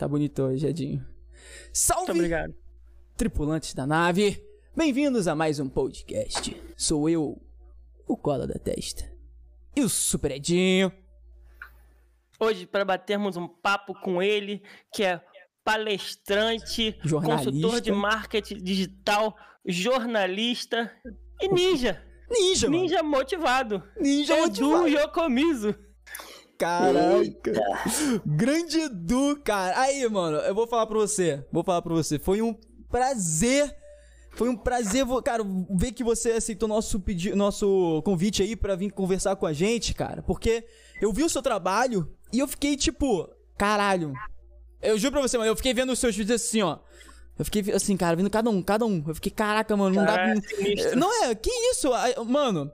Tá bonito hoje, Edinho. Salve! Muito obrigado. Tripulantes da nave, bem-vindos a mais um podcast. Sou eu, o Cola da Testa. E o Super Edinho. Hoje, para batermos um papo com ele, que é palestrante, Jornalista. consultor de marketing digital, jornalista e ninja. Ninja, mano. Ninja motivado. Ninja Edu motivado. Yokomizo. Caraca. Grande Edu, cara. Aí, mano, eu vou falar pra você. Vou falar pra você. Foi um prazer. Foi um prazer, cara, ver que você aceitou nosso pedi nosso convite aí pra vir conversar com a gente, cara. Porque eu vi o seu trabalho e eu fiquei tipo, caralho. Eu juro pra você, mano, eu fiquei vendo os seus vídeos assim, ó. Eu fiquei assim, cara, vendo cada um, cada um. Eu fiquei, caraca, mano, não dá Caraca, pra. sinistro. Não é, que isso? Ah, Mano,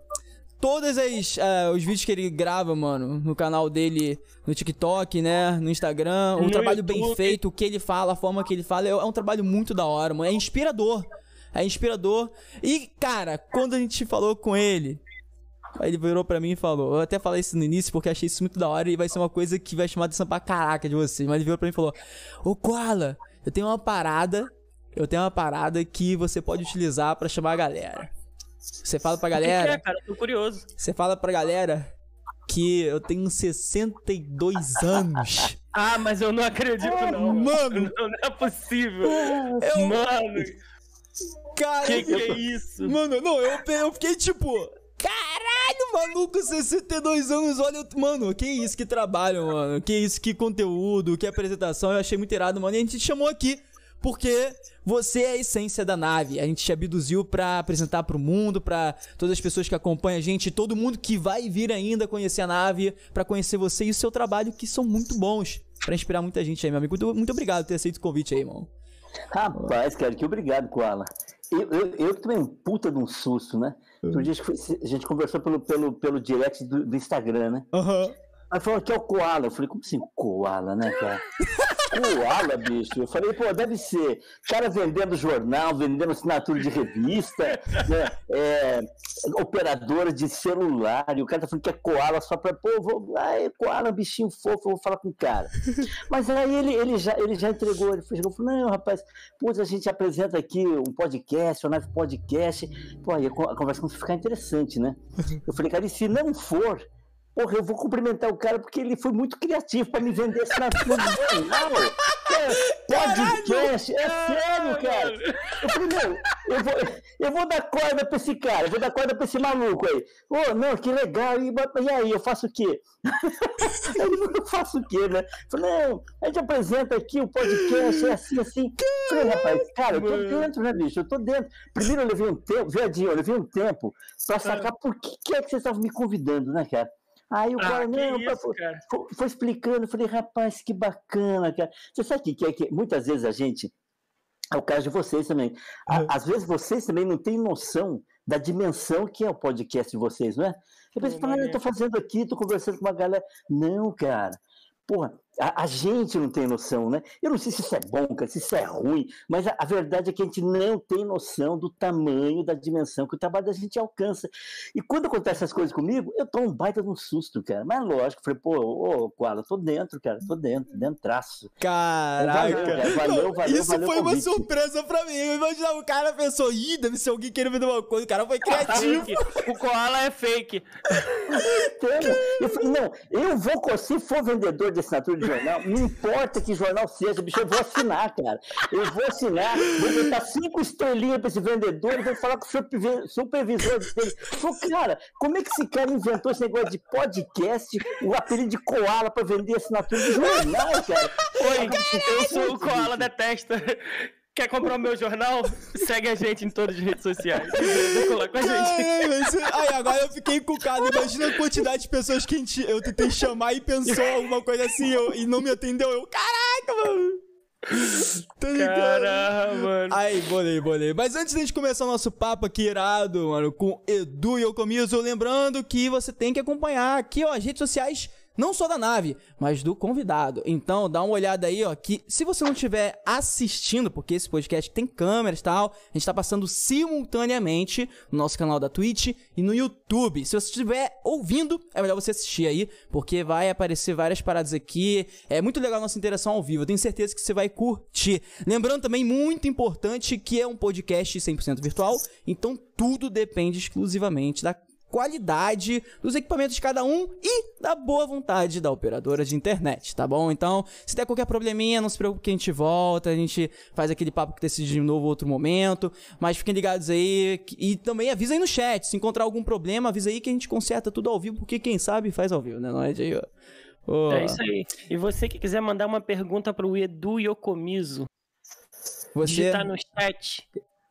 todas as ah, os vídeos que ele grava, mano, no canal dele, no TikTok, né, no Instagram, um No trabalho bem YouTube. feito, o que ele fala, a forma que ele fala, é, é um trabalho muito da hora, mano, é inspirador. É inspirador. E, cara, quando a gente falou com ele, ele virou pra mim e falou, eu até falei isso no início porque achei isso muito da hora e vai ser uma coisa que vai chamar atenção pra caraca de vocês, mas ele virou pra mim e falou: "Ô Koala, eu tenho uma parada, eu tenho uma parada que você pode utilizar pra chamar a galera. Você fala pra O que que galera, é, cara? Tô curioso. você fala pra galera que eu tenho 62 anos. Ah, mas eu não acredito, não. Mano, Não, não é possível. eu, Mano, cara, que que é isso? Mano, não, eu, eu fiquei tipo. Caralho, maluco, 62 anos, olha. eu- Mano, que isso, que trabalho, mano. Que isso, que conteúdo, que apresentação. Eu achei muito irado, mano. E a gente te chamou aqui porque você é a essência da nave. A gente te abduziu pra apresentar pro mundo, pra todas as pessoas que acompanham a gente, todo mundo que vai vir ainda conhecer a nave, pra conhecer você e o seu trabalho, que são muito bons. Pra inspirar muita gente aí, meu amigo. Muito, muito obrigado por ter aceito o convite aí, irmão. Rapaz, cara, que obrigado, Koala. Eu, eu, eu que tomei um puta de um susto, né? Outro dia a gente foi- a gente conversou pelo, pelo, pelo direct do, do Instagram, né? Aham. Aí falou que é o Koala. Eu falei, como assim, Koala, né, cara? Koala, bicho. Eu falei, pô, deve ser cara vendendo jornal, vendendo assinatura de revista, né? É, operadora de celular. E o cara tá falando que é Koala só pra, pô, vou, Koala, é um bichinho fofo, eu vou falar com o cara. Mas aí ele, ele, já, ele já entregou, ele falou, não, rapaz, putz, a gente apresenta aqui um podcast, um live podcast. Pô, aí a conversa começou a ficar interessante, né? Eu falei, cara, e se não for, porra, eu vou cumprimentar o cara porque ele foi muito criativo pra me vender assinatura de jornal. É, podcast, é sério, cara. Eu meu, eu vou, eu vou dar corda pra esse cara, eu vou dar corda pra esse maluco aí. Ô, não, que legal, e, e aí, eu faço o quê? Ele falou, eu faço o quê, né? Eu falei, não, a gente apresenta aqui o podcast, é assim, assim. Falei, rapaz, cara, eu tô dentro, né, bicho? Eu tô dentro. Primeiro eu levei um tempo, verdinho, eu levei um tempo pra sacar por que, que é que vocês estavam me convidando, né, cara? Aí o Ah, cara, não, isso, foi, cara. foi- foi explicando, eu falei, rapaz, que bacana, cara. Você sabe o que, que é que muitas vezes a gente. É o caso de vocês também. A-. Às vezes vocês também não têm noção da dimensão que é o podcast de vocês, não é? Você pensa, Pô, fala, ah, eu tô fazendo aqui, tô conversando com uma galera. Não, cara. Porra, a, a gente não tem noção, né? Eu não sei se isso é bom, cara, se isso é ruim, mas a, a verdade é que a gente não tem noção do tamanho, da dimensão que o trabalho da gente alcança. E quando acontece essas coisas comigo, eu tomo um baita de um susto, cara. Mas lógico, falei, pô, ô, Koala, tô dentro, cara, tô dentro, dentraço. Caraca. Valeu, cara, valeu, Não, valeu, isso valeu foi uma surpresa pra mim. Eu imaginava o cara pensou, ih, deve ser alguém querendo vender uma coisa. O cara foi criativo. O Koala é fake. Então, eu falei, não, eu vou, se for vendedor de assinatura de jornal, não importa que jornal seja, bicho, eu vou assinar, cara. Eu vou assinar, vou botar cinco estrelinhas pra esse vendedor e vou falar com o supervi- supervisor dele. Falei, cara, como é que esse cara inventou esse negócio de podcast, o apelido de koala pra vender assinatura de jornal, cara? Oi, eu sou o Koala Detesta. Quer comprar o meu jornal? Segue a gente em todas as redes sociais. Vem colar com a gente. Ai, mas- ai, agora eu fiquei encucado. Imagina a quantidade de pessoas que a gente, eu tentei chamar e pensou alguma coisa assim eu- e não me atendeu. Eu, caraca, mano. Tá ligado? Caramba, mano. Aí, bolei, bolei. Mas antes de a gente começar o nosso papo aqui irado, mano, com Edu e Yokomizo, lembrando que você tem que acompanhar aqui, ó, as redes sociais não só da nave, mas do convidado. Então, dá uma olhada aí, ó, que se você não estiver assistindo, porque esse podcast tem câmeras e tal, a gente tá passando simultaneamente no nosso canal da Twitch e no YouTube. Se você estiver ouvindo, é melhor você assistir aí, porque vai aparecer várias paradas aqui. É muito legal a nossa interação ao vivo. Eu tenho certeza que você vai curtir. Lembrando também, muito importante, que é um podcast 100% virtual, então tudo depende exclusivamente da qualidade dos equipamentos de cada um e da boa vontade da operadora de internet, tá bom? Então, se der qualquer probleminha, não se preocupe que a gente volta, a gente faz aquele papo que decide de novo outro momento, mas fiquem ligados aí e também avisa aí no chat, se encontrar algum problema, avisa aí que a gente conserta tudo ao vivo, porque quem sabe faz ao vivo, né? Não é de aí. Oh. É isso aí. E você que quiser mandar uma pergunta pro Edu Yokomizo, você digitar no chat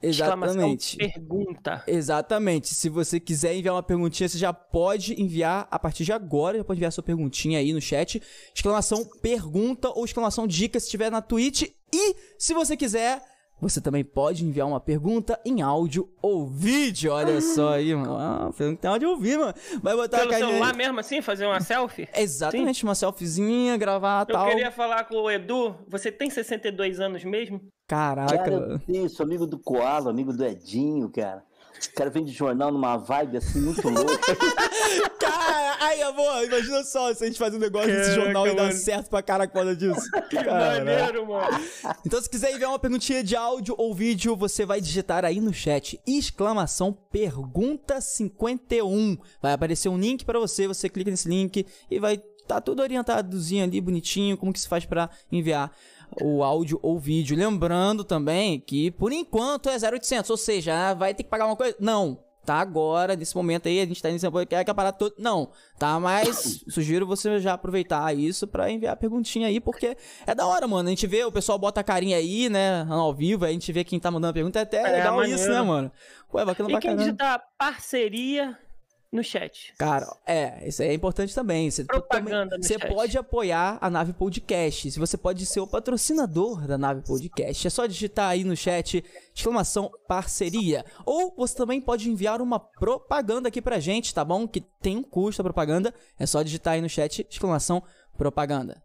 Exatamente. pergunta. Exatamente. Se você quiser enviar uma perguntinha, você já pode enviar a partir de agora. Já pode enviar sua perguntinha aí no chat. Exclamação pergunta ou exclamação dica se estiver na Twitch. E se você quiser você também pode enviar uma pergunta em áudio ou vídeo. Olha só aí, mano. Ah, pergunta em áudio ou vídeo, mano. Vai botar Pelo a carinha... celular mesmo assim, fazer uma selfie? Exatamente, Sim. uma selfiezinha, gravar Eu tal. Eu queria falar com o Edu. Você tem 62 anos mesmo? Caraca. Cara, eu sou amigo do Koala, amigo do Edinho, cara. O cara vem de jornal numa vibe assim muito louca. cara, aí, amor, imagina só se a gente faz um negócio nesse jornal e dá certo pra cara por causa disso. Maneiro, mano. Então, se quiser enviar uma perguntinha de áudio ou vídeo, você vai digitar aí no chat exclamação pergunta 51. Vai aparecer um link para você, você clica nesse link e vai tá tudo orientadozinho ali, bonitinho, como que se faz para enviar o áudio ou vídeo. Lembrando também que por enquanto é 0800, ou seja, vai ter que pagar uma coisa. Não, tá agora, nesse momento aí, a gente tá iniciando podcast, quer parar todo. Não, tá? Mas sugiro você já aproveitar isso pra enviar a perguntinha aí, porque é da hora, mano. A gente vê, o pessoal bota a carinha aí, né, ao vivo, aí a gente vê quem tá mandando a pergunta. É até é, legal maneiro. isso, né, mano? Ué, bacana e quem digitar parceria no chat. Cara, é, isso aí é importante também. Você, Propaganda também, você pode apoiar a Nave Podcast. Se você pode ser o patrocinador da Nave Podcast, é só digitar aí no chat exclamação parceria. Ou você também pode enviar uma propaganda aqui pra gente, tá bom? Que tem um custo a propaganda. É só digitar aí no chat exclamação propaganda.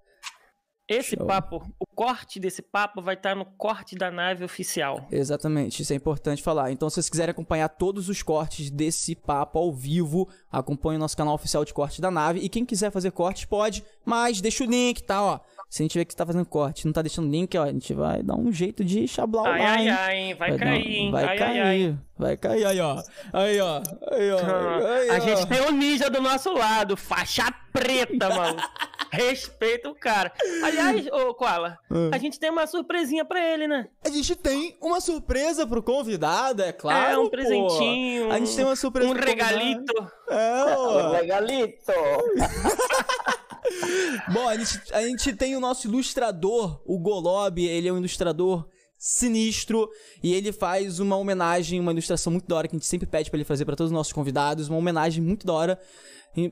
Esse Show. papo, o corte desse papo vai estar no corte da nave oficial. Exatamente, isso é importante falar. Então, se vocês quiserem acompanhar todos os cortes desse papo ao vivo, acompanhe o nosso canal oficial de corte da nave. E quem quiser fazer cortes, pode, mas deixa o link, tá? Ó, se a gente vê que você tá fazendo corte não tá deixando link, ó, a gente vai dar um jeito de chablar ai, lá, ai, ai, vai, vai cair, hein? Vai ai, cair, ai, vai cair, aí, ó. Aí, ó. Aí, ó. Aí, ó. A gente tem o ninja do nosso lado, faixa preta, mano. Respeita o cara. Aliás, ô Koala, ah. a gente tem uma surpresinha pra ele, né? A gente tem uma surpresa pro convidado, é claro. É, um presentinho. Pô. A gente tem uma surpresa Um regalito. É, ó. Um regalito. Bom, a gente, a gente tem o nosso ilustrador, o Golob, ele é um ilustrador sinistro e ele faz uma homenagem, uma ilustração muito da hora que a gente sempre pede para ele fazer para todos os nossos convidados, uma homenagem muito da hora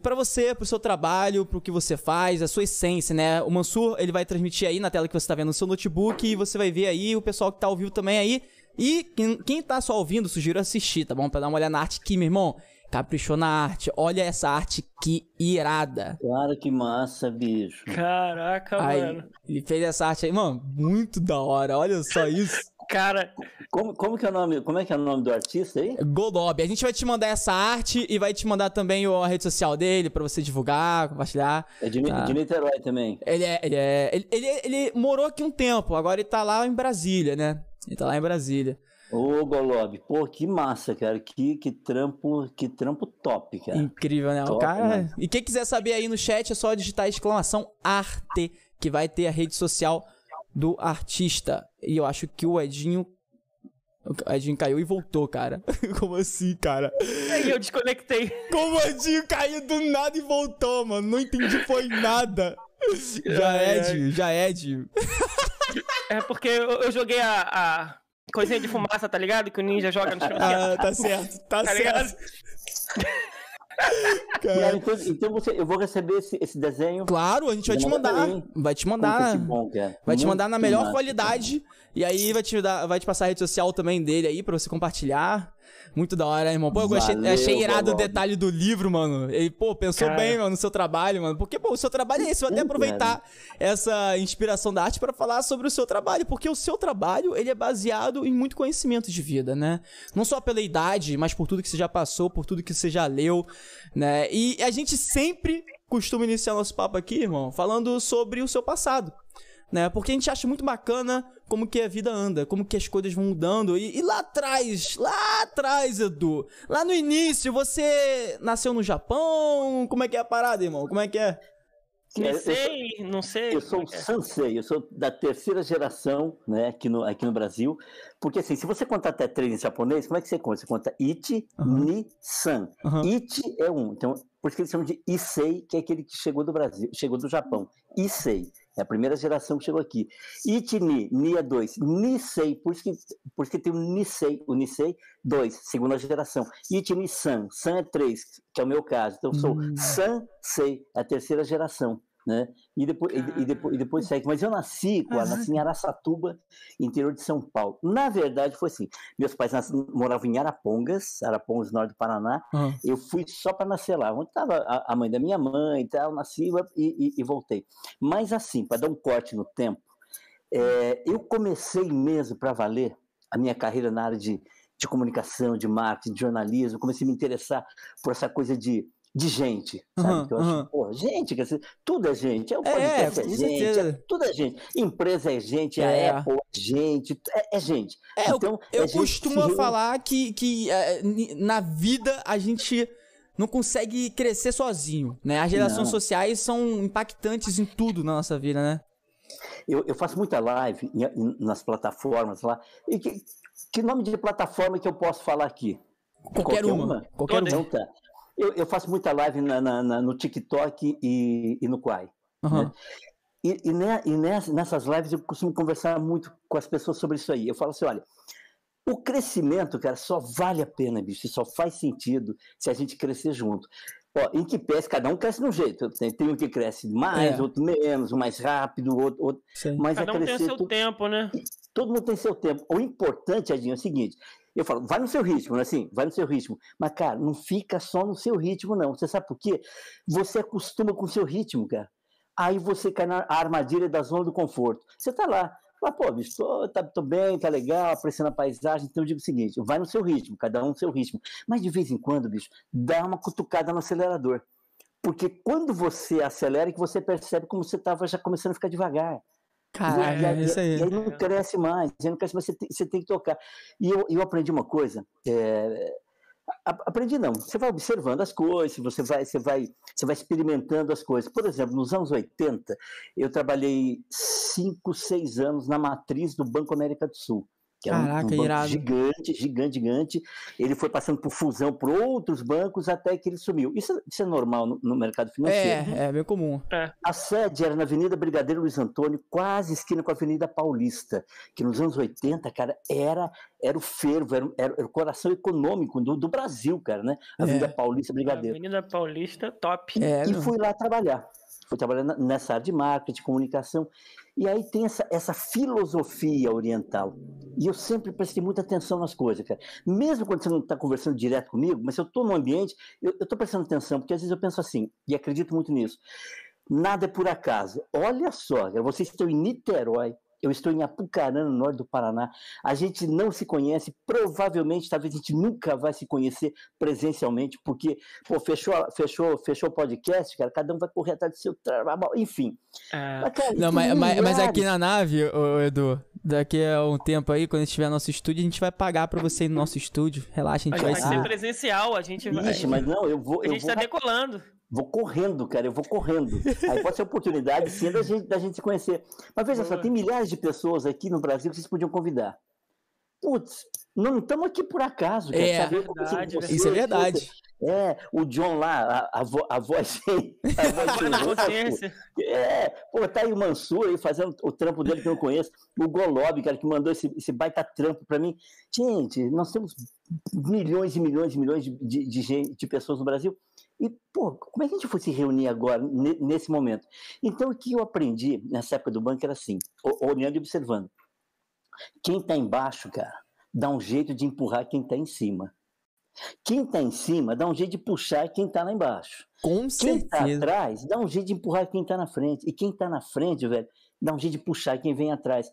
para você, pro seu trabalho, pro que você faz, a sua essência, né? O Mansur, ele vai transmitir aí na tela que você tá vendo no seu notebook e você vai ver aí o pessoal que tá ao vivo também aí. E quem, quem tá só ouvindo, sugiro assistir, tá bom? Pra dar uma olhada na arte aqui, meu irmão. Caprichou na arte. Olha essa arte que irada. Cara, que massa, bicho. Caraca, aí, mano. Ele fez essa arte aí, mano, muito da hora. Olha só isso. Cara, como, como, que é o nome, como é que é o nome do artista aí? Godob. A gente vai te mandar essa arte e vai te mandar também a rede social dele pra você divulgar, compartilhar. É de, tá? de Niterói também. Ele é, ele é ele, ele, ele, morou aqui um tempo, agora ele tá lá em Brasília, né? Ele tá lá em Brasília. Ô, Golob, pô, que massa, cara. Que, que trampo, que trampo top, cara. Incrível, né? Top, o cara. Né? E quem quiser saber aí no chat é só digitar exclamação arte, que vai ter a rede social do artista. E eu acho que o Edinho. O Edinho caiu e voltou, cara. Como assim, cara? Aí eu desconectei. Como o Edinho caiu do nada e voltou, mano? Não entendi foi nada. Já é, Ed, já é Ed. É porque eu, eu joguei a, a, coisinha de fumaça, tá ligado? Que o ninja joga no chão. Ah, tá certo, tá, tá certo. Cara, então, então você, eu vou receber esse, esse desenho. Claro, a gente vai te mandar. Vai te mandar. Bom, vai te mandar na melhor massa, qualidade. Cara. E aí vai te, dar, vai te passar a rede social também dele aí pra você compartilhar. Muito da hora, irmão. Pô, eu gostei, Valeu, achei irado o detalhe do livro, mano. Ele, pô, pensou Cara. bem, mano, no seu trabalho, mano. Porque, pô, o seu trabalho é esse. Eu vou até aproveitar essa inspiração da arte pra falar sobre o seu trabalho. Porque o seu trabalho, ele é baseado em muito conhecimento de vida, né? Não só pela idade, mas por tudo que você já passou, por tudo que você já leu, né? E a gente sempre costuma iniciar nosso papo aqui, irmão, falando sobre o seu passado né? Porque a gente acha muito bacana como que a vida anda, como que as coisas vão mudando. E, e lá atrás, lá atrás, Edu, lá no início, você nasceu no Japão? Como é que é a parada, irmão? Como é que é? Não sou- sei, não sei. Eu sou um sansei, eu sou da terceira geração, né, aqui no, aqui no Brasil. Porque assim, se você contar até três em japonês, como é que você conta? Você conta Ichi, Aham. Ni, San. Ichi é um, então, por isso que eles chamam de Issei, que é aquele que chegou do Brasil, chegou do Japão. Issei, é a primeira geração que chegou aqui. Ichi, Ni, Ni é dois. Nisei, por isso que, por isso que tem o Nisei, o Nisei, dois, segunda geração. Ichi, Ni, San, San é três, que é o meu caso. Então, eu sou Hum. Sansei, a terceira geração. Né? E depois, e, e depois, e depois segue. Mas eu nasci, cara, nasci em Araçatuba, interior de São Paulo. Na verdade, foi assim: meus pais nas- moravam em Arapongas, Arapongas, norte do Paraná. Aham. Eu fui só para nascer lá, onde estava a, a mãe da minha mãe e tal, nasci e, e- e voltei. Mas assim, para dar um corte no tempo, é, eu comecei mesmo para valer a minha carreira na área de, de comunicação, de marketing, de jornalismo, comecei a me interessar por essa coisa de, de gente, sabe? Aham, que eu acho, aham. pô, gente, tudo é gente, é o É, podcast é, com gente, certeza. é- tudo é gente, empresa é gente, É. a Apple é gente, é, é gente. É, então, Eu é que costumo falar que, que é, na vida a gente não consegue crescer sozinho, né? As relações Não. sociais são impactantes em tudo na nossa vida, né? Eu, eu faço muita live em- em- nas plataformas lá. E que, que nome de plataforma que eu posso falar aqui? Qualquer, uma. Qualquer Todas. uma. Então tá. Eu, eu faço muita live na- na- na- no TikTok e, e no Quai. Aham. E, e, ne- e ness- nessas lives eu costumo conversar muito com as pessoas sobre isso aí. Eu falo assim, olha, o crescimento, cara, só vale a pena, bicho, e só faz sentido se a gente crescer junto. Ó, em que pés, cada um cresce de um jeito. Tem, tem um que cresce mais, É. outro menos, um mais rápido, outro... outro mas Cada é um tem seu tempo, né? todo mundo tem seu tempo. O importante, Edinho, é o seguinte: eu falo, vai no seu ritmo, não é assim? Vai no seu ritmo. Mas, cara, não fica só no seu ritmo, não. Você sabe por quê? Você acostuma com o seu ritmo, cara. Aí você cai na armadilha da zona do conforto. Você tá lá. Fala, pô, bicho, tô, tá, tô bem, tá legal, apreciando a paisagem. Então eu digo o seguinte: vai no seu ritmo, cada um no seu ritmo. Mas de vez em quando, bicho, dá uma cutucada no acelerador. Porque quando você acelera, é que você percebe como você estava já começando a ficar devagar. Caralho, E é isso aí. E aí não cresce mais, não cresce mais, você tem, você tem que tocar. E eu, eu aprendi uma coisa, é, aprendi não, você vai observando as coisas, você vai, você, vai, você vai experimentando as coisas. Por exemplo, nos anos 80, eu trabalhei 5, 6 anos na matriz do Banco América do Sul. Que era um- Caraca, um, banco irado. gigante, gigante, gigante. Ele foi passando por fusão por outros bancos até que ele sumiu. Isso, é- isso é normal no, no mercado financeiro. É, é bem comum. A sede era na Avenida Brigadeiro Luiz Antônio, quase esquina com a Avenida Paulista, que nos anos 80, cara, era, era o fervo, era, era- era o coração econômico do, do Brasil, cara, né? Avenida É. Paulista Brigadeiro. Avenida Paulista, top. É, E meu. fui lá trabalhar. Fui trabalhar na- nessa área de marketing, comunicação. E aí tem essa, essa filosofia oriental. E eu sempre prestei muita atenção nas coisas, cara. Mesmo quando você não está conversando direto comigo, mas eu estou no ambiente, eu estou prestando atenção, porque às vezes eu penso assim, e acredito muito nisso. Nada é por acaso. Olha só, vocês estão em Niterói, eu estou em Apucarana, no norte do Paraná. A gente não se conhece, provavelmente, talvez a gente nunca vai se conhecer presencialmente, porque, pô, fechou, a- fechou, fechou o podcast, cara, cada um vai correr atrás do seu trabalho, enfim. É, Mas, cara, Não, tem mas, mas, mas aqui na nave, ô, Edu, daqui a um tempo aí, quando a gente tiver nosso estúdio, a gente vai pagar pra você ir no nosso estúdio. Relaxa, a a gente gente vai vai ser se. presencial, a gente vai. Ixi, mas não, eu vou, A eu gente vou, tá decolando. Vou correndo, cara, eu vou correndo. Aí pode ser oportunidade, sim, da gente, da gente se conhecer. Mas veja só, tem milhares de pessoas aqui no Brasil que vocês podiam convidar. Putz, não estamos aqui por acaso. cara, É, sabe? Eu conversei com verdade, você, Isso é você- verdade. É, o John lá, a, a, vo- a voz. A voz Na consciência. É, pô, tá aí o Mansur aí fazendo o trampo dele que eu não conheço. O Golob, cara, que mandou esse, esse baita trampo pra mim. Gente, nós temos milhões e milhões e milhões de, de, de, gente- de pessoas no Brasil. E, pô, como é que a gente foi se reunir agora, ne- nesse momento? Então, o que eu aprendi nessa época do banco era assim, olhando e observando. Quem tá embaixo, cara, dá um jeito de empurrar quem tá em cima. Quem está em cima dá um jeito de puxar quem está lá embaixo. Com Quem está atrás dá um jeito de empurrar quem está na frente. E quem está na frente, velho, dá um jeito de puxar quem vem atrás.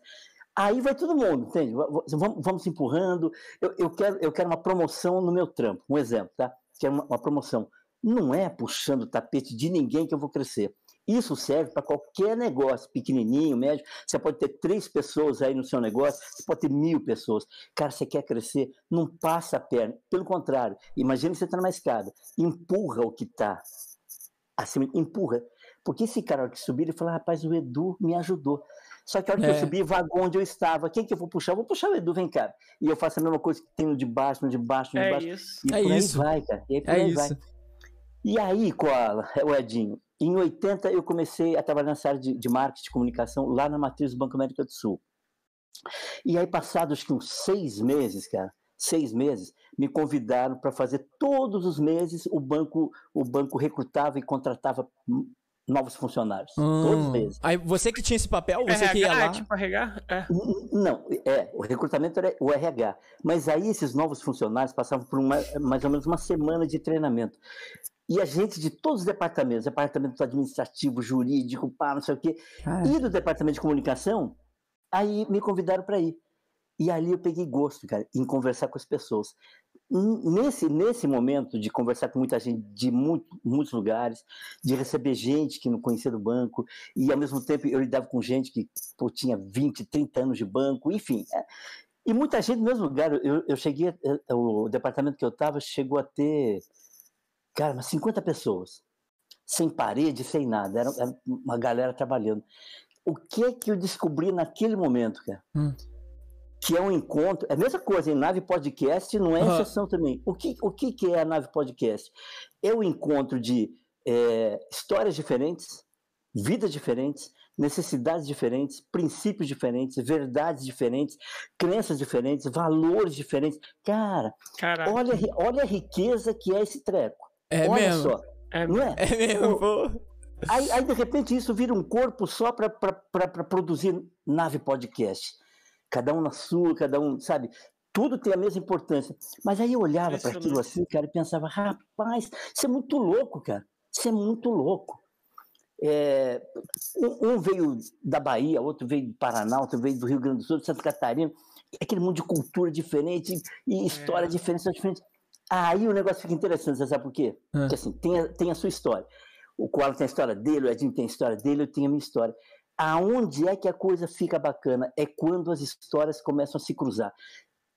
Aí vai todo mundo, entende? Va- va- Vamos, vamos se empurrando. Eu, eu quero, eu quero uma promoção no meu trampo. Um exemplo, tá? Quero uma, uma promoção. Não é puxando o tapete de ninguém que eu vou crescer. Isso serve para qualquer negócio, pequenininho, médio. Você pode ter três pessoas aí no seu negócio, você pode ter mil pessoas. Cara, você quer crescer, não passa a perna. Pelo contrário, imagine que você está numa escada, empurra o que está acima, empurra. Porque esse cara, que subir, ele fala, rapaz, o Edu me ajudou. Só que a hora que É. eu subi, vagou onde eu estava. Quem que eu vou puxar? Eu vou puxar o Edu, vem cá. E eu faço a mesma coisa que tem no de baixo, no de baixo, no de É baixo. isso. E É por aí isso. vai, cara. E aí por É aí vai. E aí, Koala, o Edinho, em 80 eu comecei a trabalhar nessa área de, de marketing e comunicação lá na matriz do Banco América do Sul. E aí, passados que uns seis meses, cara, seis meses, me convidaram para fazer todos os meses o banco, o banco recrutava e contratava hum, novos funcionários. Todos os Hum. meses. Aí você que tinha esse papel, você que ia RH, lá. tipo RH? É. Não, é, o recrutamento era o RH. Mas aí esses novos funcionários passavam por uma, mais ou menos uma semana de treinamento. E a gente de todos os departamentos, departamento administrativo, jurídico, pá, não sei o quê, Cara, e do departamento de comunicação, aí me convidaram para ir. E ali eu peguei gosto, cara, em conversar com as pessoas. Nesse, nesse momento de conversar com muita gente de muito, muitos lugares, de receber gente que não conhecia do banco, e ao mesmo tempo eu lidava com gente que pô, tinha 20, 30 anos de banco, enfim. é. E muita gente no mesmo lugar. Eu, eu cheguei, a- o departamento que eu estava chegou a ter, cara, umas 50 pessoas, sem parede, sem nada. Era, era uma galera trabalhando. O que é que eu descobri naquele momento, cara? Hum. Que é um encontro. É a mesma coisa, em nave podcast não é Aham. exceção também. O que, o que, que é a nave podcast? É o encontro de é, histórias diferentes, vidas diferentes, necessidades diferentes, princípios diferentes, verdades diferentes, crenças diferentes, valores diferentes. Cara, Caraca. olha, olha a riqueza que é esse treco. É olha mesmo. só, É, não é? É mesmo, pô. Aí, aí, de repente, isso vira um corpo só para produzir nave podcast. Cada um na sua, cada um, sabe? Tudo tem a mesma importância. Mas aí eu olhava para aquilo Impressionante. assim, cara, e pensava, rapaz, isso é muito louco, cara. Isso é muito louco. É, um, um veio da Bahia, outro veio do Paraná, outro veio do Rio Grande do Sul, de Santa Catarina. Aquele mundo de cultura diferente e história É. diferente, são diferentes. Aí o negócio fica interessante, você sabe por quê? Ah. Porque assim, tem a, tem a sua história. O Koala tem a história dele, o Edinho tem a história dele, eu tenho a minha história. Aonde é que a coisa fica bacana? É quando as histórias começam a se cruzar.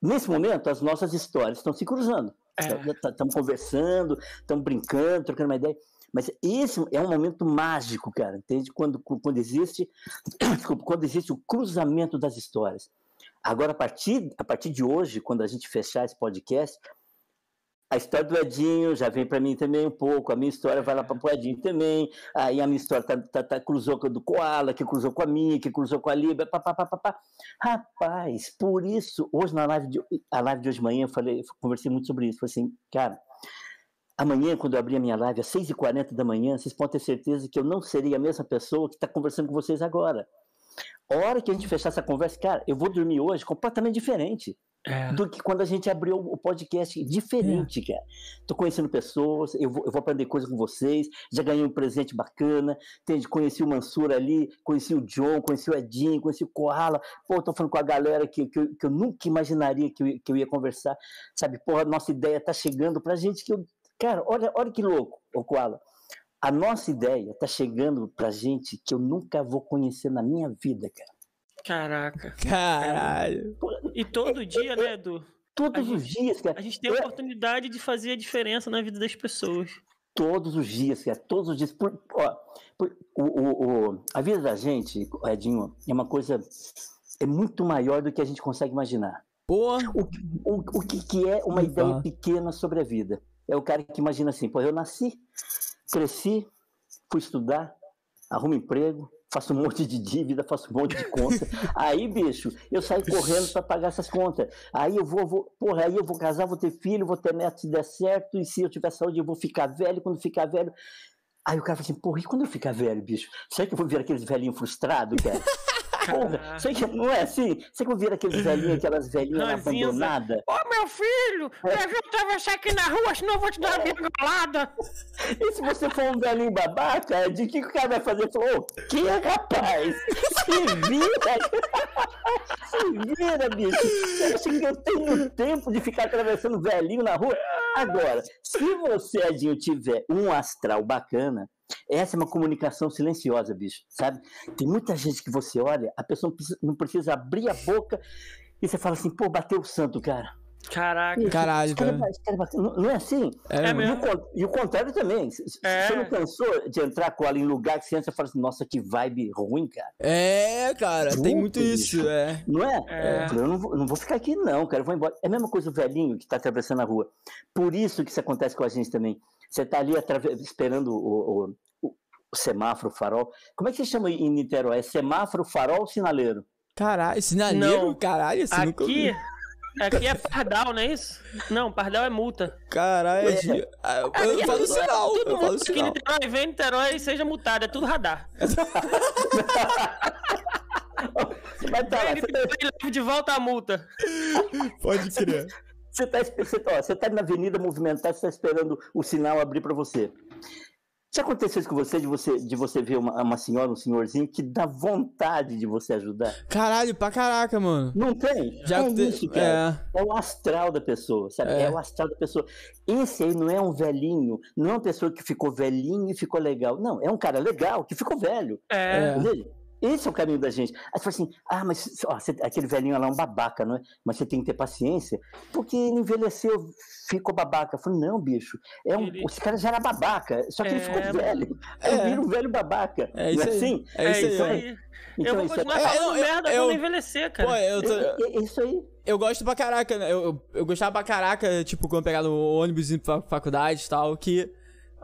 Nesse momento, as nossas histórias estão se cruzando. É. Estamos conversando, estamos brincando, trocando uma ideia. Mas esse é um momento mágico, cara, entende? Quando, quando, existe, desculpa, quando existe o cruzamento das histórias. Agora, a partir, a partir de hoje, quando a gente fechar esse podcast, a história do Edinho já vem para mim também um pouco, a minha história vai lá para o Edinho também, aí a minha história tá, tá, tá, cruzou com a do Koala, que cruzou com a minha, que cruzou com a Libra, papapá. Rapaz, por isso, hoje na live de, a live de hoje de manhã, eu falei, conversei muito sobre isso, falei assim, cara, amanhã, quando eu abrir a minha live às 6h40 da manhã, vocês podem ter certeza que eu não serei a mesma pessoa que está conversando com vocês agora. A hora que a gente fechar essa conversa, cara, eu vou dormir hoje completamente diferente É. do que quando a gente abriu o podcast diferente, cara. Tô conhecendo pessoas, eu vou, eu vou aprender coisas com vocês, já ganhei um presente bacana, entende? Conheci o Mansur ali, conheci o John, conheci o Edinho, conheci o Koala, pô, tô falando com a galera que, que, eu, que eu nunca imaginaria que eu, que eu ia conversar, sabe? Porra, nossa ideia tá chegando pra gente que eu... Cara, olha, olha que louco, o Koala. A nossa ideia tá chegando pra gente que eu nunca vou conhecer na minha vida, cara. Caraca. Caralho. E todo dia, né, Edu? Todos A os dias, cara. A gente tem a Eu- oportunidade de fazer a diferença na vida das pessoas. Todos os dias, cara, todos os dias. Por, ó, por- o, o- o- a vida da gente, Edinho, é uma coisa. É muito maior do que a gente consegue imaginar. Pô. O, o, o que, que é uma ideia pequena sobre a vida? É o cara que imagina assim: pô, eu nasci, cresci, fui estudar, arrumo emprego, faço um monte de dívida, faço um monte de conta. aí, bicho, eu saio correndo para pagar essas contas. Aí eu vou, vou, porra, aí eu vou casar, vou ter filho, vou ter neto se der certo, e se eu tiver saúde, eu vou ficar velho, quando ficar velho. Aí o cara fala assim, porra, e quando eu ficar velho, bicho? Será que eu vou ver aqueles velhinhos frustrados, cara? Porra, você que- não é assim? Você que vira aqueles velhinhos, aquelas velhinhas abandonadas? Ô, meu filho, deixa eu atravessar aqui na rua, senão eu vou te dar uma bengolada. E se você for um velhinho babaca, de que o cara vai fazer? Falou, ô, que rapaz? Se vira! Se vira, bicho! Você acha que eu tenho tempo de ficar atravessando velhinho na rua? Agora, se você, Edinho, tiver um astral bacana, essa é uma comunicação silenciosa, bicho, sabe? Tem muita gente que você olha, a pessoa não precisa, não precisa abrir a boca e você fala assim, pô, bateu o santo, cara. Caraca. Caralho, Esse cara, cara. não, não é assim? É, É. E o, e o contrário também. É. Você não cansou de entrar com ela em lugar que você entra e fala assim, nossa, que vibe ruim, cara. É, cara, tem muito isso, bicho. é. Não é? É. Eu, falei, eu não, vou, não vou ficar aqui, não, cara. Eu vou embora. É a mesma coisa o velhinho que está atravessando a rua. Por isso que isso acontece com a gente também. Você está ali esperando o, o- o- semáforo, o farol. Como é que você chama em Niterói? É semáforo, farol ou sinaleiro? Caralho, sinaleiro, Não. caralho, assim nunca Aqui, aqui é pardal, não é isso? Não, pardal é multa. Caralho, Pois Gi- Ah, eu, eu é falo tudo- sinal, Todo eu falo mundo aqui em sinal. Niterói, vem em Niterói e seja multado, é tudo radar. Você vai Você tá, leva de volta a multa. Pode crer. Você tá você tá- você tá na avenida movimentada, você está esperando o sinal abrir para você. Já aconteceu isso com você, de você, de você ver uma, uma senhora, um senhorzinho que dá vontade de você ajudar? Caralho, pra caraca, mano. Não tem? Já é te- isso, cara. É. o astral da pessoa, sabe? É. É. o astral da pessoa. Esse aí não é um velhinho, não é uma pessoa que ficou velhinho e ficou legal. Não, é um cara legal que ficou velho. É. É. Esse é o caminho da gente. Aí você fala assim, ah, mas ó, você- aquele velhinho lá é um babaca, não é? Mas você tem que ter paciência, porque ele envelheceu, ficou babaca. Eu falei, não, bicho, é um, Ele- esse cara já era babaca, só que ele É, ficou mano. velho. É. Ele vira um velho babaca. É não isso é aí. assim? É É isso isso aí. aí. Então, eu vou isso é- continuar é- falando eu- merda eu- quando envelhecer, cara. Pô, eu tô. é- é isso aí. Eu gosto pra caraca, né? Eu, eu, eu gostava pra caraca, tipo, quando eu pegava no ônibus indo pra faculdade e tal, que.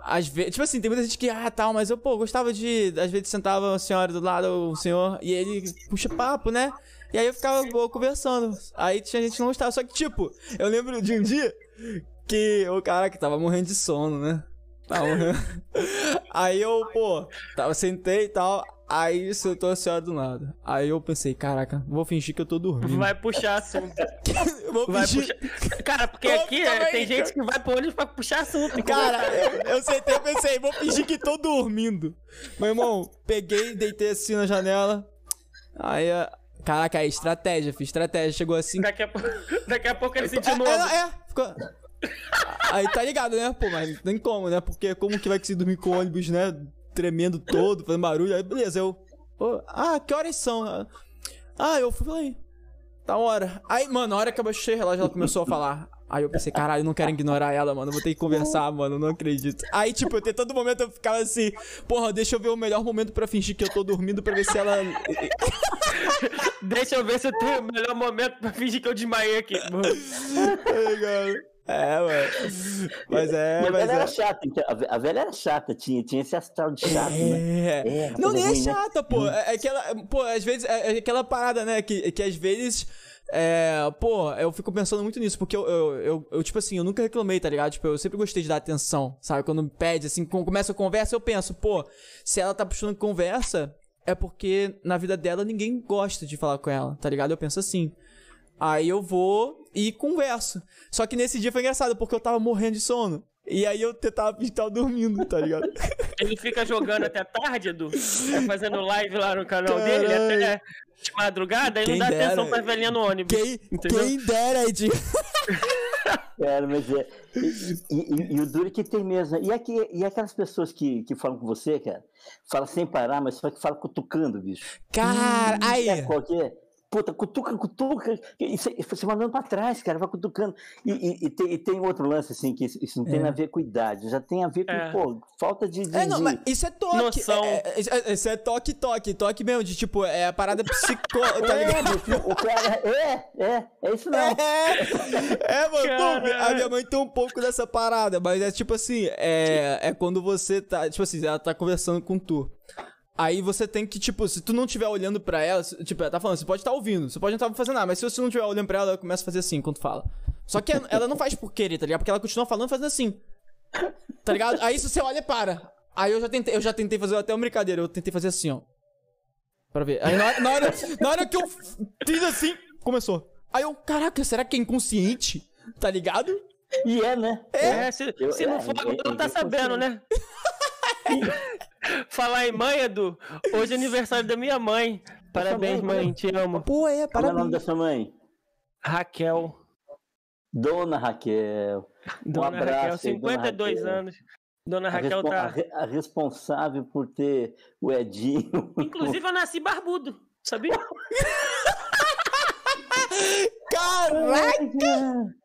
Às vezes, tipo assim, tem muita gente que, ah, tal, mas eu, pô, gostava de. Às vezes sentava uma senhora do lado, o senhor, e ele puxa papo, né? E aí eu ficava pô, conversando. Aí tinha gente que não gostava. Só que, tipo, eu lembro de um dia que o cara que tava morrendo de sono, né? Tava morrendo. Aí eu, pô, tava, sentei e tal. Aí sentou a senhora do lado. Aí eu pensei, caraca, vou fingir que eu tô dormindo. Vai puxar assunto. Eu vou Vai fingir. puxar. Cara, porque aqui é, tem gente que vai pro ônibus pra puxar assunto. Cara, eu, eu sentei e pensei, vou fingir que tô dormindo. Meu irmão, peguei, deitei assim na janela. Aí, a- caraca, aí, estratégia, fiz estratégia. Chegou assim. Daqui a, pouco, daqui a pouco ele sentiu É, novo. é, é, ficou. Aí tá ligado, né? Pô, mas não tem como, né? Porque como que vai conseguir dormir com o ônibus, né? Tremendo todo, fazendo barulho. Aí, beleza, eu. Pô, ah, que horas são? Ah, eu falei. Da hora. Aí, mano, na hora que eu baixei o relógio, ela começou a falar. Aí eu pensei, caralho, eu não quero ignorar ela, mano. Vou ter que conversar, mano. Não acredito. Aí, tipo, eu tenho todo momento eu ficava assim, porra, deixa eu ver o melhor momento pra fingir que eu tô dormindo pra ver se ela. Deixa eu ver se eu tenho o melhor momento pra fingir que eu desmaiei aqui. Tá ligado? É, mano. Mas é, E a mas velha era é. chata, então, a ve- a velha era chata, tinha, tinha esse astral de chato, né? É. É, não, coisa nem é ruim, né? chata, pô. É, é aquela. Pô, às vezes. É, é aquela parada, né? Que, que às vezes. É, pô, eu fico pensando muito nisso, porque eu, eu, eu, eu, tipo assim, eu nunca reclamei, tá ligado? Tipo, eu sempre gostei de dar atenção, sabe? Quando me pede, assim, quando começa a conversa, eu penso, pô, se ela tá puxando conversa, é porque na vida dela ninguém gosta de falar com ela, tá ligado? Eu penso assim. Aí eu vou e converso. Só que nesse dia foi engraçado, porque eu tava morrendo de sono. E aí eu tentava tava dormindo, tá ligado? Ele fica jogando até tarde, Edu. Tá fazendo live lá no canal dele, até de madrugada, aí não dá dera. atenção pra velhinha no ônibus. Quem, entendeu? quem dera, Ed. Cara, mas é. E, e- e- o duro que tem mesmo. né? E, aqui, e aquelas pessoas que, que falam com você, cara, falam sem parar, mas só que falam cutucando, bicho. Cara, aí. É qual que é? Puta, cutuca, cutuca. E você mandando pra trás, cara, vai cutucando. E, e- e tem, e tem outro lance, assim, que isso, isso não tem É. a ver com idade, já tem a ver com, É. pô, falta de. de- É, não, de- mas isso é toque. Noção. É, é, é- isso é toque, toque. Toque mesmo, de tipo, é a parada psicó. Tá É, ligado? bicho, o cara. É, é, é isso mesmo. É, é mano, pô, a minha mãe tem um pouco dessa parada, mas é tipo assim, é, é quando você tá, tipo assim, ela tá conversando com tu. Aí você tem que, tipo, se tu não estiver olhando pra ela, se- tipo, ela tá falando, você pode estar ouvindo, você pode não estar fazendo nada, mas se você não estiver olhando pra ela, ela começa a fazer assim quando fala. Só que ela não faz por querer, tá ligado? Porque ela continua falando fazendo assim. Tá ligado? Aí se você olha, para. Aí eu já tentei, eu já tentei fazer até uma brincadeira, eu tentei fazer assim, ó. pra ver. Aí na hora, na hora, na hora que eu fiz assim, começou. Aí eu, caraca, será que é inconsciente? Tá ligado? E é, né? É, se, Eu- se não é, for, é, não é, tá é sabendo, né? Falar em mãe, Edu, hoje é aniversário da minha mãe. Parabéns, mãe, mãe, te amo. Pô, é, Como é o nome da parabéns. sua mãe? Raquel. Dona Raquel. Dona abraço Raquel, aí, dona 52 Raquel. anos. Dona Raquel respon- a tá. a responsável por ter o Edinho. Inclusive, eu nasci barbudo, sabia? Caraca!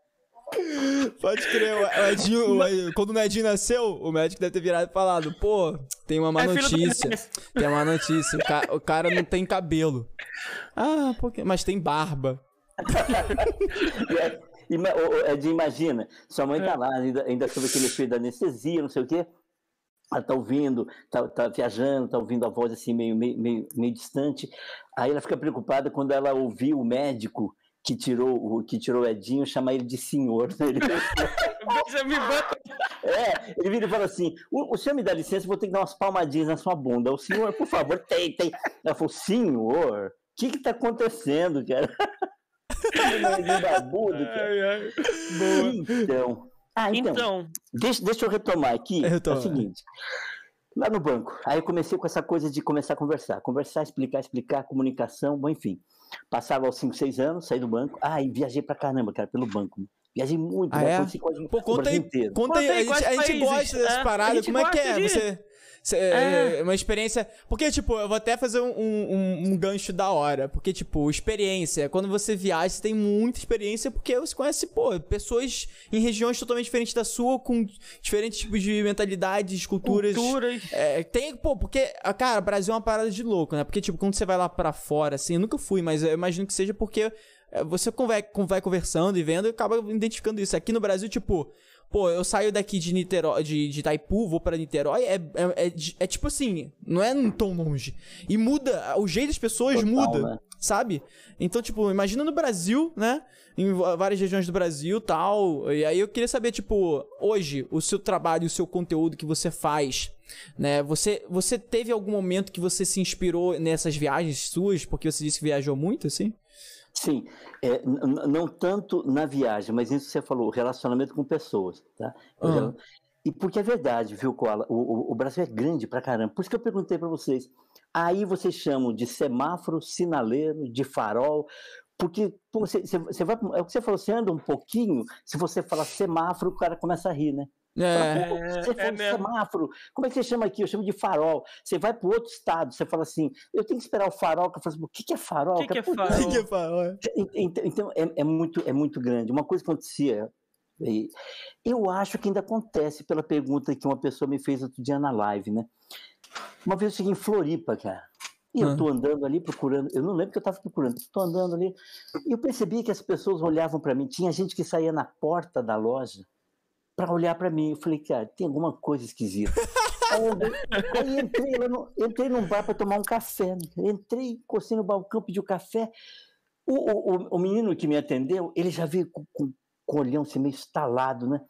Pode crer, o Edinho, o Ed- quando o Edinho nasceu, o médico deve ter virado e falado, pô, tem uma má É notícia. Tem uma notícia, o, ca- o cara não tem cabelo. Ah, porque... mas tem barba. É- ima- Edinho, imagina, sua mãe É. tá lá, ainda, ainda sob aquele efeito da anestesia, não sei o quê. Ela tá ouvindo, tá, tá viajando, tá ouvindo a voz assim meio, meio, meio, meio distante. Aí ela fica preocupada quando ela ouviu o médico que tirou o que tirou o Edinho chamar ele de senhor. né? Ele, banca. é, ele vira e fala assim: o, o senhor me dá licença, vou ter que dar umas palmadinhas na sua bunda. O senhor, por favor, tem, tem. Ela falou: senhor, o que que tá acontecendo, cara? Ele barbudo, cara. Ai, ai. Então. Ah, então. Então, Deixa, deixa eu retomar aqui. Retoma. É o seguinte. Lá no banco, aí eu comecei com essa coisa de começar a conversar. Conversar, explicar, explicar, comunicação, bom, enfim. Passava aos 5, 6 anos, saí do banco. Ah, e viajei pra caramba, cara, pelo banco. Viajei muito, Ah, é? Conheci quase Pô, o conta Brasil aí, inteiro. conta aí, Conta aí, a gente, a gente países? gosta dessas É, paradas, como é que é? de- Você, você- é, uma experiência, porque tipo, eu vou até fazer um, um, um gancho da hora, porque tipo, experiência, quando você viaja, você tem muita experiência, porque você conhece, pô, pessoas em regiões totalmente diferentes da sua, com diferentes tipos de mentalidades, culturas, culturas. é, tem, pô, porque, ah, cara, Brasil é uma parada de louco, né? Porque, tipo, quando você vai lá pra fora, assim, eu nunca fui, mas eu imagino que seja porque é, você vai conversando e vendo e acaba identificando isso. Aqui no Brasil, tipo, pô, eu saio daqui de Niterói, de, de Itaipu, vou pra Niterói, é, é, é, é tipo assim, não é tão longe. E muda, o jeito das pessoas Total, muda, né? sabe? Então, tipo, imagina no Brasil, né? Em várias regiões do Brasil tal. E aí eu queria saber, tipo, hoje, o seu trabalho, o seu conteúdo que você faz, né? Você, você teve algum momento que você se inspirou nessas viagens suas? Porque você disse que viajou muito, assim? Sim, é, não tanto na viagem, mas isso que você falou, relacionamento com pessoas, tá? Rela- E porque é verdade, viu, Koala? O, o- o Brasil é grande pra caramba. Por isso que eu perguntei pra vocês. Aí vocês chamam de semáforo, sinaleiro, de farol, porque pô, você, você- você vai, é o que você falou, você anda um pouquinho, se você falar semáforo, o cara começa a rir, né? É. Você é fala mesmo. semáforo, como é que você chama aqui? Eu chamo de farol. Você vai para outro estado, você fala assim, eu tenho que esperar o farol, que eu falo assim, o que, que é farol? O que que é farol? O que que fala? Então, então, é, é muito, é muito grande. Uma coisa que acontecia, eu acho que ainda acontece pela pergunta que uma pessoa me fez outro dia na live, né? Uma vez eu cheguei em Floripa, cara. E eu Ah. tô andando ali procurando, eu não lembro que eu estava procurando, tô andando ali, e eu percebi que as pessoas olhavam para mim, tinha gente que saía na porta da loja para olhar para mim. Eu falei, cara, tem alguma coisa esquisita. aí, eu, aí entrei, lá no, entrei num bar para tomar um café. né? Entrei, encostei no balcão, pedi o café. O, o, o- menino que me atendeu, ele já veio com, com, com o olhão assim, meio estalado, né?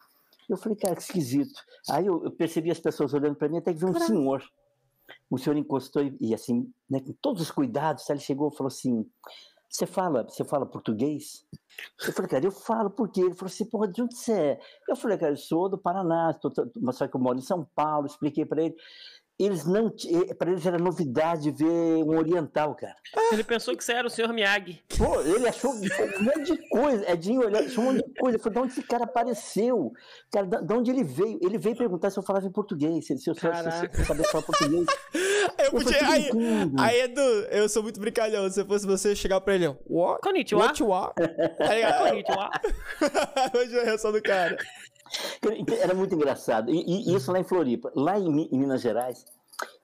Eu falei, cara, que esquisito. Aí eu, eu percebi as pessoas olhando para mim, até que veio um senhor. O senhor encostou e, e assim, né, com todos os cuidados, ele chegou e falou assim: Você fala, você fala português? Eu falei, cara, eu falo por quê? Ele falou assim, porra, de onde você é? Eu falei, cara, eu sou do Paraná, tô, mas só que eu moro em São Paulo, expliquei para ele. Eles não, para eles era novidade ver um oriental, cara. Ele pensou que você era o senhor Miyagi. Pô, ele achou um monte de coisa. Edinho olhou, achou um monte de coisa. Ele falou, de onde esse cara apareceu? Cara, de de onde ele veio? Ele veio perguntar se eu falava em português, se, eu, se eu, se eu sabia falar português. Eu podia. Aí, aí, Edu, eu sou muito brincalhão. Se fosse você chegar pra ele, what? Konnichiwa. What you are? Tá ligado? Konnichiwa. Hoje é a reação do cara. Era muito engraçado. E, e isso lá em Floripa. Lá em, em Minas Gerais,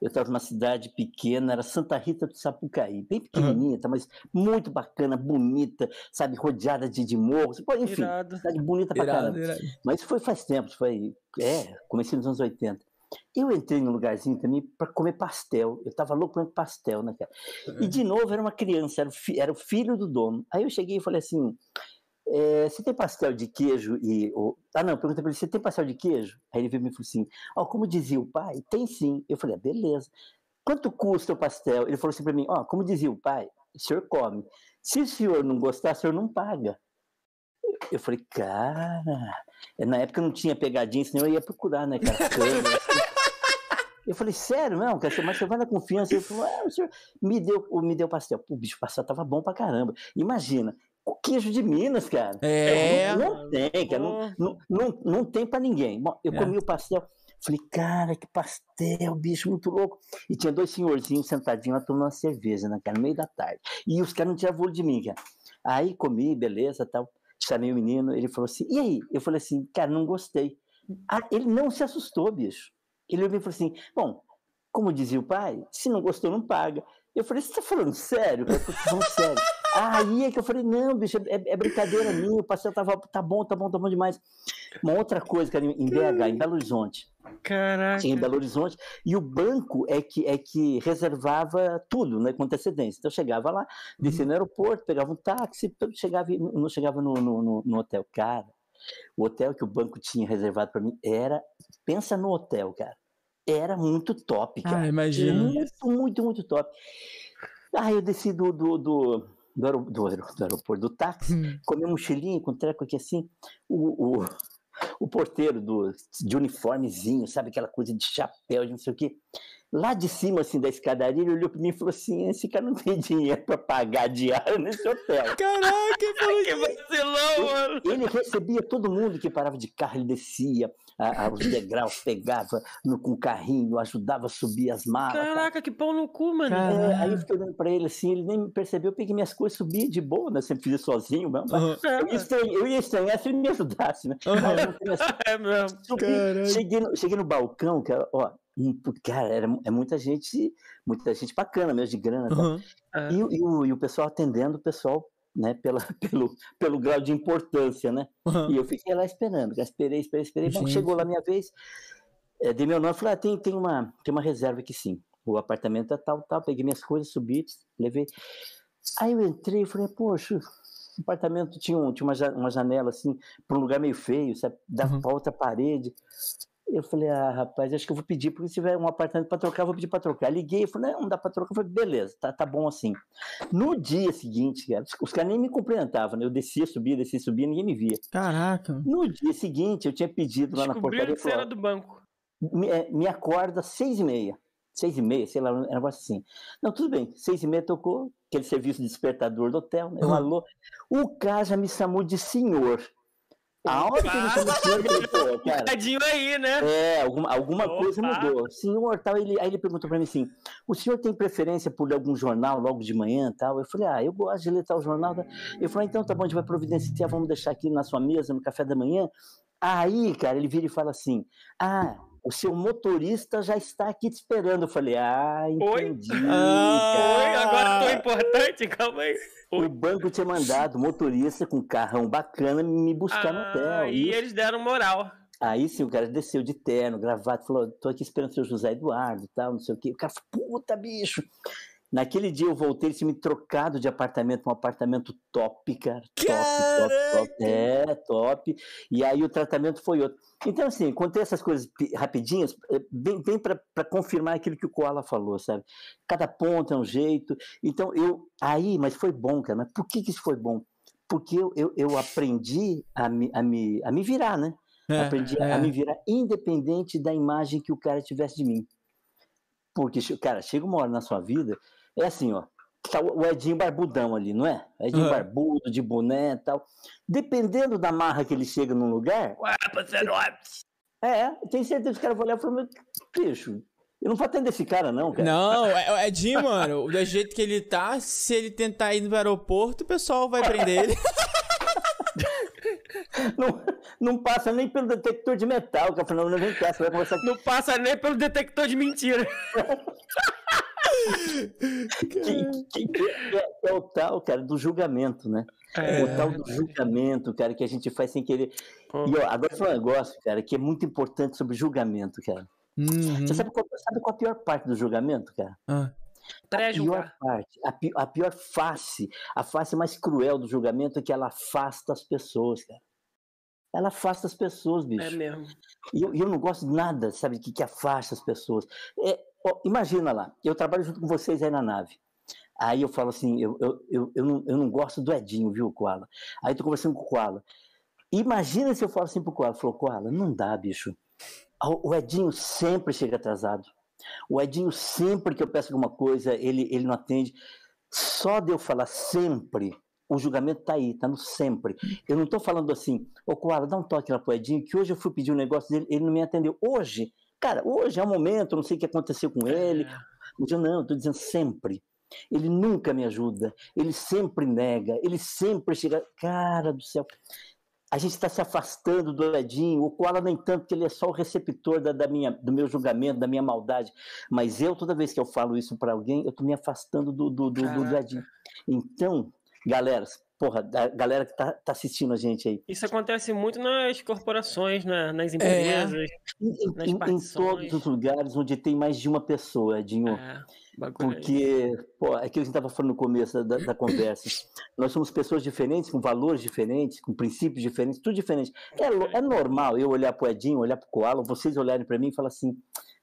eu estava numa cidade pequena, era Santa Rita do Sapucaí, bem pequenininha, tá, mas muito bacana, bonita, sabe, rodeada de, de morros. Enfim, Irado. cidade bonita pra Irado, caramba. irado. Mas foi faz tempo, foi, é, comecei nos anos 80. Eu entrei num lugarzinho também para comer pastel. Eu tava louco comendo pastel, né, cara? E de novo era uma criança, era o, fi- era o filho do dono. Aí eu cheguei e falei assim: é, você tem pastel de queijo e. o- Ah, não, perguntei para ele: você tem pastel de queijo? Aí ele veio e me falou assim: ó, como dizia o pai, tem sim. Eu falei: ah, beleza. quanto custa o pastel? Ele falou assim para mim, ó, como dizia o pai, o senhor come. Se o senhor não gostar, o senhor não paga. Eu falei, cara, na época não tinha pegadinha, senão eu ia procurar, né, cara? Eu falei, sério, não, cara, mas você vai na confiança. Ele falou, ah, o senhor me deu, me deu pastel. Pô, o bicho pastel tava bom pra caramba. Imagina, o queijo de Minas, cara. É. Não, não tem, cara. Não, não, não, não tem pra ninguém. Bom, eu É. comi o pastel. Falei, cara, que pastel, bicho, muito louco. E tinha dois senhorzinhos sentadinhos lá tomando uma cerveja, né, cara, no meio da tarde. E os caras não tiravam olho de mim, cara. Aí comi, beleza, tal. Chamei o menino, ele falou assim, e aí? Eu falei assim, cara, não gostei. Ah, ele não se assustou, bicho. Ele olhou e falou assim, bom, como dizia o pai, se não gostou, não paga. Eu falei, você tá falando sério? Eu falando sério. Aí é que eu falei, não, bicho, é, é brincadeira minha, o pastel tava, tá bom, tá bom, tá bom demais. Uma outra coisa, cara, em BH, em Belo Horizonte, Caraca. tinha em Belo Horizonte, e o banco é que, é que reservava tudo, né, com antecedência. Então eu chegava lá, descia no aeroporto, pegava um táxi, chegava, não chegava no, no, no- hotel. Cara, o hotel que o banco tinha reservado para mim era, pensa no hotel, cara, era muito top, cara. Ah, imagino. Muito, muito, muito top. Aí eu desci do, do, do, do, do do aeroporto, do táxi, Hum. comi um mochilinho com treco aqui assim, o, o, o porteiro do, de uniformezinho, sabe aquela coisa de chapéu, de não sei o quê. Lá de cima, assim, da escadaria, ele olhou para mim e falou assim, esse cara não tem dinheiro para pagar diário nesse hotel. Caraca, Que vacilão, mano. Ele recebia todo mundo que parava de carro, ele descia a, a, os degraus, pegava no, com o carrinho, ajudava a subir as malas. Caraca, que pau no cu, mano. É, aí eu fiquei olhando pra ele assim, ele nem me percebeu, eu peguei minhas coisas, subi de boa, né? Sempre fiz sozinho mesmo. Aham. Eu, ia estranhar, eu ia estranhar se ele me ajudasse, né? Essa- É mesmo. subi, cheguei, no, cheguei no balcão, cara, ó, um- cara, era, é muita gente, muita gente bacana mesmo, de grana. tal. Aham. Ah, E, o- e o, e o pessoal atendendo o pessoal, né, pela, pelo, pelo grau de importância, né? Aham. E eu fiquei lá esperando, esperei, esperei, esperei. Bom, chegou lá a minha vez, é, dei meu nome, falei, ah, tem, tem, uma, tem uma reserva aqui sim. O apartamento é tal, tal, peguei minhas coisas, subi, levei. Aí eu entrei e falei, poxa, o apartamento tinha, um, tinha uma, uma janela assim, para um lugar meio feio, sabe? Dava Uhum. para outra parede. Eu falei, ah, rapaz, acho que eu vou pedir, porque se tiver um apartamento para trocar, eu vou pedir para trocar. Liguei, eu falei, não, não dá para trocar. Eu falei, beleza, tá, tá bom assim. No dia seguinte, cara, os, caras nem me cumprimentavam, né? Eu descia, subia, descia, subia, ninguém me via. Caraca. No dia seguinte, eu tinha pedido lá na portaria, que você era do banco. me, é, me acorda às seis e meia. Seis e meia, sei lá, um negócio assim. Não, tudo bem. Seis e meia tocou, aquele serviço de despertador do hotel, né? Eu Uhum. alô. O cara já me chamou de senhor. A hora que ele eu falei, pô, cara, Tadinho aí, né? é, alguma, alguma coisa mudou. Senhor, tal, ele, aí ele perguntou para mim assim: o senhor tem preferência por ler algum jornal logo de manhã tal? Eu falei, ah, eu gosto de ler tal jornal. tá? Ele falou, então tá bom, a gente vai providenciar, vamos deixar aqui na sua mesa no café da manhã. Aí, cara, ele vira e fala assim: ah, o seu motorista já está aqui te esperando. Eu falei, ah, entendi. Ah. Oi, agora tô importante, calma aí. O banco tinha mandado o motorista com um carrão bacana me buscar no hotel. Ah, e Isso. eles deram moral. Aí sim, o cara desceu de terno, gravata, falou: tô aqui esperando o seu José Eduardo e tal, não sei o quê. O cara falou: puta, bicho. Naquele dia eu voltei, eles tinham me trocado de apartamento para um apartamento top, cara. Top, top, top. É, top. E aí o tratamento foi outro. Então, assim, contei essas coisas pi- rapidinhas, bem, bem para confirmar aquilo que o Koala falou, sabe? Cada ponto é um jeito. Então, eu. Aí, mas foi bom, cara. Mas por que, que isso foi bom? Porque eu, eu, eu aprendi a me, a, me, a me virar, né? É, aprendi é. a me virar independente da imagem que o cara tivesse de mim. Porque, cara, chega uma hora na sua vida, é assim, ó. Tá o o Edinho Barbudão ali, não é? Edinho Aham. Barbudo, de boné e tal. Dependendo da marra que ele chega num lugar, Ué, parceiro, é, tem certeza que os caras vão olhar e falar, "Mas, bicho, eu não vou atender esse cara, não, cara. Não, é, é Edinho, mano, do jeito que ele tá, se ele tentar ir no aeroporto, o pessoal vai prender ele. Não, não passa nem pelo detector de metal, cara. Falando, não vem cá, você vai conversar Não passa nem pelo detector de mentira. que, é, é o tal, cara, do julgamento, né? É. O tal do julgamento, cara, que a gente faz sem querer. E ó, agora foi um negócio, cara, que é muito importante sobre julgamento, cara. Uhum. Você sabe qual, sabe qual a pior parte do julgamento, cara? Ah. A pior parte, a, pi- a pior face, a face mais cruel do julgamento é que ela afasta as pessoas, cara. Ela afasta as pessoas, bicho. É mesmo. E eu, eu não gosto de nada, sabe, que, que afasta as pessoas. É, Ó, imagina lá, eu trabalho junto com vocês aí na nave. Aí eu falo assim, eu, eu, eu, eu, não, eu não gosto do Edinho, viu, Koala? Aí tô conversando com o Koala. Imagina se eu falo assim pro Koala, falou, Koala, não dá, bicho. O Edinho sempre chega atrasado. O Edinho, sempre que eu peço alguma coisa, ele, ele não atende. Só de eu falar sempre, o julgamento tá aí, tá no sempre. Eu não tô falando assim, ô Koala, dá um toque lá pro Edinho, que hoje eu fui pedir um negócio dele, ele não me atendeu. Hoje, cara, hoje é o momento, não sei o que aconteceu com ele. Eu não, eu tô dizendo sempre. Ele nunca me ajuda, ele sempre nega, ele sempre chega. Cara do céu, a gente está se afastando do Edinho, o Koala nem tanto, que ele é só o receptor da, da, minha, do meu julgamento, da minha maldade. Mas eu, toda vez que eu falo isso para alguém, eu estou me afastando do, do, do, do Edinho. Então, galera, porra, a galera que tá, tá, assistindo a gente aí. Isso acontece muito nas corporações, né? nas empresas, é. nas em, em, todos os lugares onde tem mais de uma pessoa, Edinho. É. Porque, pô, é aquilo que a gente estava falando no começo da, da, conversa. Nós somos pessoas diferentes, com valores diferentes, com princípios diferentes, tudo diferente. É, é normal eu olhar para o Edinho, olhar para o Koala, vocês olharem para mim e falar assim: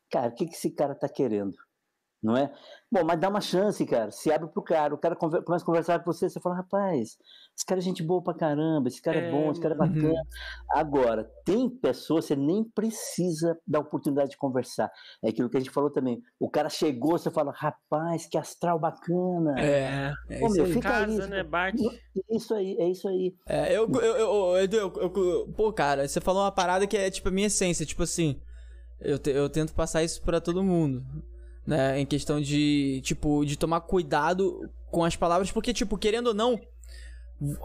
cara, o que, que esse cara está querendo? Não é? Bom, mas dá uma chance, cara. Se abre pro cara, o cara começa a conversar com você, você fala, rapaz, esse cara é gente boa pra caramba, esse cara é, é bom, esse cara é bacana. Uhum. Agora, tem pessoas, você nem precisa da oportunidade de conversar. É aquilo que a gente falou também. O cara chegou, você fala, rapaz, que astral bacana. É, é Pô, meu, fica casa, aí, né? Bate. Isso aí, é isso aí. É, eu, eu, eu, eu, eu, eu, pô, cara, você falou uma parada que é tipo a minha essência, tipo assim, eu, te, eu tento passar isso pra todo mundo né? Em questão de, tipo, de tomar cuidado com as palavras, porque, tipo, querendo ou não,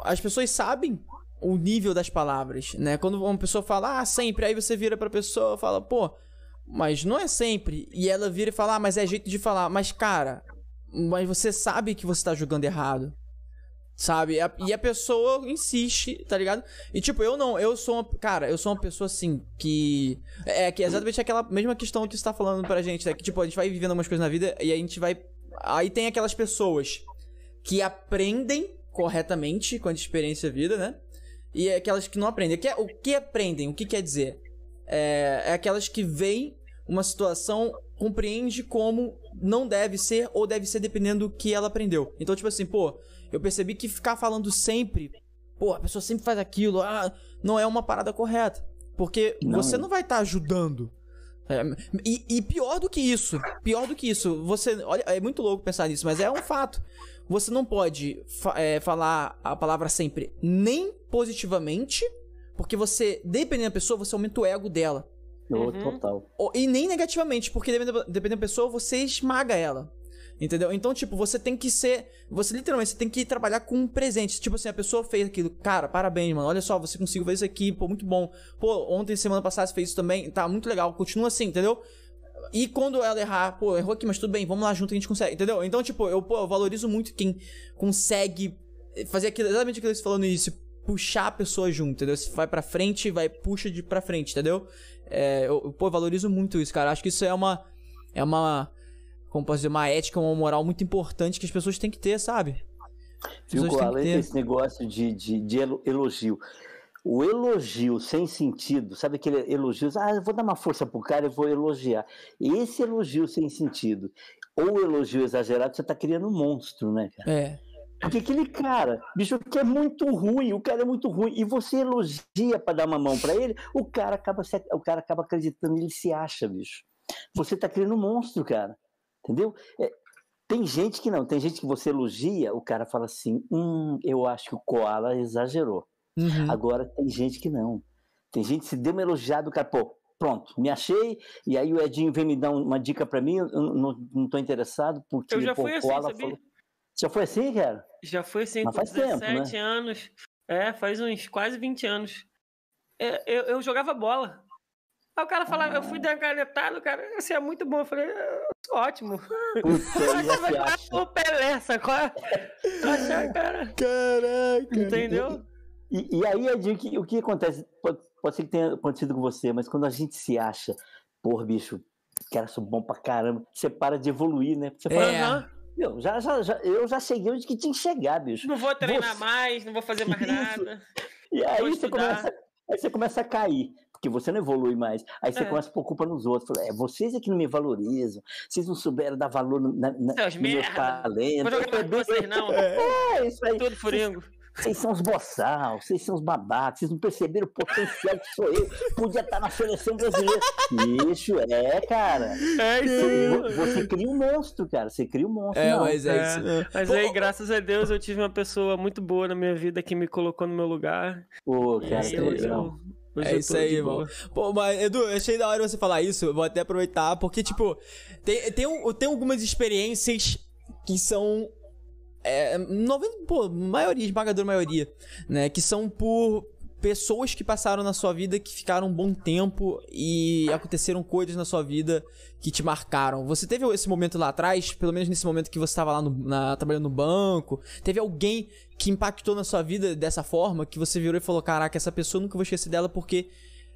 as pessoas sabem o nível das palavras, né? Quando uma pessoa fala, ah, sempre, aí você vira pra pessoa e fala, pô, mas não é sempre. E ela vira e fala, ah, mas é jeito de falar. Mas, cara, mas você sabe que você tá julgando errado. Sabe? E a pessoa insiste, tá ligado? E tipo, eu não, eu sou uma. Cara, eu sou uma pessoa assim que. É que é exatamente aquela mesma questão que você tá falando pra gente, né? Que tipo, a gente vai vivendo algumas coisas na vida e a gente vai. Aí tem aquelas pessoas que aprendem corretamente com a experiência vida, né? E aquelas que não aprendem. O que aprendem? O que quer dizer? É, é aquelas que veem uma situação, compreende como não deve ser ou deve ser dependendo do que ela aprendeu. Então, tipo assim, pô, eu percebi que ficar falando sempre, pô, a pessoa sempre faz aquilo, ah, não é uma parada correta. Porque não. você não vai estar tá ajudando. É, e, e, pior do que isso, pior do que isso, você. Olha, é muito louco pensar nisso, mas é um fato. Você não pode fa é, falar a palavra sempre nem positivamente, porque você, dependendo da pessoa, você aumenta o ego dela. Uhum. Total. E nem negativamente, porque dependendo, dependendo da pessoa, você esmaga ela. Entendeu? Então, tipo, você tem que ser. Você literalmente você tem que trabalhar com um presente. Tipo assim, a pessoa fez aquilo. Cara, parabéns, mano. Olha só, você conseguiu fazer isso aqui. Pô, muito bom. Pô, ontem, semana passada, você fez isso também. Tá muito legal. Continua assim, entendeu? E quando ela errar, pô, errou aqui, mas tudo bem, vamos lá junto que a gente consegue, entendeu? Então, tipo, eu, pô, eu valorizo muito quem consegue fazer aquilo, exatamente aquilo que você falou no início, puxar a pessoa junto, entendeu? Você vai pra frente, vai, puxa de pra frente, entendeu? É, eu, pô, eu valorizo muito isso, cara. Acho que isso é uma. É uma como posso dizer, uma ética, uma moral muito importante que as pessoas têm que ter, sabe? Fico além desse negócio de, de, de, elogio. O elogio sem sentido, sabe aquele elogio? Ah, eu vou dar uma força pro cara e vou elogiar. Esse elogio sem sentido, ou elogio exagerado, você tá criando um monstro, né, cara? É. Porque aquele cara, bicho, que é muito ruim, o cara é muito ruim, e você elogia para dar uma mão para ele, o cara acaba o cara acaba acreditando, ele se acha, bicho. Você tá criando um monstro, cara. Entendeu? É, tem gente que não, tem gente que você elogia, o cara fala assim: hum, eu acho que o Koala exagerou. Uhum. Agora tem gente que não. Tem gente que se deu uma elogiada, o cara, pô, pronto, me achei, e aí o Edinho vem me dar uma dica para mim, eu não, tô interessado, porque eu já pô, fui assim, Koala falou. Já foi assim, cara? Já foi assim, Mas faz 17 tempo, né? anos. É, faz uns quase 20 anos. É, eu, eu jogava bola. Aí o cara falava, eu fui dar uma canetada, o cara, você é muito bom. Eu falei, ótimo. Você vai dar o Pelé, sacou? Achar, cara. Caraca. Entendeu? E, e aí, Edinho, que, o que acontece? Pode, pode ser que tenha acontecido com você, mas quando a gente se acha, pô, bicho, cara, sou bom pra caramba, você para de evoluir, né? Você fala, é. Meu, já, já, já, eu já cheguei onde que tinha que chegar, bicho. Não vou treinar você... mais, não vou fazer mais nada. E aí você começa, aí você começa a cair. Porque você não evolui mais. Aí você é. começa a pôr culpa nos outros. Fala, é, vocês é que não me valorizam, vocês não souberam dar valor na, na, Seus no meu talento. Vou jogar é, vocês não. É, isso aí. Tudo furingo. Vocês são os boçal, vocês são os babacas, vocês não perceberam o potencial que sou eu. Podia estar na seleção brasileira. Isso, é, cara. É isso aí. Você cria um monstro, cara. Você cria um monstro. É, não. mas é, é isso. Mas aí, graças a Deus, eu tive uma pessoa muito boa na minha vida que me colocou no meu lugar. Pô, cara, que legal. É isso aí, irmão. Pô, mas Edu, eu achei da hora você falar isso. Eu vou até aproveitar, porque, tipo, tem, tem, tem algumas experiências que são é, 90, pô, maioria, esmagadora maioria, né? Que são por pessoas que passaram na sua vida que ficaram um bom tempo e aconteceram coisas na sua vida que te marcaram. Você teve esse momento lá atrás, pelo menos nesse momento que você estava lá no, na, trabalhando no banco, teve alguém que impactou na sua vida dessa forma que você virou e falou: Caraca, essa pessoa nunca vou esquecer dela porque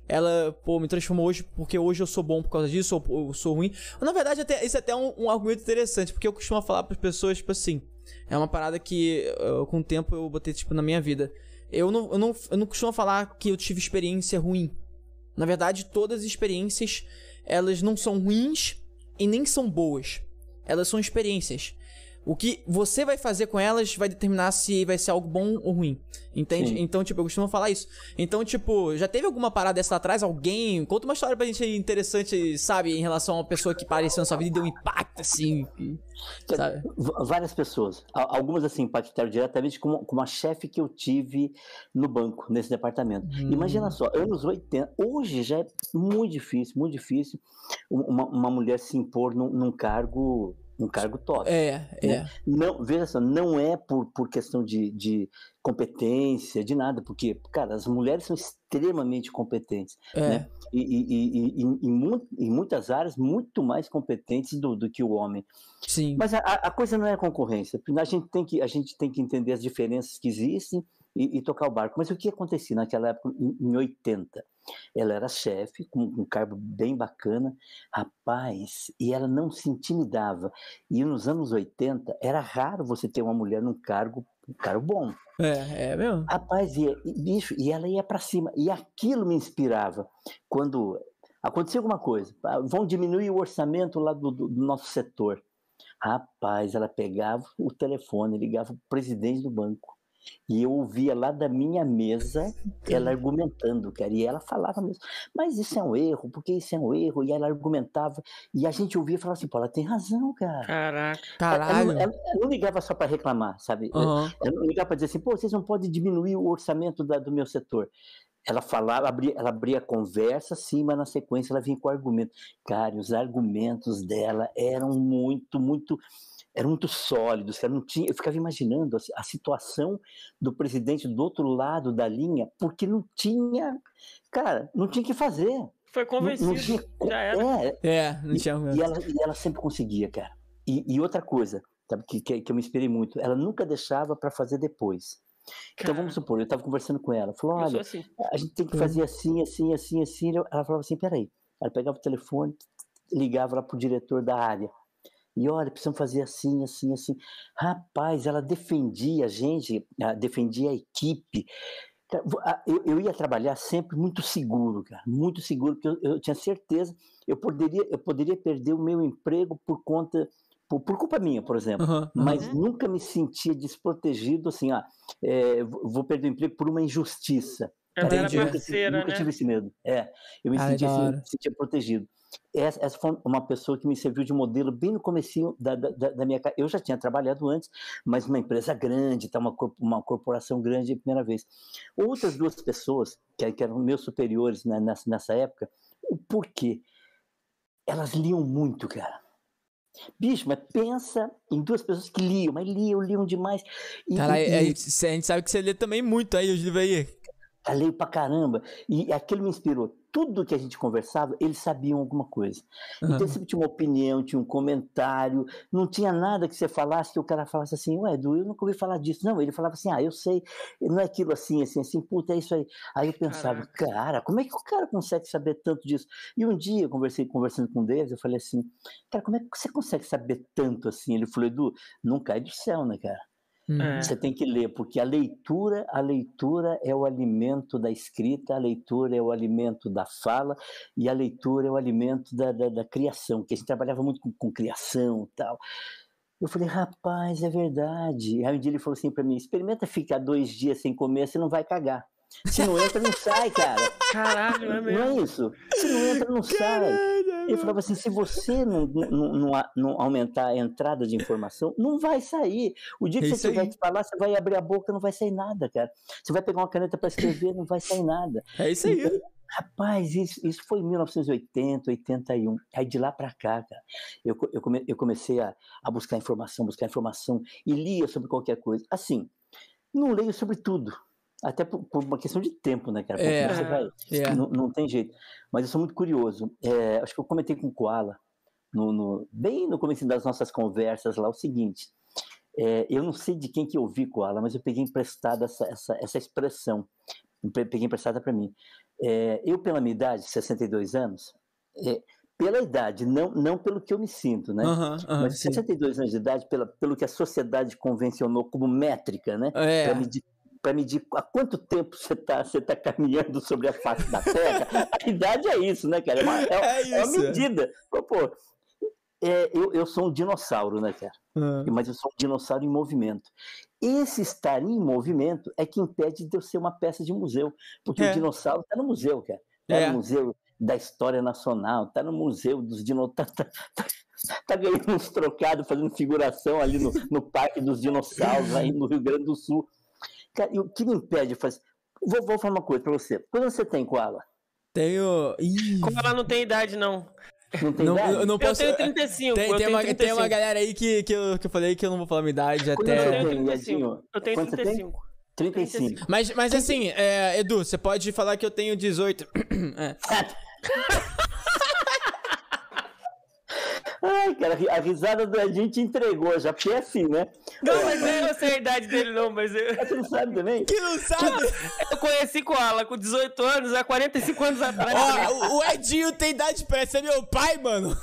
ela, pô, me transformou hoje porque hoje eu sou bom por causa disso, ou eu sou ruim. Na verdade, até, isso é até um, um argumento interessante, porque eu costumo falar para as pessoas, tipo assim, é uma parada que uh, com o tempo eu botei tipo na minha vida. Eu não, eu, não, eu não costumo falar que eu tive experiência ruim. Na verdade, todas as experiências, elas não são ruins e nem são boas. Elas são experiências. O que você vai fazer com elas vai determinar se vai ser algo bom ou ruim. Entende? Sim. Então, tipo, eu costumo falar isso. Então, tipo, já teve alguma parada dessa lá atrás? Alguém? Conta uma história pra gente interessante, sabe? Em relação a uma pessoa que apareceu na sua vida e deu um impacto, assim. Sabe? Várias pessoas. Algumas, assim, impactaram diretamente com, com uma chefe que eu tive no banco, nesse departamento. Hum. Imagina só, anos 80. Hoje já é muito difícil, muito difícil uma, uma mulher se impor num, num cargo um cargo top. É, né? é. Não, veja só, não é por, por questão de, de competência, de nada, porque, cara, as mulheres são extremamente competentes, é. né? E, e, e, e em, em, muitas áreas, muito mais competentes do, do que o homem. Sim. Mas a, a coisa não é a concorrência. A gente, tem que, a gente tem que entender as diferenças que existem e, e tocar o barco. Mas o que acontecia naquela época, em, em 80? Ela era chefe, com um cargo bem bacana, rapaz, e ela não se intimidava. E nos anos 80 era raro você ter uma mulher num cargo, um cargo bom. É, é mesmo. Rapaz, e, bicho, e ela ia para cima. E aquilo me inspirava. Quando acontecia alguma coisa, vão diminuir o orçamento lá do, do, do nosso setor. Rapaz, ela pegava o telefone, ligava o presidente do banco e eu ouvia lá da minha mesa ela argumentando, cara, e ela falava mesmo, mas isso é um erro, porque isso é um erro, e ela argumentava, e a gente ouvia e falava assim, pô, ela tem razão, cara. Caraca. Caralho. Ela, ela, ela não ligava só para reclamar, sabe? Uhum. Ela não ligava para dizer assim, pô, vocês não podem diminuir o orçamento da, do meu setor. Ela falava, abria, ela abria a conversa, sim, mas na sequência ela vinha com argumento. Cara, os argumentos dela eram muito, muito eram muito sólidos, cara, não tinha, eu ficava imaginando a, a, situação do presidente do outro lado da linha, porque não tinha, cara, não tinha que fazer. Foi convencido, não, não tinha, já era. É, é não tinha e, e, ela, e ela sempre conseguia, cara. E, e outra coisa, sabe, que, que, que, eu me inspirei muito, ela nunca deixava para fazer depois. Então vamos supor, eu estava conversando com ela, falou, olha, assim. a gente tem que fazer assim, assim, assim, assim. Ela falava assim, peraí. Ela pegava o telefone, ligava lá pro diretor da área e olha, precisamos fazer assim, assim, assim. Rapaz, ela defendia a gente, defendia a equipe. Eu, eu, ia trabalhar sempre muito seguro, cara, muito seguro, porque eu, eu, tinha certeza, eu poderia, eu poderia perder o meu emprego por conta, por, por culpa minha, por exemplo, uhum, uhum. mas nunca me sentia desprotegido, assim, ah, é, vou perder o emprego por uma injustiça. Ela era parceira, nunca, né? tive esse medo. É, eu me sentia, assim, sentia protegido essa, essa, foi uma pessoa que me serviu de modelo bem no começo da, da, da, minha Eu já tinha trabalhado antes, mas uma empresa grande, tá, uma, uma corporação grande a primeira vez. Outras duas pessoas, que, que eram meus superiores né, nessa, nessa época, o porquê? Elas liam muito, cara. Bicho, mas pensa em duas pessoas que liam, mas liam, liam demais. E, cara, e, a gente sabe que você lê também muito aí os livros aí. Eu leio pra caramba. E aquilo me inspirou tudo que a gente conversava, eles sabiam alguma coisa. Uhum. Então sempre tinha uma opinião, tinha um comentário, não tinha nada que você falasse que o cara falasse assim, ué, Edu, eu nunca ouvi falar disso. Não, ele falava assim, ah, eu sei, não é aquilo assim, assim, assim, puta, é isso aí. Aí eu pensava, Caraca. cara, como é que o cara consegue saber tanto disso? E um dia, eu conversei, conversando com Davis, eu falei assim, cara, como é que você consegue saber tanto assim? Ele falou, Edu, não cai do céu, né, cara? Hum. É. Você tem que ler, porque a leitura, a leitura é o alimento da escrita, a leitura é o alimento da fala e a leitura é o alimento da, da, da criação, porque a gente trabalhava muito com, com criação e tal. Eu falei, rapaz, é verdade. Aí um dia ele falou assim para mim: experimenta ficar dois dias sem comer, você não vai cagar. Se não entra, não sai, cara. Caralho, é mesmo. Não é isso? Se não entra, não sai. Ele falava assim: se você não, não, não, não, aumentar a entrada de informação, não vai sair. O dia que é você tiver que falar, você vai abrir a boca, não vai sair nada, cara. Você vai pegar uma caneta para escrever, não vai sair nada. É isso aí. Então, rapaz, isso, isso foi em 1980, 81. Aí de lá para cá, cara, eu, eu, come, eu comecei a, a buscar informação, buscar informação e lia sobre qualquer coisa. Assim, não leio sobre tudo até por, por, uma questão de tempo, né, cara? É, vai, é. não, não, tem jeito. Mas eu sou muito curioso. É, acho que eu comentei com o Koala, no, no, bem no começo das nossas conversas lá, o seguinte. É, eu não sei de quem que eu ouvi, Koala, mas eu peguei emprestada essa, essa, essa expressão. Peguei emprestada para mim. É, eu, pela minha idade, 62 anos, é, pela idade, não, não pelo que eu me sinto, né? Uhum, uhum, Mas 62 sim. anos de idade, pela, pelo que a sociedade convencionou como métrica, né? É. Para medir para medir há quanto tempo você está você tá caminhando sobre a face da Terra. a idade é isso, né, cara? É uma, é, é, é uma medida. Pô, pô é, eu, eu sou um dinossauro, né, cara? Uhum. Mas eu sou um dinossauro em movimento. Esse estar em movimento é que impede de eu ser uma peça de museu. Porque é. o dinossauro está no museu, cara. Está é. no museu da História Nacional, está no Museu dos Dinossauros. Tá, tá, tá, tá, ganhando uns trocados, fazendo figuração ali no, no Parque dos Dinossauros, aí no Rio Grande do Sul. Cara, e o que me impede de fazer. Vou, vou falar uma coisa pra você. Quando você tem koala? Tenho. Ih. Koala não tem idade, não. Não tem não, idade? Eu, não posso... eu tenho 35. Tem, eu tem, tenho uma, 35. tem uma galera aí que, que, eu, que eu falei que eu não vou falar minha idade Quando até. Eu tenho 35. Eu tenho 35. 35. Mas, mas assim, é, Edu, você pode falar que eu tenho 18. é. Ai, cara, a risada da gente entregou já, porque é assim, né? Não, mas eu não sei a idade dele, não, mas eu. Você não sabe também? Que não sabe? Eu conheci Koala com 18 anos, há 45 anos atrás. Ó, o Edinho tem idade pra ser meu pai, mano.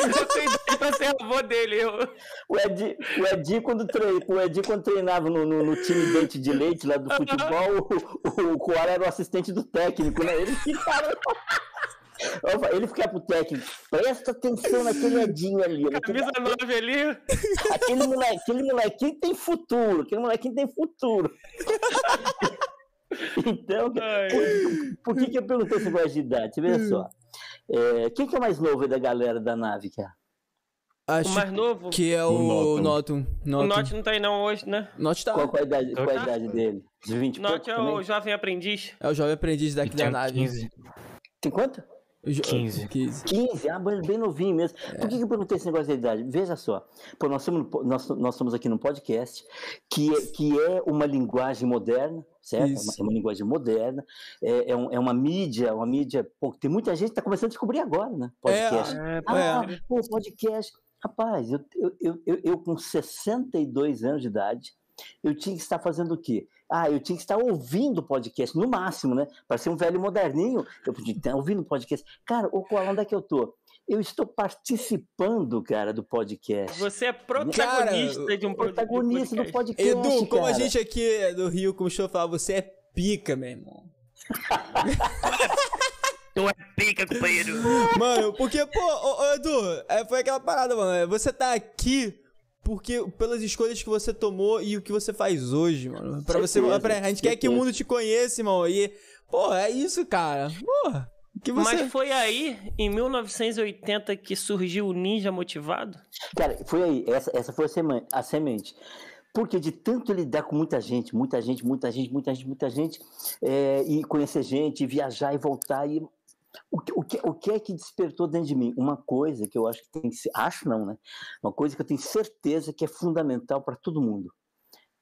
Eu tenho idade pra ser avô dele. Eu... O, Edinho, o, Edinho, quando trein, o Edinho, quando treinava no, no, no time Dente de Leite lá do futebol, o, o, o Koala era o assistente do técnico, né? Ele ficava. Ele fica pro técnico, presta atenção naquele Edinho ali. Camisa naquele... 9 ali. Aquele, moleque, aquele molequinho tem futuro, aquele molequinho tem futuro. então, por, por, que, que eu perguntei esse negócio de idade? Vê hum. só. É, quem que é mais novo da galera da nave, cara? Acho o mais novo? Que é o, o Notum. O Not não tá aí não hoje, né? Not tá. Qual, qual, a idade, qual a tá. idade dele? De 20 Not é o jovem aprendiz. É o jovem aprendiz daqui da nave. 15. Tem quanto? 15. 15. 15, ah, bem novinho mesmo. É. Por que, que eu perguntei esse negócio da idade? Veja só, pô, nós, somos, nós, nós estamos aqui num podcast que é, que é uma linguagem moderna, certo? É uma, é uma, linguagem moderna, é, é, um, é, uma mídia, uma mídia. Pô, tem muita gente que está começando a descobrir agora, né? Podcast. É, ah, é. pô, podcast. Rapaz, eu, eu, eu, eu, eu com 62 anos de idade, eu tinha que estar fazendo o quê? Ah, eu tinha que estar ouvindo podcast, no máximo, né? Para ser um velho moderninho, eu podia estar ouvindo podcast. Cara, o qual onde é que eu tô? Eu estou participando, cara, do podcast. Você é protagonista cara, de um protagonista podcast. do podcast. Edu, como cara. a gente aqui do Rio começou a falar, você é pica, meu irmão. Tu é pica, companheiro. Mano, porque, pô, ô, ô, Edu, é, foi aquela parada, mano. Você tá aqui porque pelas escolhas que você tomou e o que você faz hoje, mano. Pra você, pra, a gente quer que o mundo te conheça, irmão. E, pô, é isso, cara. Porra. Que você... Mas foi aí, em 1980, que surgiu o Ninja Motivado? Cara, foi aí. Essa, essa foi a, sema, a semente. Porque de tanto lidar com muita gente, muita gente, muita gente, muita gente, muita gente, é, e conhecer gente, e viajar e voltar, e o que, o, que, o que é que despertou dentro de mim? Uma coisa que eu acho que tem que ser, acho não, né? Uma coisa que eu tenho certeza que é fundamental para todo mundo.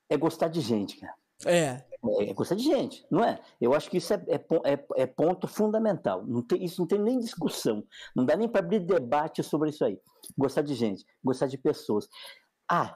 É gostar de gente, cara. É. É, é gostar de gente, não é? Eu acho que isso é, é, é, é ponto fundamental. Não tem, isso não tem nem discussão. Não dá nem para abrir debate sobre isso aí. Gostar de gente, gostar de pessoas. Ah,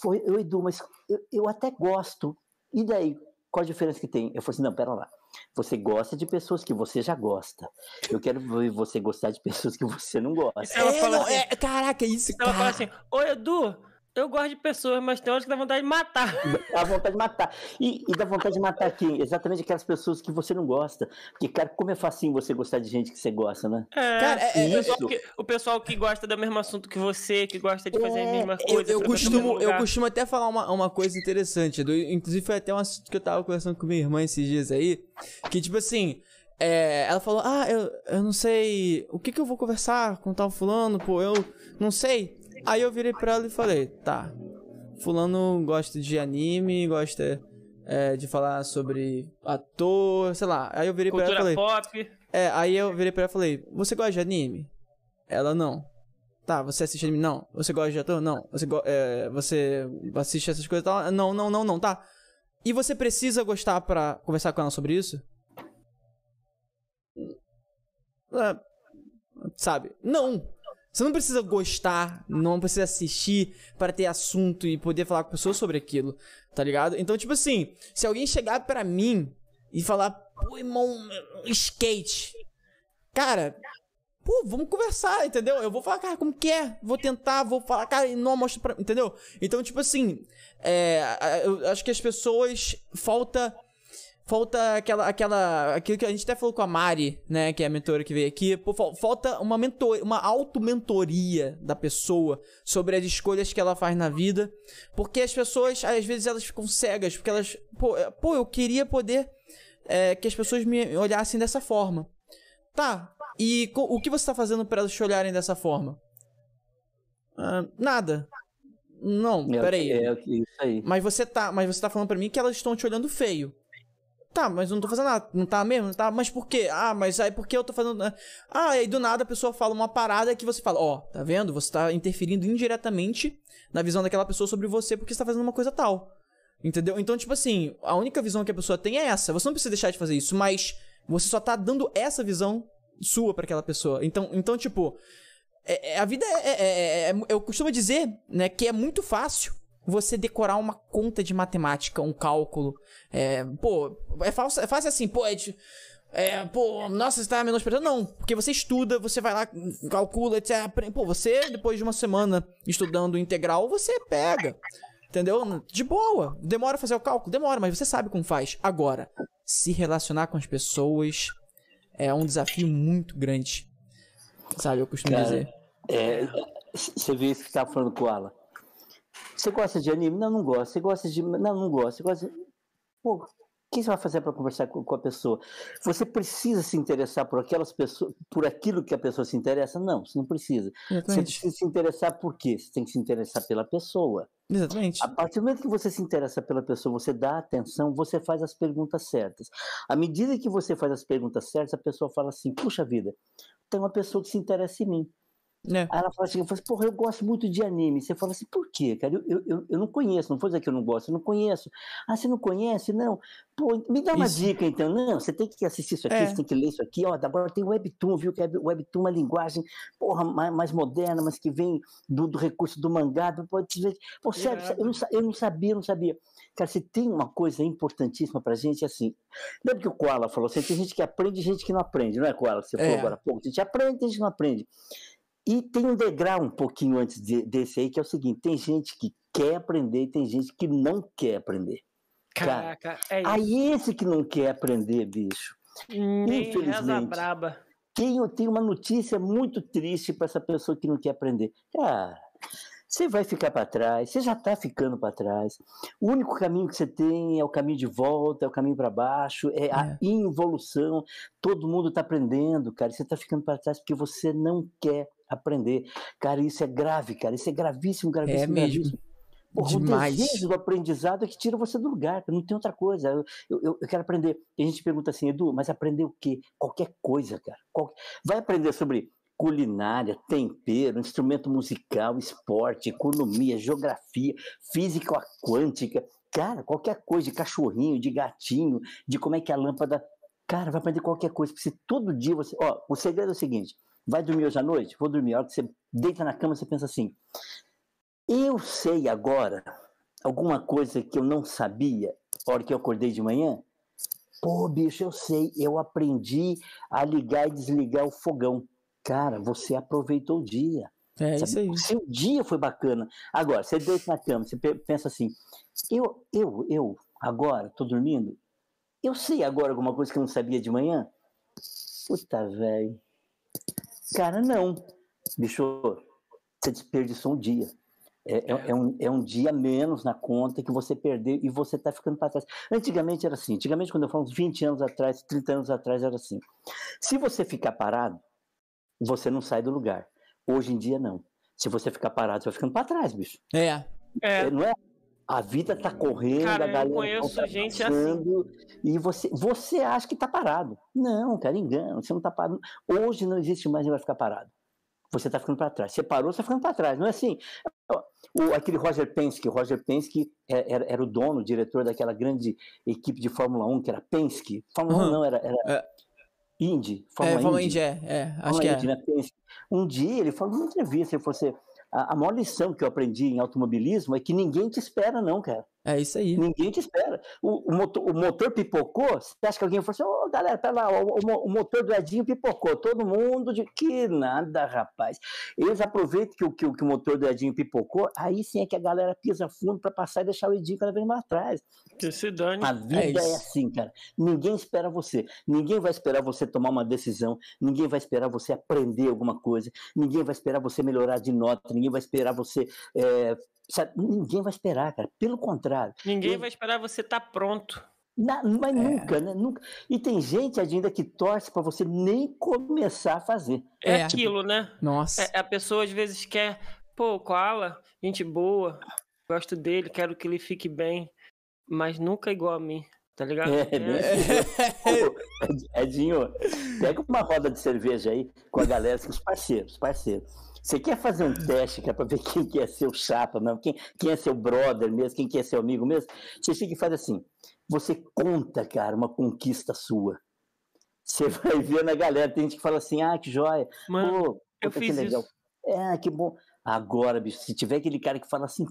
foi, eu, Edu, mas eu, eu até gosto. E daí? Qual a diferença que tem? Eu falei assim, não, pera lá. Você gosta de pessoas que você já gosta. Eu quero ver você gostar de pessoas que você não gosta. Ela é, fala assim, é, caraca, isso, Ela fala assim, ô Edu, Eu gosto de pessoas, mas tem horas que dá vontade de matar. Dá vontade de matar. E, e dá vontade de matar quem? Exatamente aquelas pessoas que você não gosta. Porque, cara, como é facinho você gostar de gente que você gosta, né? É, cara, é, é, o, pessoal que, o, pessoal que, gosta do mesmo assunto que você, que gosta de fazer é, a mesma coisa. Eu, eu costumo, eu costumo até falar uma, uma coisa interessante. Do, inclusive, foi até um assunto que eu tava conversando com minha irmã esses dias aí. Que, tipo assim. É, ela falou: Ah, eu, eu não sei. O que que eu vou conversar com tal fulano? Pô, eu não sei. Aí eu virei pra ela e falei: Tá, fulano gosta de anime, gosta é, de falar sobre ator, sei lá. Aí eu virei Cultura pra ela e falei... pop. É, aí eu virei pra ela e falei, você gosta de anime? Ela, não. Tá, você assiste anime? Não. Você gosta de ator? Não. Você, é, você assiste essas coisas e tal? Não, não, não, não, tá. E você precisa gostar pra conversar com ela sobre isso? É, sabe? Não. Você não precisa gostar, não precisa assistir para ter assunto e poder falar com pessoas sobre aquilo, tá ligado? Então, tipo assim, se alguém chegar para mim e falar, pô, irmão, skate. Cara, pô, vamos conversar, entendeu? Eu vou falar, cara, como que é? Vou tentar, vou falar, cara, e não mostra pra. Entendeu? Então, tipo assim, é, eu acho que as pessoas falta falta aquela, aquela, aquilo que a gente até falou com a Mari, né, que é a mentora que veio aqui, pô, falta uma mentor, uma auto-mentoria da pessoa sobre as escolhas que ela faz na vida, porque as pessoas, às vezes, elas ficam cegas, porque elas, pô, é, pô eu queria poder é, que as pessoas me olhassem dessa forma. Tá, e o que você tá fazendo para elas te olharem dessa forma? Ah, nada. Não, é, peraí. É, é, isso aí. Mas você tá, mas você tá falando para mim que elas estão te olhando feio. Tá, mas não tô fazendo nada. Não tá mesmo? Tá, mas por quê? Ah, mas aí por que eu tô fazendo. Ah, aí do nada a pessoa fala uma parada que você fala: Ó, oh, tá vendo? Você tá interferindo indiretamente na visão daquela pessoa sobre você porque você tá fazendo uma coisa tal. Entendeu? Então, tipo assim, a única visão que a pessoa tem é essa. Você não precisa deixar de fazer isso, mas você só tá dando essa visão sua para aquela pessoa. Então, então tipo, é, é, a vida é, é, é, é, Eu costumo dizer, né, que é muito fácil você decorar uma conta de matemática, um cálculo. É, pô, é fácil, é fácil assim, pô, é, de, é, pô, nossa, você tá menosprezando. Não, porque você estuda, você vai lá, calcula, etc. Pô, você, depois de uma semana estudando integral, você pega. Entendeu? De boa. Demora fazer o cálculo? Demora, mas você sabe como faz. Agora, se relacionar com as pessoas é um desafio muito grande. Sabe, eu costumo Cara, dizer. É, você viu isso que você tava falando com ela. Você gosta de anime? Não, não gosta. Você gosta de. Não, não gosta. Você gosta de... Pô, o que você vai fazer para conversar com, com, a pessoa? Você precisa se interessar por aquelas pessoas, por aquilo que a pessoa se interessa? Não, você não precisa. Exatamente. Você precisa se interessar por quê? Você tem que se interessar pela pessoa. Exatamente. A partir do momento que você se interessa pela pessoa, você dá atenção, você faz as perguntas certas. À medida que você faz as perguntas certas, a pessoa fala assim: puxa vida, tem uma pessoa que se interessa em mim. É. Aí ela fala assim, eu falo assim, porra, eu gosto muito de anime. Você fala assim, por quê, cara? Eu, eu, eu não conheço, não vou dizer que eu não gosto, eu não conheço. Ah, você não conhece? Não. Pô, me dá uma isso. dica então. Não, você tem que assistir isso aqui, é. você tem que ler isso aqui. Ó, agora tem o Webtoon, viu? Que é Webtoon é uma linguagem, porra, mais, mais moderna, mas que vem do, do recurso do mangá. Pode pô, sério, eu não, eu não sabia, eu não sabia. Cara, se tem uma coisa importantíssima pra gente, é assim. Lembra que o Koala falou assim, tem gente que aprende e gente que não aprende, não é, Koala? Você é. falou agora há pouco. A gente aprende e a gente não aprende. E tem um degrau um pouquinho antes de, desse aí, que é o seguinte: tem gente que quer aprender e tem gente que não quer aprender. Caraca, é isso. Aí esse que não quer aprender, bicho. Nem infelizmente. braba. Tenho, tenho uma notícia muito triste para essa pessoa que não quer aprender. Cara, você vai ficar para trás, você já está ficando para trás. O único caminho que você tem é o caminho de volta, é o caminho para baixo, é, é, a involução. Todo mundo está aprendendo, cara. Você está ficando para trás porque você não quer aprender. Cara, isso é grave, cara. Isso é gravíssimo, gravíssimo, é mesmo. gravíssimo. Porra, Demais. o desejo do aprendizado é que tira você do lugar, não tem outra coisa. Eu, eu, eu, quero aprender. E a gente pergunta assim, Edu, mas aprender o quê? Qualquer coisa, cara. Qual... Vai aprender sobre culinária, tempero, instrumento musical, esporte, economia, geografia, física quântica. Cara, qualquer coisa de cachorrinho, de gatinho, de como é que é a lâmpada. Cara, vai aprender qualquer coisa. Porque se todo dia você. Ó, o segredo é o seguinte: Vai dormir hoje à noite? Vou dormir. A hora que você deita na cama, você pensa assim: eu sei agora alguma coisa que eu não sabia na hora que eu acordei de manhã? Pô, bicho, eu sei. Eu aprendi a ligar e desligar o fogão. Cara, você aproveitou o dia. É sabe? isso aí. Seu dia foi bacana. Agora, você deita na cama, você pensa assim, eu, eu, eu, agora, tô dormindo, eu sei agora alguma coisa que eu não sabia de manhã? Puta, velho. Cara, não. Bicho, você desperdiçou um dia. É, é, é, um, é um dia menos na conta que você perdeu e você está ficando para trás. Antigamente era assim. Antigamente, quando eu falo uns 20 anos atrás, 30 anos atrás, era assim. Se você ficar parado, você não sai do lugar. Hoje em dia, não. Se você ficar parado, você vai ficando para trás, bicho. É. É. Não é? A vida tá correndo, Cara, a galera eu conheço tá gente assim. E você, você acha que tá parado. Não, cara, engano. Você não tá parado. Hoje não existe mais e vai ficar parado você está ficando para trás. Você parou, você está ficando para trás. Não é assim. O, aquele Roger Penske, o Roger Penske é, era, era, o dono, o diretor daquela grande equipe de Fórmula 1, que era Penske. Fórmula uhum. 1 não, era, era é. Indy. Fórmula, é, Fórmula Indy, é, é. Acho Fórmula que Indy, é. Né? Um dia ele falou numa entrevista, ele falou assim, a, maior lição que eu aprendi em automobilismo é que ninguém te espera não, cara. É isso aí. Ninguém te espera. O, o, motor, o motor, pipocou, você acha que alguém falou assim, ô oh, galera, pera lá, o, o, motor do Edinho pipocou. Todo mundo de que nada, rapaz. Eles aproveitam que, que, que o motor do Edinho pipocou, aí sim é que a galera pisa fundo para passar e deixar o Edinho cada vez mais atrás. Que se dane. A vida é, é, assim, cara. Ninguém espera você. Ninguém vai esperar você tomar uma decisão. Ninguém vai esperar você aprender alguma coisa. Ninguém vai esperar você melhorar de nota. Ninguém vai esperar você é, Sabe? Ninguém vai esperar, cara. Pelo contrário. Ninguém eu... vai esperar você estar tá pronto. Na, mas é. nunca, né? Nunca. E tem gente ainda que torce para você nem começar a fazer. É, é. aquilo, né? Nossa. É, a pessoa às vezes quer, pô, Koala, gente boa, gosto dele, quero que ele fique bem, mas nunca igual a mim. Tá ligado? É, é. Edinho, pega uma roda de cerveja aí com a galera, os parceiros, parceiros. Você quer fazer um teste que é para ver quem quer ser o chapa mesmo, quem, quem é seu brother mesmo, quem quer ser seu amigo mesmo? Você chega e faz assim: você conta, cara, uma conquista sua. Você vai ver na galera, tem gente que fala assim: ah, que joia. Mano, Pô, eu fiz legal. Isso. É, que bom. Agora, bicho, se tiver aquele cara que fala assim,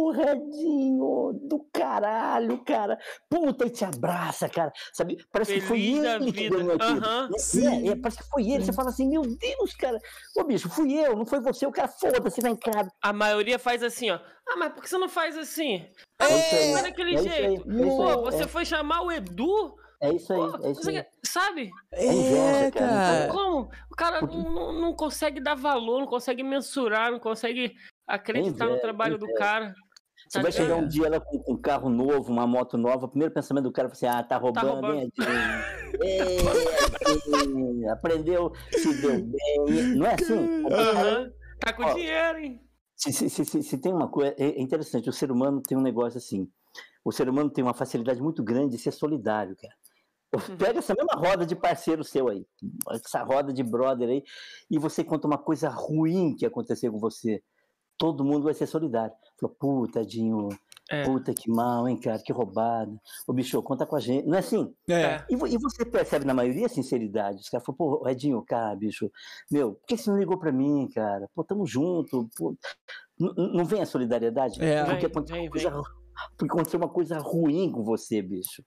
porradinho do caralho, cara. Puta, e te abraça, cara. Sabe? Parece Feliz que foi ele que ganhou aquilo. Uhum, é, é, parece que foi ele. Você fala assim, meu Deus, cara. Ô, bicho, fui eu, não foi você. O cara, foda-se, vai em casa. A maioria faz assim, ó. Ah, mas por que você não faz assim? Ah, é, é daquele é jeito. Aí, é Pô, você foi chamar o Edu é isso aí, Pô, é isso aí. Sabe? É, inveja, cara. Como? O cara não, não, consegue dar valor, não consegue mensurar, não consegue acreditar no trabalho do cara. Você vai chegar um dia lá com, um carro novo, uma moto nova, o primeiro pensamento do cara vai ser, ah, tá roubando, tá roubando. hein, é, Aprendeu, se deu bem. Não é assim? Uhum. Tá com Ó, dinheiro, hein? Se, se, se, se, tem uma coisa, é interessante, o ser humano tem um negócio assim, o ser humano tem uma facilidade muito grande de ser solidário, cara. Uhum. Pega essa mesma roda de parceiro seu aí, essa roda de brother aí, e você conta uma coisa ruim que aconteceu com você todo mundo vai ser solidário. Falou, puta, Dinho, é. puta que mal, hein, cara, que roubada. Ô, bicho, conta com a gente. Não é assim? É. E, e você percebe na maioria a sinceridade. Os caras falam, pô, Edinho, cara, bicho, meu, por que você não ligou pra mim, cara? Pô, tamo junto. Pô. Não vem a solidariedade? É. Porque, aconteceu vem, coisa, vem. porque aconteceu uma coisa ruim com você, bicho.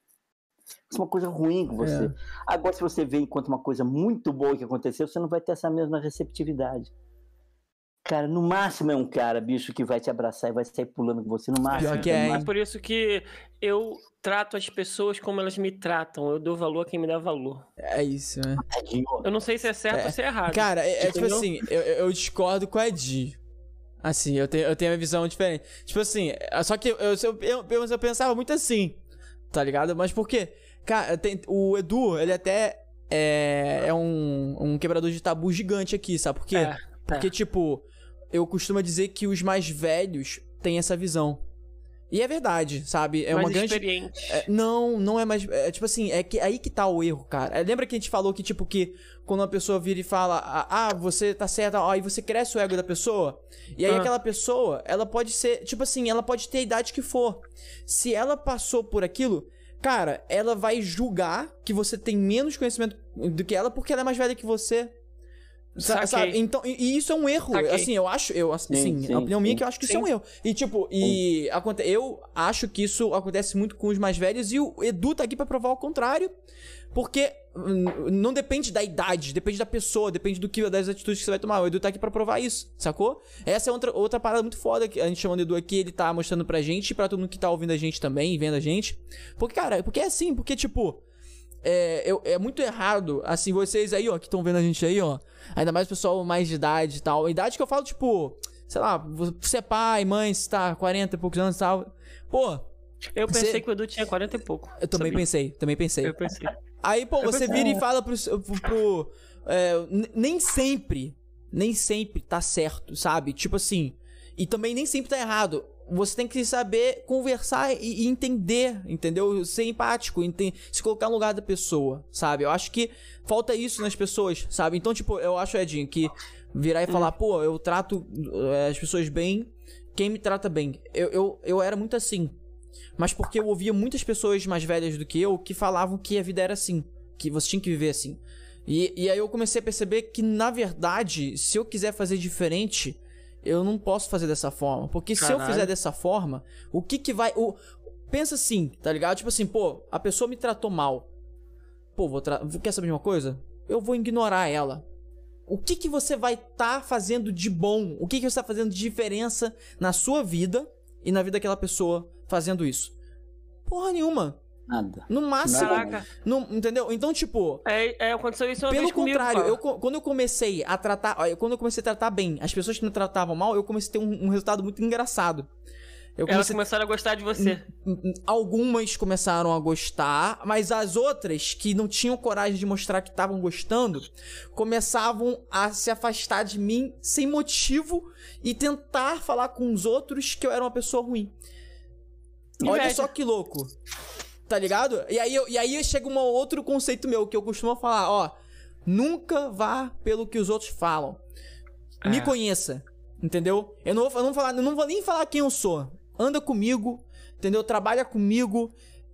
Isso é uma coisa ruim com você. É. Agora, se você vê enquanto uma coisa muito boa que aconteceu, você não vai ter essa mesma receptividade. Cara, no máximo é um cara, bicho, que vai te abraçar e vai sair pulando com você. No máximo. Pior que é, é por isso que eu trato as pessoas como elas me tratam. Eu dou valor a quem me dá valor. É isso, né? Eu não sei se é certo é. ou se é errado. Cara, é, é tipo assim, eu, eu discordo com a Edi. Assim, eu tenho, eu tenho uma visão diferente. Tipo assim, é, só que eu, eu, eu, eu, eu pensava muito assim, tá ligado? Mas por quê? Cara, tem, o Edu, ele até é, é um, um quebrador de tabu gigante aqui, sabe por quê? É, Porque, é. tipo, eu costumo dizer que os mais velhos têm essa visão. E é verdade, sabe? É mais uma grande. Experiente. É, não, não é mais. É, tipo assim, é que aí que tá o erro, cara. É, lembra que a gente falou que, tipo, que quando uma pessoa vira e fala, ah, ah você tá certa, aí você cresce o ego da pessoa. E aí ah. aquela pessoa, ela pode ser, tipo assim, ela pode ter a idade que for. Se ela passou por aquilo, cara, ela vai julgar que você tem menos conhecimento do que ela porque ela é mais velha que você. Sabe, sabe? Então, e, e, isso é um erro. Saquei. Assim, eu acho, eu assim, sim, sim, a opinião sim. minha é que eu acho que sim. isso é um erro. E tipo, e aconte, eu acho que isso acontece muito com os mais velhos e o Edu tá aqui para provar o contrário. Porque não depende da idade, depende da pessoa, depende do que das atitudes que você vai tomar. O Edu tá aqui pra provar isso, sacou? Essa é outra, outra parada muito foda que a gente chamando o Edu aqui, ele tá mostrando pra gente e pra todo mundo que tá ouvindo a gente também, vendo a gente. Porque, cara, porque é assim, porque, tipo, é, é, é muito errado, assim, vocês aí, ó, que estão vendo a gente aí, ó. Ainda mais o pessoal mais de idade e tal. Idade que eu falo, tipo, sei lá, você é pai, mãe, você tá 40 e poucos anos e tal. Pô. Eu pensei você... que o Edu tinha 40 e pouco. Eu também sabia? pensei, também pensei. Eu pensei. Aí, pô, você vira e fala pro. pro, pro é, nem sempre, nem sempre tá certo, sabe? Tipo assim. E também nem sempre tá errado. Você tem que saber conversar e, e entender, entendeu? Ser empático, se colocar no lugar da pessoa, sabe? Eu acho que falta isso nas pessoas, sabe? Então, tipo, eu acho, Edinho, que virar e falar, hum. pô, eu trato é, as pessoas bem, quem me trata bem. Eu, eu, eu era muito assim mas porque eu ouvia muitas pessoas mais velhas do que eu que falavam que a vida era assim, que você tinha que viver assim. E, e aí eu comecei a perceber que, na verdade, se eu quiser fazer diferente, eu não posso fazer dessa forma. Porque Caralho. se eu fizer dessa forma, o que que vai. O... Pensa assim, tá ligado? Tipo assim, pô, a pessoa me tratou mal. Pô, vou tra... quer saber de uma coisa? Eu vou ignorar ela. O que que você vai estar tá fazendo de bom? O que que você está fazendo de diferença na sua vida e na vida daquela pessoa fazendo isso? Porra nenhuma. Nada. No máximo. Caraca. No, entendeu? Então, tipo. É, é, aconteceu isso uma Pelo vez contrário, comigo, eu, quando eu comecei a tratar. Quando eu comecei a tratar bem as pessoas que me tratavam mal, eu comecei a ter um, um resultado muito engraçado. Eu Elas começaram a gostar de você. Algumas começaram a gostar, mas as outras que não tinham coragem de mostrar que estavam gostando, começavam a se afastar de mim sem motivo e tentar falar com os outros que eu era uma pessoa ruim. Olha só que louco. Tá ligado? E aí, eu, e aí chega um outro conceito meu que eu costumo falar, ó. Nunca vá pelo que os outros falam. É. Me conheça. Entendeu? Eu não, vou, eu, não vou falar, eu não vou nem falar quem eu sou. Anda comigo, entendeu? Trabalha comigo,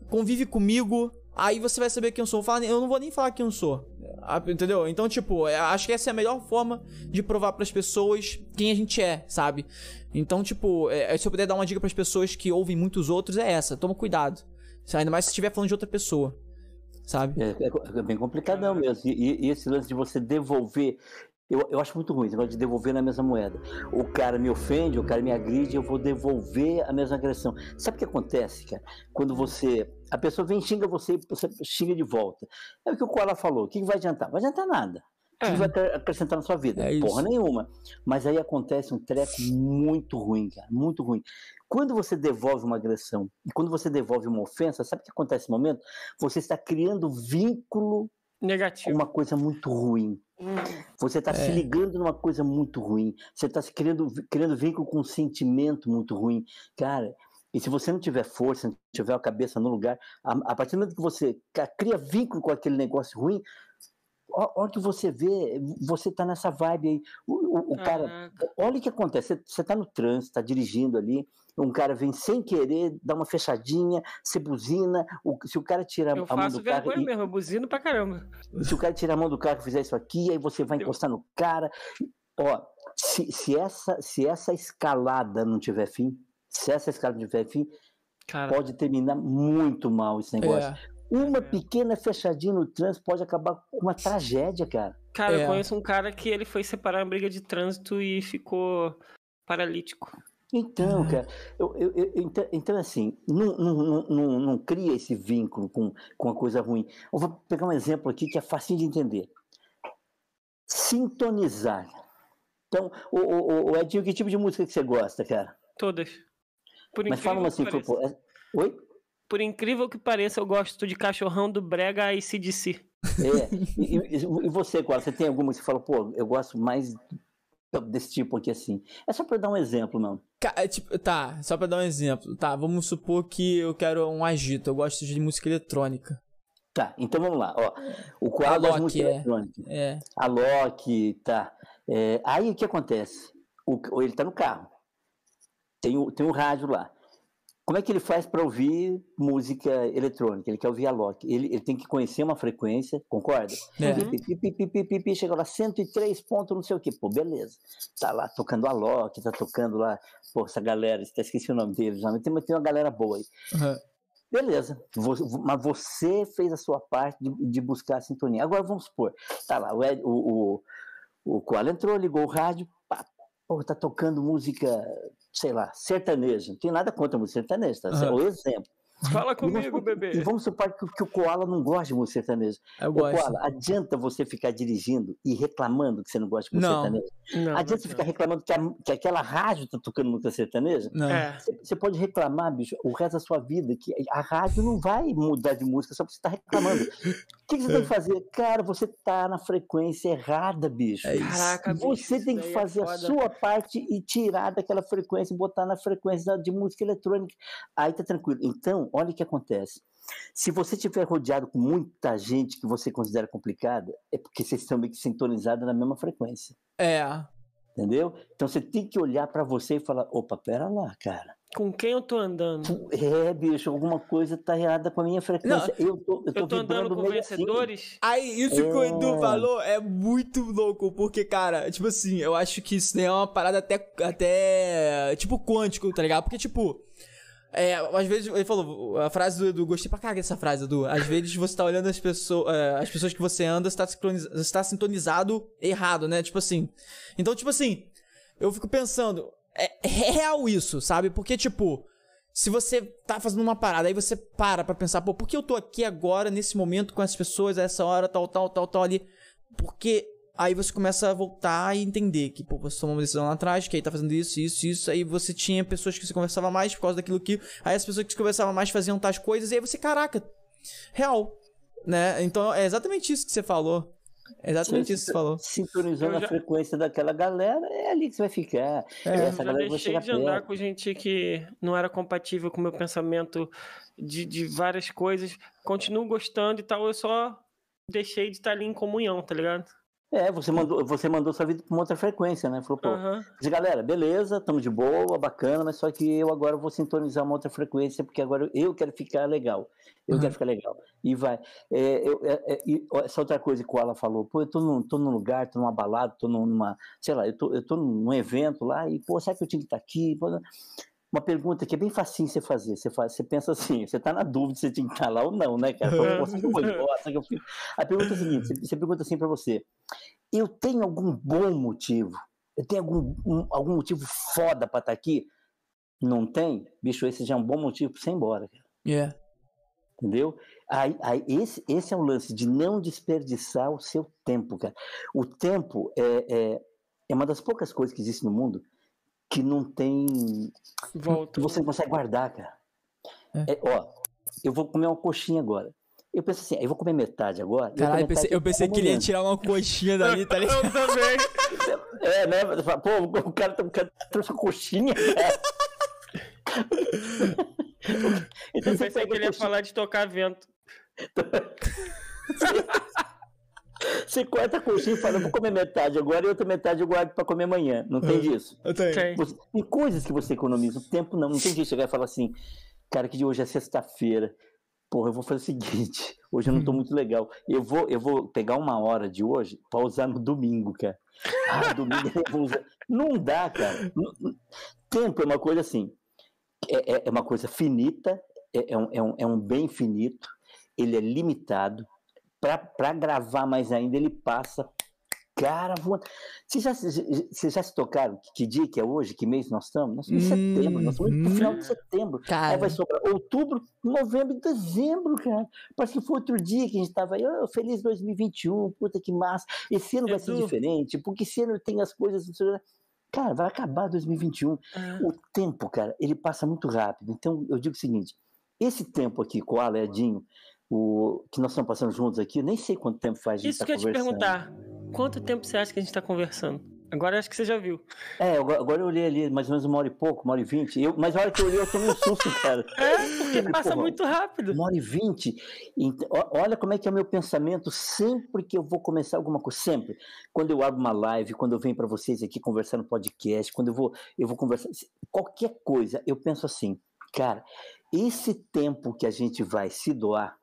convive comigo. Aí você vai saber quem eu sou. Eu não vou nem falar quem eu sou. Entendeu? Então, tipo, é, acho que essa é a melhor forma de provar para as pessoas quem a gente é, sabe? Então, tipo, é, se eu puder dar uma dica para as pessoas que ouvem muitos outros, é essa: toma cuidado. Ainda mais se estiver falando de outra pessoa. Sabe? É, é, é bem complicadão mesmo. E, e, esse lance de você devolver. Eu, eu acho muito ruim esse negócio de devolver na mesma moeda. O cara me ofende, o cara me agride, eu vou devolver a mesma agressão. Sabe o que acontece, cara? Quando você. A pessoa vem xinga você e você xinga de volta. É o que o Koala falou. O que vai adiantar? Vai adiantar nada. O que é. vai acrescentar na sua vida? É Porra nenhuma. Mas aí acontece um treco muito ruim, cara. Muito ruim. Quando você devolve uma agressão e quando você devolve uma ofensa, sabe o que acontece nesse momento? Você está criando vínculo negativo. Uma coisa muito ruim. Você está é. se ligando numa coisa muito ruim. Você está se criando, criando vínculo com um sentimento muito ruim. Cara, e se você não tiver força, não tiver a cabeça no lugar, a, a partir do momento que você cria vínculo com aquele negócio ruim, Olha que você vê, você tá nessa vibe aí. O, o, o cara, olha o que acontece. Você, tá no trânsito, tá dirigindo ali, um cara vem sem querer, dá uma fechadinha, você buzina. O, se o cara tira eu a mão do carro. Eu mesmo, eu buzino pra caramba. Se o cara tirar a mão do carro e fizer isso aqui, aí você vai encostar no cara. Ó, se, se, essa, se essa escalada não tiver fim, se essa escalada não tiver fim, cara. pode terminar muito mal esse negócio. É. Uma pequena fechadinha no trânsito pode acabar com uma tragédia, cara. Cara, é. eu conheço um cara que ele foi separar uma briga de trânsito e ficou paralítico. Então, cara, eu, eu, eu, então, então, assim, não, não, não, não, cria esse vínculo com, com a coisa ruim. Eu vou pegar um exemplo aqui que é fácil de entender. Sintonizar. Então, o, o, o Edinho, que tipo de música que você gosta, cara? Todas. Por Mas fala assim, pô, é... oi? por incrível que pareça, eu gosto de cachorrão do Brega e CDC. É. E, e, e você, qual? Você tem alguma que você fala, pô, eu gosto mais desse tipo aqui assim? É só pra dar um exemplo, não. É, tipo, tá, só pra dar um exemplo. Tá, vamos supor que eu quero um agito, eu gosto de música eletrônica. Tá, então vamos lá. Ó, o quadro é música é. eletrônica. É. A Loki, tá. É, aí o que acontece? O, ele tá no carro. Tem o, tem o rádio lá como é que ele faz para ouvir música eletrônica? Ele quer ouvir a Loki. Ele, ele tem que conhecer uma frequência, concorda? É. Pipi, chega lá, 103 pontos, não sei o quê. Pô, beleza. Tá lá tocando a Loki, tá tocando lá. Pô, essa galera, até esqueci o nome deles, mas tem, tem uma galera boa aí. Uhum. Beleza, mas você fez a sua parte de, de, buscar a sintonia. Agora vamos supor, tá lá, o, Ed, o, o, o Koala entrou, ligou o rádio, pá, pô, tá tocando música, sei lá, sertaneja. Não tem nada contra música sertaneja, tá? Uhum. O exemplo. Fala comigo, bebê. E vamos supor que, que, o Koala não gosta de música sertaneja. Eu gosto. Koala, adianta você ficar dirigindo e reclamando que você não gosta de música não. sertaneja? Não, adianta você ficar reclamando que, a, que, aquela rádio tá tocando música sertaneja? Não. É. Você, você, pode reclamar, bicho, o resto da sua vida, que a rádio não vai mudar de música só porque você tá reclamando. O que, que, você tem que fazer? Cara, você tá na frequência errada, bicho. É Caraca, Você bicho, tem que fazer é a sua parte e tirar daquela frequência e botar na frequência de música eletrônica. Aí tá tranquilo. Então, olha o que acontece. Se você estiver rodeado com muita gente que você considera complicada, é porque vocês estão meio que sintonizados na mesma frequência. É. Entendeu? Então você tem que olhar para você e falar: opa, pera lá, cara. Com quem eu tô andando? É, bicho, alguma coisa tá errada com a minha frequência. Não, eu tô, eu tô, eu tô andando com vencedores. Assim. Aí, isso é... que o Edu falou é muito louco, porque, cara, tipo assim, eu acho que isso nem é uma parada até, até tipo, quântico, tá ligado? Porque, tipo, é, às vezes, ele falou, a frase do Edu, gostei pra caralho dessa frase, Edu. Às vezes você tá olhando as pessoas, é, as pessoas que você anda, você tá, tá sintonizado errado, né? Tipo assim. Então, tipo assim, eu fico pensando, é, é real isso, sabe? Porque, tipo, se você tá fazendo uma parada, aí você para pra pensar, pô, por que eu tô aqui agora, nesse momento, com as pessoas, a essa hora, tal, tal, tal, tal ali? Porque Aí você começa a voltar e entender que, pô, você tomou uma decisão lá atrás, que aí tá fazendo isso, isso, isso. Aí você tinha pessoas que você conversava mais por causa daquilo que. Aí as pessoas que você conversava mais faziam tais coisas, e aí você, caraca, real. Né? Então é exatamente isso que você falou. É exatamente você isso que você falou. Sintonizando já... a frequência daquela galera, é ali que você vai ficar. É, Essa eu já deixei de andar com gente que não era compatível com o meu pensamento de, de várias coisas. Continuo gostando e tal, eu só deixei de estar ali em comunhão, tá ligado? É, você mandou, você mandou sua vida para uma outra frequência, né? Falou, pô, uhum. diz, galera, beleza, estamos de boa, bacana, mas só que eu agora vou sintonizar uma outra frequência, porque agora eu quero ficar legal. Eu uhum. quero ficar legal. E vai. É, eu, é, é, essa outra coisa que o Alan falou, pô, eu tô num, tô num lugar, tô numa balada, tô numa, sei lá, eu tô, eu tô num evento lá, e, pô, será que eu tinha que estar aqui? Pô, uma pergunta que é bem facinho você fazer. Você, faz, você pensa assim, você está na dúvida se você tinha que estar lá ou não, né, cara? Você foi embora, eu fico... A pergunta é a seguinte: você, você pergunta assim para você: eu tenho algum bom motivo? Eu tenho algum, um, algum motivo foda para estar tá aqui? Não tem? Bicho, esse já é um bom motivo para você ir embora, cara. Yeah. Entendeu? Aí, aí, esse, esse é o lance de não desperdiçar o seu tempo, cara. O tempo é, é, é uma das poucas coisas que existe no mundo que não tem. Volta. Que você não consegue guardar, cara. É. É, ó, eu vou comer uma coxinha agora. Eu pensei assim, eu vou comer metade agora. Caralho, eu pensei, eu pensei que ele ia tirar uma coxinha dali, tá ligado? Eu também. É, né? Pô, o cara, o cara trouxe uma coxinha, cara. então, eu pensei que ele ia falar de tocar vento. Você corta a coxinha e fala, eu vou comer metade agora e outra metade eu guardo para comer amanhã. Não tem disso? Eu tenho. Você, tem coisas que você economiza. O tempo não. Não tem jeito chegar e falar assim, cara, que de hoje é sexta-feira. Porra, eu vou fazer o seguinte, hoje eu não tô muito legal. Eu vou, eu vou pegar uma hora de hoje para usar no domingo, cara. Ah, domingo eu vou usar. Não dá, cara. Tempo é uma coisa assim. É, é, é uma coisa finita, é, é, um, é, um, é um bem finito, ele é limitado, para gravar mais ainda, ele passa. Cara, voando. Vocês já, vocês já se tocaram? Que, dia que é hoje? Que mês nós estamos? Nós estamos em hum, setembro, nós estamos no final de setembro. Cara. Aí vai sobrar outubro, novembro e dezembro, cara. Parece que foi outro dia que a gente estava aí, oh, feliz 2021, puta que massa. Esse ano vai ser diferente, porque esse ano tem as coisas. Cara, vai acabar 2021. Ah. O tempo, cara, ele passa muito rápido. Então, eu digo o seguinte: esse tempo aqui com o Aledinho, o que nós estamos passando juntos aqui, nem sei quanto tempo faz a gente Isso tá que eu ia te perguntar. Quanto tempo você acha que a gente está conversando? Agora acho que você já viu. É, agora eu olhei ali mais ou menos uma hora e pouco, uma hora e vinte. Eu, mas a hora que eu olhei, eu tomei um susto, cara. É, porque passa porra, muito rápido. Uma hora e vinte. Olha como é que é o meu pensamento sempre que eu vou começar alguma coisa. Sempre. Quando eu abro uma live, quando eu venho para vocês aqui conversar no podcast, quando eu vou, eu vou conversar. Qualquer coisa, eu penso assim Cara, esse tempo que a gente vai se doar,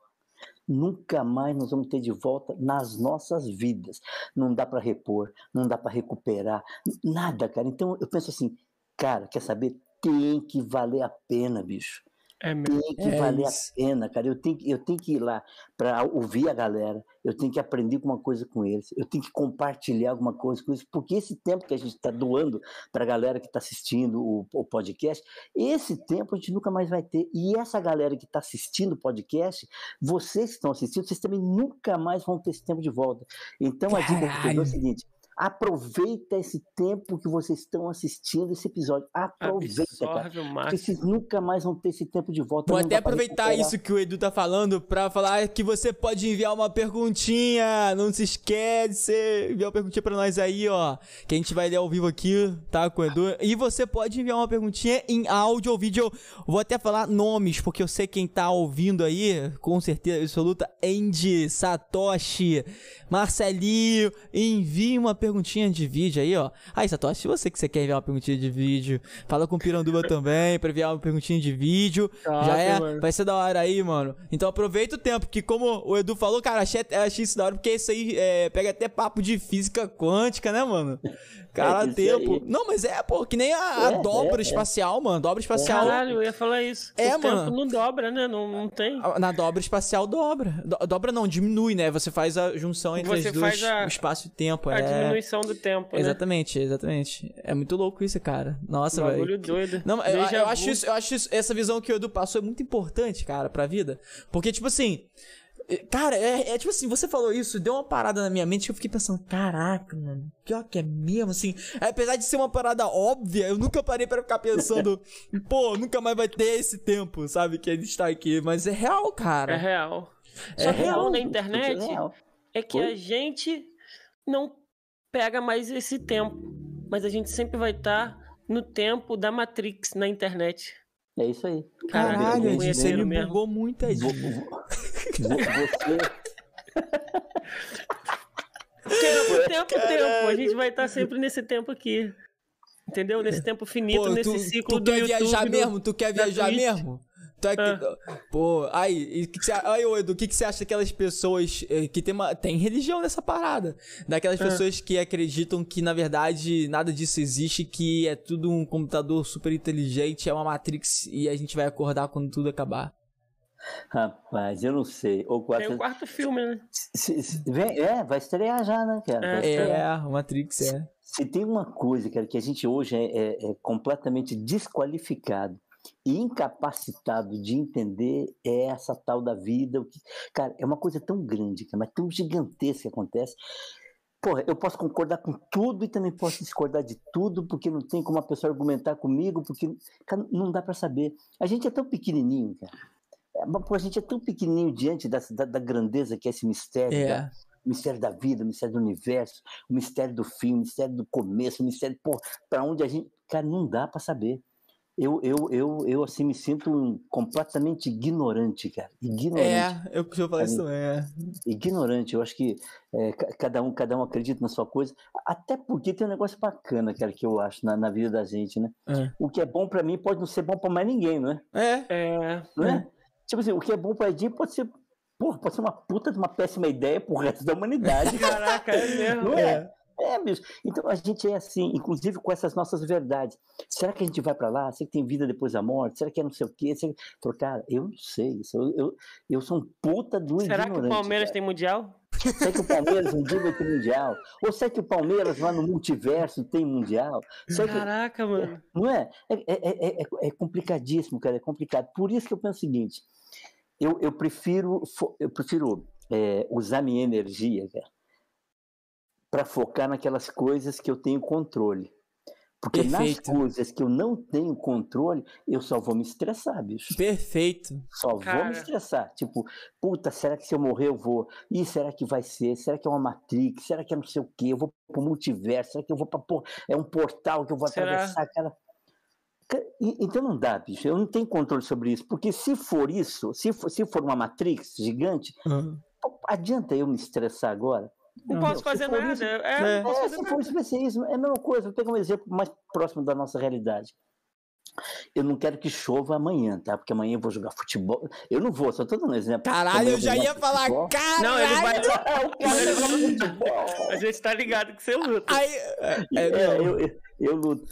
nunca mais nós vamos ter de volta nas nossas vidas. Não dá para repor, não dá para recuperar, nada, cara. Então eu penso assim, cara, quer saber? Tem que valer a pena, bicho. É mesmo. Tem que é valer isso. a pena, cara. Eu tenho, eu tenho que ir lá para ouvir a galera, eu tenho que aprender alguma coisa com eles, eu tenho que compartilhar alguma coisa com eles, porque esse tempo que a gente está doando para a galera que está assistindo o, o, podcast, esse tempo a gente nunca mais vai ter. E essa galera que está assistindo o podcast, vocês que estão assistindo, vocês também nunca mais vão ter esse tempo de volta. Então a dica que eu dou é o seguinte: Aproveita esse tempo que vocês estão assistindo esse episódio. Aproveita, Absorve cara. Porque vocês nunca mais vão ter esse tempo de volta. Vou até aproveitar isso que o Edu tá falando pra falar que você pode enviar uma perguntinha. Não se esquece, enviar uma perguntinha pra nós aí, ó. Que a gente vai ler ao vivo aqui, tá, com o Edu. E você pode enviar uma perguntinha em áudio ou vídeo. Vou até falar nomes, porque eu sei quem tá ouvindo aí, com certeza absoluta. Andy, Satoshi, Marcelinho. Envie uma perguntinha perguntinha de vídeo aí, ó. Aí, Satoshi, se você que você quer enviar uma perguntinha de vídeo, fala com o Piranduba também pra enviar uma perguntinha de vídeo. Ah, já é, mano. vai ser da hora aí, mano. Então aproveita o tempo, que como o Edu falou, cara, achei, achei isso da hora, porque isso aí é, pega até papo de física quântica, né, mano? Cara, é tempo. Aí. Não, mas é, pô, que nem a, a é, dobra é, é. espacial, mano. Dobra espacial. Caralho, eu ia falar isso. É, o mano. não dobra, né? Não, não tem. Na dobra espacial dobra. Do, dobra não, diminui, né? Você faz a junção entre Você as duas, a, o espaço e tempo. A é... diminuição do tempo. Né? Exatamente, exatamente. É muito louco isso, cara. Nossa, velho. Bagulho doido. Não, eu, eu, acho isso, eu acho isso, essa visão que o Edu passou é muito importante, cara, pra vida. Porque, tipo assim. Cara, é, é, tipo assim, você falou isso, deu uma parada na minha mente que eu fiquei pensando, caraca, mano, pior que é mesmo, assim. Apesar de ser uma parada óbvia, eu nunca parei para ficar pensando, pô, nunca mais vai ter esse tempo, sabe, que a gente tá aqui. Mas é real, cara. É real. É que real na internet é, é que a gente não pega mais esse tempo. Mas a gente sempre vai estar tá no tempo da Matrix na internet. É isso aí. Caralho, você me bugou muito, Ed. Você. tempo, tempo, tempo. A gente vai estar sempre nesse tempo aqui. Entendeu? Nesse tempo finito, Pô, nesse ciclo tu do YouTube. Tu quer viajar mesmo? Tu quer viajar mesmo? Tu é que, ah. Pô, aí, que que aí, Edu, o que, que você acha daquelas pessoas eh, que tem, uma, tem religião nessa parada? Daquelas ah. pessoas que acreditam que, na verdade, nada disso existe, que é tudo um computador super inteligente, é uma Matrix e a gente vai acordar quando tudo acabar. Rapaz, eu não sei. Ou quarto... Tem o quarto filme, né? Se, se, vem, é, vai estrear já, né, cara? É, é o Matrix, é. Se tem uma coisa, cara, que a gente hoje é, é, é completamente desqualificado e incapacitado de entender é essa tal da vida. Que, cara, é uma coisa tão grande, mas tão gigantesca que acontece. Porra, eu posso concordar com tudo e também posso discordar de tudo, porque não tem como a pessoa argumentar comigo, porque cara, não dá para saber. A gente é tão pequenininho, cara. É, a gente é tão pequenininho diante da, da, da grandeza que é esse mistério. É. Da, o mistério da vida, o mistério do universo, o mistério do fim, o mistério do começo, o mistério, pô, para onde a gente. Cara, não dá para saber. Eu, eu, eu, eu, assim, me sinto completamente ignorante, cara. Ignorante. É, eu eu falei isso é. Ignorante. Eu acho que é, cada, um, cada um acredita na sua coisa. Até porque tem um negócio bacana, cara, que eu acho na, na vida da gente, né? É. O que é bom para mim pode não ser bom para mais ninguém, não é? É. É. Não é? é? Tipo assim, o que é bom pra Edir pode ser. Porra, pode ser uma puta de uma péssima ideia pro resto da humanidade. Caraca, é mesmo. Não é? É, bicho. Então a gente é assim, inclusive com essas nossas verdades. Será que a gente vai para lá? Será que tem vida depois da morte? Será que é não sei o quê? Será... Falei, cara, eu não sei. Eu, eu, eu sou um puta do Será que o Palmeiras cara. tem mundial? Será que o Palmeiras um dia vai ter mundial? Ou será que o Palmeiras lá no multiverso tem mundial? Será Caraca, que... mano. Não é? É, é, é? é complicadíssimo, cara. É complicado. Por isso que eu penso o seguinte: eu, eu prefiro, eu prefiro é, usar minha energia, cara para focar naquelas coisas que eu tenho controle. Porque Perfeito. nas coisas que eu não tenho controle, eu só vou me estressar, bicho. Perfeito. Só Cara. vou me estressar. Tipo, puta, será que se eu morrer eu vou? Ih, será que vai ser? Será que é uma Matrix? Será que é não sei o quê? Eu vou pro multiverso? Será que eu vou pra. Pô, é um portal que eu vou será? atravessar? Cara. Então não dá, bicho. Eu não tenho controle sobre isso. Porque se for isso, se for, se for uma Matrix gigante, uhum. adianta eu me estressar agora? Não, posso fazer nada. Isso, é, é, não posso é, fazer se nada. for ser isso. É a mesma coisa. Vou pegar um exemplo mais próximo da nossa realidade. Eu não quero que chova amanhã, tá? Porque amanhã eu vou jogar futebol. Eu não vou, só tô dando um exemplo. Caralho, eu já ia falar, futebol. caralho! Não, ele vai. a gente tá ligado que você luta. Aí, é, é, é eu, eu, eu, luto.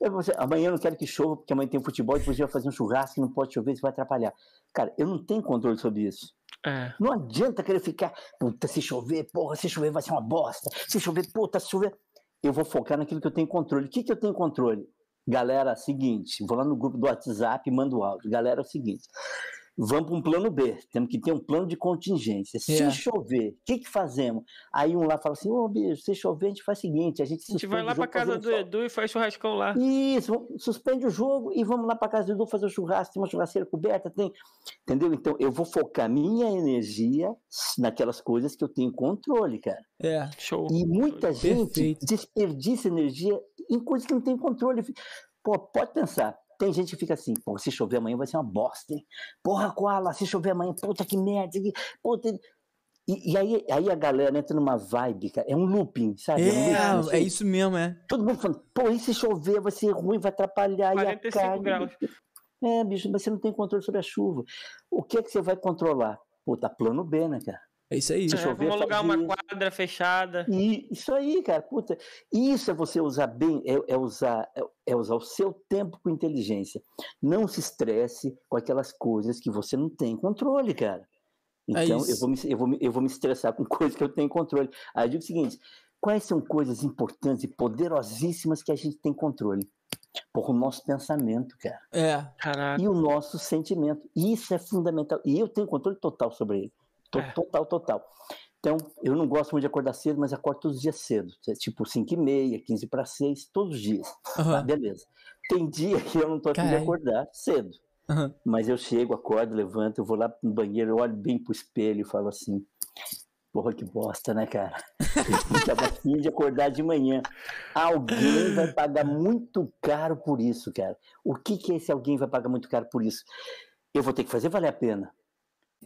Eu, amanhã eu não quero que chova, porque amanhã tem futebol, depois a gente vai fazer um churrasco, não pode chover, isso vai atrapalhar. Cara, eu não tenho controle sobre isso. É. Não adianta querer ficar, puta, se chover, porra, se chover vai ser uma bosta. Se chover, puta, se chover. Eu vou focar naquilo que eu tenho controle. O que, que eu tenho controle? Galera, seguinte, vou lá no grupo do WhatsApp e mando áudio. Galera, é o seguinte, vamos para um plano B, temos que ter um plano de contingência. Se yeah. É. chover, o que, que fazemos? Aí um lá fala assim, ô oh, bicho, se chover, a gente faz o seguinte, a gente, a gente vai lá para casa do Edu e faz churrascão lá. Isso, suspende o jogo e vamos lá para casa do Edu fazer o churrasco, tem uma churrasqueira coberta, tem... Entendeu? Então, eu vou focar minha energia naquelas coisas que eu tenho controle, cara. É, show. E muita gente Perfeito. desperdiça energia em coisas que não tem controle. Pô, pode pensar, tem gente que fica assim, pô, se chover amanhã vai ser uma bosta, hein? Porra, Koala, se chover amanhã, puta que merda. Puta... E, e, aí, aí a galera entra numa vibe, cara, é um looping, sabe? É, é, um looping, é isso mesmo, é. Todo mundo falando, pô, e se chover vai ser ruim, vai atrapalhar. 45 e a carne... graus. É, bicho, mas você não tem controle sobre a chuva. O que é que você vai controlar? Pô, tá plano B, né, cara? É isso aí. Se é, chover, vamos alugar uma quadra fechada. E, isso aí, cara. Puta, isso é você usar bem, é, é usar, é, é, usar o seu tempo com inteligência. Não se estresse com aquelas coisas que você não tem controle, cara. É então, eu, vou me, eu, vou me, eu vou me estressar com coisas que eu tenho controle. Aí eu digo o seguinte: quais são coisas importantes e poderosíssimas que a gente tem controle? Por o nosso pensamento, cara. É. Caraca. E o nosso sentimento. Isso é fundamental. E eu tenho controle total sobre ele. É. Total, total. Então, eu não gosto muito de acordar cedo, mas acordo todos os dias cedo. Tipo 5 e meia, 15 para 6, todos os dias. Uhum. Ah, beleza. Tem dia que eu não tô afim de acordar cedo. Uhum. Mas eu chego, acordo, levanto, eu vou lá no banheiro, olho bem pro espelho e falo assim, porra que bosta, né, cara? Eu tava afim de acordar de manhã. Alguém vai pagar muito caro por isso, cara. O que que é esse alguém vai pagar muito caro por isso? Eu vou ter que fazer valer a pena.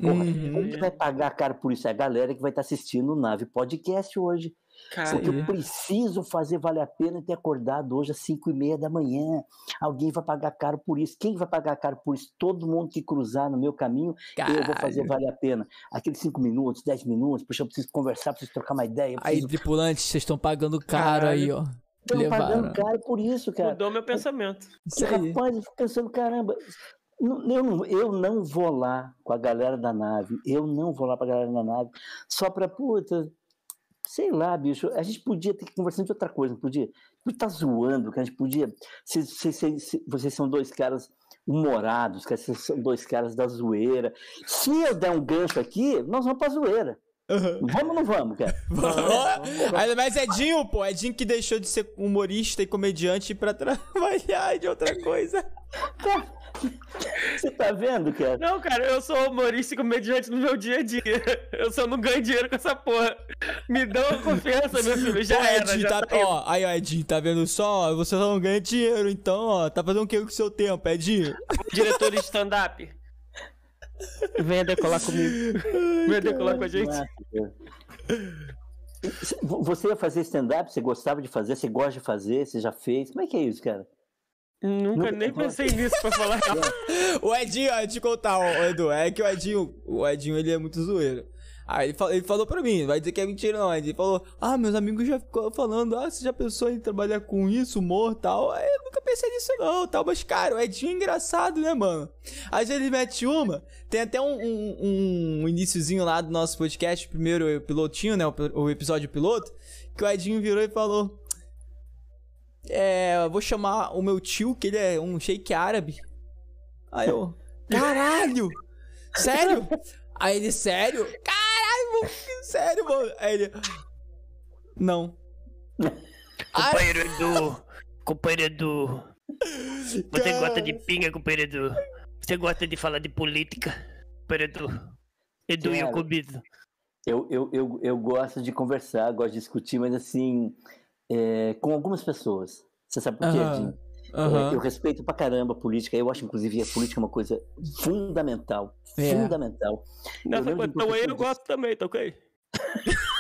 Porra, uhum. quem que vai pagar caro por isso? É a galera que vai estar assistindo o Nave Podcast hoje. Cara, eu preciso fazer valer a pena ter acordado hoje às 5 e meia da manhã. Alguém vai pagar caro por isso. Quem vai pagar caro por isso? Todo mundo que cruzar no meu caminho, Caralho. eu vou fazer valer a pena. Aqueles 5 minutos, 10 minutos, puxa, eu preciso conversar, preciso trocar uma ideia. Preciso... Aí, tripulantes, vocês estão pagando caro Caralho. aí, ó. Estão pagando caro por isso, cara. Mudou meu pensamento. Rapaz, eu fico pensando, caramba, eu não, eu não vou lá com a galera da nave, eu não vou lá para a galera da nave, só para, puta, sei lá, bicho, a gente podia ter que conversar de outra coisa, não podia? Estar tá zoando, que a gente podia. Se, se, se, se, vocês são dois caras humorados, que vocês são dois caras da zoeira. Se eu der um gancho aqui, nós vamos pra zoeira. Uhum. Vamos ou não vamos, cara? Ainda mais Edinho, pô. Edinho que deixou de ser humorista e comediante pra trabalhar de outra coisa. Você tá vendo, cara? Não, cara, eu sou humorista e comediante no meu dia a dia. Eu só não ganho dinheiro com essa porra. Me dá uma confiança, meu filho. Já Pô, era, Edinho, já tá, tá ó, aí, ó, Edinho, tá vendo só? Você só não ganha dinheiro, então, ó. Tá fazendo o que com o seu tempo, Edinho? Diretor de stand-up. Venha decolar comigo. Venha decolar com a gente. Você ia fazer stand-up? Você gostava de fazer? Você gosta de fazer? Você já fez? Como é que é isso, cara? Nunca nem pensei nisso pra falar. o Edinho, ó, te contar, ó, Edu, é que o Edinho, o Edinho, ele é muito zoeiro. Aí ele falou, ele falou pra mim, vai dizer que é mentira não. Ele falou, ah, meus amigos já ficam falando, ah, você já pensou em trabalhar com isso, humor e tal. Aí eu nunca pensei nisso não, tal. Mas, cara, o Edinho é engraçado, né, mano? Aí ele mete uma, tem até um, um, um iniciozinho lá do nosso podcast, primeiro pilotinho, né, o, o episódio piloto, que o Edinho virou e falou, é, vou chamar o meu tio, que ele é um sheik árabe. Aí eu, caralho! Sério? Aí ele, sério? Caralho, mano, sério, mano. Aí ele, não. Companheiro Edu, companheiro Edu. Você Cara... gosta de pinga, companheiro Edu? Você gosta de falar de política, companheiro Edu? Edu e o Cubismo. Eu, eu, eu, eu gosto de conversar, gosto de discutir, mas assim, é, com algumas pessoas. Você sabe por quê, uhum. Uhum. É, eu respeito pra caramba a política. Eu acho, inclusive, a política é uma coisa fundamental. É. Fundamental. Nessa eu questão aí eu gosto também, tá ok?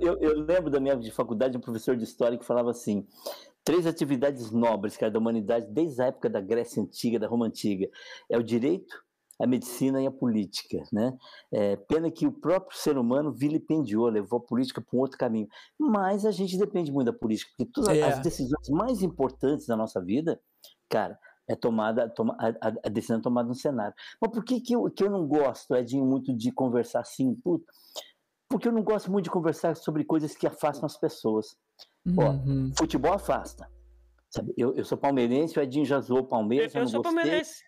eu, eu, lembro da minha de faculdade, um professor de história que falava assim: três atividades nobres, cara, da humanidade, desde a época da Grécia Antiga, da Roma Antiga. É o direito, a medicina e a política, né? É, pena que o próprio ser humano vilipendiou, levou a política para um outro caminho. Mas a gente depende muito da política, porque todas é. as decisões mais importantes da nossa vida, cara, é tomada, toma, a, a, decisão é tomada no cenário. Mas por que, que, eu, que eu não gosto, Edinho, muito de conversar assim? Puta, porque eu não gosto muito de conversar sobre coisas que afastam as pessoas. Uhum. Ó, futebol afasta. Sabe? Eu, eu sou palmeirense, o Edinho já zoou Palmeiras. Eu, eu, eu sou gostei. palmeirense.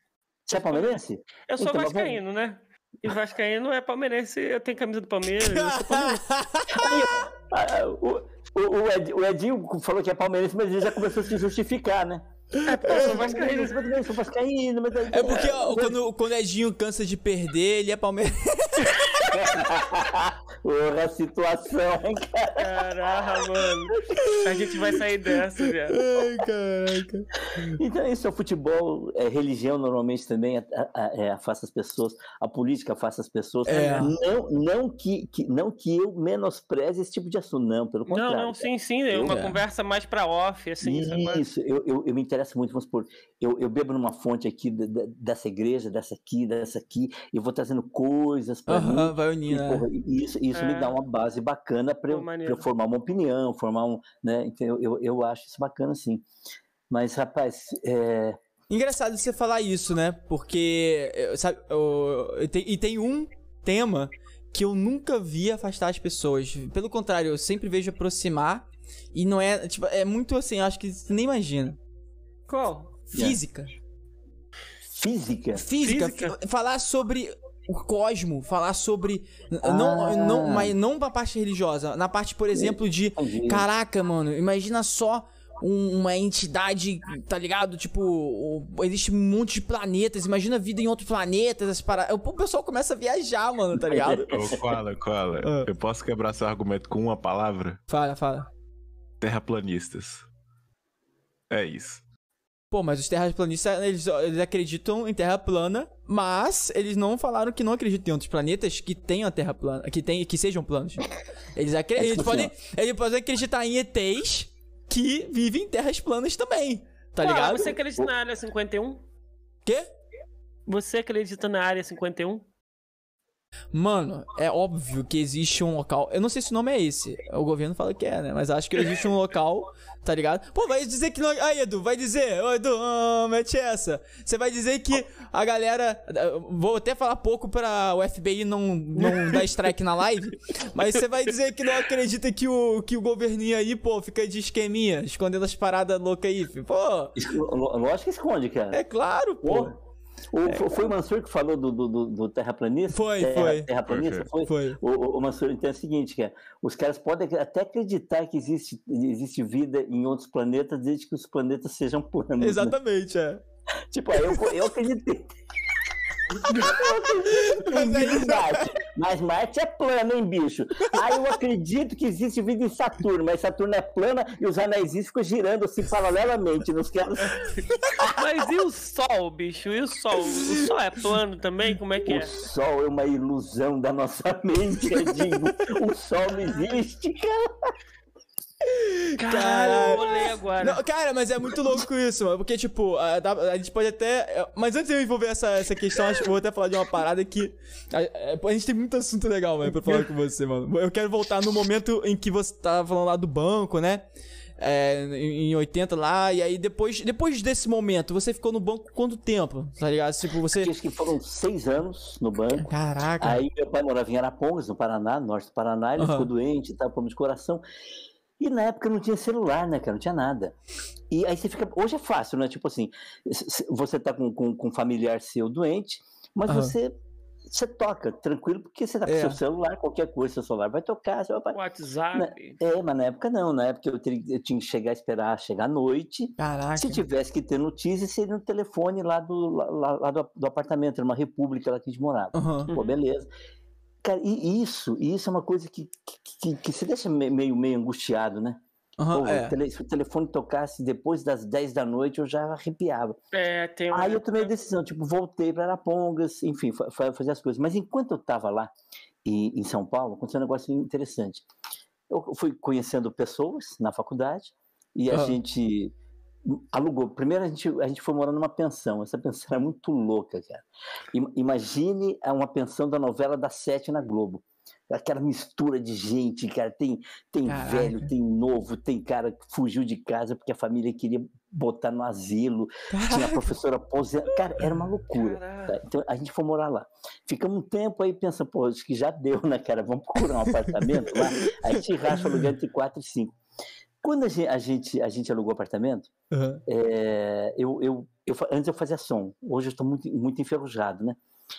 Você é palmeirense? Eu sou então, vascaíno, né? E Vascaíno é palmeirense, eu tenho camisa do Palmeiras, eu sou palmeirense. o, o, o, Edinho falou que é palmeirense, mas ele já começou a se justificar, né? É, porque eu sou vascaíno, eu sou vascaíno, mas... É porque ó, quando, quando o Edinho cansa de perder, ele é palmeirense. Porra, situação, cara? Caraca, mano. A gente vai sair dessa, velho. Ai, caraca. Então, isso é o futebol, é, religião normalmente também é, é, é, afasta as pessoas, a política afasta as pessoas. É. Não, não, que, que, não que eu menospreze esse tipo de assunto, não, pelo contrário. Não, não, sim, sim, é uma conversa mais pra off, assim. Isso, eu, eu, eu, me interesso muito, vamos supor, eu, eu bebo numa fonte aqui dessa igreja, dessa aqui, dessa aqui, e vou trazendo coisas pra uhum, mim. vai unir, e, né? porra, isso, isso é. me dá uma base bacana para eu, eu, formar uma opinião, formar um, né? Então eu, eu, eu acho isso bacana, sim. Mas, rapaz, é... Engraçado você falar isso, né? Porque, sabe, eu, eu, e tem um tema que eu nunca vi afastar as pessoas. Pelo contrário, eu sempre vejo aproximar. E não é, tipo, é muito assim, acho que você nem imagina. Qual? Física. Física? Física. Física. Falar sobre o cosmo, falar sobre. Ah. Não, não, mas não na parte religiosa. Na parte, por exemplo, de. Caraca, mano, imagina só um, uma entidade, tá ligado? Tipo, existe um monte de planetas. Imagina a vida em outros planetas. As para... O pessoal começa a viajar, mano, tá ligado? Ô, Koala, Koala, ah. eu posso quebrar seu argumento com uma palavra? Fala, fala. Terraplanistas. É isso. Pô, mas os terraplanistas, eles, eles acreditam em terra plana, mas eles não falaram que não acreditam em outros planetas que tenham a terra plana, que, tem, que sejam planos. Eles, acreditam, é eles, podem, eles podem acreditar em ETs que vivem em terras planas também, tá ligado? Você acredita na área 51? Quê? Você acredita na área 51? Mano, é óbvio que existe um local. Eu não sei se o nome é esse. O governo fala que é, né? Mas acho que existe um local tá ligado? Pô, vai dizer que não. Aí, Edu, vai dizer. Ô, Edu, oh, mete essa. Você vai dizer que a galera. Vou até falar pouco pra o FBI não, não dar strike na live. Mas você vai dizer que não acredita que o, que o governinho aí, pô, fica de esqueminha, escondendo as paradas loucas aí, pô. Lógico que esconde, cara. É claro, pô. pô. O, é, foi o Mansur que falou do, do, do terraplanista? Foi, terra, foi. Terraplanista? Foi. foi. O, o, Mansur então é o seguinte, que é, os caras podem até acreditar que existe, existe vida em outros planetas desde que os planetas sejam planos. Né? Exatamente, né? é. Tipo, eu, eu acreditei. mas, Marte. mas Marte é plano, hein, bicho? Aí eu acredito que existe vida em Saturno, mas Saturno é plana e os anéis ficam girando assim paralelamente nos. Mas e o Sol, bicho? E o Sol? O Sol é plano também? Como é que o é? O Sol é uma ilusão da nossa mente, digo. o Sol não existe, cara. Cara, eu agora. Não, cara, mas é muito louco isso, mano. Porque, tipo, a, a, gente pode até. Mas antes de eu envolver essa, essa questão, acho que vou até falar de uma parada que. A, a gente tem muito assunto legal, mano, pra falar com você, mano. Eu quero voltar no momento em que você tava falando lá do banco, né? É, em 80 lá, e aí depois, depois desse momento, você ficou no banco quanto tempo? Tá ligado? Tipo, você. Acho que foram seis anos no banco. Caraca. Aí meu pai morava em Arapongas, no Paraná, no norte do Paraná, ele uhum. ficou doente, tava com problema de coração. E na época não tinha celular, né, cara? Não tinha nada. E aí você fica. Hoje é fácil, né? Tipo assim, você tá com, com, com um familiar seu doente, mas uhum. você. Você toca tranquilo, porque você tá com é. seu celular, qualquer coisa, seu celular vai tocar. Você vai... WhatsApp. Na... É, mas na época não. Na época eu, teria, eu tinha que chegar, esperar chegar à noite. Caraca. Se tivesse que ter notícia, seria no telefone lá do, lá, lá do, do, apartamento, era uma república lá que a gente morava. Uhum. Pô, beleza. Cara, e isso, e isso é uma coisa que, que, que se deixa meio, meio angustiado, né? Uhum, Pô, é. se o telefone tocasse depois das 10 da noite, eu já arrepiava. É, tem Aí eu tomei a decisão, tipo, voltei para Arapongas, enfim, fazer as coisas. Mas enquanto eu tava lá, e em São Paulo, aconteceu um negócio interessante. Eu fui conhecendo pessoas na faculdade e a uhum. gente alugou. Primeiro a gente, a gente foi morar numa pensão. Essa pensão era muito louca, cara. Imagine uma pensão da novela das sete na Globo aquela mistura de gente, cara. Tem, tem velho, tem novo, tem cara que fugiu de casa porque a família queria botar no asilo, Caraca. tinha a professora aposentada. Cara, era uma loucura. Tá? Então a gente foi morar lá. Ficamos um tempo aí pensa, pô, acho que já deu, né, cara? Vamos procurar um apartamento lá. Aí a gente racha aluguel entre 4 e 5. Quando a gente, a gente, a gente alugou apartamento, uhum. é, eu, eu, eu, antes eu fazia som. Hoje eu estou muito, muito enferrujado, né?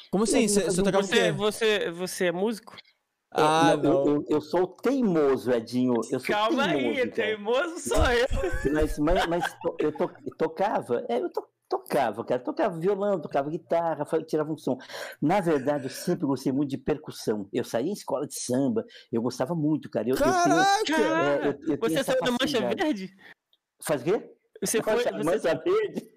Como assim? Você, você, você, você, você é músico? Ah, não, não. Eu, eu, sou teimoso, Edinho. Eu sou Calma teimoso, aí, cara. teimoso sou eu. Mas, mas, mas eu, to, eu tocava, é, eu to, tocava, cara. Tocava violão, tocava guitarra, tirava um som. Na verdade, eu sempre gostei muito de percussão. Eu saía em escola de samba, eu gostava muito, cara. Eu, Caraca! Eu tenho, é, eu, Você saiu da Mancha Verde? Faz o quê? Você foi. Mancha, você... mancha Verde?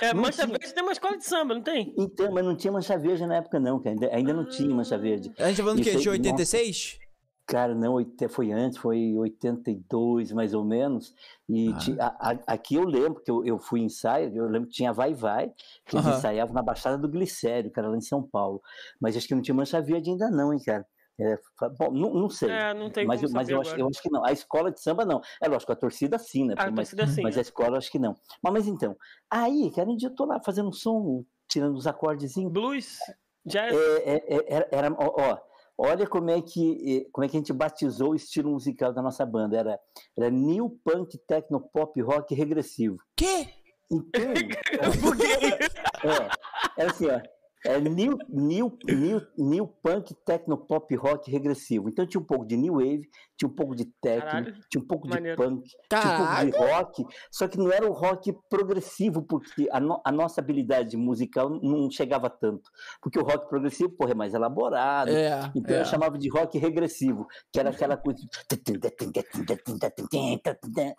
É, não Mancha tinha... Verde tem uma escola de samba, não tem? Então, mas não tinha Mancha Verde na época, não, cara. Ainda, ainda não tinha Mancha Verde. A gente tá falando do quê? De 86? Nossa, cara, não, foi antes, foi 82 mais ou menos. E ah. tinha, a, a, aqui eu lembro que eu, eu fui ensaio, eu lembro que tinha Vai Vai, que eles ensaiavam na Baixada do Glicério, cara, lá em São Paulo. Mas acho que não tinha Mancha Verde ainda, não, hein, cara. É, bom, não, não, sei. É, não tem mas, mas eu, acho, eu, acho, que não. A escola de samba não. É lógico, a torcida sim, né? A mas, torcida sim. Mas a escola acho que não. Mas, mas então, aí, cara, um dia eu tô lá fazendo um som, tirando os acordezinhos. Blues? Jazz? É, é, é, era, era, ó, olha como é, que, como é que a gente batizou o estilo musical da nossa banda. Era, era New Punk Techno Pop Rock Regressivo. Quê? Então, é, era assim, ó. É new, new, new, new punk, techno, pop, rock regressivo. Então tinha um pouco de new wave, tinha um pouco de techno, Caralho, tinha um pouco maneiro. de punk, Caralho. tinha um pouco de rock, só que não era o rock progressivo, porque a, no, a, nossa habilidade musical não chegava tanto. Porque o rock progressivo, porra, é mais elaborado. É, então é. eu chamava de rock regressivo, que era aquela coisa.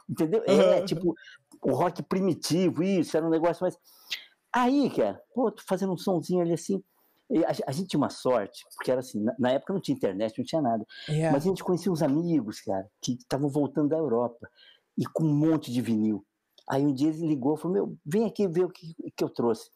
Entendeu? É, tipo, o rock primitivo, isso, era um negócio mais. Aí, cara, pô, tô fazendo um sonzinho ali assim. A, a, gente tinha uma sorte, porque era assim, na, na, época não tinha internet, não tinha nada. Yeah. Mas a gente conhecia uns amigos, cara, que estavam voltando da Europa e com um monte de vinil. Aí um dia ele ligou e falou: Meu, vem aqui ver o que, que eu trouxe.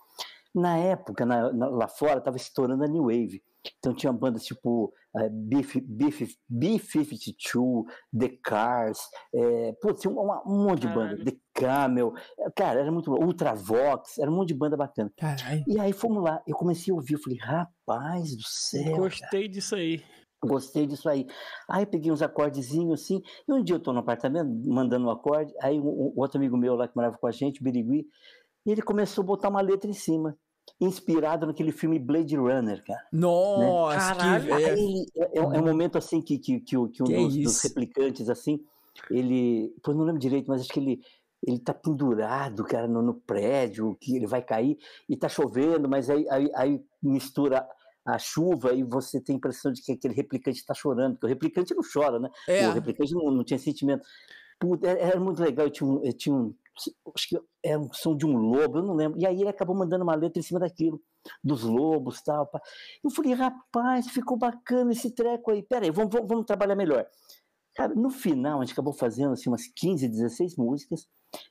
Na época, na, na, lá fora, tava estourando a New Wave. Então tinha bandas tipo uh, B-52, The Cars, é, putz, tinha um, um, monte de banda, The Camel, cara, era muito bom, Ultravox, era um monte de banda bacana. Caralho. E aí fomos lá, eu comecei a ouvir, eu falei, rapaz do céu. Gostei cara. disso aí. Gostei disso aí. Aí peguei uns acordezinhos assim, e um dia eu tô no apartamento, mandando um acorde, aí um, um outro amigo meu lá que morava com a gente, Birigui, e ele começou a botar uma letra em cima inspirado naquele filme Blade Runner, cara. Nossa, né? que Aí, é, é, um momento assim que, que, que, que um que dos, dos, replicantes, assim, ele. Pô, não lembro direito, mas acho que ele. Ele tá pendurado, cara, no, no prédio, que ele vai cair, e tá chovendo, mas aí, aí, aí mistura a chuva e você tem a impressão de que aquele replicante está chorando, porque o replicante não chora, né? É. O replicante não, não tinha sentimento. Puta, era muito legal, eu tinha um, eu tinha um acho que era um som de um lobo, eu não lembro. E aí ele acabou mandando uma letra em cima daquilo, dos lobos tal. Pá. Eu falei, rapaz, ficou bacana esse treco aí. Peraí, vamos, vamos, vamos trabalhar melhor. Cara, no final, a gente acabou fazendo assim, umas 15, 16 músicas.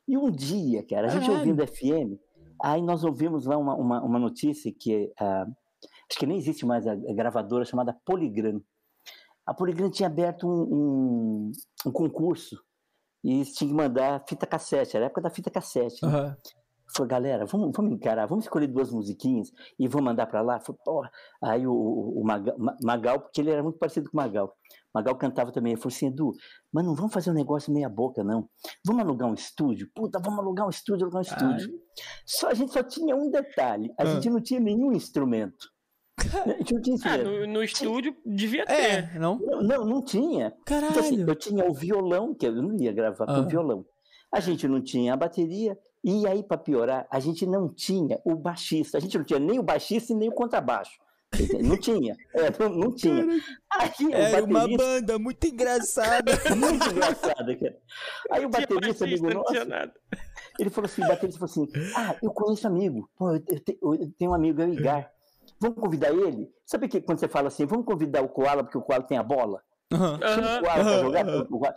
E um dia, cara, a gente Caralho. ouvindo FM, aí nós ouvimos lá uma, uma, uma notícia que uh, acho que nem existe mais a, gravadora chamada Polygram. A Polygram tinha aberto um, um, um concurso e tinha que mandar fita cassete, era a época da fita cassete. Né? Uhum. Falei, galera, vamos, vamos encarar, vamos escolher duas musiquinhas e vamos mandar para lá. Falei, Porra. Aí o, o, o Magal, Magal, porque ele era muito parecido com o Magal. Magal cantava também. Ele falou assim: Edu, mas não vamos fazer um negócio meia-boca, não. Vamos alugar um estúdio? Puta, vamos alugar um estúdio, alugar um estúdio. Ai. Só, a gente só tinha um detalhe: a ah. gente não tinha nenhum instrumento. ah, no, no, estúdio devia é, ter. É, não? não? Não, tinha. Caralho. Então, assim, eu tinha o violão, que eu não ia gravar com ah. violão. A gente não tinha a bateria, e aí, para piorar, a gente não tinha o baixista. A gente não tinha nem o baixista e nem o contrabaixo. Não tinha. É, não, não, tinha. Aí, Era uma banda muito engraçada. muito engraçada, cara. Aí o baterista, amigo nosso, ele falou assim, o baterista falou assim, ah, eu conheço amigo. Pô, eu, tenho, eu tenho um amigo, é o Igar vamos convidar ele? Sabe que quando você fala assim, vamos convidar o Koala porque o Koala tem a bola? Uhum. Chama o Koala pra jogar. Uhum.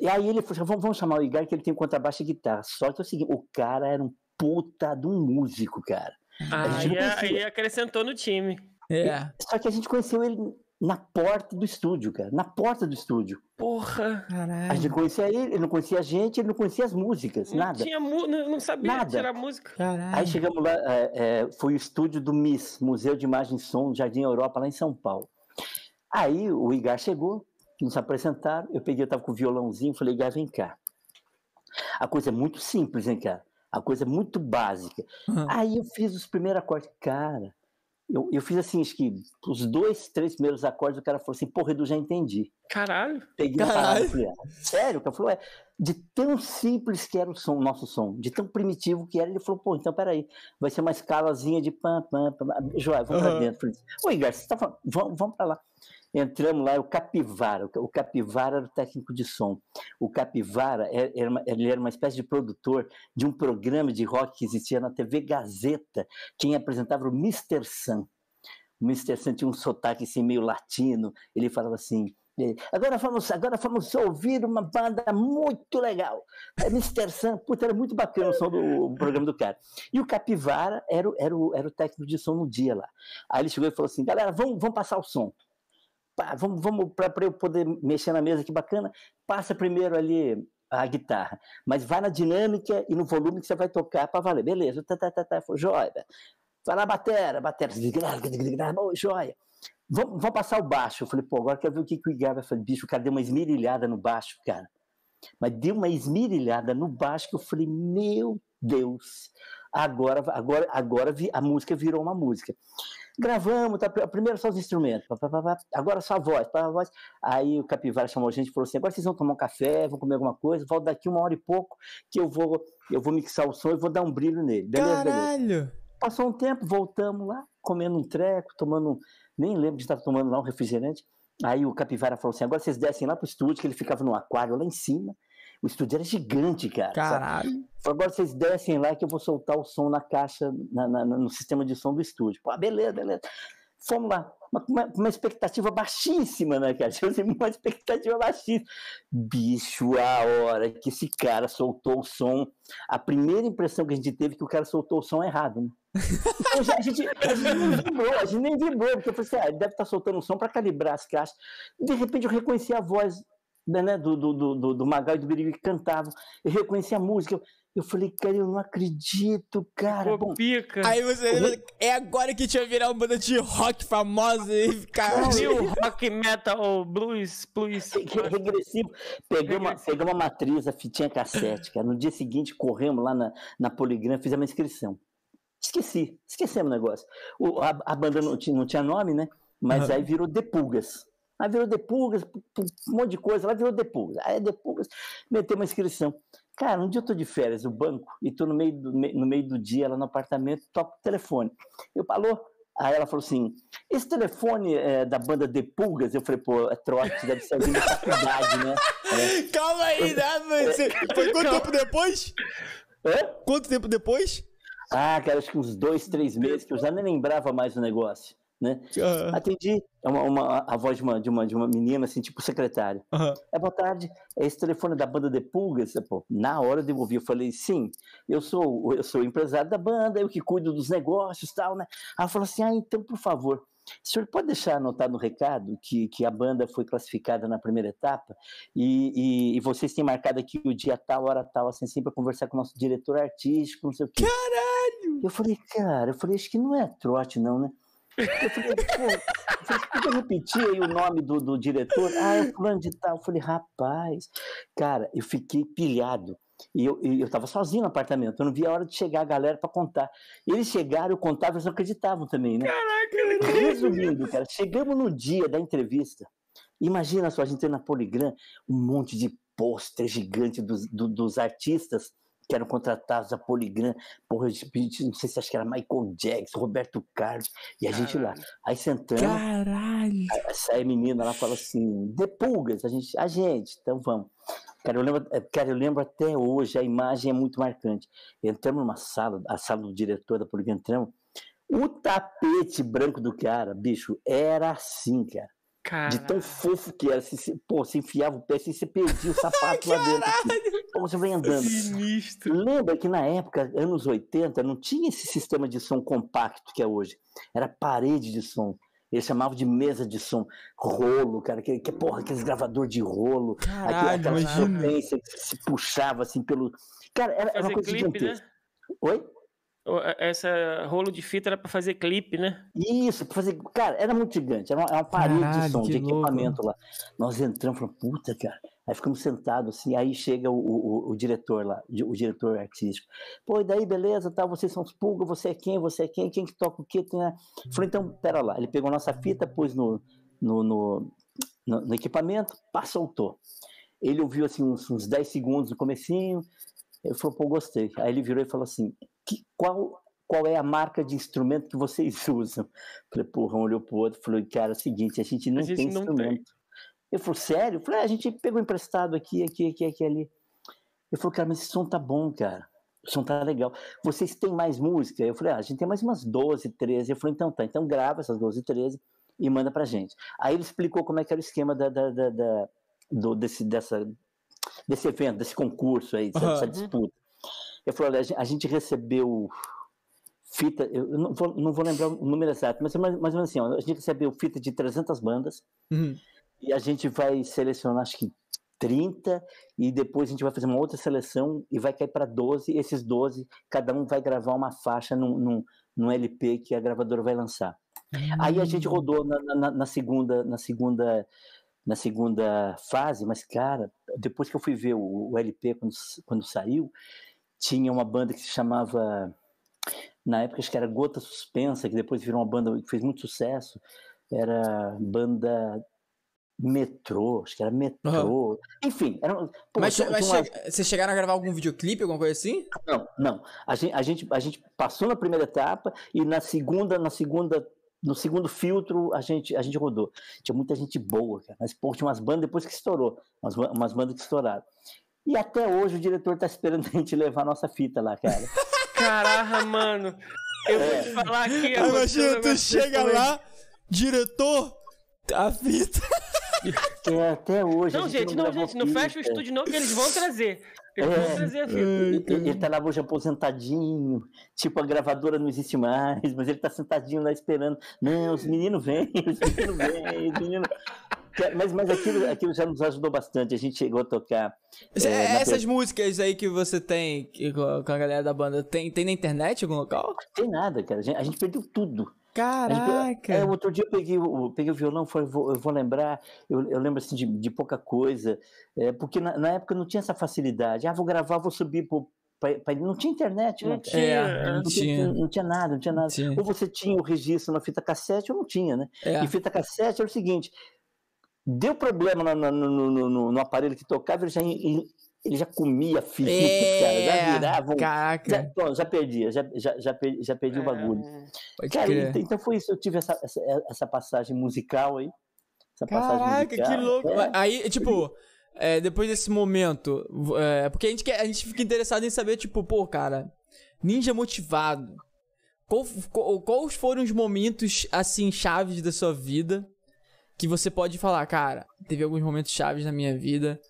E aí ele falou, vamos, vamos chamar o Igar que ele tem contrabaixo e guitarra. Só que é o seguinte, o cara era um puta de um músico, cara. Ah, aí, acrescentou no time. É. Só que a gente conheceu ele na porta do estúdio, cara. Na porta do estúdio. Porra! Caralho. A gente conhecia ele, ele não conhecia a gente, ele não conhecia as músicas, não nada. Tinha não sabia nada. tirar música. Caralho. Aí chegamos lá, é, é, foi o estúdio do MIS, Museu de Imagem e Som, Jardim Europa, lá em São Paulo. Aí o Igar chegou, nos apresentaram, eu peguei, eu tava com o violãozinho, falei, Igar, vem cá. A coisa é muito simples, hein, cara? A coisa é muito básica. Uhum. Aí eu fiz os primeiros acordes. Cara, eu, eu fiz assim, acho que os dois, três primeiros acordes, o cara falou assim, porra, Edu, já entendi. Caralho. Peguei Caralho. Falei, sério? O cara falou, é, de tão simples que era o som, nosso som, de tão primitivo que era, ele falou, pô, então peraí, vai ser uma escalazinha de pam, pam, pam. Joia, vamos uhum. pra dentro. Falei, Oi, Gar, você tá falando, vamos, vamos pra lá. Entramos lá, o Capivara, o Capivara era o técnico de som. O Capivara, é, era uma, ele era uma espécie de produtor de um programa de rock que existia na TV Gazeta, quem apresentava o Mr. Sun. O Mr. Sun tinha um sotaque assim, meio latino, ele falava assim, Agora vamos, agora vamos ouvir uma banda muito legal. É Mr. Sun, puta, era muito bacana o som do programa do cara. E o Capivara era, era, o, era o técnico de som no dia lá. Aí ele chegou e falou assim: galera, vamos, vamos passar o som pá, vamos, vamos para eu poder mexer na mesa que bacana, passa primeiro ali a guitarra, mas vai na dinâmica e no volume que você vai tocar para valer, beleza, tá, tá, tá, tá, joia, vai lá batera, batera, joia, vamos, vamos passar o baixo, eu falei, pô, agora quero ver o que, que o Igor vai fazer, bicho, o cara deu uma esmirilhada no baixo, cara, mas deu uma esmirilhada no baixo que eu falei, meu Deus, agora, agora, agora a música virou uma música. Gravamos, tá, primeiro só os instrumentos, pá, pá, pá, agora só a voz, a voz. Aí o Capivara chamou a gente e falou assim: agora vocês vão tomar um café, vão comer alguma coisa, volto daqui uma hora e pouco, que eu vou, eu vou mixar o som e vou dar um brilho nele. Beleza, Caralho! Beleza. Passou um tempo, voltamos lá, comendo um treco, tomando. Nem lembro de estar tomando lá um refrigerante. Aí o Capivara falou assim: agora vocês descem lá pro estúdio, que ele ficava no aquário lá em cima. O estúdio era gigante, cara. Caralho. Sabe? Agora vocês descem lá que eu vou soltar o som na caixa, na, na, no sistema de som do estúdio. Pô, beleza, beleza. Fomos lá. Uma, uma, expectativa baixíssima, né, cara? Uma expectativa baixíssima. Bicho, a hora que esse cara soltou o som, a primeira impressão que a gente teve é que o cara soltou o som errado, né? Então, a, gente, a gente nem vibrou, a gente nem vibrou, porque eu falei assim, ah, ele deve estar soltando o som para calibrar as caixas. De repente eu reconheci a voz né, do, do, do, do Magal e do Birigo que cantavam. Eu reconheci a música. Eu, eu falei, cara, eu não acredito, cara. Pô, pica. Aí você. É agora que tinha virar uma banda de rock famosa e ficar. Rock, metal, blues, blues. Regressivo. Peguei uma, peguei uma matriz, a fitinha cassete, cara. No dia seguinte, corremos lá na, na Poligram, fizemos a inscrição. Esqueci, esquecemos o negócio. O, a, a, banda não tinha, não tinha nome, né? Mas uhum. aí virou Depulgas. Aí virou Depulgas, um monte de coisa, lá virou Depulgas. Aí é Depulgas, meteu uma inscrição. Cara, um dia eu tô de férias no banco e tô no meio do, no meio do dia lá no apartamento, toco o telefone. Eu falou, aí ela falou assim: esse telefone é da banda Depulgas? Eu falei, pô, é trote, deve ser alguém da faculdade, né? É. Calma aí, né? Foi quanto tempo depois? É? Quanto tempo depois? Ah, cara, acho que uns dois, três meses, que eu já nem lembrava mais do negócio né? Uhum. Atendi é uma, uma, a voz de uma, de, uma, de uma menina, assim, tipo secretária. Uhum. É boa tarde, é esse telefone da banda de Pulgas? Pô, na hora de ouvir, eu falei, sim, eu sou, eu sou empresário da banda, eu que cuido dos negócios tal, né? Ela falou assim, ah, então, por favor, o senhor pode deixar anotado no recado que, que a banda foi classificada na primeira etapa e, e, e vocês têm marcado aqui o dia tal, hora tal, assim, assim, para conversar com o nosso diretor artístico, não sei o quê. Caralho! Eu falei, cara, eu falei, acho que não é trote, não, né? Eu falei, pô, repetir aí o nome do, do diretor? Ah, é o plano de tal. Eu falei, rapaz, cara, eu fiquei pilhado. E eu, eu tava sozinho no apartamento, eu não via a hora de chegar a galera para contar. Eles chegaram, eu contava, eles não acreditavam também, né? Caraca, Resumindo, cara, chegamos no dia da entrevista. Imagina só, a gente tem na Poligram um monte de pôster gigante dos, do, dos artistas que eram contratados a Poligram, porra, não sei se acho que era Michael Jackson, Roberto Carlos, e a gente lá. Aí sentando. Caralho! Essa menina lá fala assim: de pulgas, a gente, a gente, então vamos. Cara eu, lembro, é, cara, eu lembro até hoje, a imagem é muito marcante. Entramos numa sala, a sala do diretor da Poligram, entramos, O tapete branco do cara, bicho, era assim, cara. De tão fofo que era. Se, se, pô, você enfiava o pé assim, você perdia o sapato lá dentro. Assim. Pô, você vem andando. Sinistro. Lembra que na época, anos 80, não tinha esse sistema de som compacto que é hoje. Era parede de som. Eles chamavam de mesa de som, rolo, cara, que, que porra, aqueles gravador de rolo, Caralho, aquela potência que se puxava assim pelo. Cara, era, era uma coisa clipe, gigantesca. Né? Oi? Essa rolo de fita era para fazer clipe, né? Isso, para fazer. Cara, era muito gigante, era uma, era uma parede Caralho, de som, de louco. equipamento lá. Nós entramos e falamos, puta, cara. Aí ficamos sentados assim, aí chega o, o, o, diretor lá, o diretor artístico. Pô, e daí, beleza, tá, vocês são os pulga, você é quem, você é quem, quem que toca o quê? Tem a... Falei, então, pera lá. Ele pegou a nossa fita, pôs no, no, no, no, no equipamento, pá, soltou. Ele ouviu assim uns, uns 10 segundos no comecinho, ele falou, pô, gostei. Aí ele virou e falou assim, que, qual, qual é a marca de instrumento que vocês usam? Falei, porra, um olhou pro outro, falou, cara, é o seguinte, a gente não a gente tem não instrumento. Tem. Ele falou, sério? Eu falei, ah, a gente pegou emprestado aqui, aqui, aqui, aqui, ali. Ele falou, cara, mas esse som tá bom, cara. O som tá legal. Vocês têm mais música? Eu falei, ah, a gente tem mais umas 12, 13. Eu falei, então tá, então grava essas 12, 13 e manda pra gente. Aí ele explicou como é que era o esquema da, da, da, da do, desse, dessa, desse evento, desse concurso aí, uhum. dessa disputa. Eu falei, a gente recebeu fita, eu não vou, não vou lembrar o número exato, mas mais, mais ou menos assim, ó, a gente recebeu fita de 300 bandas, uhum. E a gente vai selecionar, acho que 30, e depois a gente vai fazer uma outra seleção e vai cair para 12. Esses 12, cada um vai gravar uma faixa num, num, num LP que a gravadora vai lançar. Aí a gente rodou na, na, na, segunda, na segunda na segunda fase, mas cara, depois que eu fui ver o, o, LP quando, quando saiu, tinha uma banda que se chamava na época acho que era Gota Suspensa, que depois virou uma banda que fez muito sucesso. Era banda metrô, acho que era metrô. Uhum. Enfim, era, pô, mas, mas uma... vocês chegaram a gravar algum videoclipe, alguma coisa assim? Não, não. A gente, a gente, a gente passou na primeira etapa e na segunda, na segunda, no segundo filtro a gente, a gente rodou. Tinha muita gente boa, cara. Mas pô, tinha umas bandas depois que estourou, umas, umas bandas que estouraram. E até hoje o diretor tá esperando a gente levar a nossa fita lá, cara. Caraca, mano. Eu é. vou te falar aqui. Imagina, tu chega lá, diretor, a fita. É, até hoje. Não, gente, não, gente, não fecha o estúdio, não, que eles vão trazer. Eles é, vão trazer a fita. Ele, ele tá lá hoje aposentadinho, tipo, a gravadora não existe mais, mas ele tá sentadinho lá esperando. Não, os meninos vêm, os meninos vêm, os meninos. Mas, mas aquilo, aquilo já nos ajudou bastante. A gente chegou a tocar. É, essas músicas aí que você tem com a galera da banda, tem, tem na internet algum local? Tem nada, cara. A gente, a gente perdeu tudo. Caraca! É, outro dia eu peguei, eu peguei o violão, foi, vou, eu vou lembrar, eu, eu lembro assim de, de pouca coisa, é, porque na, na, época não tinha essa facilidade. Ah, vou gravar, vou subir pro, pra, pra, não tinha internet, não, tinha, é, não, tinha. Não, não, tinha nada, não tinha nada. Tinha. Ou você tinha o registro na fita cassete ou não tinha, né? É. E fita cassete era o seguinte: deu problema no, no, no, no aparelho que tocava, ele já ele já comia fita, é, cara, já virava. Caraca. Já, pronto, já perdia, já, já, já, perdi, já perdi é, o bagulho. Cara, então, então, foi isso, eu tive essa, essa, essa passagem musical aí. Essa Caraca, musical, que louco. É. Aí, tipo, é, depois desse momento, é, porque a gente, quer, a gente fica interessado em saber, tipo, pô, cara, ninja motivado. Qual, qual, quais foram os momentos, assim, chaves da sua vida que você pode falar, cara, teve alguns momentos chaves na minha vida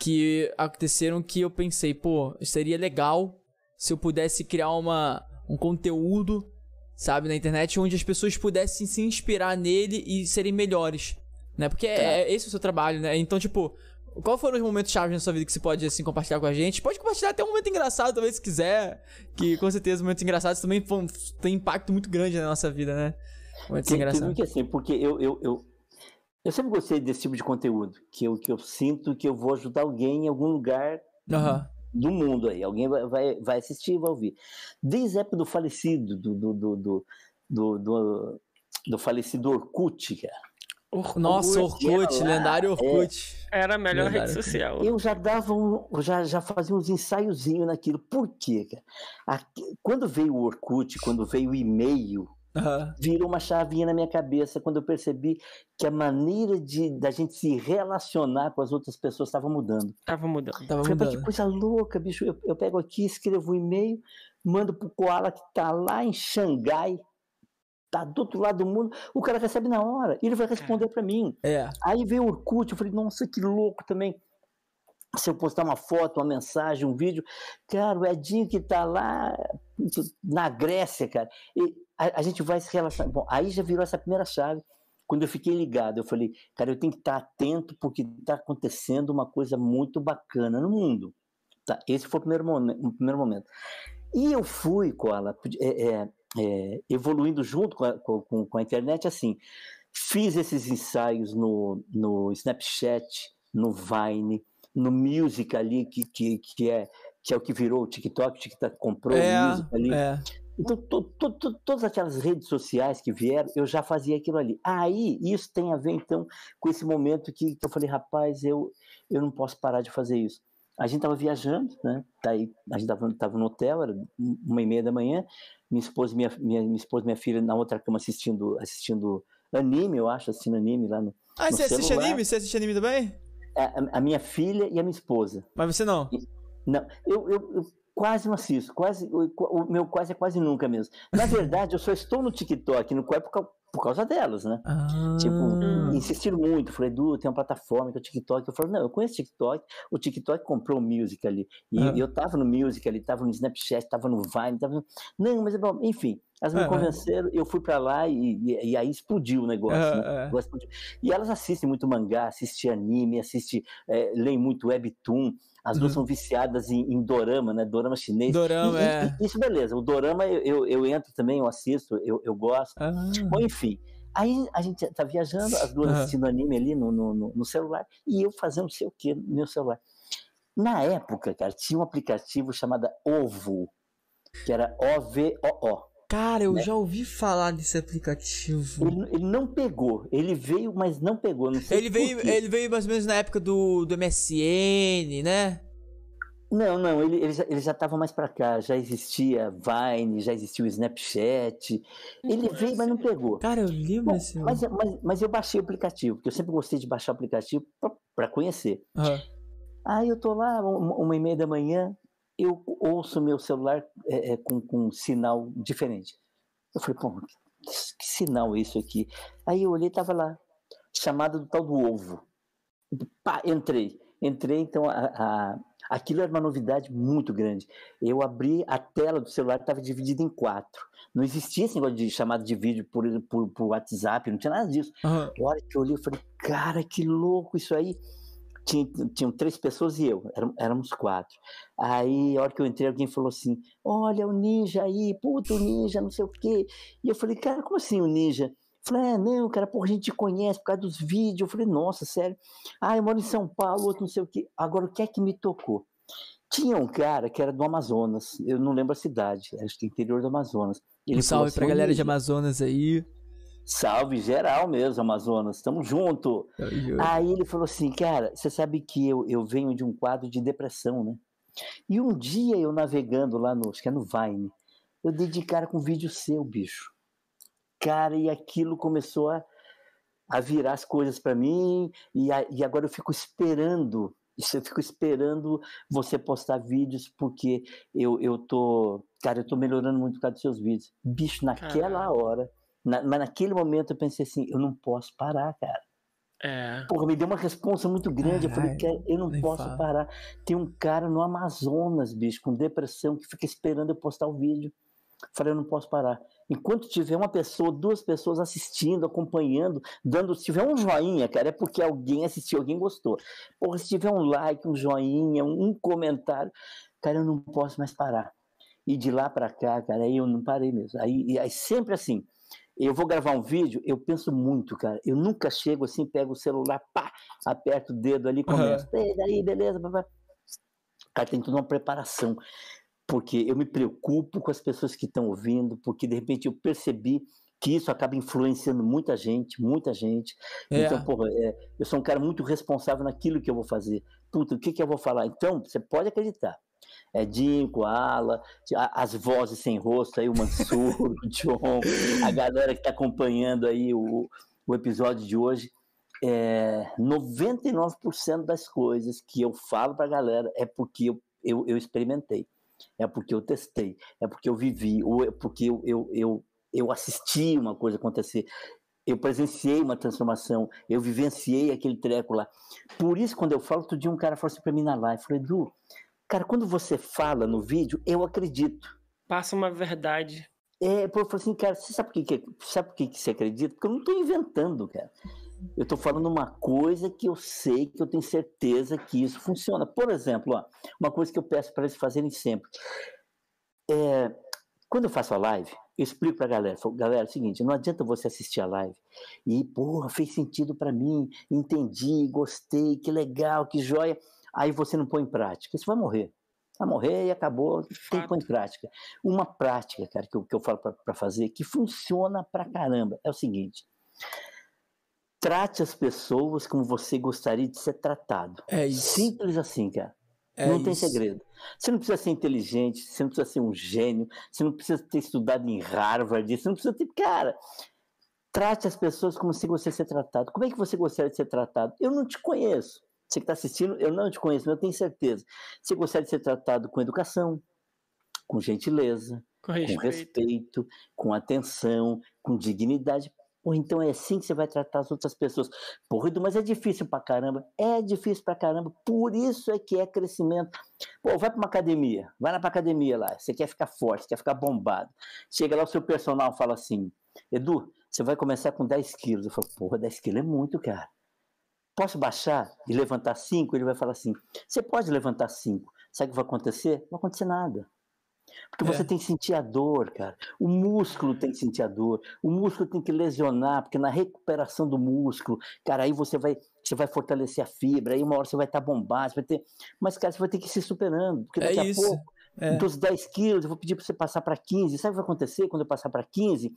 que aconteceram que eu pensei, pô, seria legal se eu pudesse criar uma, um conteúdo, sabe, na internet onde as pessoas pudessem se inspirar nele e serem melhores, né? Porque é, é esse o seu trabalho, né? Então, tipo, qual foram os momentos chaves na sua vida que você pode, assim, compartilhar com a gente? Pode compartilhar até um momento engraçado, talvez, se quiser. Que, com certeza, momentos engraçados também têm impacto muito grande na nossa vida, né? Momentos engraçados. Que assim, porque eu, eu, eu, eu sempre gostei desse tipo de conteúdo, que eu, que eu sinto que eu vou ajudar alguém em algum lugar uhum. do mundo aí. Alguém vai, vai, vai assistir e vai ouvir. Desde a época do falecido, do, do, do, do, do, do, do falecido Orkut, cara. Or Nossa, Orkut, lendário Orkut. É, era a melhor lendário. rede social. Eu já dava um, já, já fazia uns ensaiozinhos naquilo. Por quê, cara? Aqui, quando veio o Orkut, quando veio o e-mail, Uhum. Virou uma chavinha na minha cabeça quando eu percebi que a maneira de da gente se relacionar com as outras pessoas estava mudando. Estava mudando. Tava Falei, mudando. que coisa louca, bicho. Eu, eu pego aqui, escrevo um e-mail, mando pro Koala que está lá em Xangai, tá do outro lado do mundo, o cara recebe na hora, ele vai responder para mim. É. Aí veio o Orkut, eu falei, nossa, que louco também. Se eu postar uma foto, uma mensagem, um vídeo, cara, o Edinho que tá lá na Grécia, cara, e a, a gente vai se relacionar. Bom, aí já virou essa primeira chave. Quando eu fiquei ligado, eu falei, cara, eu tenho que estar atento porque está acontecendo uma coisa muito bacana no mundo. Tá, esse foi o primeiro, momento, o primeiro momento. E eu fui, Koala, é, é, é, evoluindo junto com a, com, com a, internet, assim, fiz esses ensaios no, no Snapchat, no Vine, no Music ali, que, que, que, é, que é o que virou o TikTok, o TikTok comprou é, o Music ali. É. Então, to, to, to, todas aquelas redes sociais que vieram, eu já fazia aquilo ali. Aí, isso tem a ver, então, com esse momento que, que eu falei, rapaz, eu, eu não posso parar de fazer isso. A gente estava viajando, né? Daí, a gente estava no hotel, era uma e meia da manhã. Minha esposa, minha, minha, minha esposa, minha filha na outra cama assistindo, assistindo anime, eu acho, assistindo anime lá no. Ah, no você assiste anime? Você assiste anime também? É, a, a, minha filha e a minha esposa. Mas você não? Não, eu, eu, eu quase não assisto, quase, o, o, meu quase é quase nunca mesmo. Na verdade, eu só estou no TikTok, no qual é por, por causa delas, né? Ah. Tipo, insistiram muito. Falei, Edu, tem uma plataforma que é o TikTok. Eu falei, não, eu conheço o TikTok. O TikTok comprou o Music ali. E ah. eu tava no Music ali, tava no Snapchat, tava no Vine, tava no... Não, mas, bom, enfim, elas me ah, convenceram, eu fui para lá e, e, e, aí explodiu o negócio. né? Explodiu. E elas assistem muito mangá, assistem anime, assistem, é, leem muito webtoon. As duas uhum. são viciadas em, em, dorama, né? Dorama chinês. Dorama, e, é. E, isso, beleza. O dorama eu, eu, eu, entro também, eu assisto, eu, eu gosto. Ah. Bom, enfim. Aí a gente tá viajando, as duas uhum. assistindo anime ali no, no, no, celular, e eu fazendo não sei o que no meu celular. Na época, cara, tinha um aplicativo chamado Ovo, que era O-V-O-O. Cara, eu né? já ouvi falar desse aplicativo. Ele, ele, não pegou. Ele veio, mas não pegou. Não ele, veio, ele veio mais ou menos na época do, do MSN, né? Não, não, ele, ele, já, ele já estava mais para cá. Já existia Vine, já existia o Snapchat. Ele veio, mas não pegou. Cara, eu lembro assim. Mas, mas, mas, eu baixei o aplicativo, porque eu sempre gostei de baixar o aplicativo para conhecer. Uhum. Aí eu tô lá, uma, uma e meia da manhã, eu ouço meu celular é, é, com, com um sinal diferente. Eu falei, pô, que, que, sinal é isso aqui? Aí eu olhei, tava lá, chamada do tal do ovo. Pá, entrei. Entrei, então a, a, aquilo era uma novidade muito grande. Eu abri a tela do celular, estava dividida em quatro. Não existia esse negócio de chamada de vídeo por, por, por WhatsApp, não tinha nada disso. Uhum. A hora que eu olhei, eu falei, cara, que louco isso aí tinha, tinham três pessoas e eu, éramos quatro. Aí, a hora que eu entrei, alguém falou assim: Olha, o ninja aí, puto, ninja, não sei o quê. E eu falei: Cara, como assim o ninja? Eu falei: É, não, cara, porra, a gente te conhece por causa dos vídeos. Eu falei: Nossa, sério. Ah, eu moro em São Paulo, outro não sei o quê. Agora, o que é que me tocou? Tinha um cara que era do Amazonas, eu não lembro a cidade, acho que interior do Amazonas. Ele um salve assim, pra galera de Amazonas aí. Salve geral mesmo, Amazonas, estamos junto. Aí ele falou assim, cara, você sabe que eu, eu venho de um quadro de depressão, né? E um dia eu navegando lá no, acho que é no Vine, eu dei de cara com um vídeo seu, bicho. Cara, e aquilo começou a, a virar as coisas para mim, e, a, e agora eu fico esperando isso eu fico esperando você postar vídeos, porque eu, eu tô. Cara, eu tô melhorando muito por causa dos seus vídeos. Bicho, naquela Caramba. hora, na, mas naquele momento eu pensei assim, eu não posso parar, cara. É. Porra, me deu uma resposta muito grande. eu falei, cara, eu não posso fala. parar. Tem um cara no Amazonas, bicho, com depressão, que fica esperando eu postar o vídeo. Eu falei, eu não posso parar. Enquanto tiver uma pessoa, duas pessoas assistindo, acompanhando, dando. Se tiver um joinha, cara, é porque alguém assistiu, alguém gostou. Porra, se tiver um like, um joinha, um comentário, cara, eu não posso mais parar. E de lá para cá, cara, aí eu não parei mesmo. Aí, aí sempre assim eu vou gravar um vídeo, eu penso muito, cara. Eu nunca chego assim, pego o celular, pá, aperto o dedo ali, começo. Uhum. E daí, beleza, papá. Cara, tem toda uma preparação. Porque eu me preocupo com as pessoas que estão ouvindo, porque de repente eu percebi que isso acaba influenciando muita gente, muita gente. É. Então, porra, é, eu sou um cara muito responsável naquilo que eu vou fazer. Puta, o que, que eu vou falar? Então, você pode acreditar é, Jim, Koala, as vozes sem rosto aí, o Mansur, o John, a galera que está acompanhando aí o, o episódio de hoje. É, 99% das coisas que eu falo para a galera é porque eu, eu, eu, experimentei, é porque eu testei, é porque eu vivi, ou é porque eu, eu, eu, eu assisti uma coisa acontecer, eu presenciei uma transformação, eu vivenciei aquele treco lá. Por isso, quando eu falo, outro dia um cara falou assim para mim na live, falou, Edu, cara, quando você fala no vídeo, eu acredito. Passa uma verdade. É, eu falei assim, cara, você sabe por que, sabe por que, que você acredita? Porque eu não estou inventando, cara. Eu estou falando uma coisa que eu sei, que eu tenho certeza que isso funciona. Por exemplo, ó, uma coisa que eu peço para eles fazerem sempre. É, quando eu faço a live, eu explico para a galera, falo, galera, é o seguinte, não adianta você assistir a live e, porra, fez sentido para mim, entendi, gostei, que legal, que joia, aí você não põe em prática, você vai morrer. Vai morrer e acabou, tem que pôr em prática. Uma prática, cara, que eu, que eu falo para fazer, que funciona pra caramba, é o seguinte, trate as pessoas como você gostaria de ser tratado. É isso. Simples assim, cara. É não isso. tem segredo. Você não precisa ser inteligente, você não precisa ser um gênio, você não precisa ter estudado em Harvard, você não precisa ter. Cara, trate as pessoas como se você ser tratado. Como é que você gostaria de ser tratado? Eu não te conheço. Você que está assistindo, eu não te conheço, mas eu tenho certeza. Você gostaria de ser tratado com educação, com gentileza, com respeito, com, respeito, com atenção, com dignidade. Ou então é assim que você vai tratar as outras pessoas. Porra, mas é difícil pra caramba. É difícil pra caramba. Por isso é que é crescimento. Pô, vai pra uma academia. Vai lá pra academia lá. Você quer ficar forte, quer ficar bombado. Chega lá, o seu personal fala assim: Edu, você vai começar com 10 quilos. Eu falo, porra, 10 quilos é muito, cara. Posso baixar e levantar 5? Ele vai falar assim: você pode levantar 5. Sabe o que vai acontecer? Não vai acontecer nada. Porque você é. tem que sentir a dor, cara. O músculo tem que sentir a dor. O músculo tem que lesionar, porque na recuperação do músculo, cara, aí você vai, você vai fortalecer a fibra, aí uma hora você vai estar tá bombado, você vai ter. Mas, cara, você vai ter que ir se superando. Porque daqui é a pouco, é. dos 10 quilos, eu vou pedir para você passar para 15. Sabe o que vai acontecer quando eu passar para 15?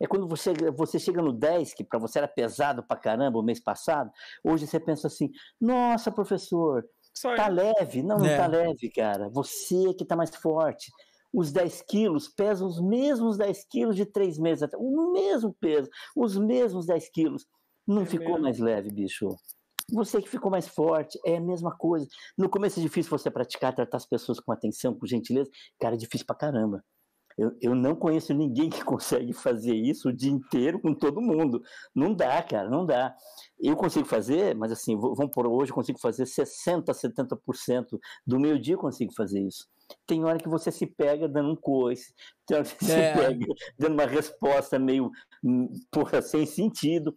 É quando você, você chega no 10, que para você era pesado para caramba o mês passado, hoje você pensa assim: nossa, professor, Só tá leve. Não, não é. tá leve, cara. Você que tá mais forte os 10 quilos pesam os mesmos 10 quilos de três meses atrás. O mesmo peso, os mesmos 10 quilos. Não é ficou mesmo. mais leve, bicho. Você que ficou mais forte, é a mesma coisa. No começo é difícil você praticar, tratar as pessoas com atenção, com gentileza. Cara, é difícil pra caramba. Eu, eu não conheço ninguém que consegue fazer isso o dia inteiro com todo mundo. Não dá, cara, não dá. Eu consigo fazer, mas assim, vamos por hoje, eu consigo fazer 60%, 70% do meu dia eu consigo fazer isso tem hora que você se pega dando um coice, tem hora que você é. se pega dando uma resposta meio, hum, porra, sem sentido.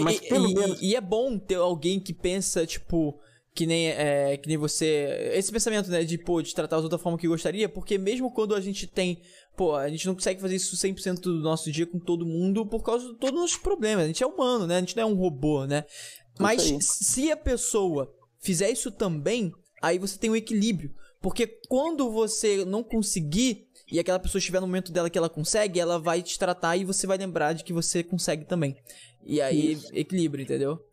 Mas e, pelo e, menos... e é bom ter alguém que pensa, tipo, que nem, é, que nem você. Esse pensamento, né, de, pô, de tratar os outros da forma que gostaria, porque mesmo quando a gente tem. Pô, a gente não consegue fazer isso 100% do nosso dia com todo mundo por causa de todos os nossos problemas. A gente é humano, né? A gente não é um robô, né? Mas se a pessoa fizer isso também, aí você tem um equilíbrio. Porque quando você não conseguir e aquela pessoa estiver no momento dela que ela consegue, ela vai te tratar e você vai lembrar de que você consegue também. E aí, Isso. equilíbrio, entendeu?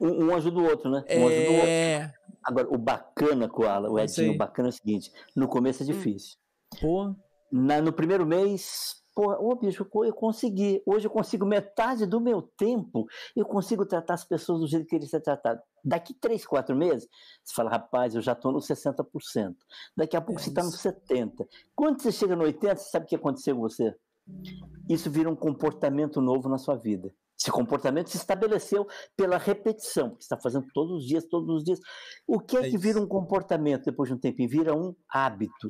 Um, um, ajuda o outro, né? Um ajuda o outro. É. Agora, o bacana, Koala, o Edinho, o bacana é o seguinte: no começo é hum. difícil. Pô. Na, no primeiro mês, Porra, ô bicho, eu consegui. Hoje eu consigo metade do meu tempo, eu consigo tratar as pessoas do jeito que eles ser tratado. Daqui três, quatro meses, você fala, rapaz, eu já estou no 60%. Daqui a pouco é você está no 70%. Quando você chega no 80%, você sabe o que aconteceu com você? Isso vira um comportamento novo na sua vida. Esse comportamento se estabeleceu pela repetição, porque você está fazendo todos os dias, todos os dias. O que é, é que vira um comportamento depois de um tempo? Vira um hábito.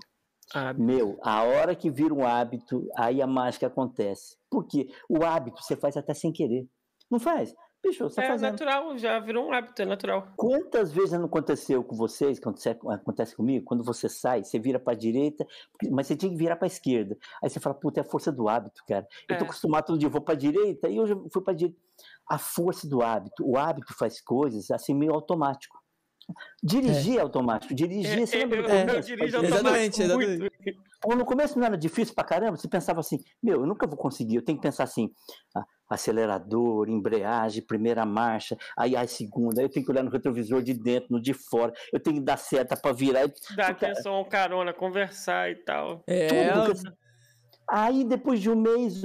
Hábito. Meu, a hora que vira um hábito, aí a mágica acontece. Porque o hábito você faz até sem querer. Não faz? Bicho, você tá é fazendo. natural, já virou um hábito, é natural. Quantas vezes não aconteceu com vocês, acontece, acontece comigo, quando você sai, você vira para a direita, mas você tinha que virar para a esquerda. Aí você fala, puta, é a força do hábito, cara. Eu tô é. acostumado todo dia, vou para a direita, e hoje eu fui para a direita. A força do hábito, o hábito faz coisas assim meio automático. Dirigir é. automático, dirigir, é, você lembra do começo? Eu dirijo exatamente, exatamente. No começo não era difícil pra caramba, você pensava assim, meu, eu nunca vou conseguir, eu tenho que pensar assim, acelerador, embreagem, primeira marcha, aí a segunda, aí eu tenho que olhar no retrovisor de dentro, no de fora, eu tenho que dar seta para virar. Dar atenção ao carona, conversar e tal. É. Tudo, aí depois de um mês,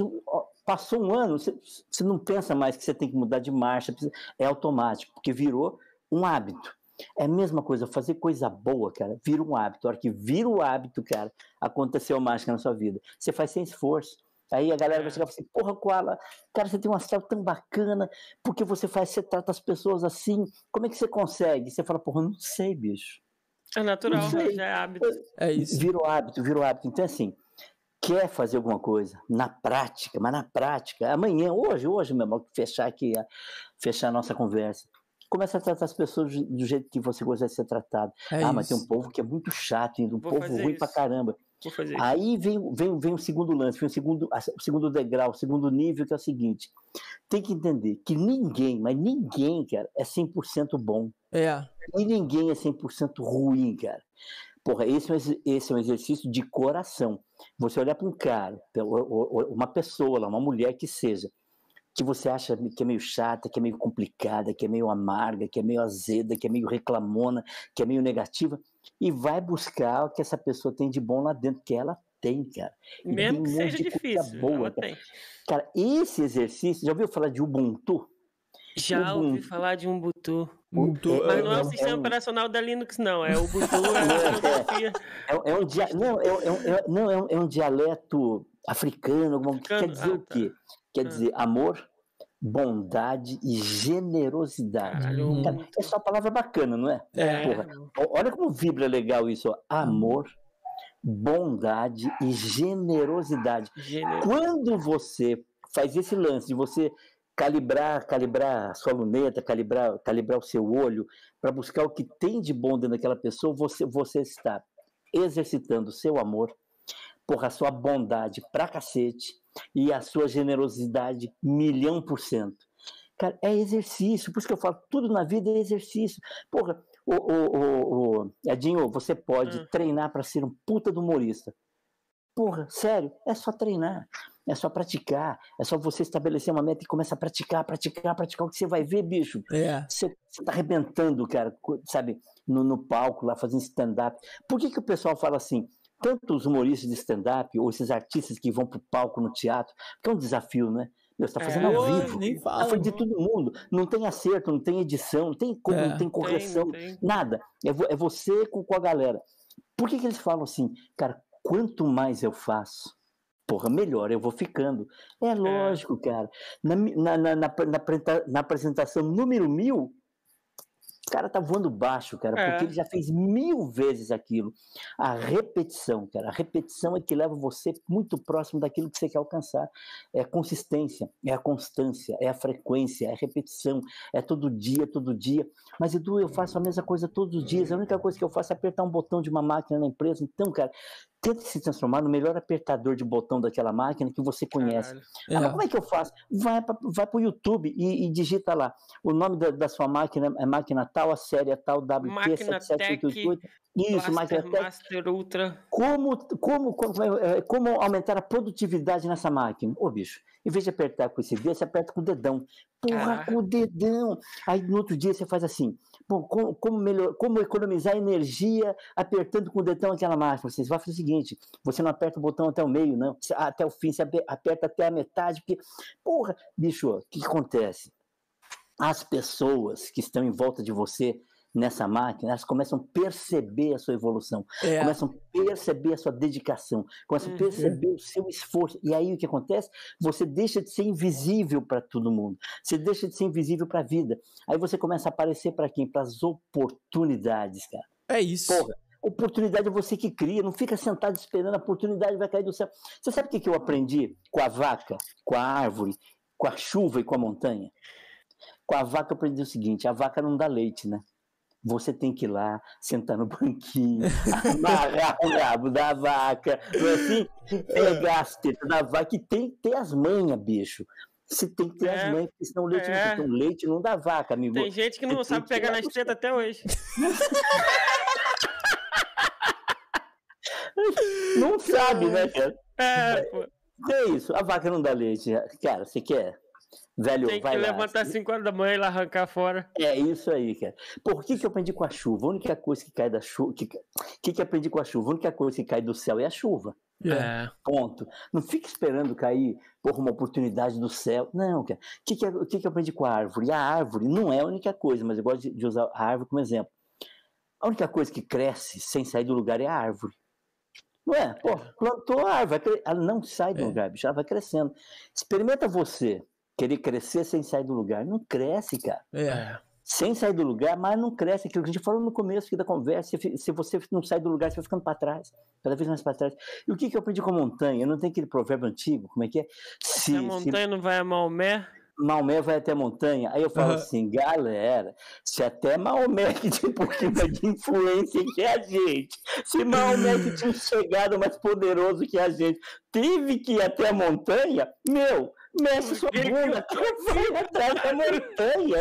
passou um ano, você não pensa mais que você tem que mudar de marcha, é automático, porque virou um hábito. É a mesma coisa, fazer coisa boa, cara, vira um hábito. A hora que vira o hábito, cara, aconteceu mágica na sua vida. Você faz sem esforço. Aí a galera vai chegar e falar assim, porra, Koala, cara, você tem um astral tão bacana, porque você faz, você trata as pessoas assim, como é que você consegue? Você fala, porra, não sei, bicho. É natural, já é hábito. É isso. Virou hábito, virou hábito. Então, assim, quer fazer alguma coisa na prática, mas na prática, amanhã, hoje, hoje mesmo, fechar aqui, fechar a nossa conversa. Começa a tratar as pessoas do jeito que você gostaria de ser tratado. É ah, isso. mas tem um povo que é muito chato, um Vou povo ruim isso. pra caramba. Aí vem, vem, vem o segundo lance, vem o segundo, o segundo degrau, o segundo nível, que é o seguinte: tem que entender que ninguém, mas ninguém, cara, é 100% bom. É. E ninguém é 100% ruim, cara. Porra, esse é, um, esse é um exercício de coração. Você olhar para um cara, uma pessoa, uma mulher que seja, que você acha que é meio chata, que é meio complicada, que é meio amarga, que é meio azeda, que é meio reclamona, que é meio negativa, e vai buscar o que essa pessoa tem de bom lá dentro, que ela tem, cara. Mesmo que seja difícil, boa, cara. cara. esse exercício, já ouviu falar de Ubuntu? Já Ubuntu. ouvi falar de Ubuntu. Ubuntu. Mas não é o sistema é um... operacional da Linux, não. É o Ubuntu, é. É, é, um dia... não, é, é, não é, um, é dialeto africano, africano? quer dizer ah, o quê? Tá. Quer ah. dizer amor, bondade e generosidade. Cara, é só uma palavra bacana, não é? é. Porra, olha como vibra legal isso. Ó. Amor, bondade e generosidade. Quando você faz esse lance de você calibrar, calibrar a sua luneta, calibrar, calibrar o seu olho para buscar o que tem de bom dentro daquela pessoa, você, você está exercitando o seu amor, porra, a sua bondade pra cacete e a sua generosidade milhão por cento. Cara, é exercício, por isso que eu falo, tudo na vida é exercício. Porra, o, o, o, Edinho, você pode hum. treinar para ser um puta do humorista. Porra, sério, é só treinar, é só praticar, é só você estabelecer uma meta e começar a praticar, praticar, praticar, o que você vai ver, bicho. É. Você, você tá arrebentando, cara, sabe, no, no palco lá, fazendo stand-up. Por que, que o pessoal fala assim? Tanto os humoristas de stand-up, ou esses artistas que vão pro palco no teatro, que é um desafio, né? Meu, você tá fazendo é, ao vivo. Nem fala, foi de todo mundo. Não tem acerto, não tem edição, não tem, é, não tem correção, tem, tem. nada. É, é você com, com a galera. Por que, que eles falam assim, cara, quanto mais eu faço, porra, melhor eu vou ficando. É, é. lógico, cara. Na, na, na, na, na apresentação número mil, o cara tá voando baixo, cara, é. porque ele já fez mil vezes aquilo. A repetição, cara, a repetição é que leva você muito próximo daquilo que você quer alcançar. É a consistência, é a constância, é a frequência, é a repetição, é todo dia, todo dia. Mas, Edu, eu faço a mesma coisa todos os dias. A única coisa que eu faço é apertar um botão de uma máquina na empresa. Então, cara, tenta se transformar no melhor apertador de botão daquela máquina que você conhece. Ah, é. como é que eu faço? Vai para vai o YouTube e, e, digita lá. O nome da, da, sua máquina é máquina tal, a série é tal, WP7788. Isso, Master, Tech. Master Ultra. Como, como, como, é, como aumentar a produtividade nessa máquina? Ô, bicho, em vez de apertar com esse dedo, você aperta com o dedão. Porra, ah. com o dedão. Aí no outro dia você faz assim. Bom, como, como, melhor, como economizar energia apertando com o dedão aquela máquina? Você vai fazer o seguinte: você não aperta o botão até o meio, não. Até o fim, você aperta até a metade, porque. Porra, bicho, o que, que acontece? As pessoas que estão em volta de você nessa máquina, elas começam a perceber a sua evolução, é. começam a perceber a sua dedicação, começam uhum. a perceber o seu esforço. E aí o que acontece? Você deixa de ser invisível para todo mundo, você deixa de ser invisível para a vida. Aí você começa a aparecer para quem? Para as oportunidades, cara. É isso. Porra, oportunidade é você que cria, não fica sentado esperando, a oportunidade vai cair do céu. Você sabe o que eu aprendi com a vaca, com a árvore, com a chuva e com a montanha? Com a vaca eu aprendi o seguinte: a vaca não dá leite, né? Você tem que ir lá, sentar no banquinho, amarrar o rabo da vaca, não é assim? Pegar as tetas da vaca e tem que ter as manhas, bicho. Você tem que ter é, as manhas, porque senão o leite, é. não, leite não dá vaca, amigo. Tem gente que não você sabe pegar nas tetas até hoje. não sabe, né, cara? É, pô. É isso, a vaca não dá leite. Cara, você quer? Velho, Tem que levantar às 5 horas da manhã e lá arrancar fora. É isso aí, cara. Por que, que eu aprendi com a chuva? A única coisa que cai da chuva. O que, que, que aprendi com a chuva? A única coisa que cai do céu é a chuva. É. Ponto. Não fique esperando cair por uma oportunidade do céu. Não, cara. O que, que, o que, que eu aprendi com a árvore? A árvore não é a única coisa, mas eu gosto de, de usar a árvore como exemplo. A única coisa que cresce sem sair do lugar é a árvore. Não é? Pô, plantou a árvore, ela não sai do é. lugar, bicho, ela vai crescendo. Experimenta você querer crescer sem sair do lugar. Não cresce, cara. É. Sem sair do lugar, mas não cresce. Aquilo que a gente falou no começo da conversa, se você não sai do lugar, você vai ficando para trás, cada vez mais para trás. E o que, que eu aprendi com a montanha? Não tenho aquele provérbio antigo, como é que é? Se, se a montanha se... não vai a Maomé, Maomé vai até a montanha. Aí eu falo uhum. assim, galera, se até Maomé que tinha um pouquinho de influência que a gente, se Maomé que tinha chegado mais poderoso que a gente, teve que ir até a montanha, meu, mexe sua bunda, vai atrás da montanha.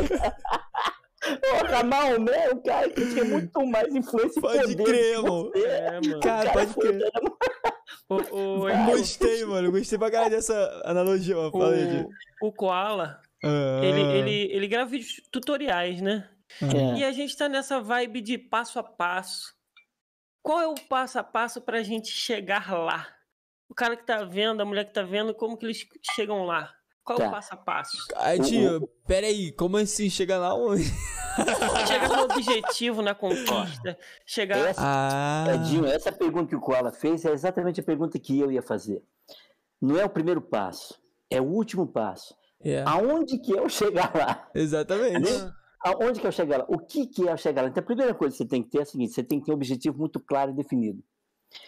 Porra, Maomé, o cara que tinha muito mais influência Pode poder crer, mano. É, mano. Cara, cara pode crer. O, o, gostei, mano. Gostei pra caralho dessa analogia. Ó. O, o Koala, ah. ele, ele, ele grava vídeos tutoriais, né? É. E a gente tá nessa vibe de passo a passo. Qual é o passo a passo pra gente chegar lá? O cara que tá vendo, a mulher que tá vendo, como que eles chegam lá? Qual tá. o passo a passo? Ai, tio, pera aí, como assim? Chega lá onde? Chega no objetivo, na conquista. Chegar. Essa, ah. Edinho, essa pergunta que o Koala fez é exatamente a pergunta que eu ia fazer. Não é o primeiro passo, é o último passo. Yeah. É. Aonde que eu chegar lá? Exatamente. Aonde que eu chegar lá? O que que é eu chegar lá? Então a primeira coisa que você tem que ter é a seguinte: você tem que ter um objetivo muito claro e definido.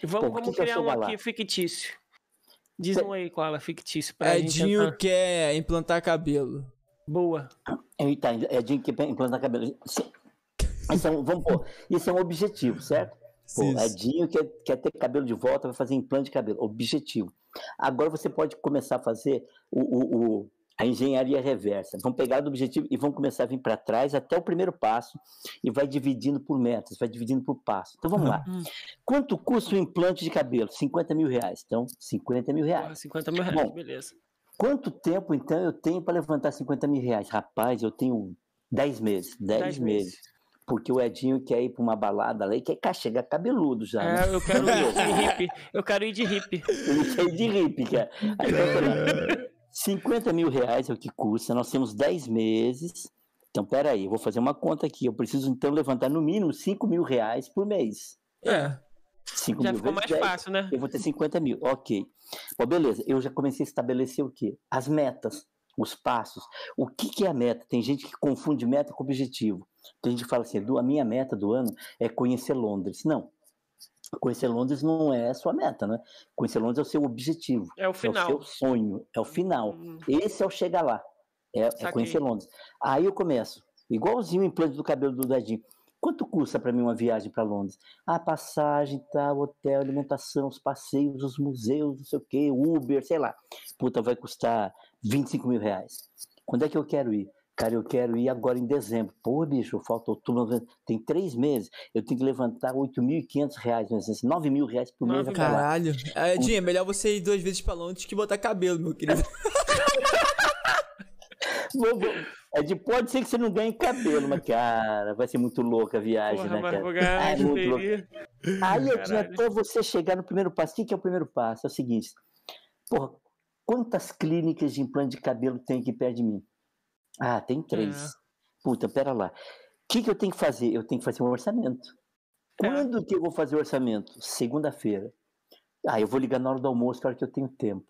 Vamos, Pô, vamos que criar que um aqui lá? fictício. Diz um aí, qual é fictício pra Edinho gente quer implantar cabelo. Boa. Tá, Edinho quer implantar cabelo. Isso é um, vamos pôr, isso é um objetivo, certo? Pô, Edinho quer, quer ter cabelo de volta, vai fazer implante de cabelo. Objetivo. Agora você pode começar a fazer o, o, o a engenharia reversa. Vão pegar do objetivo e vão começar a vir para trás até o primeiro passo e vai dividindo por metas, vai dividindo por passo. Então vamos lá. Uhum. Quanto custa um implante de cabelo? 50 mil reais. Então, 50 mil reais. 50 mil reais, Bom, beleza. Quanto tempo, então, eu tenho para levantar 50 mil reais? Rapaz, eu tenho 10 meses. 10, 10 meses. meses. Porque o Edinho quer ir para uma balada lá e quer chegar cabeludo já. É, né? eu quero ir de hippie. Eu quero ir de hippie. Ele quer ir de hippie, cara. Aí, 50 mil reais é o que custa, nós temos 10 meses. Então, peraí, eu vou fazer uma conta aqui. Eu preciso, então, levantar no mínimo 5 mil reais por mês. É. 5 já mil ficou mais 10, fácil, né? Eu vou ter 50 mil, ok. Bom, beleza, eu já comecei a estabelecer o quê? As metas, os passos. O que, que é a meta? Tem gente que confunde meta com objetivo. Tem gente que fala assim, a minha meta do ano é conhecer Londres. Não, Conhecer Londres não é a sua meta, né? Conhecer Londres é o seu objetivo. É o final. É o seu sonho, é o final. Hum. Esse é o chegar lá. É, é, conhecer Londres. Aí eu começo, igualzinho o implante do cabelo do Dadinho. Quanto custa para mim uma viagem para Londres? A passagem, tá, hotel, alimentação, os passeios, os museus, não sei o quê, Uber, sei lá. Puta, vai custar 25 mil reais. Quando é que eu quero ir? Cara, eu quero ir agora em dezembro. Pô, bicho, falta outubro, tem três meses. Eu tenho que levantar 8.500 reais, mas 9 mil reais por mês. Caralho. Ah, Edinho, é melhor você ir duas vezes pra Londres que botar cabelo, meu querido. Ed, pode ser que você não ganhe cabelo, mas, cara, vai ser muito louca a viagem, Porra, né, cara? Vou ganhar é muito louca. Aí, Edinho, até você chegar no primeiro passo, o que é o primeiro passo? É o seguinte, porra, quantas clínicas de implante de cabelo tem aqui perto de mim? Ah, tem três. É. Puta, pera lá. O que, que eu tenho que fazer? Eu tenho que fazer um orçamento. É. Quando é. que eu vou fazer o orçamento? Segunda-feira. Ah, eu vou ligar na hora do almoço, que hora que eu tenho tempo.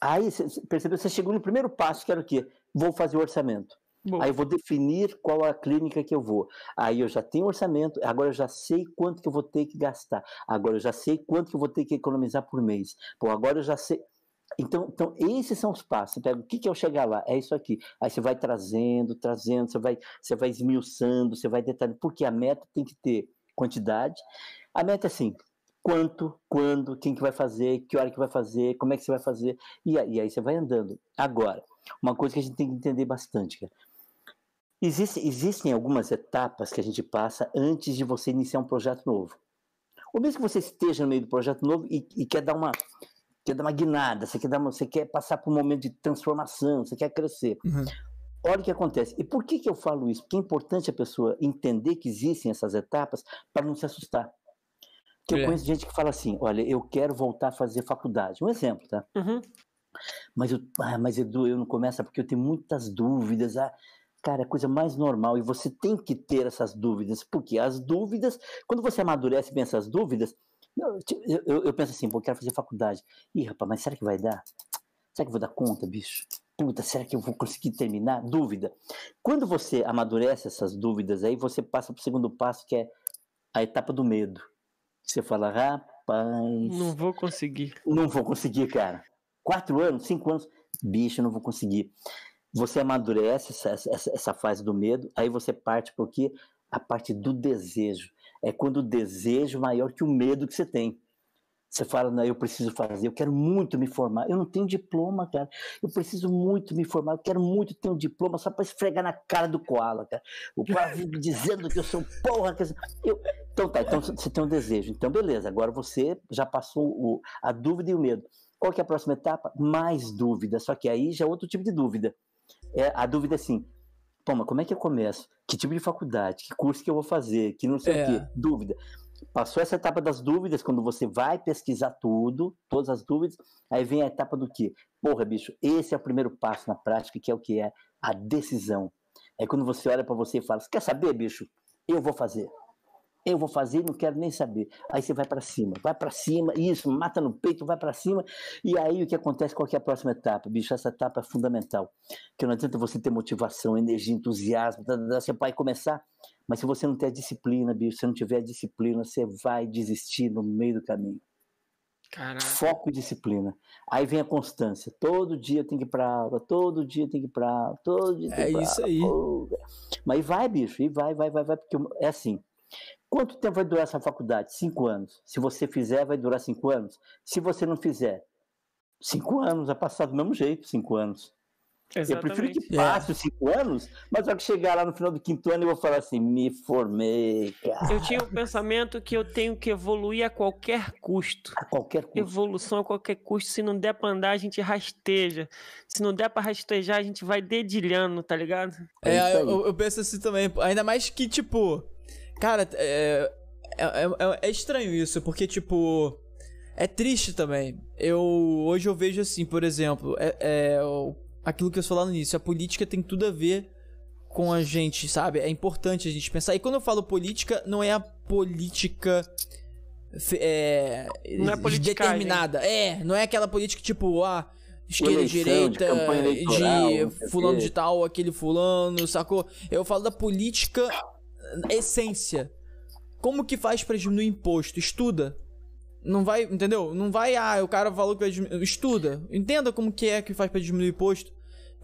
Aí, cê, percebeu? Você chegou no primeiro passo, que era o quê? Vou fazer o orçamento. Bom. Aí eu vou definir qual a clínica que eu vou. Aí eu já tenho orçamento, agora eu já sei quanto que eu vou ter que gastar. Agora eu já sei quanto que eu vou ter que economizar por mês. Pô, agora eu já sei. Então, então, esses são os passos. Você pega o que, que é o chegar lá? É isso aqui. Aí você vai trazendo, trazendo, você vai, você vai esmiuçando, você vai detalhando, porque a meta tem que ter quantidade. A meta é assim: quanto, quando, quem que vai fazer, que hora que vai fazer, como é que você vai fazer, e, e aí você vai andando. Agora, uma coisa que a gente tem que entender bastante, cara. Existe, existem algumas etapas que a gente passa antes de você iniciar um projeto novo. Ou mesmo que você esteja no meio do projeto novo e, e quer dar uma quer dar uma guinada, você quer, dar uma, você quer passar por um momento de transformação, você quer crescer. Uhum. Olha o que acontece. E por que, que eu falo isso? Porque é importante a pessoa entender que existem essas etapas para não se assustar. Porque é. eu conheço gente que fala assim: olha, eu quero voltar a fazer faculdade. Um exemplo, tá? Uhum. Mas, eu, ah, mas Edu, eu não começo porque eu tenho muitas dúvidas. Ah, cara, é a coisa mais normal e você tem que ter essas dúvidas, porque as dúvidas, quando você amadurece bem essas dúvidas, Eu, eu, eu, penso assim, pô, eu quero fazer faculdade. Ih, rapaz, mas será que vai dar? Será que eu vou dar conta, bicho? Puta, será que eu vou conseguir terminar? Dúvida. Quando você amadurece essas dúvidas aí, você passa pro segundo passo, que é a etapa do medo. Você fala, rapaz. Não vou conseguir. Não vou conseguir, cara. Quatro anos, cinco anos, bicho, não vou conseguir. Você amadurece essa, essa, essa fase do medo, aí você parte porque a parte do desejo. É quando o desejo é maior que o medo que você tem. Você fala, não, eu preciso fazer, eu quero muito me formar. Eu não tenho diploma, cara. Eu preciso muito me formar, eu quero muito ter um diploma só para esfregar na cara do koala, cara. O koala vive dizendo que eu sou porra. Que eu... Então tá, então você tem um desejo. Então beleza, agora você já passou o... a dúvida e o medo. Qual que é a próxima etapa? Mais dúvida, só que aí já é outro tipo de dúvida. É, a dúvida é assim, pô, mas como é que eu começo? Que tipo de faculdade? Que curso que eu vou fazer? Que não sei é. o quê. Dúvida. Passou essa etapa das dúvidas, quando você vai pesquisar tudo, todas as dúvidas, aí vem a etapa do quê? Porra, bicho, esse é o primeiro passo na prática, que é o que é a decisão. É quando você olha para você e fala: quer saber, bicho? Eu vou fazer eu vou fazer, não quero nem saber. Aí você vai para cima, vai para cima, isso, mata no peito, vai para cima. E aí o que acontece? Qual que é a próxima etapa? Bicho, essa etapa é fundamental. Que não adianta você ter motivação, energia, entusiasmo, você vai começar, mas se você não ter disciplina, bicho, se não tiver disciplina, você vai desistir no meio do caminho. Caraca. Foco e disciplina. Aí vem a constância. Todo dia tem que ir pra aula, todo dia tem que ir pra aula, todo dia tem que ir pra É isso aí. Mas vai, bicho, e vai, vai, vai, vai, porque é assim. Quanto tempo vai durar essa faculdade? Cinco anos. Se você fizer, vai durar cinco anos. Se você não fizer, cinco anos. Vai passar do mesmo jeito, cinco anos. Exatamente. Eu prefiro que passe os cinco anos, mas só que chegar lá no final do quinto ano eu vou falar assim, me formei, cara. Eu tinha o pensamento que eu tenho que evoluir a qualquer custo. A qualquer custo. Evolução a qualquer custo. Se não der pra andar, a gente rasteja. Se não der pra rastejar, a gente vai dedilhando, tá ligado? É, é eu, eu penso assim também. Ainda mais que, tipo Cara, é, é, é, é, estranho isso, porque, tipo. É triste também. Eu. Hoje eu vejo assim, por exemplo, é, é aquilo que eu falei no início, a política tem tudo a ver com a gente, sabe? É importante a gente pensar. E quando eu falo política, não é a política. É, não é determinada. É, não é aquela política tipo, ah, esquerda, Eleição, direita, de, de fulano de tal, aquele fulano, sacou? Eu falo da política essência. Como que faz para diminuir imposto? Estuda. Não vai, entendeu? Não vai, ah, o cara falou que vai diminuir. Estuda. Entenda como que é que faz para diminuir imposto.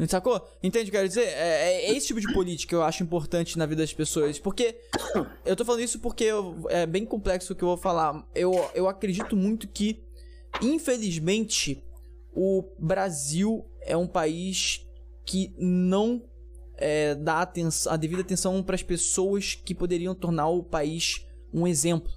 Sacou? Entende o que eu quero dizer? É, é, esse tipo de política que eu acho importante na vida das pessoas. Porque. Eu tô falando isso porque eu, é bem complexo o que eu vou falar. Eu, eu acredito muito que, infelizmente, o Brasil é um país que não é, dar atenção, a devida atenção para as pessoas que poderiam tornar o país um exemplo.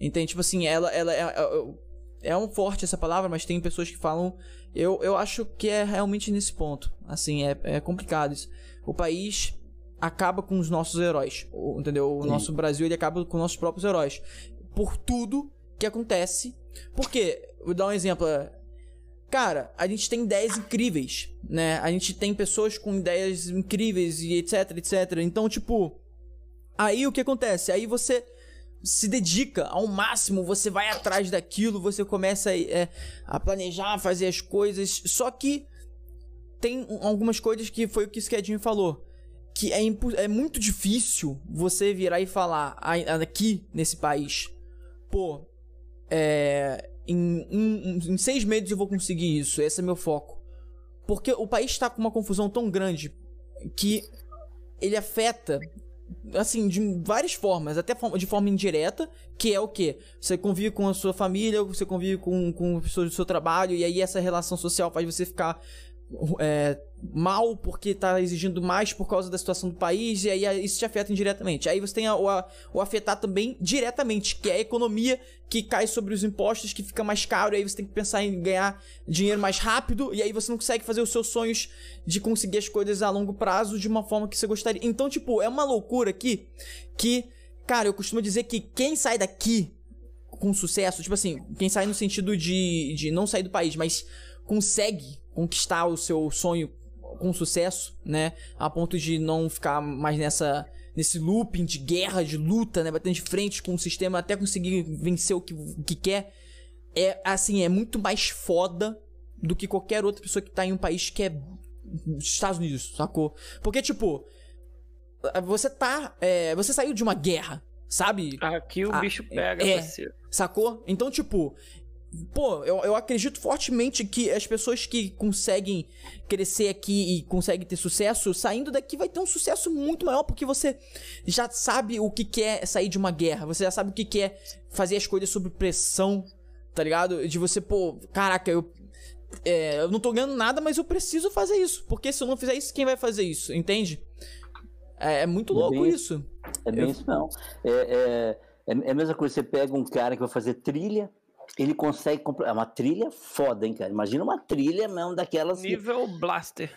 Entende? Tipo assim, ela, ela é, é, é um forte essa palavra, mas tem pessoas que falam. Eu, eu acho que é realmente nesse ponto. Assim, é, é complicado isso. O país acaba com os nossos heróis. Entendeu? O Sim. nosso Brasil ele acaba com nossos próprios heróis. Por tudo que acontece. Porque, vou dar um exemplo. Cara, a gente tem ideias incríveis, né? A gente tem pessoas com ideias incríveis e etc, etc. Então, tipo, aí o que acontece? Aí você se dedica ao máximo, você vai atrás daquilo, você começa a, é, a planejar, fazer as coisas. Só que tem algumas coisas que foi o que o Skedinho falou. Que é, é muito difícil você virar e falar aqui nesse país. Pô, é, em, em, em seis meses eu vou conseguir isso. Esse é meu foco. Porque o país está com uma confusão tão grande que ele afeta assim, de várias formas, até de forma indireta, que é o que? Você convive com a sua família, você convive com, com pessoas do seu trabalho, e aí essa relação social faz você ficar é, mal porque está exigindo mais por causa da situação do país, e aí isso te afeta indiretamente. Aí você tem a, o, a, o afetar também diretamente, que é a economia que cai sobre os impostos, que fica mais caro, e aí você tem que pensar em ganhar dinheiro mais rápido, e aí você não consegue fazer os seus sonhos de conseguir as coisas a longo prazo de uma forma que você gostaria. Então, tipo, é uma loucura aqui que, cara, eu costumo dizer que quem sai daqui com sucesso, tipo assim, quem sai no sentido de, de não sair do país, mas consegue conquistar o seu sonho com sucesso, né? A ponto de não ficar mais nessa nesse looping de guerra, de luta, né? Batendo de frente com o sistema até conseguir vencer o que, o que quer. É, assim, é muito mais foda do que qualquer outra pessoa que tá em um país que é Estados Unidos, sacou? Porque, tipo, você tá. É, você saiu de uma guerra, sabe? Aqui o bicho pega, é, Sacou? Então, tipo, Pô, eu, eu acredito fortemente que as pessoas que conseguem crescer aqui e conseguem ter sucesso, saindo daqui vai ter um sucesso muito maior, porque você já sabe o que quer sair de uma guerra, você já sabe o que quer fazer as coisas sob pressão, tá ligado? De você, pô, caraca, eu. É, eu não tô ganhando nada, mas eu preciso fazer isso. Porque se eu não fizer isso, quem vai fazer isso? Entende? É, é muito louco é bem, isso. É bem eu... isso, não. É, é, é a mesma coisa, você pega um cara que vai fazer trilha ele consegue comprar. É uma trilha foda, hein, cara? Imagina uma trilha mesmo daquelas. Nível Blaster.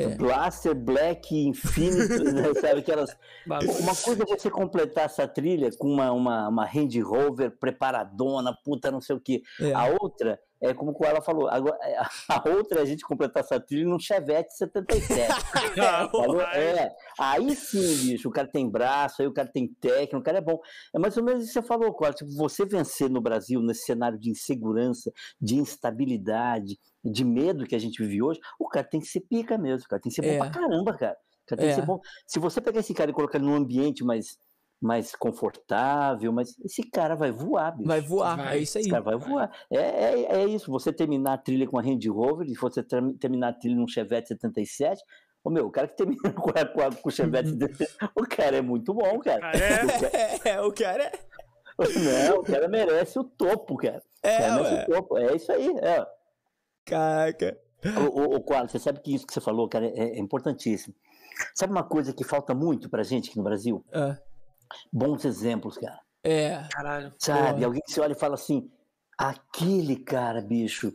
é. Blaster, Black, Infinity, né? sabe? Aquelas. uma coisa é você completar essa trilha com uma, uma, uma Range Rover preparadona, puta, não sei o quê. É. A outra é como ela falou, agora, é, a outra é a gente completar essa trilha num Chevette 77. falou? É, aí sim, bicho, o cara tem braço, aí o cara tem técnica, o cara é bom. É mais ou menos isso que você falou, Cláudio, tipo, você vencer no Brasil, nesse cenário de insegurança, de instabilidade, de medo que a gente vive hoje, o cara tem que ser pica mesmo, o cara tem que ser bom é. pra caramba, cara. O cara tem é. que ser bom. Se você pegar esse cara e colocar num ambiente mais mais confortável, mas esse cara vai voar, bicho. Vai voar, vai. é isso aí. Esse cara vai voar. É, é, é, isso, você terminar a trilha com a Range Rover e você ter, terminar a trilha num Chevette 77, Ô meu, o cara que termina com, a, com o Chevette, o cara é muito bom, cara. É, é, o cara é. Não, o cara merece o topo, cara. É, merece o topo. É isso aí, é. Caraca. O, o, o Quadro, você sabe que isso que você falou, cara, é, é importantíssimo. Sabe uma coisa que falta muito pra gente aqui no Brasil? É bons exemplos, cara. É. Caralho. Sabe? Porra. Alguém que você olha e fala assim, aquele cara, bicho.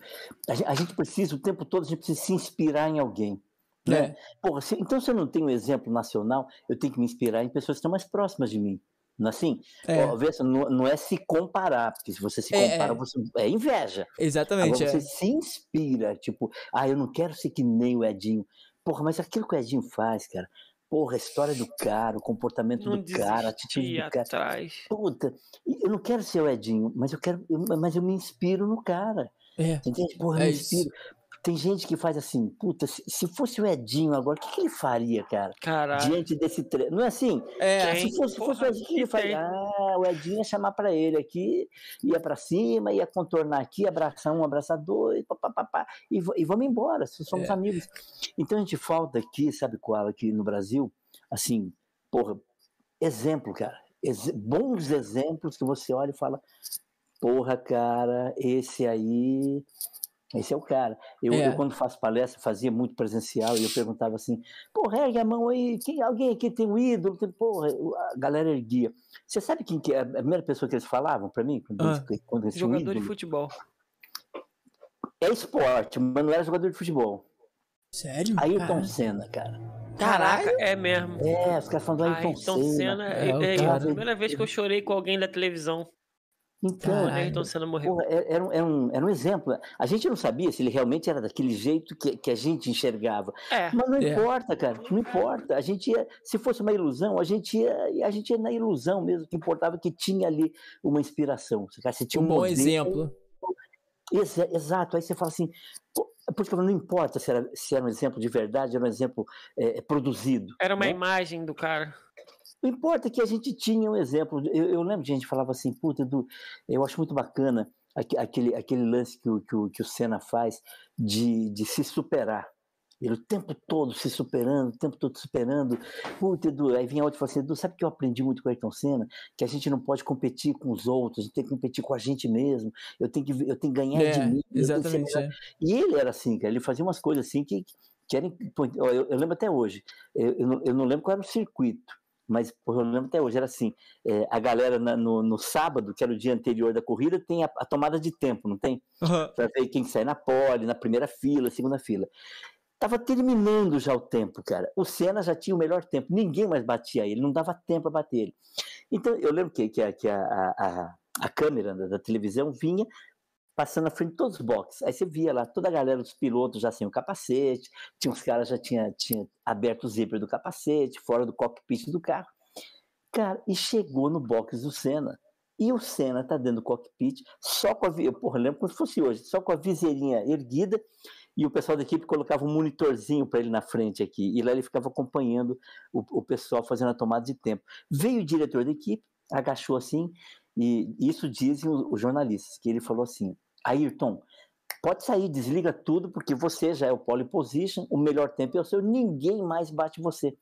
A gente precisa, o tempo todo, a gente precisa se inspirar em alguém. Né? É. Porra, se, então se eu não tenho um exemplo nacional, eu tenho que me inspirar em pessoas que estão mais próximas de mim. Não é assim? É. Ó, não, não, é se comparar, porque se você se é, compara, é, você, é inveja. Exatamente. Agora você é. se inspira, tipo, ah, eu não quero ser que nem o Edinho. Porra, mas aquilo que o Edinho faz, cara, Porra, a história do cara, o comportamento não do cara, a atitude do cara. Atrás. Puta, eu não quero ser o Edinho, mas eu quero, mas eu me inspiro no cara. É. Entende? Porra, eu é me inspiro. Isso. Tem gente que faz assim, puta, se, se fosse o Edinho agora, o que, que ele faria, cara? Caralho. Diante desse treino. Não é assim? É, se fosse, fosse o Edinho, o que ele faria? Ah, o Edinho ia chamar pra ele aqui, ia pra cima, ia contornar aqui, abraçar um, abraçar dois, papapá, e, e vamos embora, somos é. amigos. Então a gente falta aqui, sabe qual, aqui no Brasil, assim, porra, exemplo, cara. Ex bons exemplos que você olha e fala, porra, cara, esse aí esse é o cara. Eu, é. eu, quando faço palestra, fazia muito presencial e eu perguntava assim: pô, regue a mão aí, quem, alguém aqui tem um ídolo? Tem, porra, a galera erguia. Você sabe quem que é a primeira pessoa que eles falavam para mim? Quando, ah, eles, quando eles jogador de futebol. É esporte, mas não era jogador de futebol. Sério? Ayrton Senna, cara. Caraca, é mesmo. É, os caras falando do Ayrton, Ayrton Senna. Senna é, é, é, a primeira vez que eu chorei com alguém da televisão. Então, Ayrton Senna morreu. Porra, era, um, era, um, era um exemplo. A gente não sabia se ele realmente era daquele jeito que, que a gente enxergava. É. Mas não é. importa, cara. Não importa. A gente ia, se fosse uma ilusão, a gente ia, a gente ia na ilusão mesmo. O que importava é que tinha ali uma inspiração. Você tinha um, um bom modelo, exemplo. Exato. Aí você fala assim, porque não importa se era, se era um exemplo de verdade, era um exemplo é, produzido. Era uma né? imagem do cara. Não importa que a gente tinha um exemplo. Eu, eu lembro de gente falava assim, puta, do, eu acho muito bacana aquele, aquele lance que o, que o, que o Senna faz de, de se superar. Ele o tempo todo se superando, o tempo todo superando. Puta, Edu, aí vinha outro e falou assim, Edu, sabe que eu aprendi muito com o Ayrton Senna? Que a gente não pode competir com os outros, a gente tem que competir com a gente mesmo. Eu tenho que, eu tenho que ganhar é, de mim. Exatamente. É. E ele era assim, cara, ele fazia umas coisas assim que, que eram. Eu, eu lembro até hoje, eu, eu, não, eu não lembro qual era o circuito, mas eu lembro até hoje, era assim, é, a galera na, no, no, sábado, que era o dia anterior da corrida, tem a, a tomada de tempo, não tem? Uhum. Para ver quem sai na pole, na primeira fila, segunda fila. Tava terminando já o tempo, cara. O Senna já tinha o melhor tempo, ninguém mais batia ele, não dava tempo para bater ele. Então, eu lembro que, que, a, que a, a, a câmera da, da televisão vinha passando na frente de todos os boxes. Aí você via lá toda a galera dos pilotos já sem o capacete, tinha uns caras já tinha, tinha aberto o zíper do capacete, fora do cockpit do carro. Cara, e chegou no box do Senna. E o Senna tá dentro do cockpit, só com a. Porra, lembro como se fosse hoje, só com a viseirinha erguida, e o pessoal da equipe colocava um monitorzinho para ele na frente aqui, e lá ele ficava acompanhando o, o pessoal fazendo a tomada de tempo. Veio o diretor da equipe, agachou assim, e isso dizem os jornalistas, que ele falou assim: Ayrton, pode sair, desliga tudo, porque você já é o pole position, o melhor tempo é o seu, ninguém mais bate você.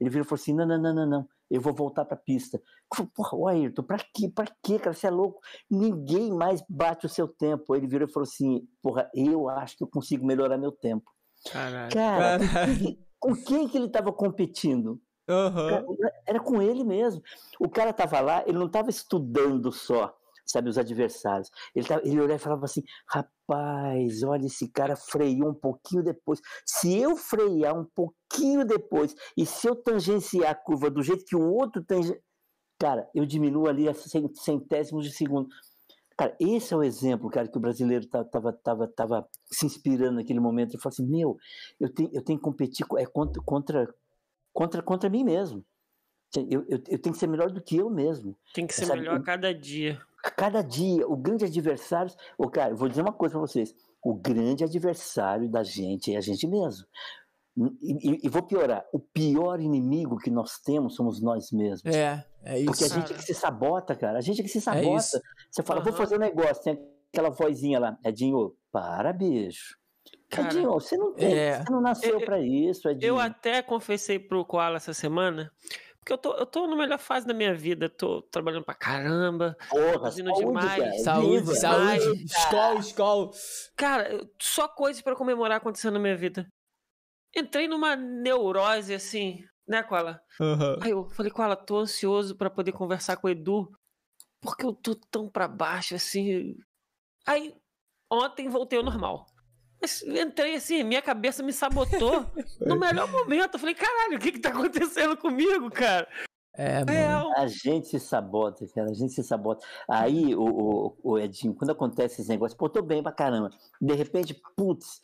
Ele virou e falou assim: não, não, não, não, não eu vou voltar para a pista. falei, porra, Ayrton, para quê? Para quê, cara? Você é louco? Ninguém mais bate o seu tempo. Ele virou e falou assim: porra, eu acho que eu consigo melhorar meu tempo. Caralho. Cara, Caralho. com quem que ele estava competindo? Uhum. Era com ele mesmo. O cara estava lá, ele não estava estudando só sabe, os adversários. Ele, tava, ele olhava e falava assim: rapaz, olha, esse cara freou um pouquinho depois. Se eu frear um pouquinho depois e se eu tangenciar a curva do jeito que o outro tangencia. Cara, eu diminuo ali a centésimos de segundo. Cara, esse é o exemplo, cara, que o brasileiro estava tava, tava se inspirando naquele momento. Ele falou assim: meu, eu tenho, eu tenho que competir é, contra, contra, contra, contra mim mesmo. Eu, eu, eu, tenho que ser melhor do que eu mesmo. Tem que ser sabe? melhor a cada dia cada dia, o grande adversário. O cara, vou dizer uma coisa para vocês: o grande adversário da gente é a gente mesmo. E, e, e, vou piorar: o pior inimigo que nós temos somos nós mesmos. É, é isso. Porque a gente é que se sabota, cara. A gente é que se é sabota. É você fala, uhum. vou fazer um negócio, tem aquela vozinha lá, Edinho, para, bicho. Cara, Edinho, você não tem, é, você não nasceu para isso, Edinho. Eu até confessei pro Koala essa semana porque eu tô, eu tô na melhor fase da minha vida. Tô trabalhando pra caramba. Porra, fazendo demais. Cara. Saúde, saúde. Escola, escola. Cara, só coisas para comemorar acontecendo na minha vida. Entrei numa neurose assim, né, Koala? Uhum. Aí eu falei, Koala, tô ansioso para poder conversar com o Edu. Porque eu tô tão pra baixo assim. Aí, ontem voltei ao normal. Mas entrei assim, minha cabeça me sabotou no melhor momento. Eu falei, caralho, o que que tá acontecendo comigo, cara? É, é mano. A gente se sabota, cara. A gente se sabota. Aí, o, o, o Edinho, quando acontece esse negócio, pô, tô bem pra caramba. De repente, putz,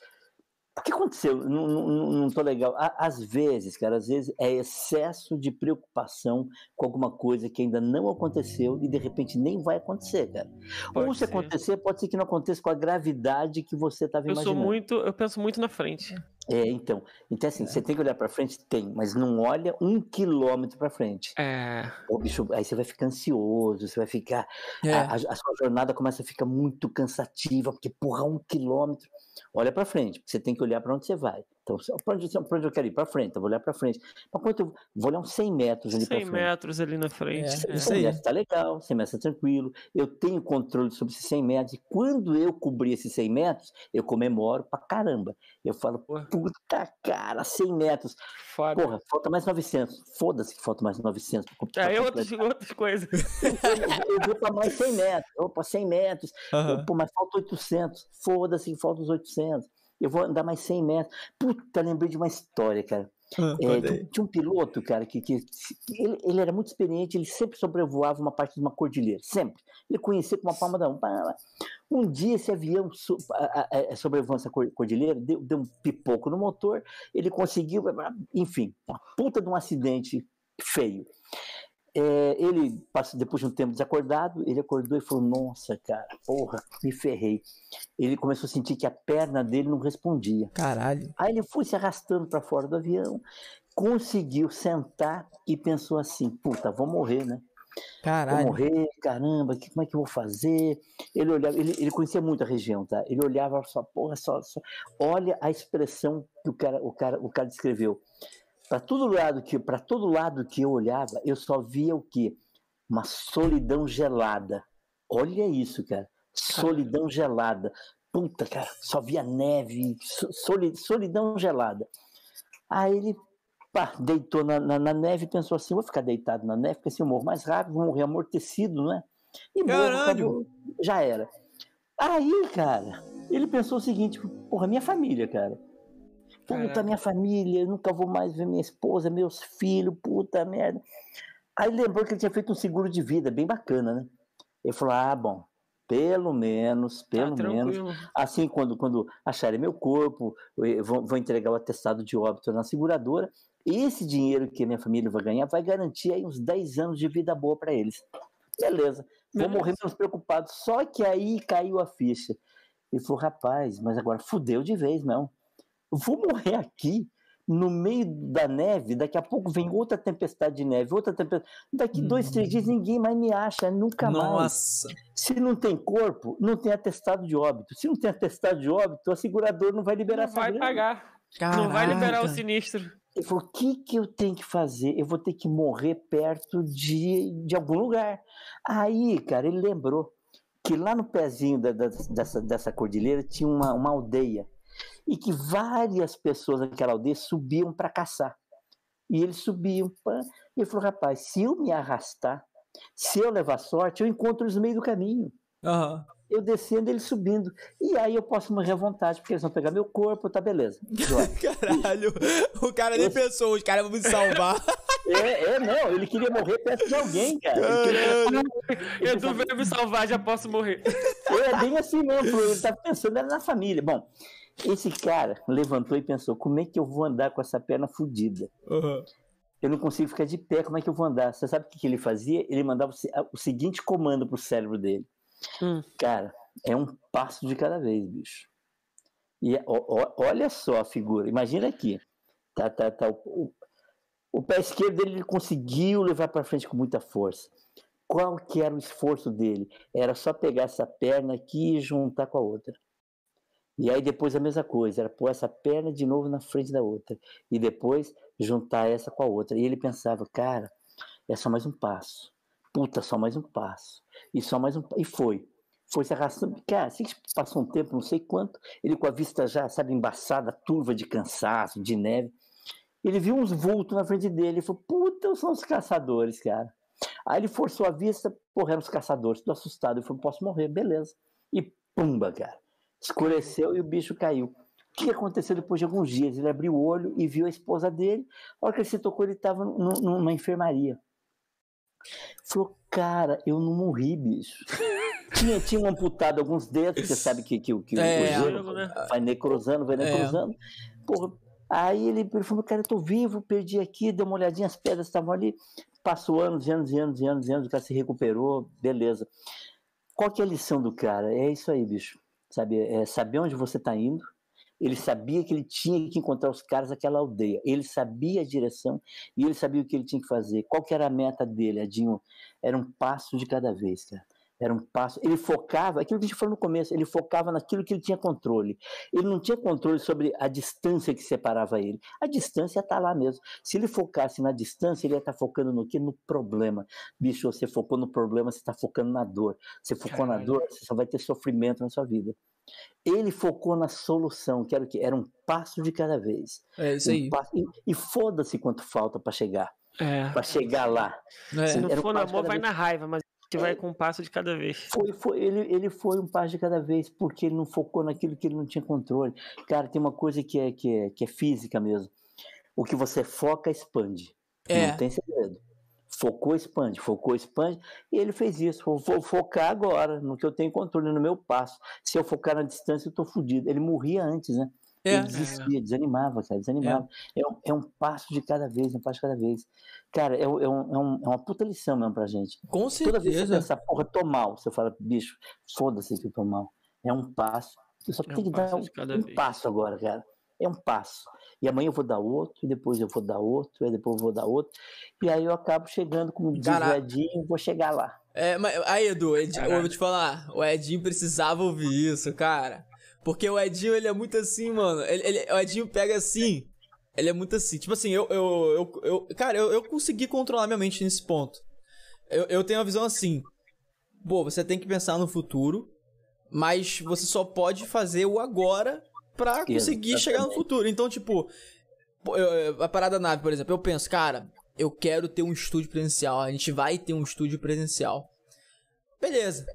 o que aconteceu? Não, não, não tô legal. Às vezes, cara, às vezes é excesso de preocupação com alguma coisa que ainda não aconteceu e de repente nem vai acontecer, cara. Pode Ou se ser. acontecer, pode ser que não aconteça com a gravidade que você estava imaginando. Eu sou muito, eu penso muito na frente. É, então. Então, assim, é. você tem que olhar para frente? Tem, mas não olha um quilômetro para frente. É. Bicho, aí você vai ficar ansioso, você vai ficar. É. A, a, a, sua jornada começa a ficar muito cansativa, porque, porra, um quilômetro. Olha para frente, você tem que olhar para onde você vai. Então, para onde, onde, eu quero ir? Para frente, eu vou olhar para frente. Mas quanto eu vou olhar uns 100 metros ali para frente. 100 metros ali na frente. É, é. 100 metros tá legal, 100 metros tá tranquilo. Eu tenho controle sobre esses 100 metros. E quando eu cobrir esses 100 metros, eu comemoro pra caramba. Eu falo, puta cara, 100 metros. Foda. Porra, falta mais 900. Foda-se que falta mais 900. Pra, pra é outras, outras coisas. eu, vou para mais 100 metros. Opa, 100 metros. Uhum. Eu, pô, mas falta 800. Foda-se que falta os 800 eu vou andar mais 100 metros. Puta, lembrei de uma história, cara. Ah, é, tinha um piloto, cara, que, que, ele, ele, era muito experiente, ele sempre sobrevoava uma parte de uma cordilheira, sempre. Ele conhecia com uma palma da mão. Um dia esse avião so, sobrevoando essa cordilheira, deu, deu um pipoco no motor, ele conseguiu, enfim, uma puta de um acidente feio. É, ele, depois de um tempo desacordado, ele acordou e falou: Nossa, cara, porra, me ferrei. Ele começou a sentir que a perna dele não respondia. Caralho. Aí ele foi se arrastando para fora do avião, conseguiu sentar e pensou assim: Puta, vou morrer, né? Caralho. Vou morrer, caramba, que, como é que eu vou fazer? Ele olhava, ele, ele conhecia muito a região, tá? Ele olhava só, porra, só, só. Olha a expressão que o cara, o cara, o cara descreveu. Para todo lado que para todo lado que eu olhava, eu só via o quê? Uma solidão gelada. Olha isso, cara. Solidão gelada. Puta, cara, só via neve, solidão gelada. Aí ele pá, deitou na, na, na, neve e pensou assim: vou ficar deitado na neve, porque assim eu morro mais rápido, vou morrer amortecido, né? E morro, já era. Aí, cara, ele pensou o seguinte: porra, minha família, cara. Puta, minha família, nunca vou mais ver minha esposa, meus filhos, puta merda. Aí lembrou que ele tinha feito um seguro de vida, bem bacana, né? Ele falou: ah, bom, pelo menos, pelo tá menos. Assim, quando, quando acharem meu corpo, vou, vou entregar o atestado de óbito na seguradora, Esse dinheiro que a minha família vai ganhar vai garantir aí uns 10 anos de vida boa para eles. Beleza, vou Beleza. morrer menos preocupado. Só que aí caiu a ficha. Ele falou, rapaz, mas agora fudeu de vez, não. Vou morrer aqui no meio da neve, daqui a pouco vem outra tempestade de neve, outra tempestade. Daqui dois, três dias ninguém mais me acha, nunca Nossa. mais. Se não tem corpo, não tem atestado de óbito. Se não tem atestado de óbito, o segurador não vai liberar não vai pagar. Caraca. Não vai liberar o sinistro. Ele falou: o que, que eu tenho que fazer? Eu vou ter que morrer perto de, de algum lugar. Aí, cara, ele lembrou que lá no pezinho da, da, dessa, dessa cordilheira tinha uma, uma aldeia e que várias pessoas daquela aldeia subiam para caçar. E eles subiam. Pra... E ele falou: rapaz, se eu me arrastar, se eu levar sorte, eu encontro eles no meio do caminho. Uhum. Eu descendo, eles subindo. E aí eu posso morrer à vontade, porque eles vão pegar meu corpo, tá beleza. Caralho, o cara nem Esse... pensou, os caras vão me salvar. É, é, não, ele queria morrer perto de alguém, cara. Eu tô vendo me salvar, já posso morrer. É bem assim mesmo, ele tá pensando na família. Bom, esse cara levantou e pensou: como é que eu vou andar com essa perna fodida? Uhum. Eu não consigo ficar de pé, como é que eu vou andar? Você sabe o que ele fazia? Ele mandava o seguinte comando pro cérebro dele: hum. Cara, é um passo de cada vez, bicho. E ó, olha só a figura, imagina aqui. Tá, tá, tá. O, o pé esquerdo ele conseguiu levar para frente com muita força. Qual que era o esforço dele? Era só pegar essa perna aqui e juntar com a outra. E aí depois a mesma coisa, era pôr essa perna de novo na frente da outra. E depois juntar essa com a outra. E ele pensava, cara, é só mais um passo. Puta, só mais um passo. E só mais um E foi. Foi se arrastando. Cara, assim que passou um tempo, não sei quanto, ele com a vista já, sabe, embaçada, turva de cansaço, de neve. Ele viu uns vultos na frente dele e falou: Puta, são os caçadores, cara. Aí ele forçou a vista, porra, eram os caçadores, tô assustado. Ele falou: Posso morrer, beleza. E pumba, cara. Escureceu e o bicho caiu. O que aconteceu depois de alguns dias? Ele abriu o olho e viu a esposa dele. A hora que ele se tocou, ele estava numa enfermaria. Falou, cara, eu não morri, bicho. tinha, tinha um amputado alguns dedos, você sabe que, que, que é, o gelo né? vai necrosando, vai é. necrosando. É. Porra, aí ele, ele falou, cara, eu tô vivo, perdi aqui, deu uma olhadinha, as pedras estavam ali. Passou anos e anos e anos e anos anos, o cara se recuperou, beleza. Qual que é a lição do cara? É isso aí, bicho sabe? É, saber onde você está indo. Ele sabia que ele tinha que encontrar os caras daquela aldeia. Ele sabia a direção e ele sabia o que ele tinha que fazer. Qual que era a meta dele, Adinho? Era um passo de cada vez, cara. Era um passo. Ele focava, aquilo que a gente falou no começo, ele focava naquilo que ele tinha controle. Ele não tinha controle sobre a distância que separava ele. A distância está lá mesmo. Se ele focasse na distância, ele ia estar tá focando no quê? No problema. Bicho, você focou no problema, você está focando na dor. Você focou Caralho. na dor, você só vai ter sofrimento na sua vida. Ele focou na solução, que era o quê? Era um passo de cada vez. É isso aí. Um passo, e, e foda-se quanto falta para chegar. É. Para chegar lá. É. Se não for um no amor, vai vez. na raiva, mas que vai com um passo de cada vez. Foi, foi, ele, ele foi um passo de cada vez, porque ele não focou naquilo que ele não tinha controle. Cara, tem uma coisa que é, que é, que é física mesmo. O que você foca, expande. É. Não tem segredo. Focou, expande, focou, expande, e ele fez isso. Vou focar agora no que eu tenho controle, no meu passo. Se eu focar na distância, eu tô fodido. Ele morria antes, né? É, ele desistia, é. desanimava, cara, desanimava. É. É, um, é. um, passo de cada vez, um passo de cada vez. Cara, é, é, um, é, um, é uma puta lição mesmo pra gente. Com certeza. Toda vez que você pensa, porra, tô mal, você fala, bicho, foda-se que eu tô mal. É um passo. Eu só é tenho que dar um passo agora, cara. É um passo. E amanhã eu vou dar outro, e depois eu vou dar outro, e depois eu vou dar outro. E aí eu acabo chegando, como diz o Edinho, vou chegar lá. É, mas aí, Edu, Ed, eu vou te falar, o Edinho precisava ouvir isso, cara. Porque o Edinho, ele é muito assim, mano. Ele, ele, o Edinho pega assim. Ele é muito assim. Tipo assim, eu. eu, eu, eu cara, eu, eu consegui controlar minha mente nesse ponto. Eu, eu tenho uma visão assim. Pô, você tem que pensar no futuro. Mas você só pode fazer o agora pra conseguir Exatamente. chegar no futuro. Então, tipo. Eu, a parada da nave, por exemplo, eu penso, cara, eu quero ter um estúdio presencial. A gente vai ter um estúdio presencial. Beleza.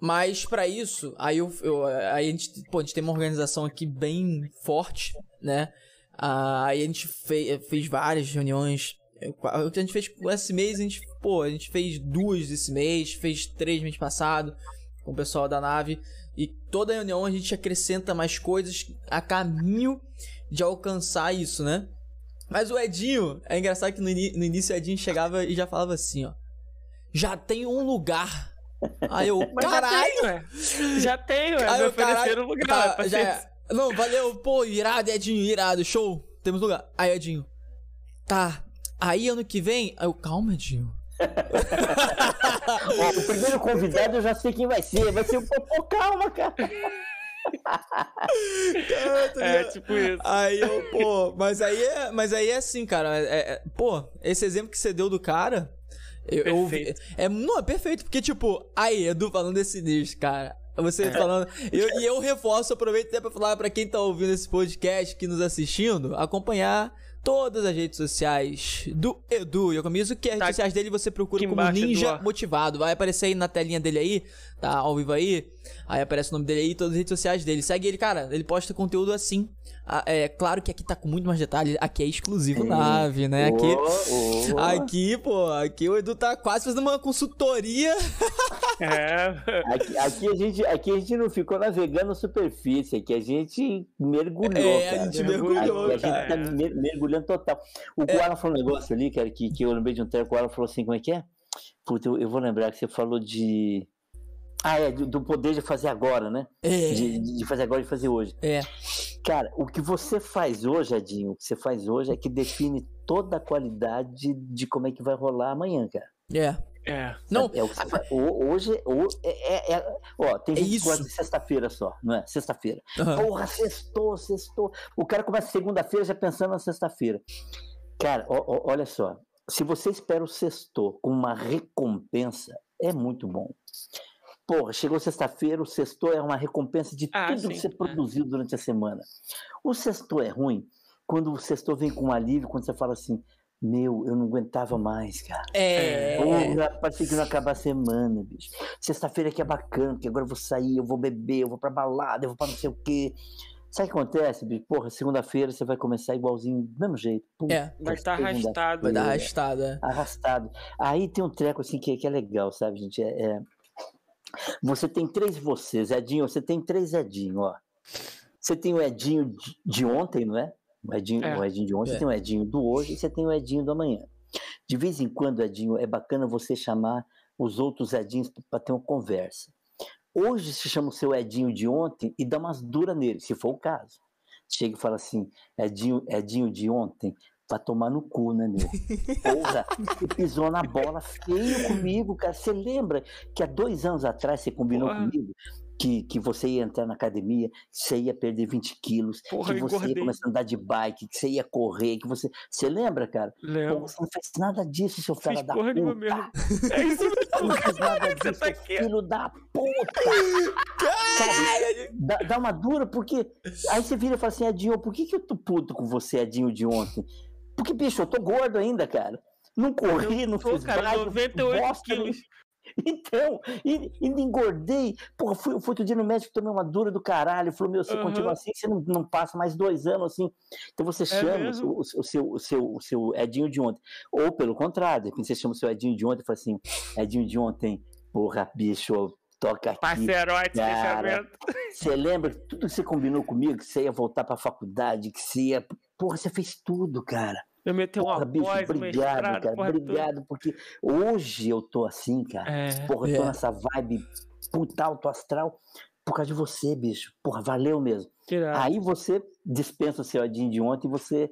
Mas para isso, aí, eu, eu, aí a, gente, pô, a gente tem uma organização aqui bem forte, né? Ah, aí a gente fez, fez várias reuniões. A gente fez esse mês, a gente, pô, a gente fez duas esse mês, fez três mês passado com o pessoal da nave. E toda reunião a gente acrescenta mais coisas a caminho de alcançar isso, né? Mas o Edinho, é engraçado que no, no início o Edinho chegava e já falava assim, ó. Já tem um lugar. Aí eu, Mas caralho! Já tenho, é. Já tenho, é. Me ofereceram lugar. Tá, já é. Não, valeu, pô, irado, Edinho, irado, show. Temos lugar. Aí, Edinho. Tá. Aí ano que vem. Aí eu, calma, Edinho. Ó, o primeiro convidado eu já sei quem vai ser. Vai ser o Popô, calma, cara. é, tipo isso. Aí eu, pô, mas aí é, mas aí é assim, cara. É, é, pô, esse exemplo que você deu do cara. Eu, eu é, não, é perfeito, porque, tipo, aí, Edu falando desse nicho, cara. Você é. falando. Eu, e eu reforço, aproveito até pra falar pra quem tá ouvindo esse podcast, que nos assistindo, acompanhar todas as redes sociais do Edu Yokomizu, que as tá redes sociais dele você procura como Ninja Motivado. Vai aparecer aí na telinha dele aí, tá ao vivo aí. Aí aparece o nome dele aí, todas as redes sociais dele. Segue ele, cara. Ele posta conteúdo assim. Ah, é claro que aqui tá com muito mais detalhes. Aqui é exclusivo nave, né? Aqui, oh, oh. aqui, pô, aqui o Edu tá quase fazendo uma consultoria. É. Aqui, aqui, a gente, aqui a gente não ficou navegando superfície, aqui a gente mergulhou. É, cara. a gente mergulhou. Aqui, a gente tá mergulhando total. O é. falou um negócio ali, cara, que, que eu lembrei de um tempo. O Alan falou assim: como é que é? Puta, eu, eu vou lembrar que você falou de ah, é, do, poder de fazer agora, né? É. De, de, fazer agora e fazer hoje. É. Cara, o que você faz hoje, Adinho, o que você faz hoje é que define toda a qualidade de como é que vai rolar amanhã, cara. É. É. Não. É faz. Hoje, hoje é, é, é, ó, tem é gente que gosta de sexta-feira só, não é? Sexta-feira. Uhum. Porra, sextou, sextou. O cara começa segunda-feira já pensando na sexta-feira. Cara, ó, ó, olha só. Se você espera o sextou com uma recompensa, é muito bom. Porra, chegou sexta-feira, o sexto é uma recompensa de ah, tudo sim, que você é. produziu durante a semana. O sexto é ruim quando o sexto vem com um alívio, quando você fala assim, meu, eu não aguentava mais, cara. É. Porra, parecia que não acaba a semana, bicho. Sexta-feira que é bacana, que agora eu vou sair, eu vou beber, eu vou pra balada, eu vou pra não sei o quê. Sabe o que acontece, bicho? Porra, segunda-feira você vai começar igualzinho, do mesmo jeito. Puta, é. Vai estar arrastado. Vai dar arrastado, é. Arrastado. Aí tem um treco assim que, que é legal, sabe, gente? É, é você tem três vocês, Edinho, você tem três Edinho, ó. Você tem o Edinho de ontem, não é? O Edinho, é. o Edinho de ontem, é. você tem o Edinho do hoje e você tem o Edinho do amanhã. De vez em quando, Edinho, é bacana você chamar os outros Edinhos para ter uma conversa. Hoje se chama o seu Edinho de ontem e dá umas duras nele, se for o caso. Chega e fala assim, Edinho, Edinho de ontem, Vai tomar no cu, né, meu? Porra, você pisou na bola feio comigo, cara. Você lembra que há dois anos atrás você combinou Porra. comigo que, que você ia entrar na academia, que você ia perder 20 quilos, Porra, que você engordei. ia começar a andar de bike, que você ia correr, que você. Você lembra, cara? Lembro. Pô, você não fez nada disso, seu filho da porra puta. Mesmo. É isso mesmo. Não fez nada disso, tá filho da puta. Dá, dá, uma dura, porque. Aí você vira e fala assim, Edinho, por que, que eu tô puto com você, Edinho, de ontem? Porque, bicho, eu tô gordo ainda, cara. Não corri, não tô, fiz cara, bike, 98 bosta, quilos. Então, e engordei. Porra, fui, fui outro dia no médico, tomei uma dura do caralho. Falou, meu, você uhum. continua assim, você não, não passa mais dois anos assim. Então você é chama o, o, seu, o, seu, o seu Edinho de ontem. Ou pelo contrário, de você chama o seu Edinho de ontem e fala assim, Edinho de ontem, porra, bicho, toca aqui. Parceirote, fechamento. Você lembra tudo que você combinou comigo, que você ia voltar pra faculdade, que você ia. Porra, você fez tudo, cara. Eu meti uma porra, bicho, voz, obrigado, cara. Obrigado, porque hoje eu tô assim, cara. É, porra, eu tô é. nessa vibe puta alto astral por causa de você, bicho. Porra, valeu mesmo. Aí você dispensa o seu Edinho de ontem e você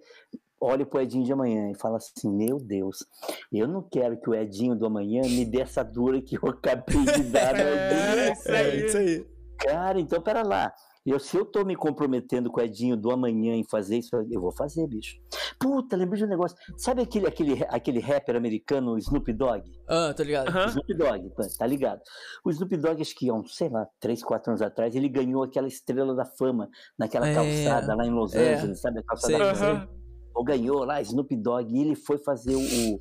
olha pro Edinho de amanhã e fala assim: Meu Deus, eu não quero que o Edinho do amanhã me dê essa dura que eu acabei de dar no Edinho. É, isso aí. É isso aí. Cara, então pera lá. Eu, se eu tô me comprometendo com o Edinho do amanhã em fazer isso, eu vou fazer, bicho. Puta, lembrei de um negócio. Sabe aquele, aquele, aquele rapper americano, Snoop Dogg? Ah, tá ligado. Uhum. Snoop Dogg, tá ligado. O Snoop Dogg, acho que há uns, sei lá, 3, 4 anos atrás, ele ganhou aquela estrela da fama naquela é, calçada lá em Los é. Angeles, é. sabe? A calçada da Ou ganhou lá, Snoop Dogg, e ele foi fazer o,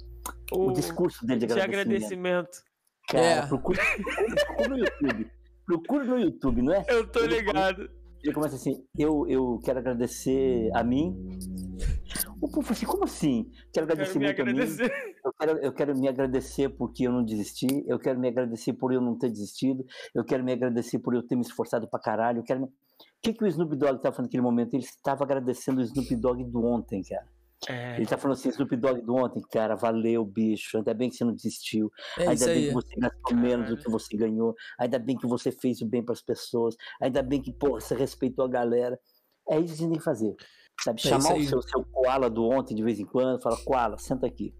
o, o discurso dele de agradecimento. De agradecimento. Cara, é. procura, procura no YouTube. Procura no YouTube, não é? Eu tô ele ligado. ele começa assim, eu, eu quero agradecer a mim. O povo assim, como assim? Quero agradecer quero muito agradecer. a mim. Eu quero, eu quero me agradecer porque eu não desisti. Eu quero me agradecer por eu não ter desistido. Eu quero me agradecer por eu ter me esforçado pra caralho. Eu quero me... O que, que o Snoop Dogg estava fazendo naquele momento? Ele estava agradecendo o Snoop Dogg do ontem, cara. É. Ele tá falando assim, Snoop Dogg do ontem, cara, valeu, bicho. Ainda bem que você não desistiu. É ainda bem aí. que você gastou menos do que você ganhou. Ainda bem que você fez o bem para as pessoas. Ainda bem que, porra, você respeitou a galera. É isso que você tem que fazer. Sabe? É Chamar o seu, seu koala do ontem de vez em quando, fala, koala, senta aqui.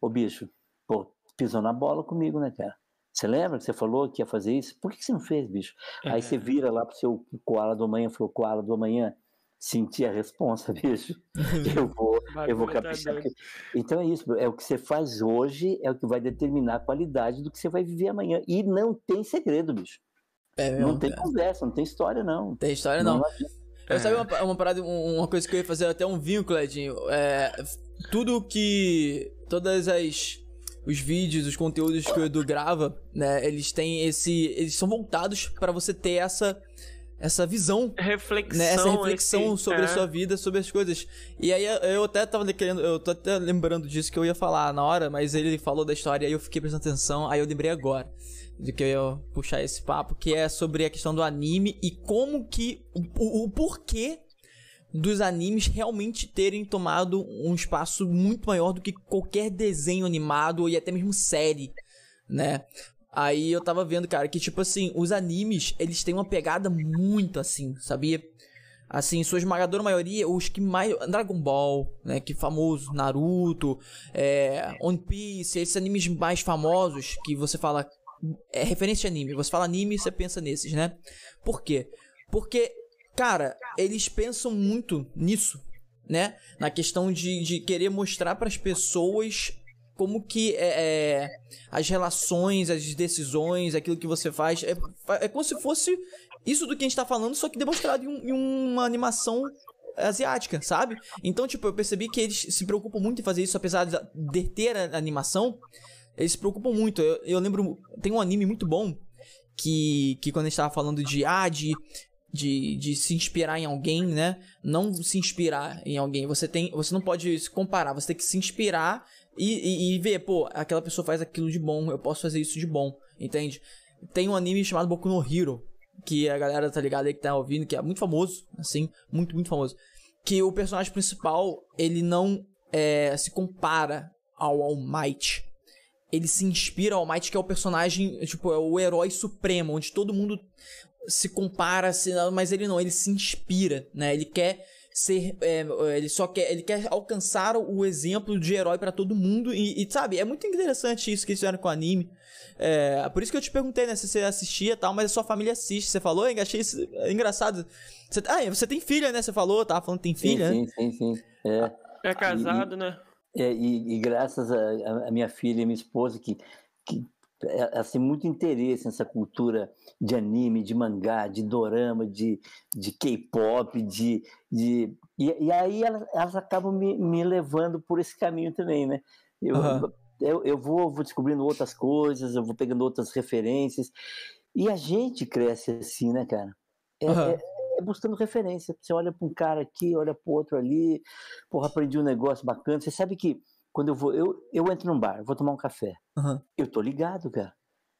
Ô bicho, pô, pisou na bola comigo, né, cara? Você lembra que você falou que ia fazer isso? Por que você não fez, bicho? É. Aí você vira lá pro seu koala do amanhã, falou, koala do amanhã, senti a responsa, bicho. Eu vou, eu vou caprichar. Então é isso, é o que você faz hoje, é o que vai determinar a qualidade do que você vai viver amanhã. E não tem segredo, bicho. É mesmo, não tem conversa, não tem história, não. Tem história, não. não. Eu é. sabia uma, uma parada, uma coisa que eu ia fazer até um vínculo, Edinho. É, tudo que. Todas as. Os vídeos, os conteúdos que o Edu grava, né? Eles têm esse. Eles são voltados para você ter essa essa visão, reflexão, né? essa reflexão esse, sobre é. a sua vida, sobre as coisas. E aí eu até tava querendo, eu tô até lembrando disso que eu ia falar na hora, mas ele falou da história e eu fiquei prestando atenção, aí eu lembrei agora de que eu ia puxar esse papo, que é sobre a questão do anime e como que o, o porquê dos animes realmente terem tomado um espaço muito maior do que qualquer desenho animado e até mesmo série, né? Aí eu tava vendo, cara, que tipo assim, os animes, eles têm uma pegada muito assim, sabia? Assim, sua esmagadora maioria, os que mais. Dragon Ball, né? Que famoso, Naruto, é, One Piece, esses animes mais famosos que você fala. É referência de anime. Você fala anime você pensa nesses, né? Por quê? Porque, cara, eles pensam muito nisso, né? Na questão de, de querer mostrar para as pessoas como que é, é, as relações, as decisões, aquilo que você faz, é, é como se fosse isso do que a gente tá falando, só que demonstrado em, em uma animação asiática, sabe? Então, tipo, eu percebi que eles se preocupam muito em fazer isso, apesar de ter a animação, eles se preocupam muito. Eu, eu lembro, tem um anime muito bom que, que quando a gente tava falando de, ah, de, de, de se inspirar em alguém, né? Não se inspirar em alguém. Você tem, você não pode se comparar, você tem que se inspirar e, e, e, ver, pô, aquela pessoa faz aquilo de bom, eu posso fazer isso de bom, entende? Tem um anime chamado Boku no Hero, que a galera tá ligada aí que tá ouvindo, que é muito famoso, assim, muito, muito famoso. Que o personagem principal, ele não é, se compara ao All Might. Ele se inspira ao All Might, que é o personagem, tipo, é o herói supremo, onde todo mundo se compara, mas ele não, ele se inspira, né? Ele quer ser. É, ele só quer. Ele quer alcançar o exemplo de herói para todo mundo. E, e, sabe, é muito interessante isso que eles fizeram com o anime. É, por isso que eu te perguntei, né, se você assistia e tal, mas a sua família assiste. Você falou, hein? Achei isso engraçado. Você, ah, você tem filha, né? Você falou, tava falando que tem filha, sim, né? Sim, sim, sim. É, é casado, e, né? É, e, e, graças a, a, minha filha e minha esposa, que, é, assim, muito interesse nessa cultura de anime, de mangá, de dorama, de, de K-pop, de, de e, e aí elas, elas acabam me, me, levando por esse caminho também, né? Eu, uhum. eu, eu vou, vou descobrindo outras coisas, eu vou pegando outras referências, e a gente cresce assim, né, cara? É, uhum. é, é buscando referência. Você olha para um cara aqui, olha para outro ali, porra, aprendi um negócio bacana. Você sabe que quando eu vou, eu, eu entro num bar, vou tomar um café. Uhum. Eu tô ligado, cara.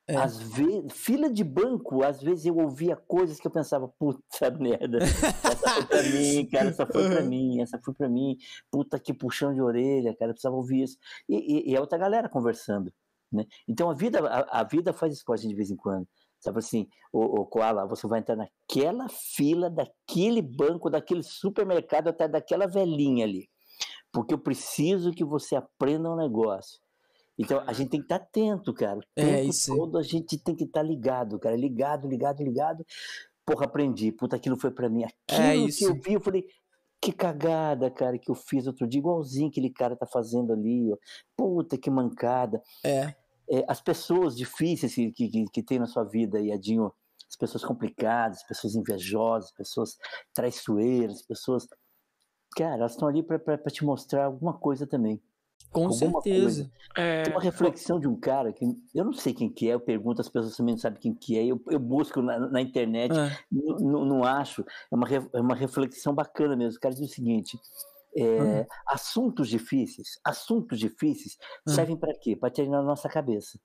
É. Às vezes, fila de banco, às vezes eu ouvia coisas que eu pensava, puta merda, essa foi pra mim, cara, essa foi pra mim, essa foi pra mim, puta que puxão de orelha, cara, eu precisava ouvir isso. E, e, e é outra galera conversando, né? Então a vida, a, a vida faz isso com a gente de vez em quando. Sabe assim, o, o Koala, você vai entrar naquela fila daquele banco, daquele supermercado, até daquela velhinha ali porque eu preciso que você aprenda um negócio. Então a gente tem que estar atento, cara. O é, tempo isso. todo a gente tem que estar ligado, cara. Ligado, ligado, ligado. Porra, aprendi. Puta, aquilo foi para mim. É aquilo é que eu vi, eu falei, que cagada, cara, que eu fiz outro dia, igualzinho aquele cara tá fazendo ali, ó. Puta, que mancada. É. é as pessoas difíceis que, que, que tem na sua vida, Iadinho, as pessoas complicadas, as pessoas invejosas, pessoas traiçoeiras, pessoas cara, elas estão ali para te mostrar alguma coisa também. Com alguma certeza. É... Tem uma reflexão de um cara que eu não sei quem que é, eu pergunto, as pessoas também não sabem quem que é, eu, eu busco na, na internet, é. não acho, é uma, é uma reflexão bacana mesmo. O cara diz o seguinte: é, uhum. assuntos difíceis, assuntos difíceis uhum. servem para quê? Para treinar a nossa cabeça.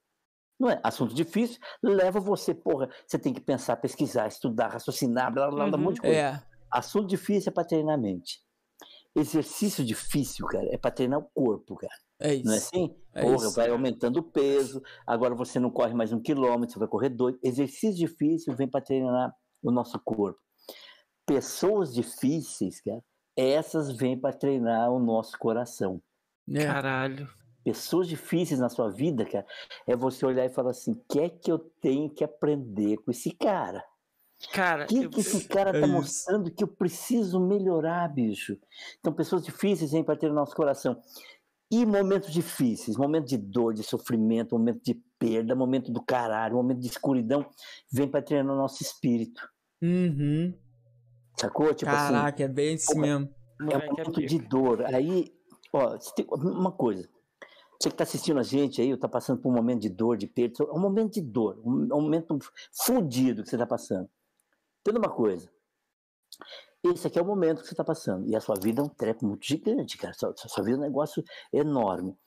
Não é? Assunto difícil leva você, porra, você tem que pensar, pesquisar, estudar, raciocinar, blá blá blá, uhum. um monte de coisa. É. Assunto difícil é para treinar a mente. Exercício difícil, cara, é para treinar o corpo, cara. É isso. Não é assim? É Porra, isso. vai aumentando o peso, agora você não corre mais um quilômetro, você vai correr dois. Exercício difícil vem para treinar o nosso corpo. Pessoas difíceis, cara, essas vêm para treinar o nosso coração. É. Caralho. Pessoas difíceis na sua vida, cara, é você olhar e falar assim: o que é que eu tenho que aprender com esse cara? Cara, O que, eu- que esse cara É tá isso. mostrando que eu preciso melhorar, bicho? Então, pessoas difíceis vêm para ter no nosso coração. E momentos difíceis, momento de dor, de sofrimento, momento de perda, momento do caralho, momento de escuridão, vem para treinar o nosso espírito. Uhum. Sacou? Tipo assim, Caraca, é bem isso mesmo. é um é momento de dor. Aí, ó, uma coisa. Você que está assistindo a gente aí, ou está passando por um momento de dor, de perda, é um momento de dor, um um momento fudido que você está passando. Entenda uma coisa. Esse aqui é o momento que você está passando. E a sua vida é um treco muito gigante, cara. Sua, sua vida é um negócio enorme.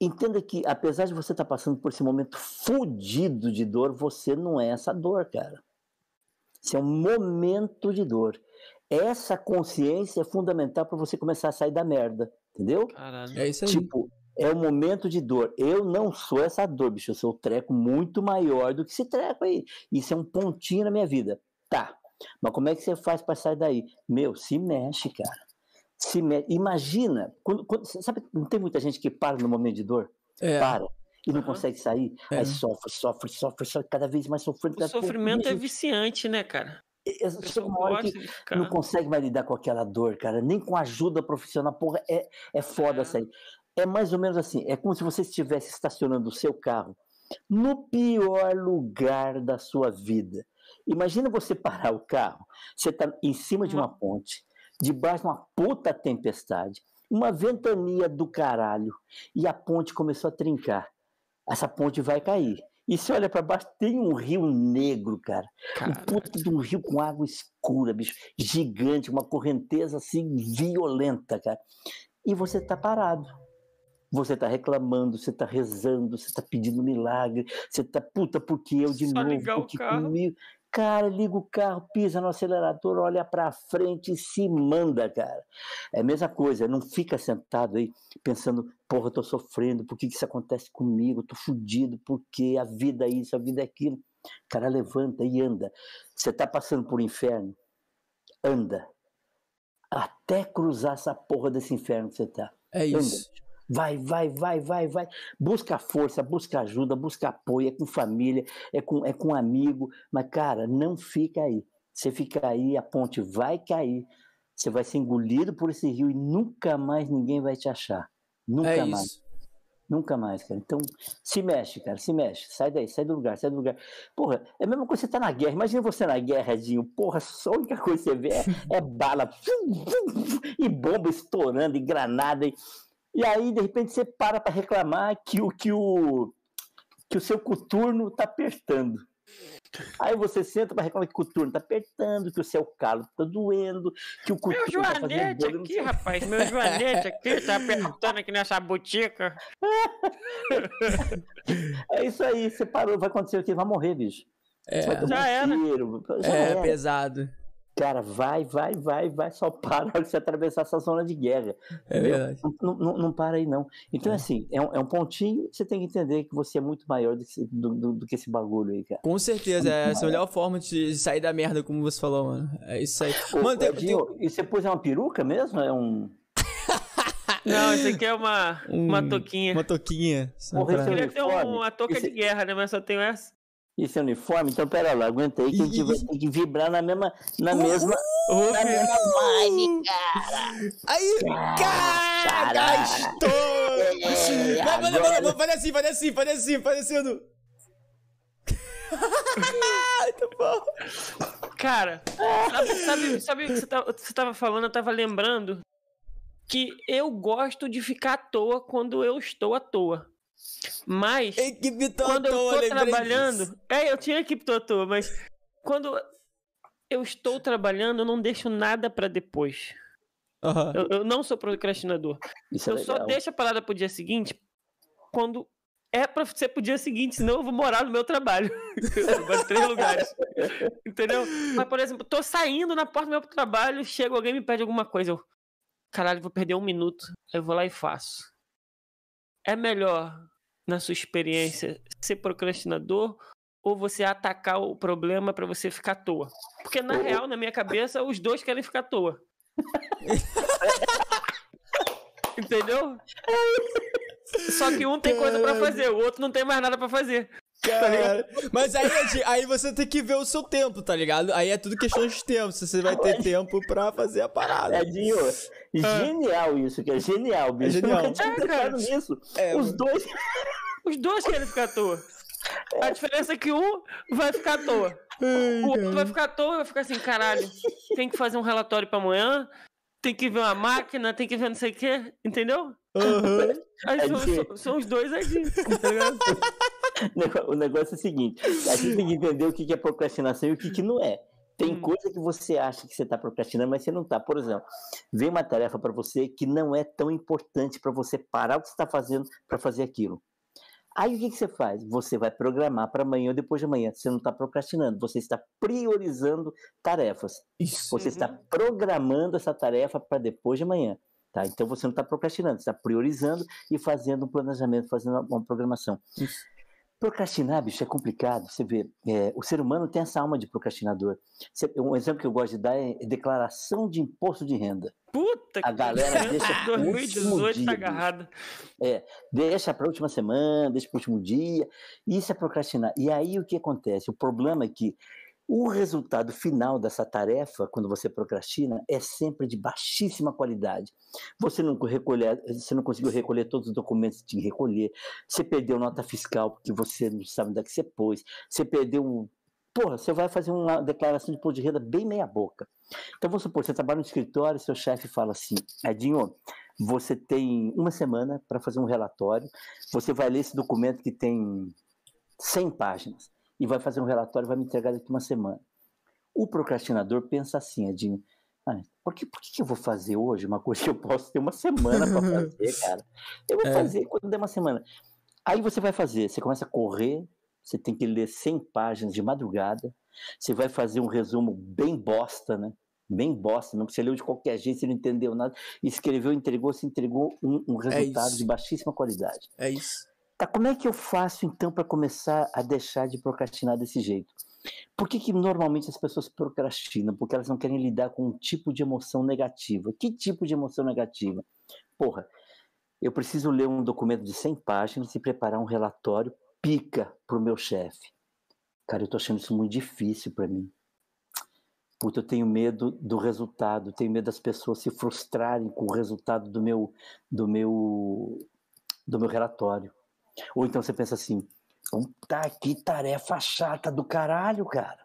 Entenda que, apesar de você estar passando por esse momento fudido de dor, você não é essa dor, cara. Isso é um momento de dor. Essa consciência é fundamental para você começar a sair da merda, entendeu? Caralho. É isso aí. Tipo, é um momento de dor. Eu não sou essa dor, bicho. Eu sou um treco muito maior do que esse treco aí. Isso é um pontinho na minha vida. Tá. Mas como é que você faz para sair daí? Meu, se mexe, cara. Se me... Imagina. Quando, quando- sabe, não tem muita gente que para no momento de dor? É. Para. E não Aham. consegue sair. É. Aí sofre, sofre, sofre, sofre, cada vez mais sofrendo. O sofrimento é viciante, né, cara? é- uma hora que não consegue mais lidar com aquela dor, cara. Nem com ajuda profissional. Porra, é, é foda É. aí. É mais ou menos assim. É como se você estivesse estacionando o seu carro no pior lugar da sua vida. Imagina você parar o carro. Você está em cima de uma ponte, debaixo de uma puta tempestade, uma ventania do caralho, e a ponte começou a trincar. Essa ponte vai cair. E você olha para baixo, tem um rio negro, cara. Um Cara, puta de um rio com água escura, bicho. Gigante, uma correnteza assim violenta, cara. E você tá parado. Você tá reclamando, você tá rezando, você tá pedindo milagre, você tá, puta, porque eu de Só novo, ligar o porque carro. comigo. Cara, liga o carro, pisa no acelerador, olha pra frente e se manda, cara. É a mesma coisa, não fica sentado aí pensando, porra, eu tô sofrendo, por que, que isso acontece comigo? Eu tô fudido, porque a vida é isso, a vida é aquilo. Cara, levanta e anda. Você tá passando por um inferno? Anda. Até cruzar essa porra desse inferno que você tá. É isso. Vai, vai, vai, vai, vai. Busca força, busca ajuda, busca apoio, é com família, é com, é com amigo. Mas, cara, não fica aí. Você fica aí, a ponte vai cair. Você vai ser engolido por esse rio e nunca mais ninguém vai te achar. Nunca É mais. isso. Nunca mais, cara. Então, se mexe, cara, se mexe. Sai daí, sai do lugar, sai do lugar. Porra, é a mesma coisa que você tá na guerra. Imagina você na guerra, Dinho. Porra, só a única coisa que você vê é, é bala. E bomba estourando, e granada. E, e aí, de repente, você para pra reclamar que o, que o, que o seu coturno tá apertando. Aí você senta pra reclamar que o coturno tá apertando, que o seu calo tá doendo, que o meu coturno tá fazendo joanete aqui, rapaz. Meu joanete aqui tá apertando aqui nessa botica. É isso aí, você parou, vai acontecer o quê? Vai morrer, bicho. É, Vai tomar Já um era. tiro, já é era. pesado. Cara, vai, vai, vai, vai, só para na hora que você atravessar essa zona de guerra. É verdade. Não, não, não para aí, não. Então, É. assim, é um, é um pontinho, você tem que entender que você é muito maior do que, esse- do, do- do que esse bagulho aí, cara. Com certeza, é essa a melhor forma de sair da merda, como você falou, mano. É isso aí. Ô, Mano, tem, Edinho, tem- E você pôs uma peruca mesmo? É um. Não, isso aqui é uma, uma Um- toquinha. uma toquinha. Porra, pra- esse é Queria ter um- uniforme? uma touca Esse- de guerra, né? Mas só tenho essa. Esse é uniforme? Então, pera lá, aguenta aí que a gente vai ter que vibrar na mesma. Na mesma. Ô, Na mesma vibe, cara. Aí, Caralho. gastou! É, Vai, vai, vai, vai, faz assim, faz assim, faz assim, faz assim. Muito bom. Cara, sabe, sabe, sabe o que você tava, você tava falando? Eu tava lembrando que eu gosto de ficar à toa quando eu estou à toa. Mas Equipe toda quando eu tô trabalhando. disso. É, eu tinha equipe tô à toa, mas quando eu estou trabalhando, eu não deixo nada pra depois. Aham. Eu, eu não sou procrastinador. Isso é eu só legal. deixo a parada pro dia seguinte quando é pra ser pro dia seguinte, senão eu vou morar no meu trabalho. eu trabalho em três lugares. Entendeu? Mas, por exemplo, tô saindo na porta do meu trabalho, chega alguém e me pede alguma coisa. Eu, caralho, vou perder um minuto. Eu vou lá e faço. É melhor, na sua experiência, ser procrastinador ou você atacar o problema para você ficar à toa? Porque na real, na minha cabeça, os dois querem ficar à toa. Entendeu? Só que um tem coisa para fazer, o outro não tem mais nada para fazer. Cara, mas aí, aí você tem que ver o seu tempo, tá ligado? Aí é tudo questão de tempo, se você vai ter tempo pra fazer a parada. Edinho, ah. genial isso, que é genial, bicho. É genial. Eu nunca tinha pensado nisso. É, Os dois... Os dois querem ficar à toa. A diferença é que um vai ficar à toa. o outro vai ficar à toa e vai ficar assim, caralho, tem que fazer um relatório pra amanhã, tem que ver uma máquina, tem que ver não sei o quê, entendeu? Uhum. Aí é são, são, os dois aí, tá ligado? o negócio é o seguinte: a gente tem que entender o que é procrastinação e o que não é. Tem hum. coisa que você acha que você está procrastinando, mas você não está. Por exemplo, vem uma tarefa para você que não é tão importante para você parar o que você está fazendo para fazer aquilo. Aí o que, que você faz? Você vai programar para amanhã ou depois de amanhã. Você não está procrastinando, você está priorizando tarefas. Isso. Você está uhum. programando essa tarefa para depois de amanhã. Tá? Então você não está procrastinando, você está priorizando e fazendo um planejamento, fazendo uma programação. Isso. Procrastinar, bicho, é complicado. Você vê, é, o ser humano tem essa alma de procrastinador. Um exemplo que eu gosto de dar é declaração de imposto de renda. Puta a galera deixa 2018 dia, tá agarrada. É, deixa para a última semana, deixa para o último dia. Isso é procrastinar. E aí o que acontece? O problema é que o resultado final dessa tarefa, quando você procrastina, é sempre de baixíssima qualidade. Você não, recolher, você não conseguiu recolher todos os documentos que tinha que recolher, você perdeu nota fiscal porque você não sabe onde é que você pôs, você perdeu. Porra, você vai fazer uma declaração de imposto de renda bem meia-boca. Então, vamos supor, você trabalha no escritório, seu chefe fala assim: Edinho, você tem uma semana para fazer um relatório, você vai ler esse documento que tem 100 páginas e vai fazer um relatório, vai me entregar daqui uma semana. O procrastinador pensa assim, Edinho, ah, por, que, por que eu vou fazer hoje uma coisa que eu posso ter uma semana para fazer, cara? Eu vou é. fazer quando der uma semana. Aí você vai fazer, você começa a correr, você tem que ler 100 páginas de madrugada, você vai fazer um resumo bem bosta, né? Bem bosta, não você leu de qualquer jeito, você não entendeu nada, escreveu, entregou, se entregou um, um é resultado é de baixíssima qualidade. É isso. Tá, como é que eu faço então para começar a deixar de procrastinar desse jeito? Por que, que normalmente as pessoas procrastinam? Porque elas não querem lidar com um tipo de emoção negativa. Que tipo de emoção negativa? Porra, eu preciso ler um documento de 100 páginas e preparar um relatório pica para o meu chefe. Cara, eu tô achando isso muito difícil para mim. Puta, eu tenho medo do resultado, tenho medo das pessoas se frustrarem com o resultado do meu, do meu, do meu relatório. Ou então você pensa assim, tá que tarefa chata do caralho, cara.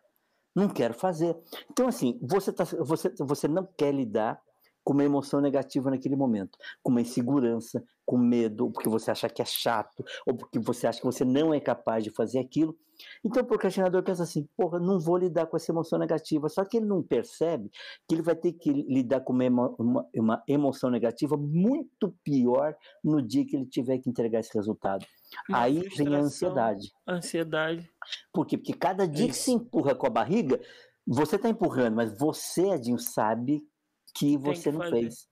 Não quero fazer. Então, assim, você, tá, você, você não quer lidar com uma emoção negativa naquele momento, com uma insegurança, com medo, porque você acha que é chato, ou porque você acha que você não é capaz de fazer aquilo. Então o procrastinador pensa assim, porra, não vou lidar com essa emoção negativa. Só que ele não percebe que ele vai ter que lidar com uma, uma, uma emoção negativa muito pior no dia que ele tiver que entregar esse resultado. Uma Aí vem a ansiedade. Ansiedade. Por quê? Porque cada dia é que se empurra com a barriga, você está empurrando, mas você, Edinho, sabe que você que não fazer. fez.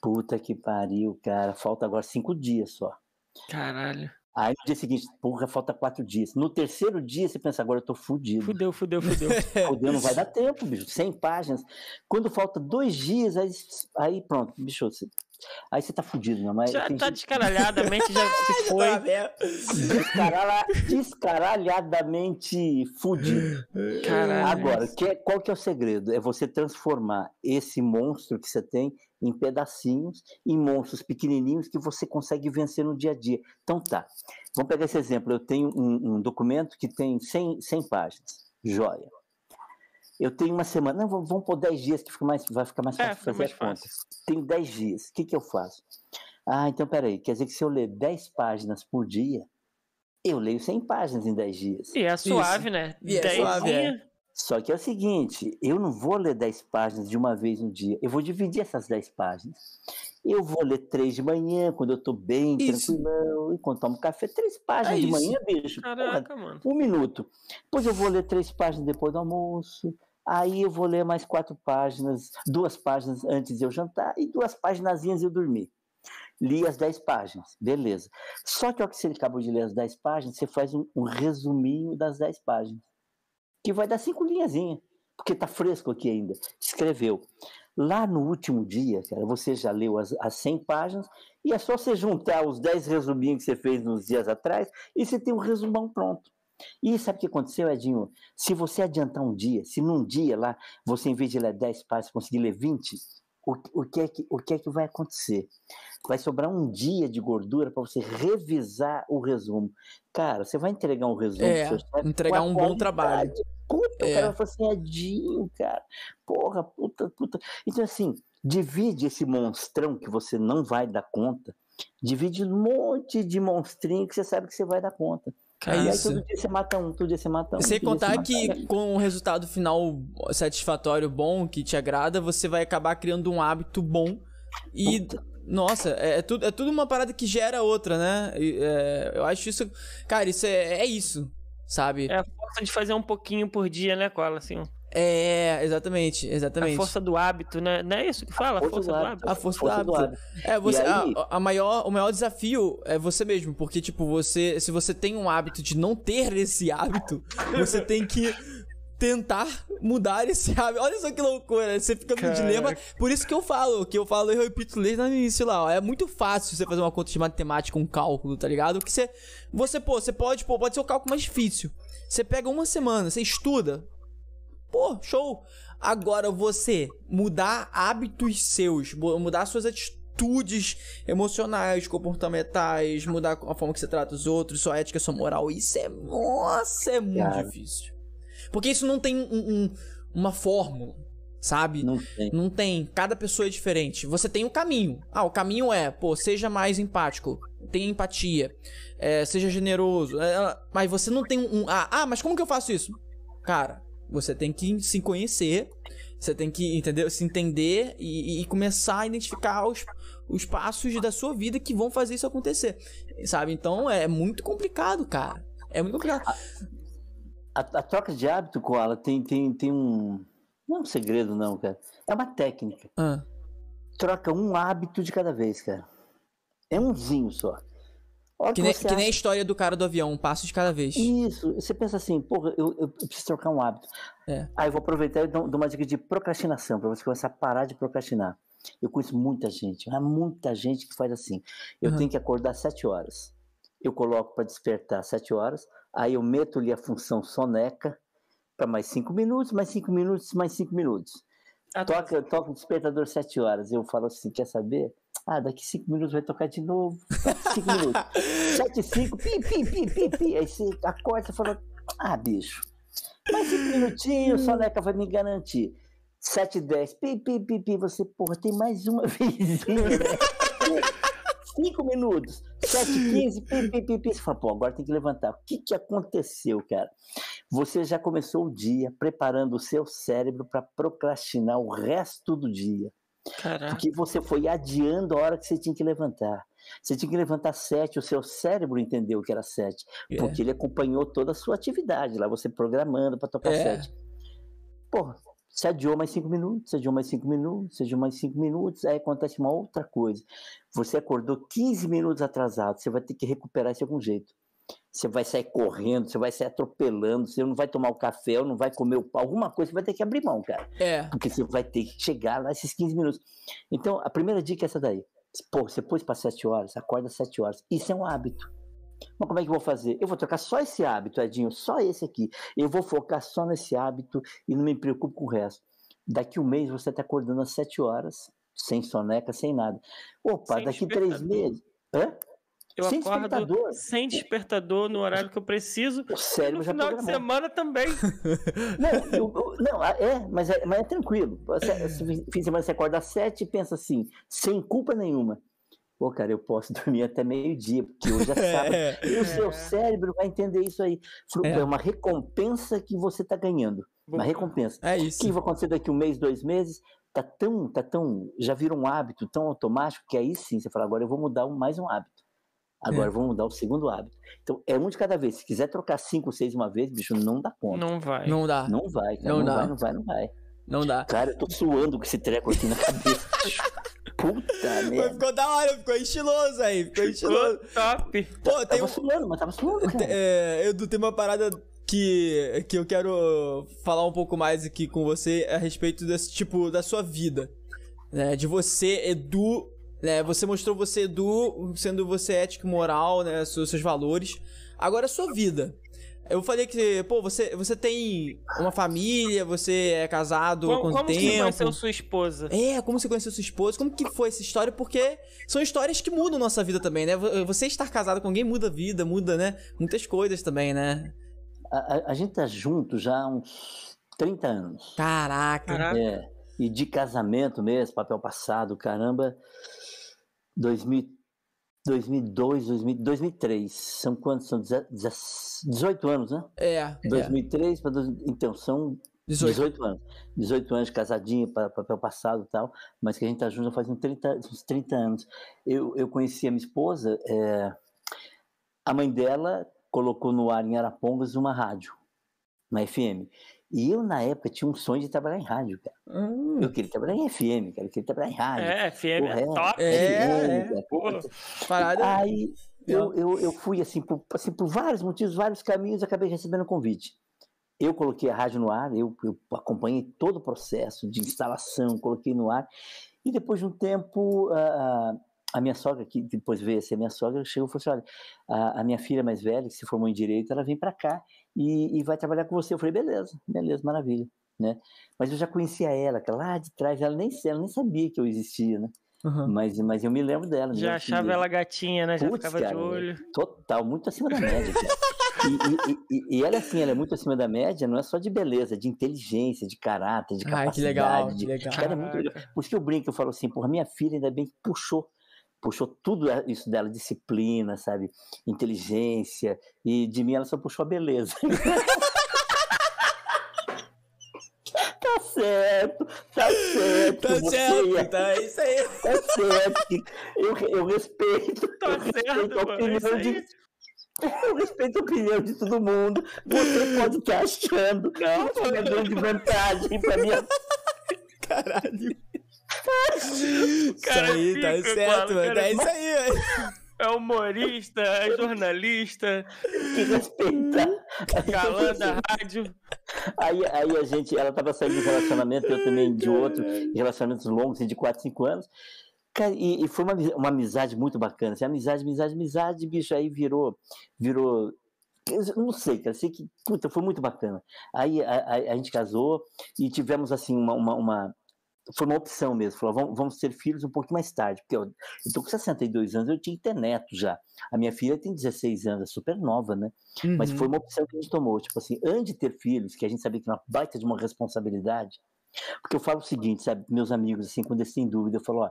Puta que pariu, cara. Falta agora cinco dias só. Caralho. Aí no dia seguinte, porra, falta quatro dias. No terceiro dia, você pensa, agora eu tô fudido. Fudeu, fudeu, fudeu. fudeu, não vai dar tempo, bicho. 100 páginas. Quando falta dois dias, aí, aí pronto, bicho, você, aí você tá fudido, não mas Já tá descaralhadamente, já se foi. Descaralha, descaralhadamente fudido. Caralho. Agora, que, qual que é o segredo? É você transformar esse monstro que você tem em pedacinhos, em monstros pequenininhos que você consegue vencer no dia a dia. Então tá, vamos pegar esse exemplo. Eu tenho um, um documento que tem 100, 100 páginas, joia. Eu tenho uma semana, não, vamos pôr 10 dias que fica mais, vai ficar mais é, fácil é, fazer a conta. Tenho 10 dias, o que, que eu faço? Ah, então peraí, quer dizer que se eu ler 10 páginas por dia, eu leio 100 páginas em 10 dias. E é suave, Isso. né? E é suave, é. Só que é o seguinte, eu não vou ler 10 páginas de uma vez no dia, eu vou dividir essas 10 páginas. Eu vou ler três de manhã, quando eu tô bem, isso. tranquilão, enquanto tomo café, três páginas é de manhã, bicho. Caraca, Porra, mano. Um minuto. Depois eu vou ler três páginas depois do almoço, Aí eu vou ler mais quatro páginas, duas páginas antes de eu jantar e duas páginas eu dormir. Li as dez páginas, beleza. Só que ao que você acabou de ler as dez páginas, você faz um, um resuminho das dez páginas, que vai dar cinco linhazinhas, porque tá fresco aqui ainda. Escreveu. Lá no último dia, cara, você já leu as, as 100 páginas e é só você juntar os 10 resuminhos que você fez nos dias atrás e você tem um resumão pronto. E sabe o que aconteceu, Edinho? Se você adiantar um dia, se num dia lá, você em vez de ler 10 páginas, conseguir ler 20, o, o, que é que, o que é que vai acontecer? Vai sobrar um dia de gordura para você revisar o resumo. Cara, você vai entregar um resumo é, chefe. Entregar um bom trabalho. Puta, é. o cara vai falar assim, Edinho, cara. Porra, puta, puta. Então, assim, divide esse monstrão que você não vai dar conta. Divide um monte de monstrinho que você sabe que você vai dar conta. É aí todo dia você mata um, todo dia você mata um. Sem contar que com um resultado final satisfatório, bom, que te agrada, você vai acabar criando um hábito bom. E, Puta. nossa, é, é, tudo, é tudo uma parada que gera outra, né? É, eu acho isso. Cara, isso é, é isso, sabe? É a força de fazer um pouquinho por dia, né, Cola? Assim, é, exatamente, exatamente. A força do hábito, né? Não é isso que fala? A força, força do, hábito. hábito. A força, força do, hábito. do, hábito. É, você, aí... a, a, maior, o maior desafio é você mesmo, porque, tipo, você, se você tem um hábito de não ter esse hábito, você tem que tentar mudar esse hábito. Olha só que loucura, você fica no dilema. Por isso que eu falo, que eu falo, eu repito desde no início lá, ó, é muito fácil você fazer uma conta de matemática, um cálculo, tá ligado? Que você, você, pô, você pode, pô, pode ser o cálculo mais difícil. Você pega uma semana, você estuda, Pô, show! Agora você mudar hábitos seus, mudar suas atitudes emocionais, comportamentais, mudar a forma que você trata os outros, sua ética, sua moral, isso é, nossa, é muito Cara. difícil. Porque isso não tem um, um, uma fórmula, sabe? Não tem. Não tem. Cada pessoa é diferente. Você tem um caminho. Ah, o caminho é, pô, seja mais empático, tenha empatia, é, seja generoso. É, mas você não tem um. Ah, ah, mas como que eu faço isso? Cara, você tem que se conhecer, você tem que, entendeu? Se entender e, e começar a identificar os, os passos da sua vida que vão fazer isso acontecer. Sabe? Então é muito complicado, cara. É muito complicado. A, a, a troca de hábito, Koala, tem, tem, tem um. Não é um segredo, não, cara. É uma técnica. Ah. Troca um hábito de cada vez, cara. É umzinho só. Que, nem, que nem, a história do cara do avião, um passo de cada vez. Isso, você pensa assim, porra, eu, eu preciso trocar um hábito. É. Aí eu vou aproveitar e dou, uma dica de procrastinação, para você começar a parar de procrastinar. Eu conheço muita gente, há muita gente que faz assim. Eu uhum. tenho que acordar às 7 horas. Eu coloco para despertar às 7 horas, aí eu meto ali a função soneca para mais 5 minutos, mais 5 minutos, mais 5 minutos. Ah, tá. toca, toca o despertador 7 horas. Eu falo assim, quer saber? Ah, daqui cinco minutos vai tocar de novo. Cinco minutos. Sete, cinco, pi, pi, pi, pi, pi. Aí você acorda e fala, ah, bicho, mais cinco minutinhos, só Neca vai me garantir. Sete, dez, pi, pi, pi, pi. Você, porra, tem mais uma vezinha, né? Cinco minutos. Sete, quinze, pi, pi, pi, pi. Você fala, pô, agora tem que levantar. O que que aconteceu, cara? Você já começou o dia preparando o seu cérebro para procrastinar o resto do dia. Caraca. Porque você foi adiando a hora que você tinha que levantar. Você tinha que levantar sete, o seu cérebro entendeu que era sete, é. porque ele acompanhou toda a sua atividade lá, você programando para tocar é. sete. Porra, você adiou mais cinco minutos, você adiou mais cinco minutos, você adiou mais cinco minutos, aí acontece uma outra coisa. Você acordou 15 minutos atrasado, você vai ter que recuperar isso de algum jeito. Você vai sair correndo, você vai sair atropelando, você não vai tomar o café, ou não vai comer o pão, alguma coisa você vai ter que abrir mão, cara. É. Porque você vai ter que chegar lá esses 15 minutos. Então, a primeira dica é essa daí. Pô, você pôs para 7 horas, acorda às 7 horas. Isso é um hábito. Mas como é que eu vou fazer? Eu vou trocar só esse hábito, Edinho, só esse aqui. Eu vou focar só nesse hábito e não me preocupo com o resto. Daqui um mês você está acordando às 7 horas, sem soneca, sem nada. Opa, sem daqui três meses. Hã? Eu sem acordo despertador. sem despertador no horário que eu preciso. O cérebro no já final programou. de semana também. Não, eu, eu, não é, mas é, mas é tranquilo. Você, fim de semana você acorda às sete e pensa assim, sem culpa nenhuma. Pô, cara, eu posso dormir até meio-dia, porque hoje é sábado. É, e o seu cérebro vai entender isso aí. É, é uma recompensa que você está ganhando. Uma recompensa. É isso. O que vai acontecer daqui um mês, dois meses? Tá tão, tá tão, já vira um hábito tão automático que aí sim você fala, agora eu vou mudar mais um hábito. Agora é. vamos mudar o segundo hábito. Então, é um de cada vez. Se quiser trocar cinco, seis uma vez, bicho, não dá conta. Não vai. Não dá. Não vai, cara. Não, não dá. vai, não vai, não vai. Não dá. Cara, eu tô suando com esse treco aqui na cabeça. Puta merda. Ficou da hora, ficou estiloso aí. Ficou estiloso. Top. Pô, tem tava um... suando, mas tava suando, cara. É, Edu, tem uma parada que, que eu quero falar um pouco mais aqui com você a respeito desse tipo, da sua vida. Né? De você, Edu, né? Você mostrou você, Edu, sendo você ético e moral, né? Seus, seus valores. Agora, a sua vida. Eu falei que, pô, você, você tem uma família, você é casado há quanto como tempo? Como você conheceu sua esposa? É, como você conheceu sua esposa? Como que foi essa história? Porque são histórias que mudam nossa vida também, né? Você estar casado com alguém muda a vida, muda, né? Muitas coisas também, né? A, a, a gente tá junto já há uns 30 anos. Caraca. Caraca. É, e de casamento mesmo, papel passado, caramba... 2000, 2002, 2000, 2003. São quantos? São 18 anos, né? É. 2003 é. para. Então, são 18. 18 anos. 18 anos, casadinha, papel passado e tal. Mas que a gente tá junto faz uns 30, uns 30 anos. Eu, eu conheci a minha esposa, é, a mãe dela colocou no ar em Arapongas uma rádio, uma FM. E eu, na época, tinha um sonho de trabalhar em rádio, cara. Hum. Eu queria trabalhar em FM, cara. Eu queria trabalhar em rádio. É, FM Porra, é top. É, é, é. Parada. Aí eu, eu, eu fui, assim por, assim, por vários motivos, vários caminhos, acabei recebendo um convite. Eu coloquei a rádio no ar, eu, eu acompanhei todo o processo de instalação, coloquei no ar. E depois de um tempo, uh, a minha sogra, que depois veio a ser minha sogra, chegou e falou assim: olha, a, a minha filha mais velha, que se formou em direito, ela vem para cá e, e, vai trabalhar com você. Eu falei: beleza, beleza, maravilha. Né? Mas eu já conhecia ela, que lá de trás, ela nem, ela nem sabia que eu existia, né? Uhum. Mas, mas eu me lembro dela. Já achava ela gatinha, né? Já Puts, ficava cara, de olho. Total, muito acima da média, e, e, e, e, ela, assim, ela é muito acima da média, não é só de beleza, é de inteligência, de caráter, de capacidade. Ai, que legal, de... que legal. Cara, é muito legal. Por isso que eu brinco, eu falo assim, porra, minha filha ainda bem que puxou puxou tudo isso dela, disciplina, sabe? Inteligência. E de mim ela só puxou a beleza. tá certo, tá certo. Tá certo, é, tá, isso aí. Tá certo. Eu, eu respeito. Tá eu certo, respeito a opinião mano, de. Eu respeito a opinião de todo mundo. Você pode estar achando. Não, foi uma grande vantagem pra minha. Caralho. Cara, isso aí, tá certo, mano. É isso aí. É humorista, é jornalista. Que respeita. Galã da rádio. Aí, aí a gente, ela tava saindo de um relacionamento, eu também de outro, relacionamentos longos, assim, de 4, 5 anos. Cara, e, e, foi uma, uma amizade muito bacana. Assim, amizade, amizade, amizade, bicho, aí virou, virou eu não sei, cara, sei que puta, foi muito bacana. Aí a, a, a gente casou e tivemos assim uma, uma, uma, foi uma opção mesmo. Falou, vamos, vamos ter filhos um pouquinho mais tarde, porque eu, estou com 62 anos, eu tinha que ter neto já. A minha filha tem 16 anos, é super nova, né? Uhum. Mas foi uma opção que a gente tomou. Tipo assim, antes de ter filhos, que a gente sabia que era uma baita de uma responsabilidade, porque eu falo o seguinte, sabe, meus amigos, assim, quando eles têm dúvida, eu falo, ó,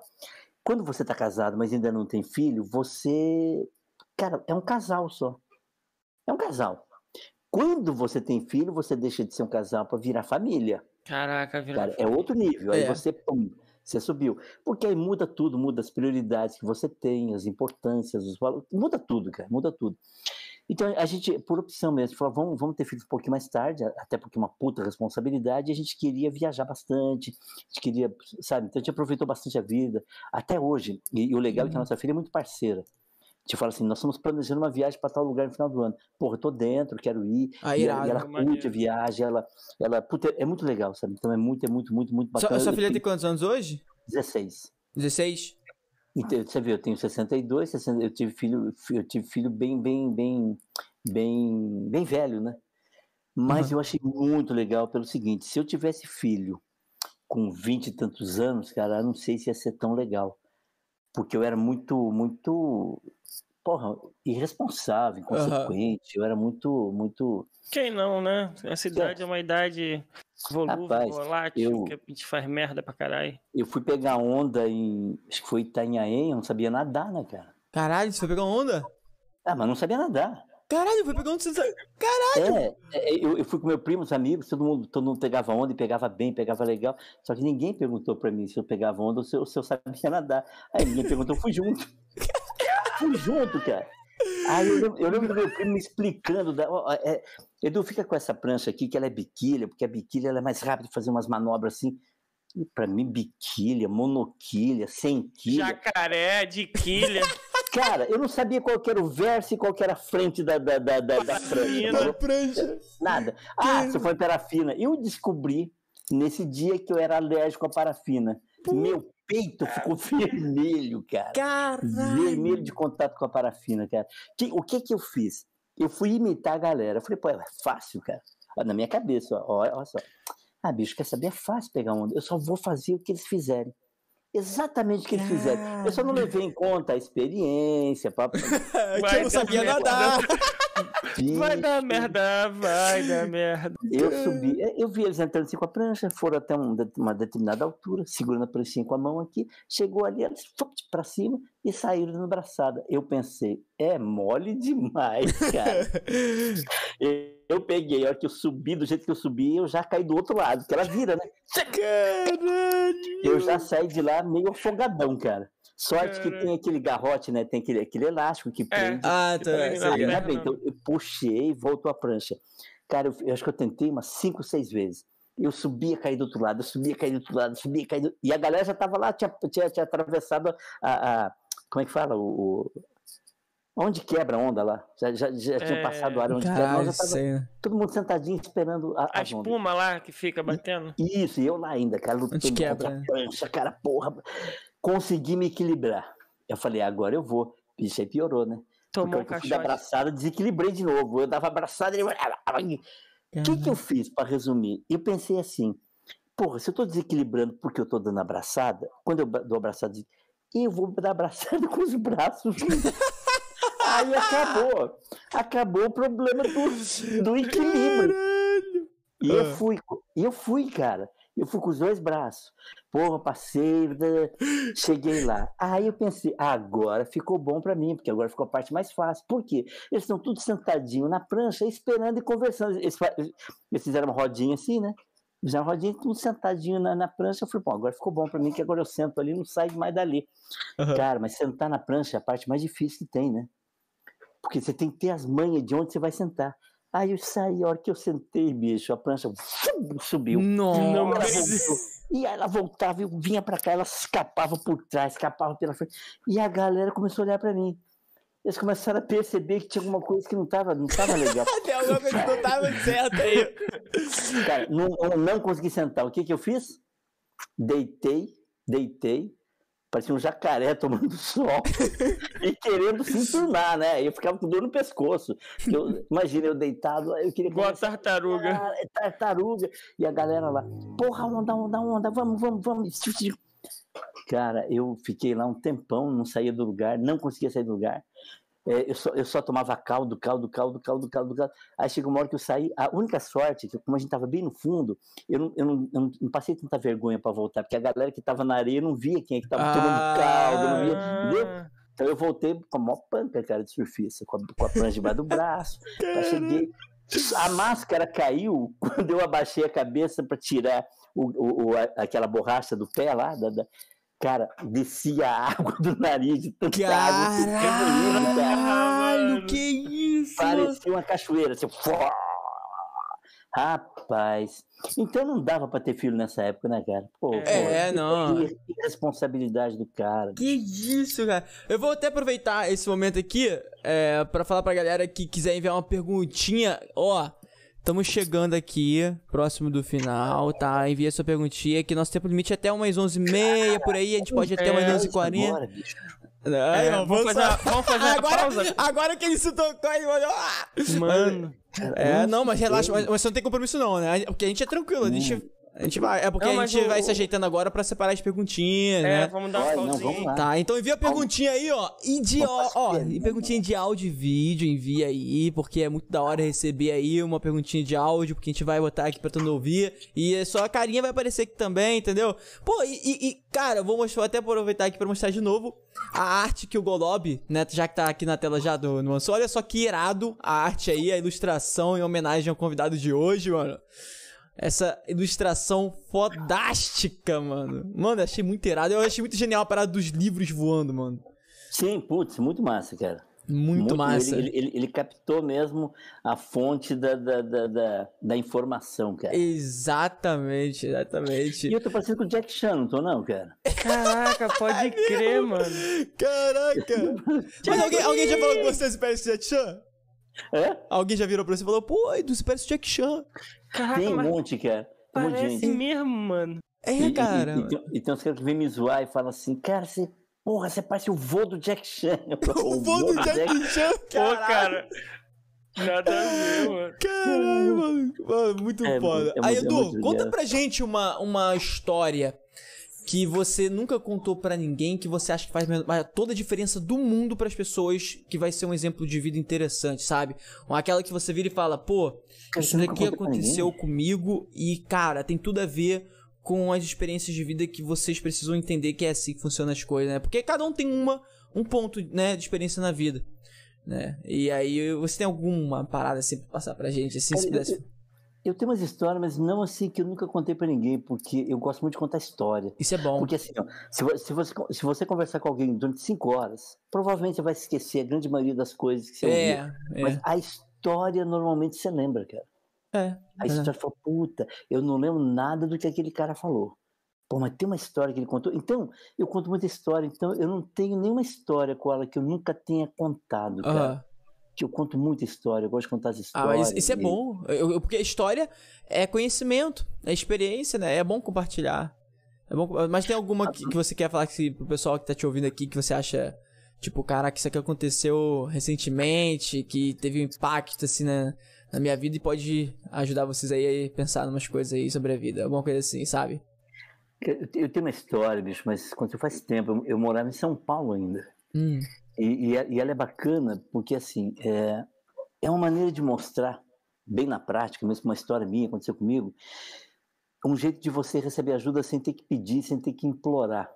quando você está casado, mas ainda não tem filho, você, cara, é um casal só. É um casal. Quando você tem filho, você deixa de ser um casal para virar família. Caraca, virou. Cara, é outro nível. Aí é. você, pum, você subiu. Porque aí muda tudo, muda as prioridades que você tem, as importâncias, os valores. Muda tudo, cara, muda tudo. Então a gente, por opção mesmo, falou: vamos, vamos ter filhos um pouquinho mais tarde, até porque é uma puta responsabilidade, a gente queria viajar bastante, a gente queria, sabe? Então a gente aproveitou bastante a vida, até hoje. E, e o legal é que a uhum. nossa filha é muito parceira te fala assim, nós estamos planejando uma viagem para tal lugar no final do ano. Porra, eu tô dentro, quero ir. Ah, e, irado, ela, e ela curte a viagem, ela, ela puta, é muito legal, sabe? Então é muito, é muito, muito, muito bacana. Sua, sua filha tem quantos anos hoje? 16. 16? Então, você viu, eu tenho 62, 60, eu tive filho, eu tive filho bem, bem, bem, bem, bem velho, né? Mas uhum. eu achei muito legal pelo seguinte, se eu tivesse filho com 20 e tantos anos, cara, eu não sei se ia ser tão legal. Porque eu era muito, muito porra, irresponsável, inconsequente. Uhum. Eu era muito, muito. Quem não, né? Essa idade é, é uma idade volúvel, Rapaz, volátil, eu, que a gente faz merda pra caralho. Eu fui pegar onda em. Acho que foi Itanhaém, eu não sabia nadar, né, cara? Caralho, você foi pegar onda? Ah, mas não sabia nadar. Caralho, foi pegar onda. Caralho! É, é eu, eu, fui com meus primos, amigos, todo mundo, todo mundo pegava onda e pegava bem, pegava legal. Só que ninguém perguntou pra mim se eu pegava onda ou se eu, se eu sabia nadar. Aí ninguém perguntou, eu fui junto. fui junto, cara. Aí eu, eu lembro do meu primo me explicando. Da, ó, é, Edu, fica com essa prancha aqui, que ela é biquília, porque a biquília ela é mais rápida de fazer umas manobras assim. E pra mim, biquília, monoquilha, sem quilha. Jacaré, de quilha. Cara, eu não sabia qual era o verso e qual era a frente da, da, da, da, da prancha. Nada. Ah, você foi parafina. Eu descobri nesse dia que eu era alérgico à parafina. Meu peito ficou vermelho, cara. Caralho. Vermelho de contato com a parafina, cara. Que, o que que eu fiz? Eu fui imitar a galera. Eu falei, pô, é fácil, cara. Na minha cabeça, ó, olha só. Ah, bicho, quer saber? É fácil pegar onda. Eu só vou fazer o que eles fizerem exatamente o que eles fizeram. Eu só não levei em conta a experiência. Papo... que eu não sabia nadar. Vai dar merda, vai dar merda. Eu subi, é, eu vi eles entrando assim com a prancha, foram até uma determinada altura, segurando a pranchinha com a mão aqui, chegou ali, eles para cima e saíram na braçada. Eu pensei, é mole demais, cara. eu peguei, a hora que eu subi, do jeito que eu subi, eu já caí do outro lado, que ela vira, né? Caralho! Eu já saí de lá meio afogadão, cara. Sorte que tem aquele garrote, né? Tem aquele, aquele elástico que é. prende. É. Ah, tá. Ainda bem, então eu puxei e voltou a prancha. Cara, eu, eu, acho que eu tentei umas cinco, seis vezes. Eu subia, caí do outro lado, eu subia, caí do outro lado, subia, caí do... E a galera já tava lá, tinha, tinha, tinha atravessado a, a, Como é que fala? O, Onde quebra a onda lá? Já, já, já é... tinha passado a área onde Caralho, quebra. Já tava sei. todo mundo sentadinho esperando a, a espuma ondas. lá que fica batendo. Isso, e eu lá ainda, cara, lutando onde quebra, contra a prancha, cara, porra. Consegui me equilibrar. Eu falei, agora eu vou. Isso aí piorou, né? Tomou Porque eu fui abraçada, desequilibrei de novo. Eu dava abraçada e... O que, que eu fiz, para resumir? Eu pensei assim, porra, se eu tô desequilibrando porque eu tô dando abraçada, quando eu dou abraçada, eu vou dar abraçada com os braços. Aí acabou. Acabou o problema do, do equilíbrio. Caralho. E eu ah. fui, eu fui, cara. Eu fui com os dois braços. Porra, passei, cheguei lá. Aí eu pensei, agora ficou bom para mim, porque agora ficou a parte mais fácil. Por quê? Eles estão tudo sentadinho na prancha, esperando e conversando. Eles, eles fizeram uma rodinha assim, né? Fizeram uma rodinha, tudo sentadinho na, na prancha. Eu falei, bom, agora ficou bom para mim, que agora eu sento ali não saio mais dali. Uhum. Cara, mas sentar na prancha é a parte mais difícil que tem, né? Porque você tem que ter as manhas de onde você vai sentar. Aí eu saí, a hora que eu sentei, bicho, a prancha subiu. Não, E ela voltava, eu vinha pra cá, ela escapava por trás, escapava pela frente. E a galera começou a olhar pra mim. Eles começaram a perceber que tinha alguma coisa que não tava, não tava legal. Tem alguma coisa que não tava certo aí. Cara, não, eu não consegui sentar. O que que eu fiz? Deitei, deitei, parecia um jacaré tomando sol e querendo se enturmar, né? Eu ficava com dor no pescoço. Eu, imagina eu deitado, eu queria. Igual tartaruga. é tartaruga. E a galera lá, porra, onda, onda, onda, vamos, vamos, vamos. Cara, eu fiquei lá um tempão, não saía do lugar, não conseguia sair do lugar. É, eu, só, eu só tomava caldo, caldo, caldo, caldo, caldo, caldo. Aí chegou uma hora que eu saí. A única sorte, que como a gente estava bem no fundo, eu não, eu não, eu não passei tanta vergonha para voltar, porque a galera que estava na areia não via quem é que estava ah, tomando caldo, não via, entendeu? Então eu voltei com a maior panca, cara, de surfista, com a, com a prancha debaixo do braço. cheguei. A máscara caiu quando eu abaixei a cabeça para tirar o, o, o, aquela borracha do pé lá, da, da, Cara, descia a água do nariz de tanta Caralho, água. Caralho, que isso? Parecia uma cachoeira, assim, Rapaz, então não dava pra ter filho nessa época, né, cara? Pô, é, pô, não. Que responsabilidade do cara. Que isso, cara. Eu vou até aproveitar esse momento aqui é, para falar pra galera que quiser enviar uma perguntinha. Ó, Estamos chegando aqui, próximo do final, tá? Envia sua perguntinha, que nosso tempo limite é até umas 11h30, por aí, a gente pode ir até umas 11h40. É, é, vamos, fazer, vamos fazer agora, pausa. Agora que ele se tocou, ele olhou. Ah! Mano. É, não, mas relaxa, mas, mas você não tem compromisso não, né? Porque a gente é tranquilo, a gente a gente vai. É porque não, a gente o... vai se ajeitando agora pra separar as perguntinhas, é, né? vamos dar uma pausinha. Tá, então envia a perguntinha aí, ó. E de ó, ó, e perguntinha de áudio e vídeo, envia aí, porque é muito da hora receber aí uma perguntinha de áudio, porque a gente vai botar aqui pra todo mundo ouvir. E só a carinha vai aparecer aqui também, entendeu? Pô, e, e cara, eu vou mostrar, vou até aproveitar aqui pra mostrar de novo a arte que o Golob, né, já que tá aqui na tela já do no Olha só que irado a arte aí, a ilustração em homenagem ao convidado de hoje, mano essa ilustração fodástica, mano. Mano, eu achei muito irado. Eu achei muito genial a parada dos livros voando, mano. Sim, putz, muito massa, cara. Muito, Muito massa. Ele, ele, ele, captou mesmo a fonte da, da, da, da, da informação, cara. Exatamente, exatamente. E eu tô parecendo com o Jack Chan, não tô não, cara? Caraca, pode crer, mano. Caraca. Mas alguém, alguém já falou que você se parece Jack Chan? É? Alguém já virou pra você e falou, pô, tu se parece Jack Chan. Caraca, Tem um monte, cara. Um parece monte mesmo, mano. É, e, cara. E, e, tem, e tem uns caras que vêm me zoar e falam assim, cara, você Porra, você parece o vô do Jack Chan. o vô do Jack, Jack Chan, Pô, cara. Nada a ver, mano. Caralho, mano. mano muito é, foda. É, Aí, Edu, conta pra gente uma, uma história que você nunca contou para ninguém, que você acha que faz toda a diferença do mundo para as pessoas, que vai ser um exemplo de vida interessante, sabe? Aquela que você vira e fala, pô, isso daqui aconteceu comigo e, cara, tem tudo a ver com as experiências de vida que vocês precisam entender que é assim que funcionam as coisas, né? Porque cada um tem uma, um ponto, né, de experiência na vida, né? E aí, você tem alguma parada assim pra passar pra gente, assim, se pudesse... Eu, tenho umas histórias, mas não assim que eu nunca contei para ninguém, porque eu gosto muito de contar história. Isso é bom. Porque assim, ó, se, se, você, se você conversar com alguém durante cinco horas, provavelmente você vai esquecer a grande maioria das coisas que você é, ouviu. É. Mas a história normalmente você lembra, cara. É. Aí você já falou, puta, eu não lembro nada do que aquele cara falou. Pô, mas tem uma história que ele contou. Então, eu conto muita história, então eu não tenho nenhuma história com ela que eu nunca tenha contado, cara. Uhum. Que eu conto muita história, eu gosto de contar as histórias. Ah, isso é bom. Eu, eu, porque história é conhecimento, é experiência, né? É bom compartilhar. É bom, mas tem alguma que, que você quer falar que, pro pessoal que tá te ouvindo aqui que você acha, tipo, caraca, isso aqui aconteceu recentemente, que teve um impacto, assim, né? na minha vida e pode ajudar vocês aí a pensar em umas coisas aí sobre a vida, alguma coisa assim, sabe? Eu tenho uma história, bicho, mas quando faz tempo, eu, eu morava em São Paulo ainda. Hum. E, e, e, ela é bacana porque, assim, é, é uma maneira de mostrar, bem na prática, mesmo uma história minha, aconteceu comigo, um jeito de você receber ajuda sem ter que pedir, sem ter que implorar.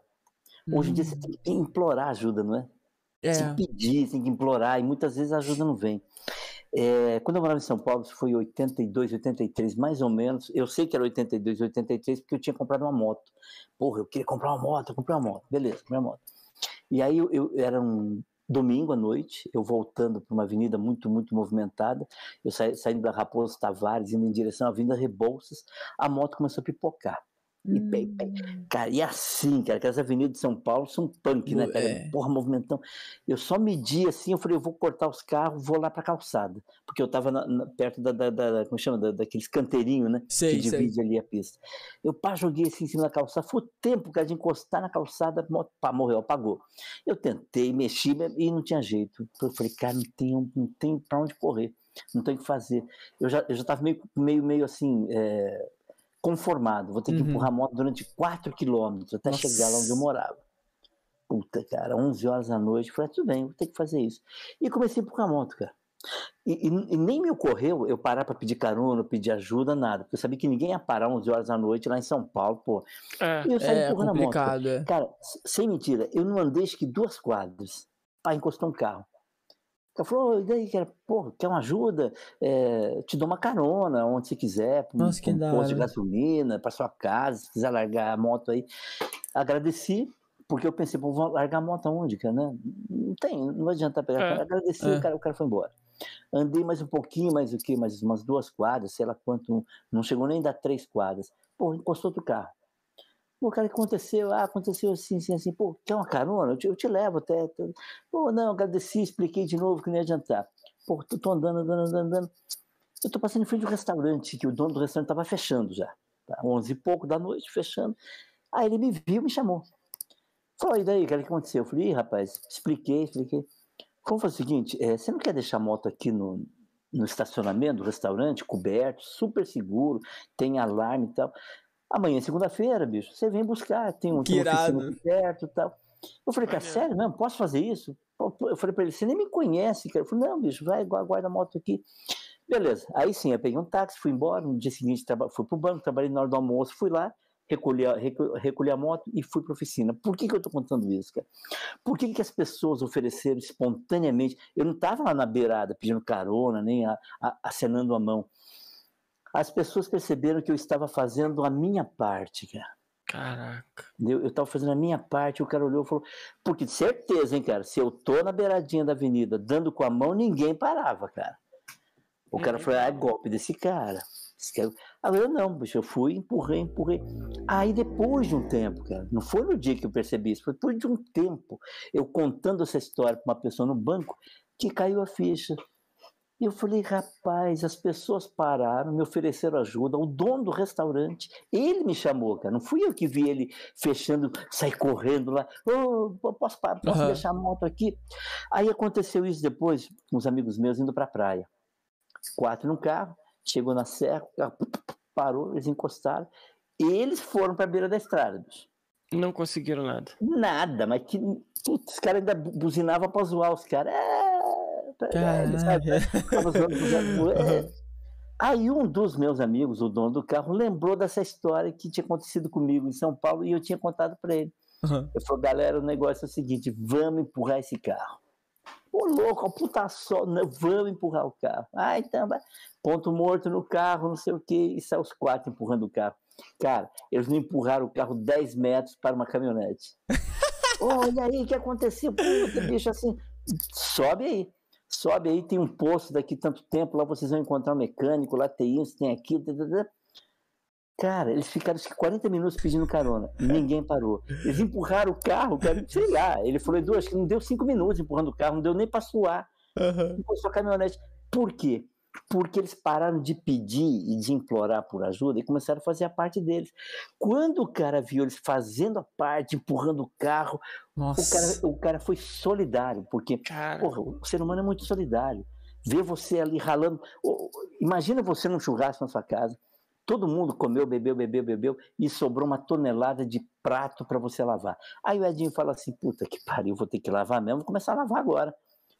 Hoje em dia você hum. tem que implorar ajuda, não é? é? Sem pedir, tem que implorar, e muitas vezes a ajuda não vem. É, quando eu morava em São Paulo, isso foi 82, 83, mais ou menos. Eu sei que era 82, 83, porque eu tinha comprado uma moto. Porra, eu queria comprar uma moto, eu comprei uma moto. Beleza, comprei uma moto. E aí eu, eu era um domingo à noite, eu voltando para uma avenida muito, muito movimentada, eu sa, saindo da Raposo Tavares, indo em direção à Avenida Rebouças, a moto começou a pipocar. E, hum. Cara, e assim, cara, que as avenidas de São Paulo são punk, né, cara? É. Porra, movimentão. Eu só medi assim, eu falei, eu vou cortar os carros, vou lá pra calçada. Porque eu tava na, na, perto da, da, da, como chama, da, daqueles canteirinhos, né? Sei, que divide sei. ali a pista. Eu pá, joguei assim em cima da calçada. Foi o tempo, cara, de encostar na calçada, pá, morreu, apagou. Eu tentei, mexi e não tinha jeito. Eu falei, cara, não tem, não tem pra onde correr. Não tem o que fazer. Eu já, eu já tava meio, meio, meio assim, é, conformado. Vou ter que uhum. empurrar a moto durante 4 quilômetros até Nossa. chegar lá onde eu morava. Puta, cara, 11 horas da noite. Falei, ah, tudo bem, vou ter que fazer isso. E comecei a empurrar a moto, cara. E, e, e nem me ocorreu eu parar para pedir carona, pedir ajuda, nada. Porque eu sabia que ninguém ia parar 11 horas da noite lá em São Paulo, pô. É, e eu saí é empurrando a moto. Cara. cara, sem mentira, eu não andei acho que duas quadras. Pá, encostou um carro. Ela falou, e daí, cara, pô, quer uma ajuda? É, te dou uma carona, onde você quiser, para um, um posto de gasolina, para sua casa, se quiser largar a moto aí. Agradeci, porque eu pensei, pô, vou largar a moto aonde, cara, né? Não tem, não vai adiantar pegar. É, Agradeci, é. o, cara, o cara foi embora. Andei mais um pouquinho, mais o quê? Mais umas duas quadras, sei lá quanto, não chegou nem a dar três quadras. Pô, encostou outro carro. Pô, cara, o que aconteceu? Ah, aconteceu assim, assim, assim. Pô, quer uma carona? Eu te, eu te levo até. Pô, não, agradeci, expliquei de novo que não ia adiantar. Pô, tô, tô andando, andando, andando, andando. Eu tô passando em frente do restaurante, que o dono do restaurante tava fechando já. Tá? 11 e pouco da noite, fechando. Aí ele me viu me chamou. Falou, e daí, cara, o que aconteceu? Eu falei, rapaz, expliquei, expliquei. Como foi o seguinte, é, você não quer deixar a moto aqui no, no estacionamento do restaurante, coberto, super seguro, tem alarme e tal. Amanhã, segunda-feira, bicho, você vem buscar, tem um que perto e tal. Eu falei, cara, sério, não, posso fazer isso? Eu falei para ele, você nem me conhece, cara. Eu falei, não, bicho, vai, guarda a moto aqui. Beleza, aí sim, eu peguei um táxi, fui embora, no dia seguinte fui pro banco, trabalhei na hora do almoço, fui lá, recolhi a, recolhi a moto e fui para oficina. Por que, que eu estou contando isso, cara? Por que, que as pessoas ofereceram espontaneamente? Eu não estava lá na beirada pedindo carona, nem a, a, acenando a mão as pessoas perceberam que eu estava fazendo a minha parte, cara. Caraca. Eu, eu tava fazendo a minha parte, o cara olhou e falou. Porque de certeza, hein, cara, se eu tô na beiradinha da avenida dando com a mão, ninguém parava, cara. O cara falou, ah, é golpe desse cara. Agora eu não, bicho, eu fui, empurrei, empurrei. Aí depois de um tempo, cara, não foi no dia que eu percebi isso, foi depois de um tempo, eu contando essa história para uma pessoa no banco, que caiu a ficha. E eu falei, rapaz, as pessoas pararam, me ofereceram ajuda. O dono do restaurante, ele me chamou, cara. Não fui eu que vi ele fechando, sair correndo lá. Oh, posso, posso uhum. deixar a moto aqui? Aí aconteceu isso depois, com os amigos meus indo para a praia. Quatro no carro, chegou na serra, o carro parou, eles encostaram. E eles foram para a beira da estrada, bicho. Não conseguiram nada. Nada, mas que. Putz, os caras ainda buzinavam para zoar os caras. É é. Aí um dos meus amigos, o dono do carro, lembrou dessa história que tinha acontecido comigo em São Paulo e eu tinha contado para ele. Uhum. Eu falei, galera, o negócio é o seguinte, vamos empurrar esse carro. Ô louco, puta só, né, vamos empurrar o carro. Ah, então, vai. ponto morto no carro, não sei o que, e sai os quatro empurrando o carro. Cara, eles não empurraram o carro 10 metros para uma caminhonete. Olha aí o que aconteceu, puta, bicho, assim, sobe aí. Sobe aí, tem um posto daqui tanto tempo, lá vocês vão encontrar um mecânico, lá tem isso, tem aquilo. Cara, eles ficaram 40 minutos pedindo carona. Ninguém parou. Eles empurraram o carro, cara, sei lá. Ele falou, Edu, acho que não deu cinco minutos empurrando o carro, não deu nem para suar. Uhum. Encostou a caminhonete. Por quê? Porque eles pararam de pedir e de implorar por ajuda e começaram a fazer a parte deles. Quando o cara viu eles fazendo a parte, empurrando o carro, o cara, o cara foi solidário, porque porra, o ser humano é muito solidário. Ver você ali ralando. Imagina você num churrasco na sua casa, todo mundo comeu, bebeu, bebeu, bebeu, e sobrou uma tonelada de prato para você lavar. Aí o Edinho fala assim: puta que pariu, vou ter que lavar mesmo, vou começar a lavar agora.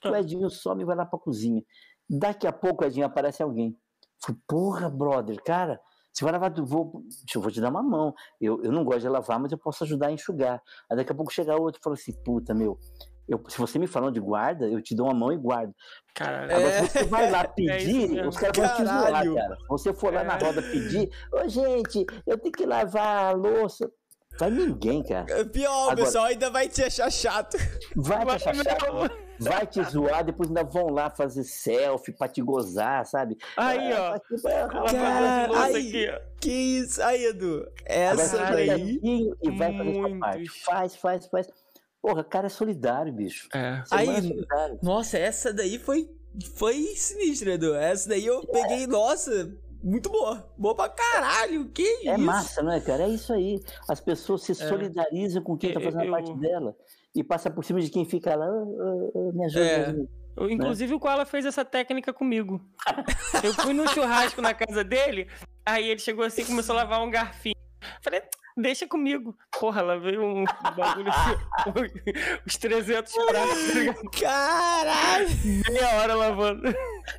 O ah. Edinho some e vai lá para a cozinha. Daqui a pouco, Edinho, aparece alguém. Falei, porra, brother, cara, você vai lavar, vou, eu vou te dar uma mão. Eu, eu não gosto de lavar, mas eu posso ajudar a enxugar. Aí daqui a pouco chega outro e fala assim, puta, meu, eu, se você me falou de guarda, eu te dou uma mão e guardo. Caralho. Agora, é... você vai lá pedir, é os caras vão te zoar, cara. Se você for lá na roda pedir, ô gente, eu tenho que lavar a louça. Vai ninguém, cara. É pior, Agora, o pessoal ainda vai te achar chato. Vai te achar chato vai te zoar, depois ainda vão lá fazer selfie pra te gozar, sabe? Aí, ó. Tá Cara, aí, que isso? Aí, Edu, essa daí... E vai fazer sua parte. Faz, faz, faz. Porra, cara é solidário, bicho. É. Aí, é solidário. nossa, essa daí foi, foi sinistra, Edu. Essa daí eu é. peguei, nossa... Muito boa. Boa pra caralho. Que é isso? É massa, não é, cara? É isso aí. As pessoas se é. solidarizam com quem tá fazendo eu, a parte dela e passa por cima de quem fica lá, oh, oh, me ajuda. É. Me ajuda. Inclusive, né? o Koala fez essa técnica comigo. Eu fui no churrasco na casa dele, aí ele chegou assim e começou a lavar um garfinho. Falei, deixa comigo. Porra, ela veio um bagulho assim, os 300 pratos. Caralho! Meia hora lavando.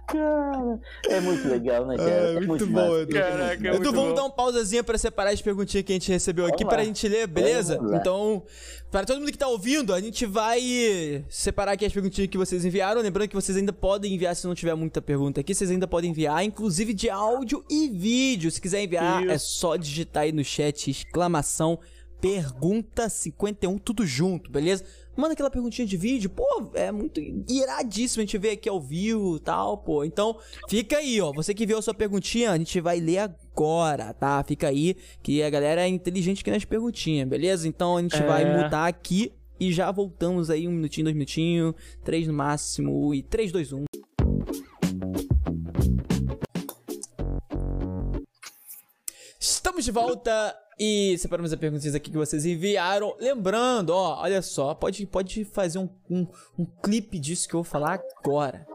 Cara, é muito legal, né, cara? É, é muito, muito bom, Edu. Caraca, é Edu, vamos bom. dar um pausazinha pra separar as perguntinhas que a gente recebeu vamos aqui lá. pra gente ler, beleza? Então, para todo mundo que tá ouvindo, a gente vai separar aqui as perguntinhas que vocês enviaram. Lembrando que vocês ainda podem enviar, se não tiver muita pergunta aqui, vocês ainda podem enviar, inclusive de áudio e vídeo. Se quiser enviar, Isso. é só digitar aí no chat, exclamação, pergunta 51, tudo junto, beleza? Manda aquela perguntinha de vídeo, pô, é muito iradíssimo a gente ver aqui ao vivo e tal, pô. Então, fica aí, ó. Você que viu a sua perguntinha, a gente vai ler agora, tá? Fica aí, que a galera é inteligente aqui nas perguntinhas, beleza? Então a gente é... vai mudar aqui e já voltamos aí um minutinho, dois minutinhos, três no máximo e três, dois, um. Estamos de volta e separamos as perguntas aqui que vocês enviaram. Lembrando, ó, olha só, pode, pode fazer um, um, um clipe disso que eu vou falar agora.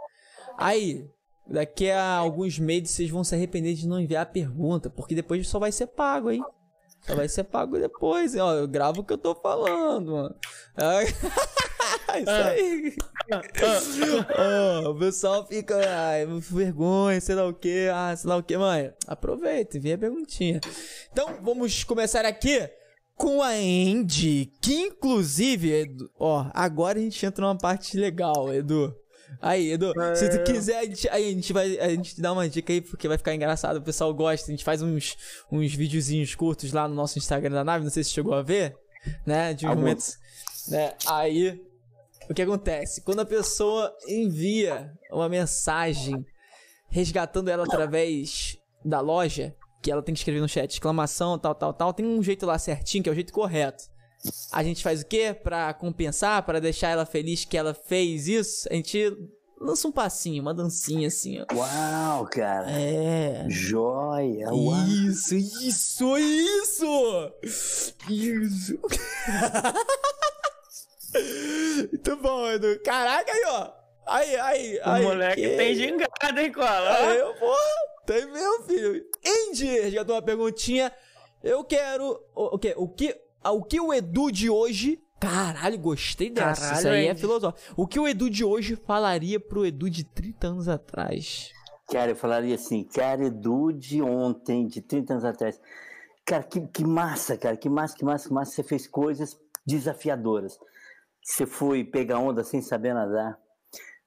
Aí, daqui a alguns meses vocês vão se arrepender de não enviar a pergunta, porque depois só vai ser pago, hein? Só vai ser pago depois, hein? Ó, eu gravo o que eu tô falando, mano. Isso ah. aí. oh, o pessoal fica, ai, vergonha, sei lá o que, ah, sei lá o que, mãe. Aproveita, vem a perguntinha. Então, vamos começar aqui com a Andy, que inclusive, Edu, ó, agora a gente entra numa parte legal, Edu. Aí, Edu, é... se tu é. quiser, a gente, aí a gente vai a gente dá uma dica aí, porque vai ficar engraçado, o pessoal gosta. A gente faz uns, uns videozinhos curtos lá no nosso Instagram da nave, não sei se chegou a ver, né? De momentos. Né? Aí, o que acontece? Quando a pessoa envia uma mensagem resgatando ela através da loja, que ela tem que escrever no chat exclamação, tal, tal, tal, tem um jeito lá certinho, que é o jeito correto. A gente faz o quê? Pra compensar, para deixar ela feliz que ela fez isso, a gente lança um passinho, uma dancinha assim, ó. Uau, cara. É. Joia. Uau. Isso, isso, isso! Isso. Muito bom, Edu. Caraca aí, ó. Aí, aí, aí. O moleque que... tem gingada, hein, Cola? Aí, eu, porra, tem mesmo, filho. Andy resgatou uma perguntinha. Eu quero. O, o, que, o, que, o que o Edu de hoje. Caralho, gostei dessa. Caralho, Isso aí é Andy. é filosófico. O que o Edu de hoje falaria pro Edu de 30 anos atrás? Cara, eu falaria assim, cara, Edu de ontem, de 30 anos atrás. Cara, que, que massa, cara, que massa, que massa, que massa. Você fez coisas desafiadoras. Você foi pegar onda sem saber nadar.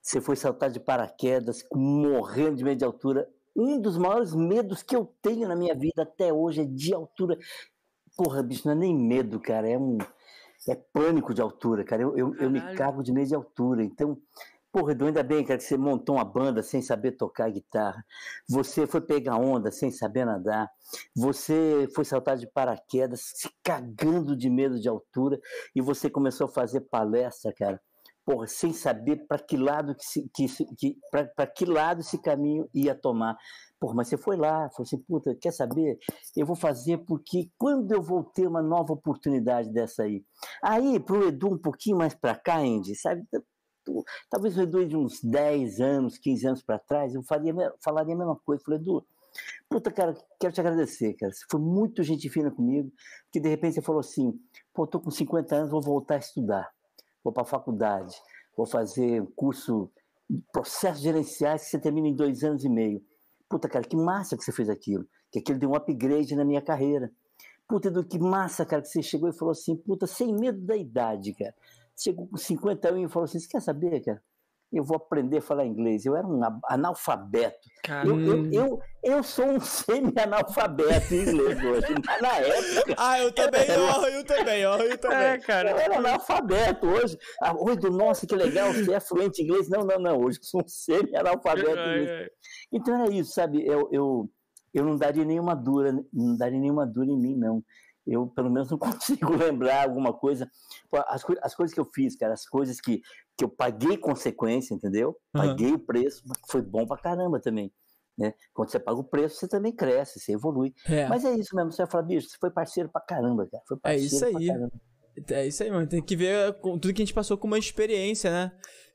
Você foi saltar de paraquedas, morrendo de medo de altura. Um dos maiores medos que eu tenho na minha vida até hoje é de altura. Porra, bicho, não é nem medo, cara. É um. É pânico de altura, cara. Eu, eu, eu me cago de medo de altura. Então, Porra, Edu, ainda bem, cara, que você montou uma banda sem saber tocar guitarra. Você foi pegar onda sem saber nadar. Você foi saltar de paraquedas, se cagando de medo de altura. E você começou a fazer palestra, cara. Porra, sem saber para que lado que, que, que para que lado esse caminho ia tomar. Porra, mas você foi lá, falou assim, puta, quer saber? Eu vou fazer porque quando eu vou ter uma nova oportunidade dessa aí. Aí, pro Edu um pouquinho mais para cá, Andy, sabe? Talvez o Edu de uns 10 anos, 15 anos para trás, eu faria, falaria a mesma coisa. Falei, Edu, puta, cara, quero te agradecer, cara. Você foi muito gente fina comigo, que de repente você falou assim, pô, tô com 50 anos, vou voltar a estudar, vou para a faculdade, vou fazer curso de processos gerenciais que você termina em dois anos e meio. Puta, cara, que massa que você fez aquilo, que aquilo deu um upgrade na minha carreira. Puta, Edu, que massa, cara, que você chegou e falou assim, puta, sem medo da idade, cara chegou com 50 anos e falou assim: Você quer saber, cara? Eu vou aprender a falar inglês. Eu era um analfabeto. Eu, eu, eu, eu, sou um semi-analfabeto em inglês hoje, mas na época. Ah, eu também, era... eu, eu também, ó, eu também. É, cara. Eu era analfabeto hoje. Ah, oi, do nossa, que legal, você é fluente em inglês. Não, não, não. Hoje eu sou um semi-analfabeto em inglês. Então era isso, sabe? Eu, eu, eu não daria nenhuma dura, não daria nenhuma dura em mim, não eu pelo menos não consigo lembrar alguma coisa. As, as coisas que eu fiz, cara, as coisas que, que eu paguei consequência, entendeu? Paguei uhum. o preço, foi bom pra caramba também. Né? Quando você paga o preço, você também cresce, você evolui. É. Mas é isso mesmo, você vai falar, bicho, você foi parceiro pra caramba, cara. Foi é isso aí. É isso aí, mano. Tem que ver tudo que a gente passou com uma experiência, né?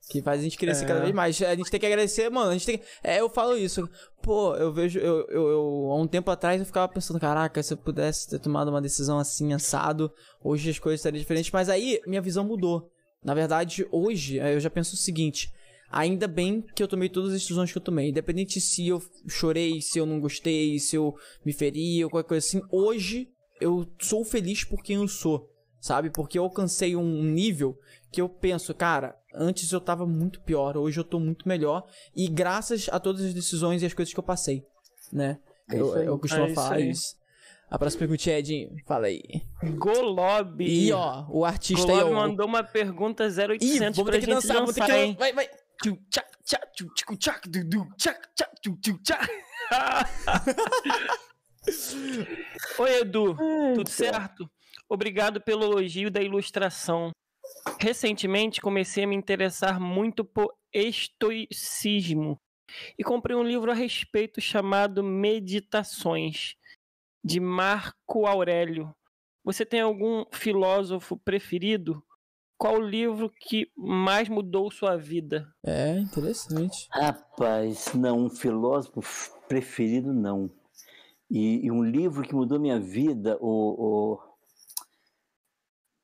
Que faz a gente crescer é. cada vez mais. A gente tem que agradecer, mano. A gente tem que... É, eu falo isso. Pô, eu vejo. Eu, eu, eu, há um tempo atrás eu ficava pensando, caraca, se eu pudesse ter tomado uma decisão assim, assado, hoje as coisas estariam diferentes. Mas aí minha visão mudou. Na verdade, hoje eu já penso o seguinte. Ainda bem que eu tomei todas as decisões que eu tomei. Independente se eu chorei, se eu não gostei, se eu me feri ou qualquer coisa assim. Hoje eu sou feliz por quem eu sou sabe? Porque eu alcancei um nível que eu penso, cara, antes eu tava muito pior, hoje eu tô muito melhor. E graças a todas as decisões e as coisas que eu passei, né? É eu, eu costumo é falar isso. isso. A próxima pergunta é Edinho, fala aí. Golob. E ó, o artista Golob aí, ó. mandou uma pergunta 0800 Ih, vamos pra gente dançar, ter que... Hein? Vai, vai. Oi, Edu, tudo certo? Obrigado pelo elogio da ilustração. Recentemente comecei a me interessar muito por estoicismo e comprei um livro a respeito chamado Meditações, de Marco Aurélio. Você tem algum filósofo preferido? Qual o livro que mais mudou sua vida? É, interessante. Rapaz, não, um filósofo preferido não. E, e um livro que mudou minha vida, o, o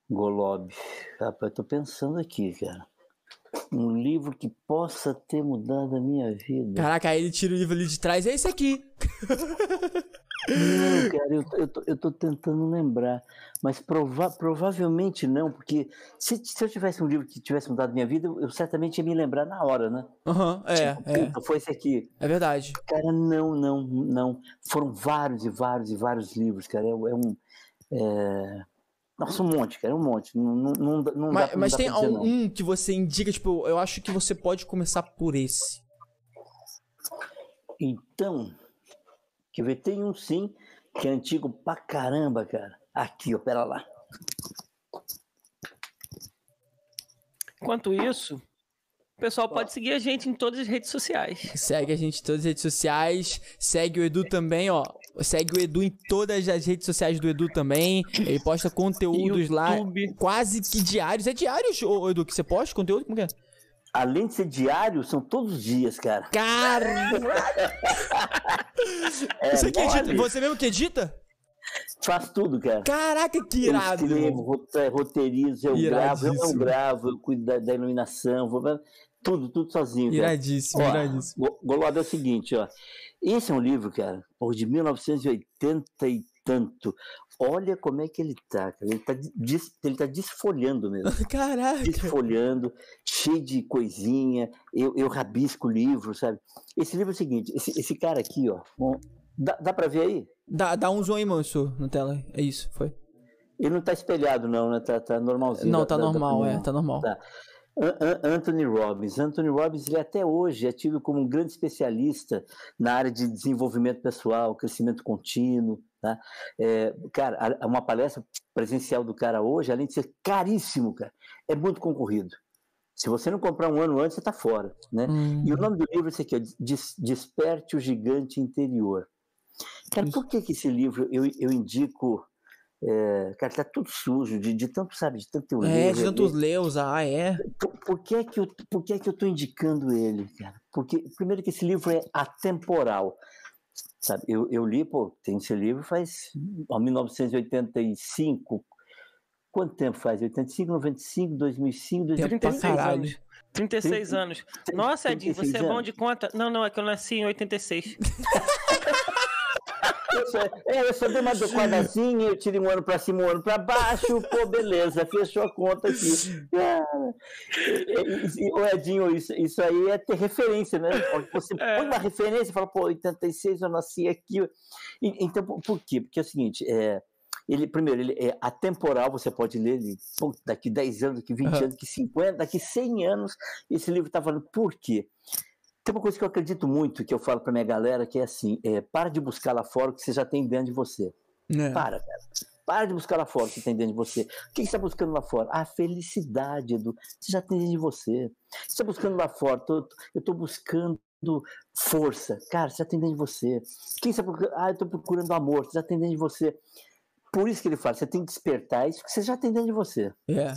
Golob. Rapaz, eu tô pensando aqui, cara. Um livro que possa ter mudado a minha vida. Caraca, aí ele tira o livro ali de trás, é esse aqui. Não, cara, eu, eu, tô, eu tô tentando lembrar, mas prova provavelmente não, porque se, se eu tivesse um livro que tivesse mudado minha vida, eu, eu certamente ia me lembrar na hora, né? Aham, uhum, é, tipo, é. Foi esse aqui. É verdade. Cara, não, não, não. Foram vários e vários e vários livros, cara. É, é um. É... Nossa, um monte, cara, um monte. Não, não, não mas, mas tem um, um que você indica, tipo, eu acho que você pode começar por esse. Então, Quer ver? Tem um sim, que é antigo pra caramba, cara. Aqui, ó, pera lá. Enquanto isso, o pessoal pode seguir a gente em todas as redes sociais. Segue a gente em todas as redes sociais. Segue o Edu também, ó. Segue o Edu em todas as redes sociais do Edu também. Ele posta conteúdos lá quase que diários. É diários, Edu, que você posta conteúdo? Como que é? além de ser diário, são todos os dias, cara. Cara! é, você, que edita, você mesmo que edita? Faz tudo, cara. Caraca, que irado! Eu escrevo, roteirizo, eu gravo, eu não gravo, eu cuido da, da iluminação, vou... tudo, tudo sozinho. Iradíssimo, ó, iradíssimo. Golado é o seguinte, ó. Esse é um livro, cara, de 1980 e tanto. Olha como é que ele tá, cara. Ele tá, des, ele tá desfolhando mesmo. Caraca! Desfolhando, cheio de coisinha. Eu, eu rabisco o livro, sabe? Esse livro é o seguinte: esse, esse cara aqui, ó. Bom, dá, dá pra ver aí? Dá, dá um zoom aí, manso, na tela. É isso, foi. Ele não tá espelhado, não, né? Tá, tá normalzinho. Não, tá normal, é, tá normal. Tá. Anthony Robbins. Anthony Robbins, ele até hoje é tido como um grande especialista na área de desenvolvimento pessoal, crescimento contínuo. Tá? É, cara, uma palestra presencial do cara hoje, além de ser caríssimo, cara, é muito concorrido. Se você não comprar um ano antes, você está fora. Né? Hum. E o nome do livro é esse aqui, é Desperte o Gigante Interior. Cara, por que, que esse livro eu, eu indico é, cara, tá tudo sujo, de, de tanto, sabe, de tanto eu É, de tantos leus, ah, é. Por, por, que é que eu, por que é que eu tô indicando ele, cara? Porque, primeiro que esse livro é atemporal, sabe? Eu, eu li, pô, tem esse livro faz, ó, 1985, quanto tempo faz? 85, 95, 2005, 2036 anos. 36 30, anos. Nossa, Edinho, você é bom de conta? Não, não, é que eu nasci em 86. É, eu só dei uma adequada assim, eu tirei um ano pra cima, um ano pra baixo, pô, beleza, fechou a conta aqui. Cara, o Edinho, isso, isso aí é ter referência, né? Você é. põe uma referência e fala, pô, 86 eu nasci aqui. Então, por quê? Porque é o seguinte, é, ele, primeiro, ele é atemporal, você pode ler ele pô, daqui 10 anos, daqui 20 uhum. anos, daqui 50, daqui 100 anos, esse livro está falando por quê? Tem uma coisa que eu acredito muito, que eu falo para minha galera, que é assim: é, para de buscar lá fora o que você já tem dentro de você. É. Para, cara. Para de buscar lá fora o que tem dentro de você. O que você está buscando lá fora? A felicidade, Edu. Você já tem dentro de você. Você está buscando lá fora. Tô, eu estou buscando força. Cara, você já tem dentro de você. Quem está procurando? Ah, eu estou procurando amor. Você já tem dentro de você. Por isso que ele fala, você tem que despertar isso que você já tem dentro de você. É.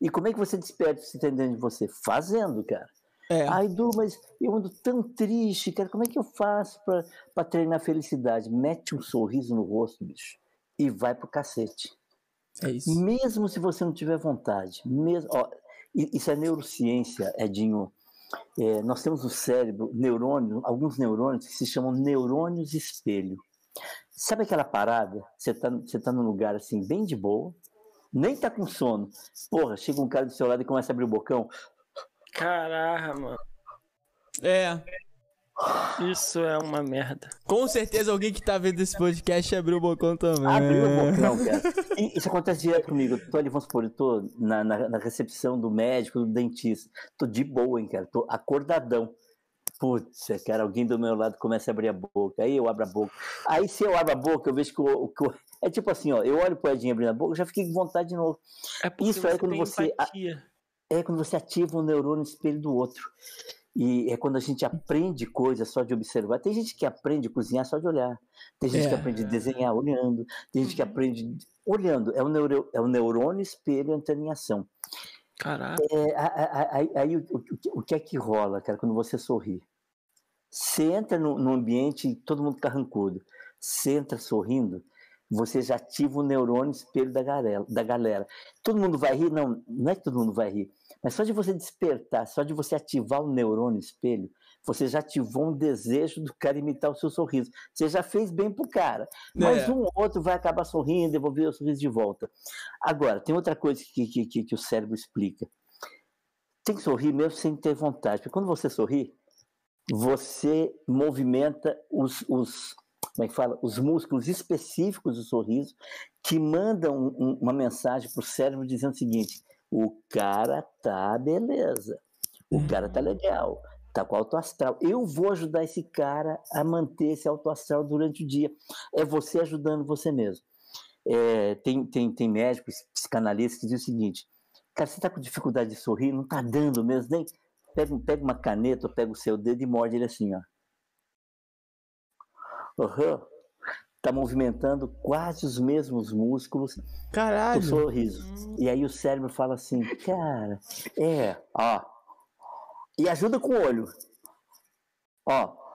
E como é que você desperta isso que tem dentro de você? Fazendo, cara. É. Ai, Du, mas eu ando tão triste, cara. Como é que eu faço para treinar felicidade? Mete um sorriso no rosto, bicho, e vai pro cacete. É isso. Mesmo se você não tiver vontade. Mesmo, ó, isso é neurociência, Edinho. É, nós temos no cérebro neurônios, alguns neurônios que se chamam neurônios espelho. Sabe aquela parada? Você tá, você tá num lugar assim, bem de boa, nem tá com sono. Porra, chega um cara do seu lado e começa a abrir o bocão. Caraca, mano. É. Isso é uma merda. Com certeza alguém que tá vendo esse podcast abriu o bocão também. Abriu o bocão, cara. Isso acontece direto comigo. Eu tô ali, vamos supor, eu tô na, na, na, recepção do médico, do dentista. Tô de boa, hein, cara. Tô acordadão. Putz, cara, alguém do meu lado começa a abrir a boca. Aí eu abro a boca. Aí se eu abro a boca, eu vejo que o. Que o é tipo assim, ó. Eu olho pro Edinho abrindo a boca, já fiquei com vontade de novo. É isso é quando você. Empatia é quando você ativa um neurônio espelho do outro. E é quando a gente aprende coisas só de observar. Tem gente que aprende a cozinhar só de olhar. Tem gente é. que aprende a desenhar olhando. Tem gente que uhum. aprende olhando. É o, neuro, é o neurônio espelho entrando em ação. Caraca. É, aí, aí o, o, o, que é que rola, cara, quando você sorri? Você entra no, no ambiente e todo mundo carrancudo. Você entra sorrindo, você já ativa o neurônio espelho da galera, da galera. Todo mundo vai rir? Não, não é que todo mundo vai rir. Mas só de você despertar, só de você ativar o neurônio espelho, você já ativou um desejo do cara imitar o seu sorriso. Você já fez bem pro cara. Mas é. um ou outro vai acabar sorrindo, devolver o sorriso de volta. Agora, tem outra coisa que, que, que, que o cérebro explica. Tem que sorrir mesmo sem ter vontade. Porque quando você sorri, você movimenta os, os como é que fala? Os músculos específicos do sorriso que mandam um, uma mensagem para o cérebro dizendo o seguinte: o cara tá beleza, o cara tá legal, tá com alto astral. Eu vou ajudar esse cara a manter esse alto astral durante o dia. É você ajudando você mesmo. É, tem, tem, tem médicos, psicanalistas que dizem o seguinte: cara, você tá com dificuldade de sorrir, não tá dando mesmo, nem. Pega, pega uma caneta, pega o seu dedo e morde ele assim, ó. Uhum. Tá movimentando quase os mesmos músculos Caralho. do sorriso. E aí o cérebro fala assim, cara, é, ó. E ajuda com o olho. Ó.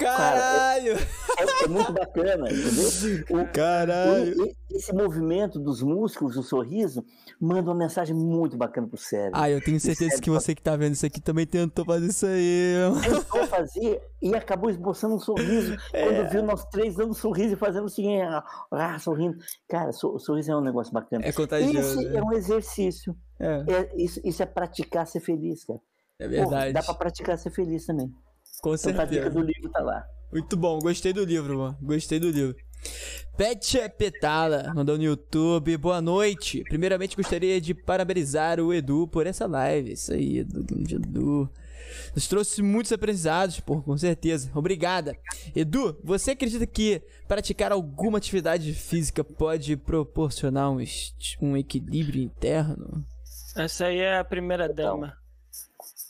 Caralho! Cara, é, é, é, muito bacana, entendeu? O, Caralho! O, esse movimento dos músculos do sorriso manda uma mensagem muito bacana pro cérebro. Ah, eu tenho certeza que você que tá vendo isso aqui também tentou fazer isso aí. Tentou fazer e acabou esboçando um sorriso. É. Quando viu nós três dando um sorriso e fazendo assim, ah, sorrindo. Cara, o sorriso é um negócio bacana. É contagioso. Isso é um exercício. É. é isso, isso é praticar ser feliz, cara. É verdade. Pô, dá pra praticar ser feliz também. Com certeza. Então, a dica do livro tá lá. Muito bom, gostei do livro, mano. Gostei do livro. Pet Petala mandou no YouTube. Boa noite. Primeiramente gostaria de parabenizar o Edu por essa live. Isso aí, Edu. Edu. Nos trouxe muitos aprendizados, pô, com certeza. Obrigada. Edu, você acredita que praticar alguma atividade física pode proporcionar um, um equilíbrio interno? Essa aí é a primeira dama.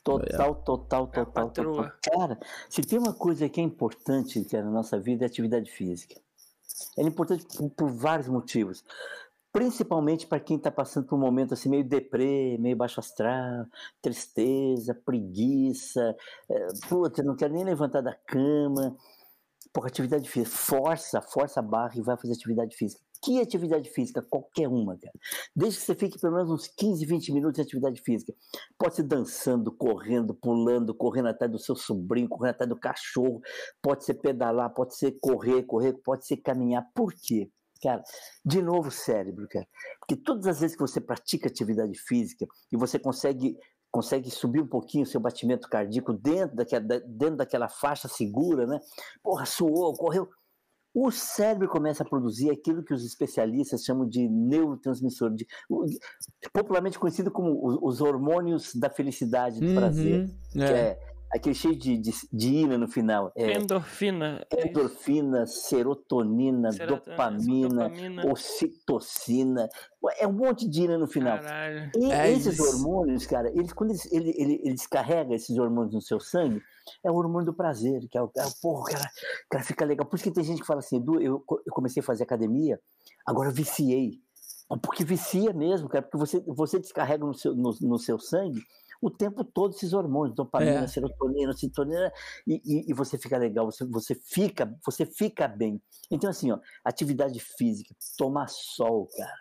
Total, total, total, total. Cara, se tem uma coisa que é importante que é na nossa vida é atividade física. Ela é importante por, por vários motivos. Principalmente para quem está passando por um momento assim meio deprê, meio baixo astral, tristeza, preguiça, é, puta, não quero nem levantar da cama. Porra, atividade física, força, força a barra e vai fazer atividade física. Que atividade física? Qualquer uma, cara. Desde que você fique pelo menos uns 15, 20 minutos de atividade física. Pode ser dançando, correndo, pulando, correndo atrás do seu sobrinho, correndo atrás do cachorro. Pode ser pedalar, pode ser correr, correr, pode ser caminhar. Por quê? Cara, de novo cérebro, cara. Porque todas as vezes que você pratica atividade física e você consegue consegue subir um pouquinho o seu batimento cardíaco dentro daquela, dentro daquela faixa segura, né? Porra, suou, correu o cérebro começa a produzir aquilo que os especialistas chamam de neurotransmissor, de, popularmente conhecido como os, hormônios da felicidade, do uhum, prazer, é. que é aquele cheio de, de, de ina no final. É, endorfina. É endorfina, serotonina, serotonina dopamina, dopamina, ocitocina. É um monte de ina no final. Caralho. E é esses isso. hormônios, cara, eles, quando eles, ele, ele, ele descarrega esses hormônios no seu sangue, é o hormônio do prazer, que é o, é o porra, cara, cara, fica legal. Por isso que tem gente que fala assim, Edu, eu, eu comecei a fazer academia, agora eu viciei. Porque vicia mesmo, cara, porque você, você descarrega no seu, no, no seu sangue o tempo todo esses hormônios, dopamina, é. serotonina, serotonina, e, e, e, você fica legal, você, você fica, você fica bem. Então, assim, ó, atividade física, tomar sol, cara.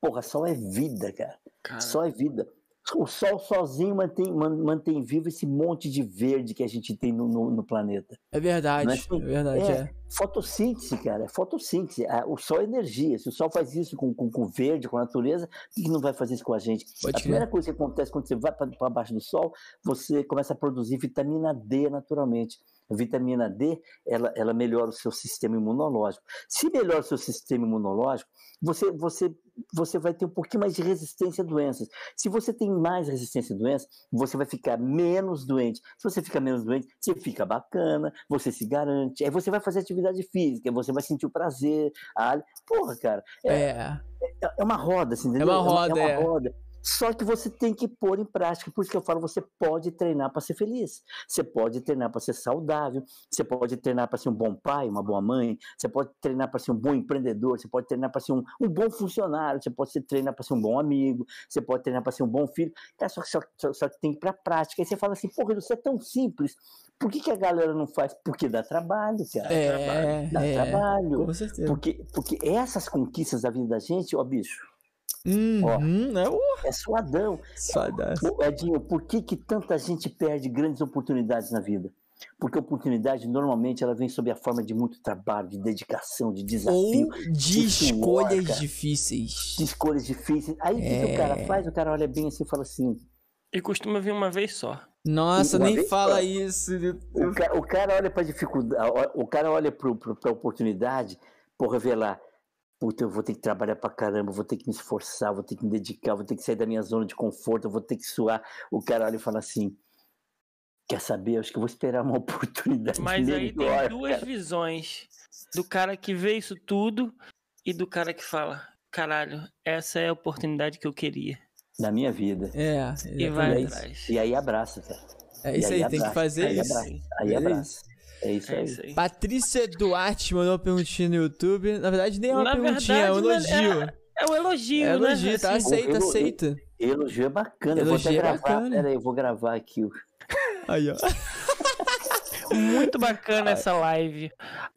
Porra, sol é vida, cara. cara. Sol é vida. O sol sozinho mantém, mantém vivo esse monte de verde que a gente tem no, no, no planeta. É verdade, é, assim? é, verdade. É, é, Fotossíntese, cara, é fotossíntese. O sol é energia. Se o sol faz isso com, com, com verde, com a natureza, por que não vai fazer isso com a gente? Pode a primeira coisa que acontece quando você vai para baixo do sol, você começa a produzir vitamina D naturalmente. A vitamina D, ela, ela melhora o seu sistema imunológico. Se melhora o seu sistema imunológico, você, você você vai ter um pouquinho mais de resistência a doenças. Se você tem mais resistência a doenças, você vai ficar menos doente. Se você fica menos doente, você fica bacana, você se garante. Aí você vai fazer atividade física, você vai sentir o prazer. A... Porra, cara. É, é. é, é uma roda, assim, entendeu? É uma roda, é. Uma, é uma roda. Só que você tem que pôr em prática. Por isso que eu falo, você pode treinar para ser feliz. Você pode treinar para ser saudável. Você pode treinar para ser um bom pai, uma boa mãe. Você pode treinar para ser um bom empreendedor. Você pode treinar para ser um, um, bom funcionário. Você pode treinar para ser um bom amigo. Você pode treinar para ser um bom filho. Cara, só, só, só, só que tem que ir para prática. Aí você fala assim, porra, isso é tão simples. Por que, que a galera não faz? Porque dá trabalho, cara. É, dá é, trabalho. Com certeza. Porque, porque essas conquistas da vida da gente, ó, bicho, Uhum, é, uh, é suadão. Suadão. Edinho, por que, que tanta gente perde grandes oportunidades na vida? Porque a oportunidade normalmente ela vem sob a forma de muito trabalho, de dedicação, de desafio. Ou de escolhas suor, difíceis. De escolhas difíceis. Aí o é... que, o cara faz? O cara olha bem assim e fala assim. E costuma vir uma vez só. Nossa, nem fala só. isso. O cara, o cara olha para dificuldade, o cara olha para a oportunidade por revelar puta, eu vou ter que trabalhar pra caramba, vou ter que me esforçar, vou ter que me dedicar, vou ter que sair da minha zona de conforto, vou ter que suar. O cara olha e fala assim: quer saber? Acho que eu vou esperar uma oportunidade. Mas melhor, aí tem duas cara. visões: do cara que vê isso tudo e do cara que fala: caralho, essa é a oportunidade que eu queria. Na minha vida. É, e vai e aí, atrás. E aí abraça, cara. É isso aí, aí tem que fazer aí isso. Abraça, aí abraça. Isso. É isso, é isso aí. Patrícia Duarte mandou uma perguntinha no YouTube. Na verdade, nem é uma Na perguntinha, é um elogio. É, é um elogio, é né? elogio, tá? Assim. Aceita, aceita. Elogio é bacana. Elogio eu vou até é gravar. bacana. Pera aí, eu vou gravar aqui. Aí, ó. Muito bacana essa live.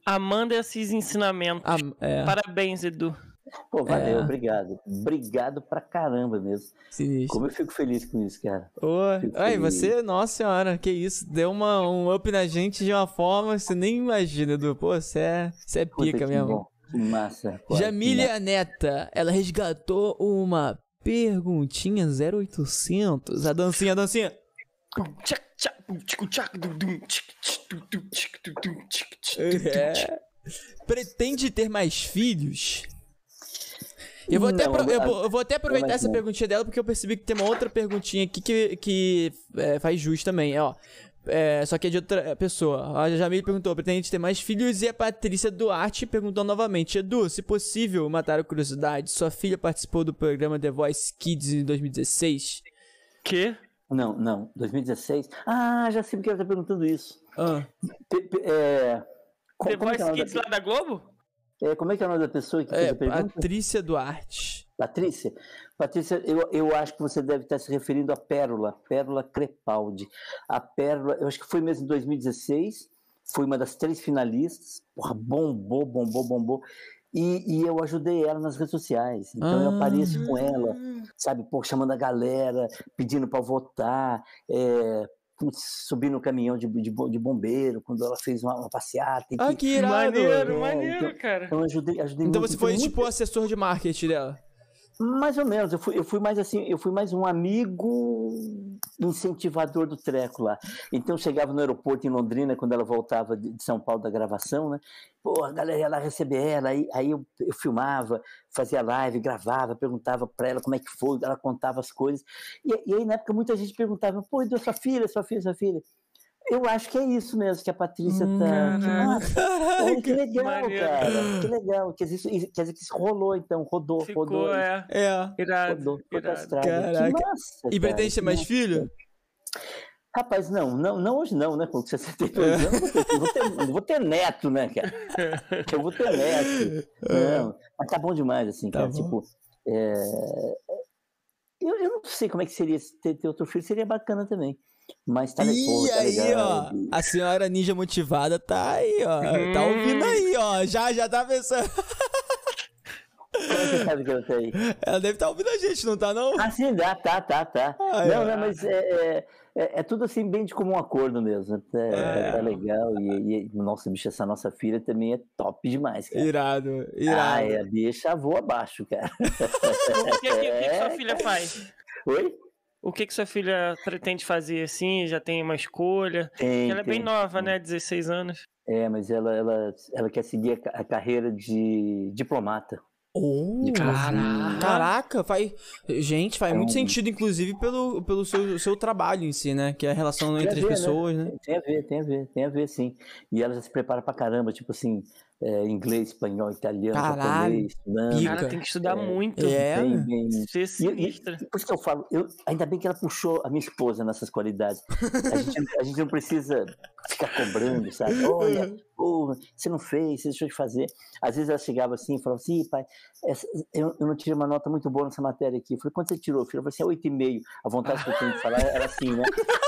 Amanda esses ensinamentos. Ah, é. Parabéns, Edu. Pô, valeu, é. obrigado. Obrigado pra caramba mesmo. Sinistro. Como eu fico feliz com isso, cara. Ai, você, nossa senhora, que isso. Deu uma, um up na gente de uma forma que você nem imagina, Edu. Pô, você é, você é pica mesmo. Que massa. Pô, Jamília massa. Neta, ela resgatou uma perguntinha 0800. A dancinha, a dancinha. É. Pretende ter mais filhos? Eu vou, até, Não, eu, vou, eu vou até aproveitar essa perguntinha dela, porque eu percebi que tem uma outra perguntinha aqui que, que é, faz jus também. Ó, É, só que é de outra pessoa. A Jamile perguntou: pretende ter mais filhos? E a Patrícia Duarte perguntou novamente: Edu, se possível, matar a curiosidade, sua filha participou do programa The Voice Kids em 2016? Que? Não, não. 2016? Ah, já sei porque ela tá perguntando isso. Ah, pe- é... The Voice Kids da... lá da Globo? É, como é que é o nome da pessoa que fez é, a pergunta? Patrícia Duarte. Patrícia? Patrícia, eu, eu acho que você deve estar se referindo à Pérola, Pérola Crepaldi. A Pérola, eu acho que foi mesmo em 2016, foi uma das três finalistas, porra, bombou, bombou, bombou. E, e eu ajudei ela nas redes sociais. Então eu Ah. apareço com ela, sabe, pô, chamando a galera, pedindo para votar, é, putz, subi no caminhão de, de, de bombeiro, quando ela fez uma, uma passeata. Ah, que- que irado! Maneiro, É, maneiro, então- cara. Então eu ajudei, ajudei Então muito. você foi muito- tipo assessor de marketing dela. Mais ou menos, eu fui, eu fui mais assim, eu fui mais um amigo incentivador do treco lá. Então chegava no aeroporto em Londrina, quando ela voltava de São Paulo da gravação, né? Pô, a galera ia lá receber ela, aí, aí eu, eu filmava, fazia live, gravava, perguntava pra ela como é que foi, ela contava as coisas. E, e aí na época muita gente perguntava, pô, Edu, sua filha, sua filha, sua filha. Eu acho que é isso mesmo que a Patrícia tá. Caraca. Olha, que legal, Maneiro. cara. Que legal. Quer dizer, isso, quer dizer que isso rolou, então. Rodou, Ficou, rodou. é. É. Irado, Rodou, irado. Caraca. Que massa, E pretende ter mais filho? Rapaz, não, não, não hoje não, né? Com 62 anos, eu vou ter- eu vou ter, eu vou ter neto, né, cara? Eu vou ter neto. Não, mas tá bom demais, assim, Tá cara. bom. Tipo, é, eu, eu não sei como é que seria ter, ter outro filho, seria bacana também. Mas tá, E tá aí, ó, a senhora ninja motivada tá aí, ó. Tá ouvindo aí, ó. Já, já tá pensando. Como é que você sabe que eu tenho? Ela deve estar ouvindo a gente, não tá, não? Ah, sim, dá, tá, tá, tá. Ah, não, é. não, mas é, é, é- é tudo assim, bem de comum acordo mesmo. É, É. tá legal. E, e, nossa, bicho, essa nossa filha também é top demais, cara. Irado, Ah, irado. é, a bicha voa abaixo, cara. O que, que- que que sua É, filha faz? Oi? O que, que sua filha pretende fazer assim? Já tem uma escolha? Tem, Ela é bem tem. nova, né? 16 anos. É, mas ela, ela, ela quer seguir a, ca- a carreira de diplomata. Oh, Caraca. Caraca, faz. Gente, faz muito Então- sentido, inclusive, pelo, pelo seu, seu trabalho em si, né? Que é a relação Tem a entre as ver, né? pessoas, né? Tem a ver, tem a ver, tem a ver, sim. E ela já se prepara pra caramba, tipo assim, é, inglês, espanhol, italiano, Caralho, japonês, Cara, tem que estudar é, muito. É, bem, bem. Sinistra. por isso que eu falo, eu, ainda bem que ela puxou a minha esposa nessas qualidades. A gente, a gente não precisa ficar cobrando, sabe? Olha, porra, você não fez, você deixou de fazer. Às vezes ela chegava assim e falava assim, pai, essa, eu, eu, não tirei uma nota muito boa nessa matéria aqui. Eu falei, quanto você tirou? Filho, eu falei assim, é 8,5. A vontade que eu tenho de falar era assim, né?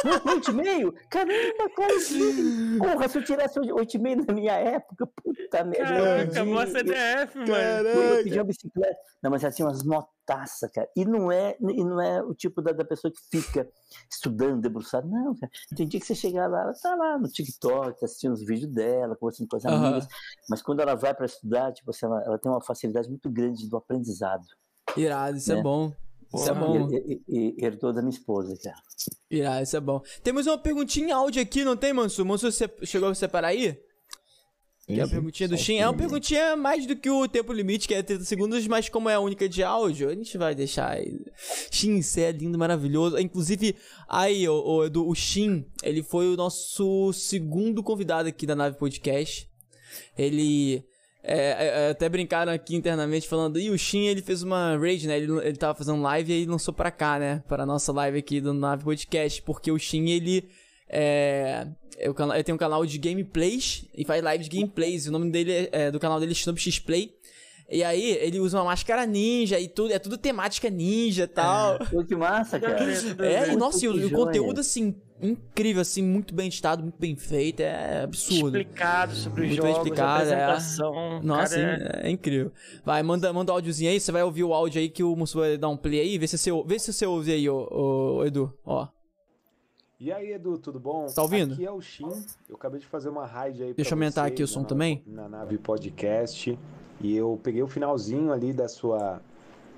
8,5? Caramba, cara, porra, se eu tirasse 8,5 na minha época, puta merda. Caraca, mó CDF, mano. Eu pedi uma bicicleta. Não, mas ela tinha umas notaças, cara. E não é, e não é o tipo da, da pessoa que fica estudando, debruçado. Não, cara. Tem dia que você chega lá, ela tá lá no TikTok, assistindo os vídeos dela, conversando com as uhum. amigas. Mas quando ela vai para estudar, tipo assim, ela, ela tem uma facilidade muito grande do aprendizado. Irado, isso é né? é bom. Isso é bom. E, e, e, herdou da minha esposa, cara. Irado, isso é bom. Temos uma perguntinha em áudio aqui, não tem, Mansur? Mansur, você chegou a separar aí? Que é a perguntinha do Shin. É uma perguntinha mais do que o tempo limite, que é 30 segundos, mas como é a única de áudio, a gente vai deixar. Shin, você é lindo, maravilhoso. Inclusive, aí, o, o, o Shin, ele foi o nosso segundo convidado aqui da Nave Podcast. Ele. É, é, é até brincaram aqui internamente falando, e o Shin ele fez uma raid, né? Ele, ele tava fazendo live e aí lançou pra cá, né? Para a nossa live aqui do Nave Podcast, porque o Shin ele é, eu, eu tenho um canal de gameplays e faz live de gameplays. O nome dele é, é do canal dele é Snoop X-Play. E aí, ele usa uma máscara ninja e tudo, é tudo temática ninja e tal. É, que massa, cara. É, e nossa, e o, o conteúdo, assim, incrível, assim, muito bem editado, muito bem feito, é absurdo. Explicado sobre os muito jogos, bem explicado, é. Nossa, é... é... incrível. Vai, manda, manda o um áudiozinho aí, você vai ouvir o áudio aí que o Musso vai dar um play aí, vê se você, vê se você ouve aí, ô, ô, ô Edu, ó. E aí, Edu, tudo bom? Tá ouvindo? Aqui é o Shin. Eu acabei de fazer uma raid aí Deixa eu aumentar aqui o som na, também. Na nave podcast. E eu peguei o finalzinho ali da sua.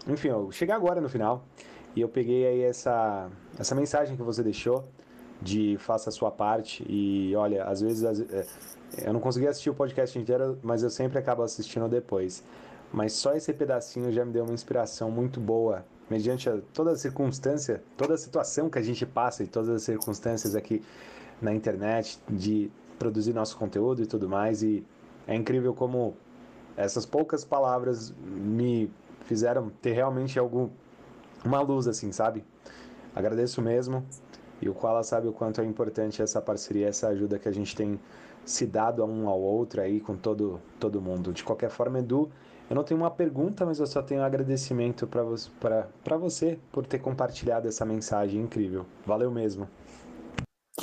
Enfim, eu cheguei agora no final. E eu peguei aí essa, essa mensagem que você deixou de faça a sua parte. E olha, às vezes é, eu não consegui assistir o podcast inteiro, mas eu sempre acabo assistindo depois. Mas só esse pedacinho já me deu uma inspiração muito boa mediante a toda a circunstância, toda a situação que a gente passa e todas as circunstâncias aqui na internet de produzir nosso conteúdo e tudo mais. E é incrível como essas poucas palavras me fizeram ter realmente algum uma luz assim, sabe? Agradeço mesmo. E o Koala sabe o quanto é importante essa parceria, essa ajuda que a gente tem se dado a um ao outro aí com todo todo mundo. De qualquer forma, Edu, eu não tenho uma pergunta, mas eu só tenho um agradecimento para você, você por ter compartilhado essa mensagem incrível. Valeu mesmo.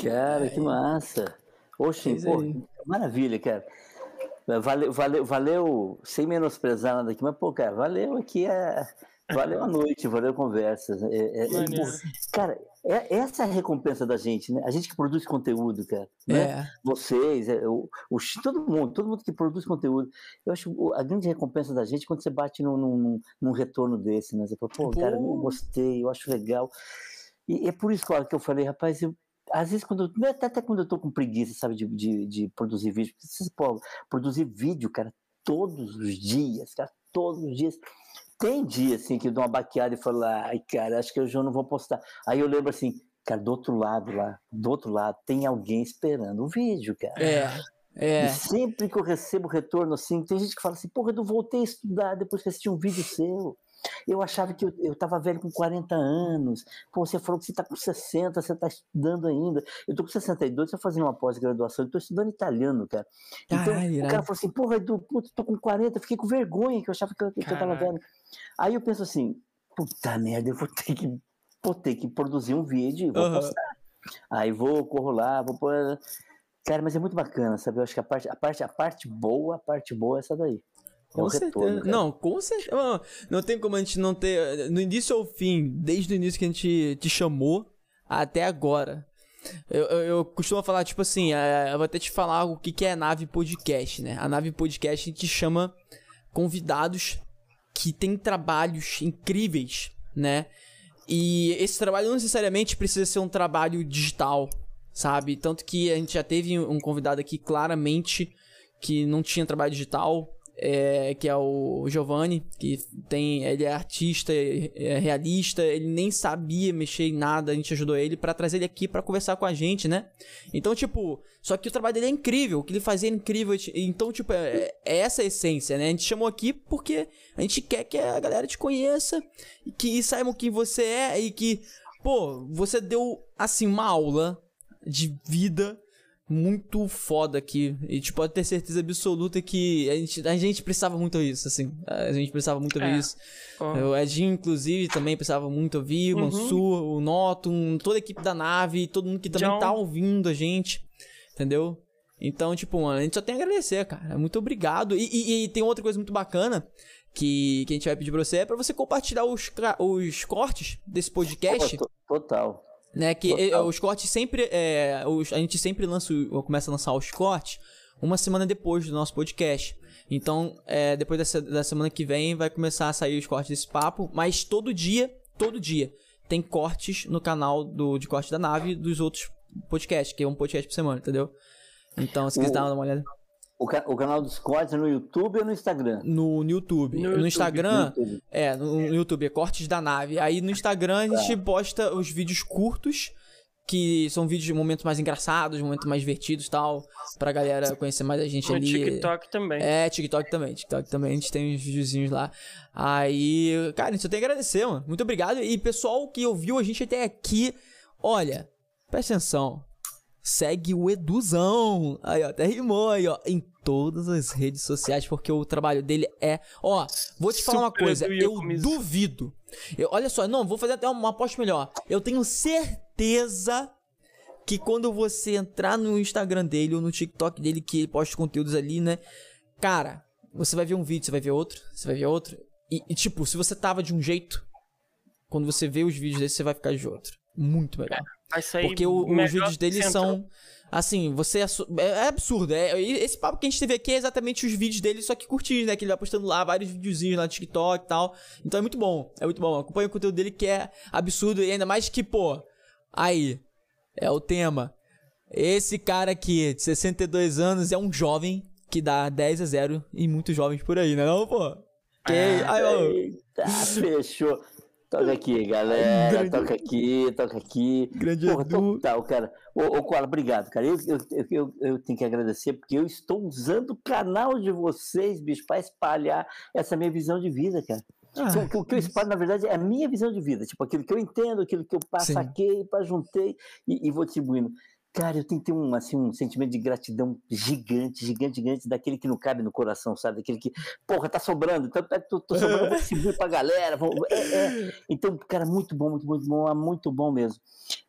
Cara, que massa. Oxe, pô, maravilha, cara. Valeu, valeu, valeu, sem menosprezar nada aqui, mas, pô, cara, valeu aqui é Valeu a noite, valeu a conversa. É, é, é, cara, é, essa é a recompensa da gente, né? A gente que produz conteúdo, cara. Né? É. Vocês, é, o, o, todo mundo, todo mundo que produz conteúdo. Eu acho a grande recompensa da gente é quando você bate num, num, num retorno desse, né? Você fala, pô, cara, eu gostei, eu acho legal. E é por isso, claro, que eu falei, rapaz, eu, às vezes quando até, até quando eu tô com preguiça, sabe, de, de, de produzir vídeo, você pô, produzir vídeo, cara, todos os dias, cara, todos os dias tem dia, assim, que eu dou uma baqueada e falo, ai, cara, acho que hoje eu não vou postar. Aí eu lembro assim, cara, do outro lado lá, do outro lado, tem alguém esperando o vídeo, cara. É. É. E sempre que eu recebo retorno assim, tem gente que fala assim, porra, eu voltei a estudar depois que assisti um vídeo seu. Eu achava que eu, eu tava velho com 40 anos. Pô, você falou que você tá com 60, você tá estudando ainda. Eu tô com 62, tô fazendo uma pós-graduação, eu tô estudando italiano, cara. Então, o cara falou assim, porra, Edu, puta, tô com 40, fiquei com vergonha, que eu achava que eu, que eu tava velho. Aí eu penso assim, puta merda, eu vou ter que, vou ter que produzir um vídeo e vou uhum. postar. Aí vou, corro lá, vou pôr. Cara, mas é muito bacana, sabe? Eu acho que a parte, a parte, a parte boa, a parte boa é essa daí. É com certeza. Retorno, não, com certeza. Não tem como a gente não ter. No início ao fim, desde o início que a gente te chamou até agora. Eu, eu, eu costumo falar, tipo assim, é, eu vou até te falar o que, que é a nave podcast, né? A nave podcast a gente chama convidados que tem trabalhos incríveis, né? E esse trabalho não necessariamente precisa ser um trabalho digital, sabe? Tanto que a gente já teve um convidado aqui claramente que não tinha trabalho digital, é, que é o Giovanni, que tem, ele é artista, é realista, ele nem sabia mexer em nada, a gente ajudou ele para trazer ele aqui para conversar com a gente, né? Então, tipo, só que o trabalho dele é incrível, o que ele fazia é incrível, então, tipo, é, é essa a essência, né? A gente chamou aqui porque a gente quer que a galera te conheça, que saibam quem você é e que, pô, você deu, assim, uma aula de vida muito foda aqui. E, tipo, pode ter certeza absoluta que a gente, a gente precisava muito ouvir isso, assim. A gente precisava muito ouvir é. isso. Oh. O Edinho, inclusive, também precisava muito ouvir. O uhum. Mansur, o Noto, toda a equipe da nave, todo mundo que também John. tá ouvindo a gente. Entendeu? Então, tipo, mano, a gente só tem a agradecer, cara. Muito obrigado. E, e, e tem outra coisa muito bacana que, que a gente vai pedir pra você é pra você compartilhar os, os cortes desse podcast. Total. Né, que eh, os cortes sempre. É, os, a gente sempre lança, começa a lançar os cortes uma semana depois do nosso podcast. Então, é, depois dessa, da semana que vem, vai começar a sair os cortes desse papo. Mas todo dia, todo dia, tem cortes no canal do, de corte da nave dos outros podcasts, que é um podcast por semana, entendeu? Então, se quiser dar uma olhada. O, ca o canal dos cortes é no YouTube ou no Instagram? No, no YouTube. No, no YouTube. Instagram, no YouTube. é, no, no, YouTube é Cortes da Nave. Aí no Instagram a gente tá. posta os vídeos curtos, que são vídeos de momentos mais engraçados, momentos mais divertidos e tal, pra galera conhecer mais a gente no ali. TikTok também. É, TikTok também. TikTok também, a gente tem uns videozinhos lá. Aí, cara, a gente só tem que agradecer, mano. Muito obrigado. E pessoal que ouviu a gente até aqui, olha, presta atenção segue o Eduzão. Aí, ó, até rimou aí, ó. Em todas as redes sociais, porque o trabalho dele é. Ó, vou te falar Super uma coisa, eu duvido. Eu, olha só, não, vou fazer até uma aposta melhor. Eu tenho certeza que quando você entrar no Instagram dele ou no TikTok dele, que ele posta conteúdos ali, né? Cara, você vai ver um vídeo, você vai ver outro, você vai ver outro. E, e tipo, se você tava de um jeito, quando você vê os vídeos dele, você vai ficar de outro. Muito melhor. Sair Porque o, os vídeos dele são. Assim, você. É, é absurdo. É, esse papo que a gente teve aqui é exatamente os vídeos dele, só que curtindo, né? Que ele vai postando lá vários videozinhos lá no TikTok e tal. Então é muito bom. É muito bom. Acompanha o conteúdo dele que é absurdo. E ainda mais que, pô. Aí. É o tema. Esse cara aqui, de 62 anos, é um jovem que dá 10 a 0 e muitos jovens por aí, né? Não, pô? Que... Ah, Ai, ó. Eita, fechou. Toca aqui, galera. Grande... Toca aqui, toca aqui. Grande Porra, Edu. total, cara. Ô, ô obrigado, cara. Eu, eu, eu, eu, tenho que agradecer porque eu estou usando o canal de vocês, bicho, para espalhar essa minha visão de vida, cara. Ah, o, que, o que eu espalho, na verdade, é a minha visão de vida. Tipo, aquilo que eu entendo, aquilo que eu saquei, juntei e, e vou distribuindo. Cara, eu tenho que ter um, assim, um sentimento de gratidão gigante, gigante, gigante, daquele que não cabe no coração, sabe? Daquele que, porra, tá sobrando, então tá, tô, tô sobrando, vou distribuir pra galera. Vou, é, é. Então, cara, muito bom, muito, muito bom, muito bom mesmo.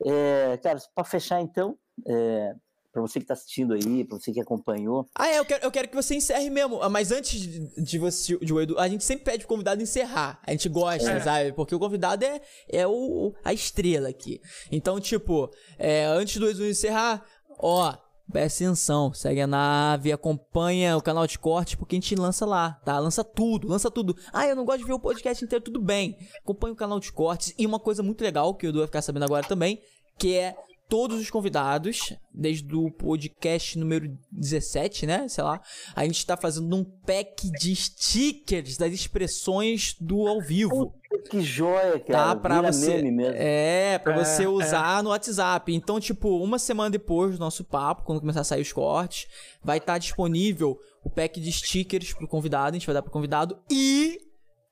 É, cara, pra fechar então, é, para você que está assistindo aí, para você que acompanhou. Ah, é, eu quero, eu quero que você encerre mesmo. Ah, mas antes de você, de o Edu, a gente sempre pede o convidado encerrar. A gente gosta, é. sabe? Porque o convidado é, é o, a estrela aqui. Então, tipo, é, antes do Edu encerrar, ó, Presta atenção, segue a nave, acompanha o canal de corte, porque a gente lança lá, tá? Lança tudo, lança tudo. Ah, eu não gosto de ver o podcast inteiro, tudo bem. Acompanha o canal de cortes. E uma coisa muito legal, que o Edu vai ficar sabendo agora também, que é todos os convidados, desde o podcast número 17, né? Sei lá. A gente tá fazendo um pack de stickers das expressões do ao vivo. Que joia, cara. Tá pra Vira você. É, pra é, você é. usar é. no WhatsApp. Então, tipo, uma semana depois do nosso papo, quando começar a sair os cortes, vai estar tá disponível o pack de stickers pro convidado. A gente vai dar pro convidado. E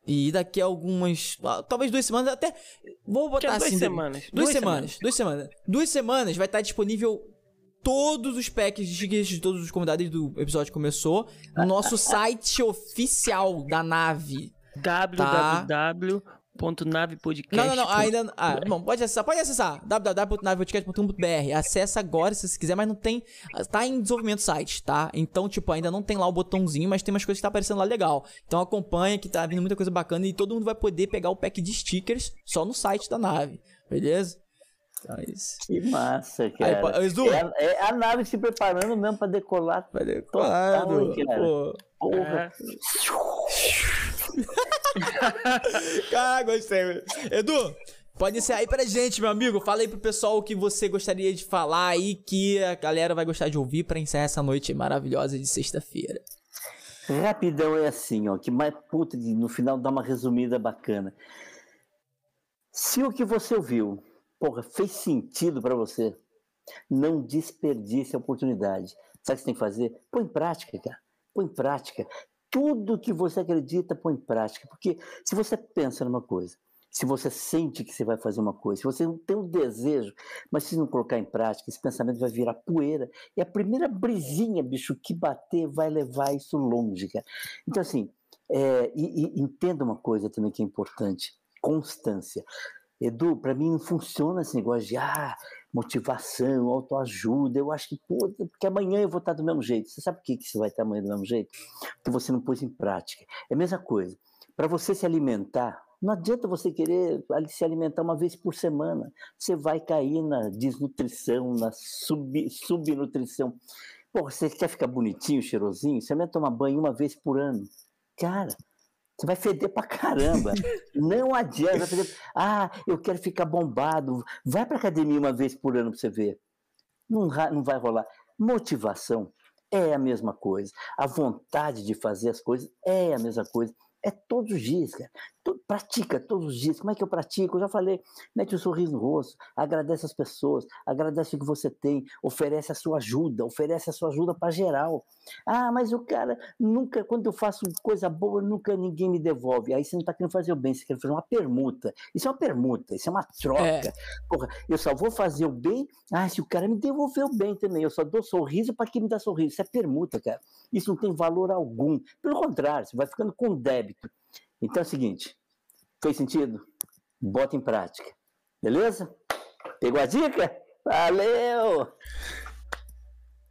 e daqui a algumas. Ah, talvez duas semanas, até. Vou botar assim. Duas semanas. Duas, duas semanas, semanas. Duas semanas. Duas semanas vai estar disponível todos os packs de de todos os convidados do episódio que começou no nosso site oficial da nave. www www.navepodcast. Não, não, não, ainda. Ah, bom, pode acessar, pode acessar. www.navepodcast.com.br. Acessa agora se você quiser, mas não tem. Tá em desenvolvimento site, tá? Então, tipo, ainda não tem lá o botãozinho, mas tem umas coisas que tá aparecendo lá legal. Então acompanha que tá vindo muita coisa bacana e todo mundo vai poder pegar o pack de stickers só no site da nave, beleza? Então, é isso. Que massa, cara. Aí, Edu, é, é, a nave se preparando mesmo pra decolar. Vai decolar, Total, Pô. Porra. É. Cara, gostei. Edu, pode ser aí pra gente, meu amigo. Fala aí pro pessoal o que você gostaria de falar aí que a galera vai gostar de ouvir pra encerrar essa noite maravilhosa de sexta-feira. Rapidão é assim, ó, que mais puta, no final dá uma resumida bacana. Se o que você ouviu, porra, fez sentido para você, não desperdice a oportunidade. Sabe o que você tem que fazer? Põe em prática, cara. Põe em prática. Tudo que você acredita, põe em prática. Porque se você pensa numa coisa, se você sente que você vai fazer uma coisa, se você não tem um desejo, mas se não colocar em prática, esse pensamento vai virar poeira. E a primeira brisinha, bicho, que bater vai levar isso longe, cara. Então, assim, é, e, e, entenda uma coisa também que é importante: constância. Edu, para mim não funciona esse negócio de ah, motivação, autoajuda. Eu acho que, pô, porque amanhã eu vou estar do mesmo jeito. Você sabe por que, que você vai estar amanhã do mesmo jeito? Porque você não pôs em prática. É a mesma coisa. Para você se alimentar, não adianta você querer se alimentar uma vez por semana. Você vai cair na desnutrição, na sub, subnutrição. Pô, você quer ficar bonitinho, cheirosinho? Você vai tomar banho uma vez por ano. Cara, você vai feder pra caramba. Não adianta. Feder... Ah, eu quero ficar bombado. Vai pra academia uma vez por ano pra você ver. Não, não vai rolar. Motivação é a mesma coisa. A vontade de fazer as coisas é a mesma coisa. É todos os dias, cara. Pratica todos os dias. Como é que eu pratico? Eu já falei, mete um sorriso no rosto, agradece as pessoas, agradece o que você tem, oferece a sua ajuda, oferece a sua ajuda para geral. Ah, mas o cara nunca, quando eu faço coisa boa, nunca ninguém me devolve. Aí você não está querendo fazer o bem, você quer fazer uma permuta. Isso é uma permuta, isso é uma troca. É. Porra, eu só vou fazer o bem, ah, se o cara me devolver o bem também. Eu só dou sorriso para quem me dá sorriso. Isso é permuta, cara. Isso não tem valor algum. Pelo contrário, você vai ficando com débito então é o seguinte, fez sentido? Bota em prática. Beleza? Pegou a dica? Valeu!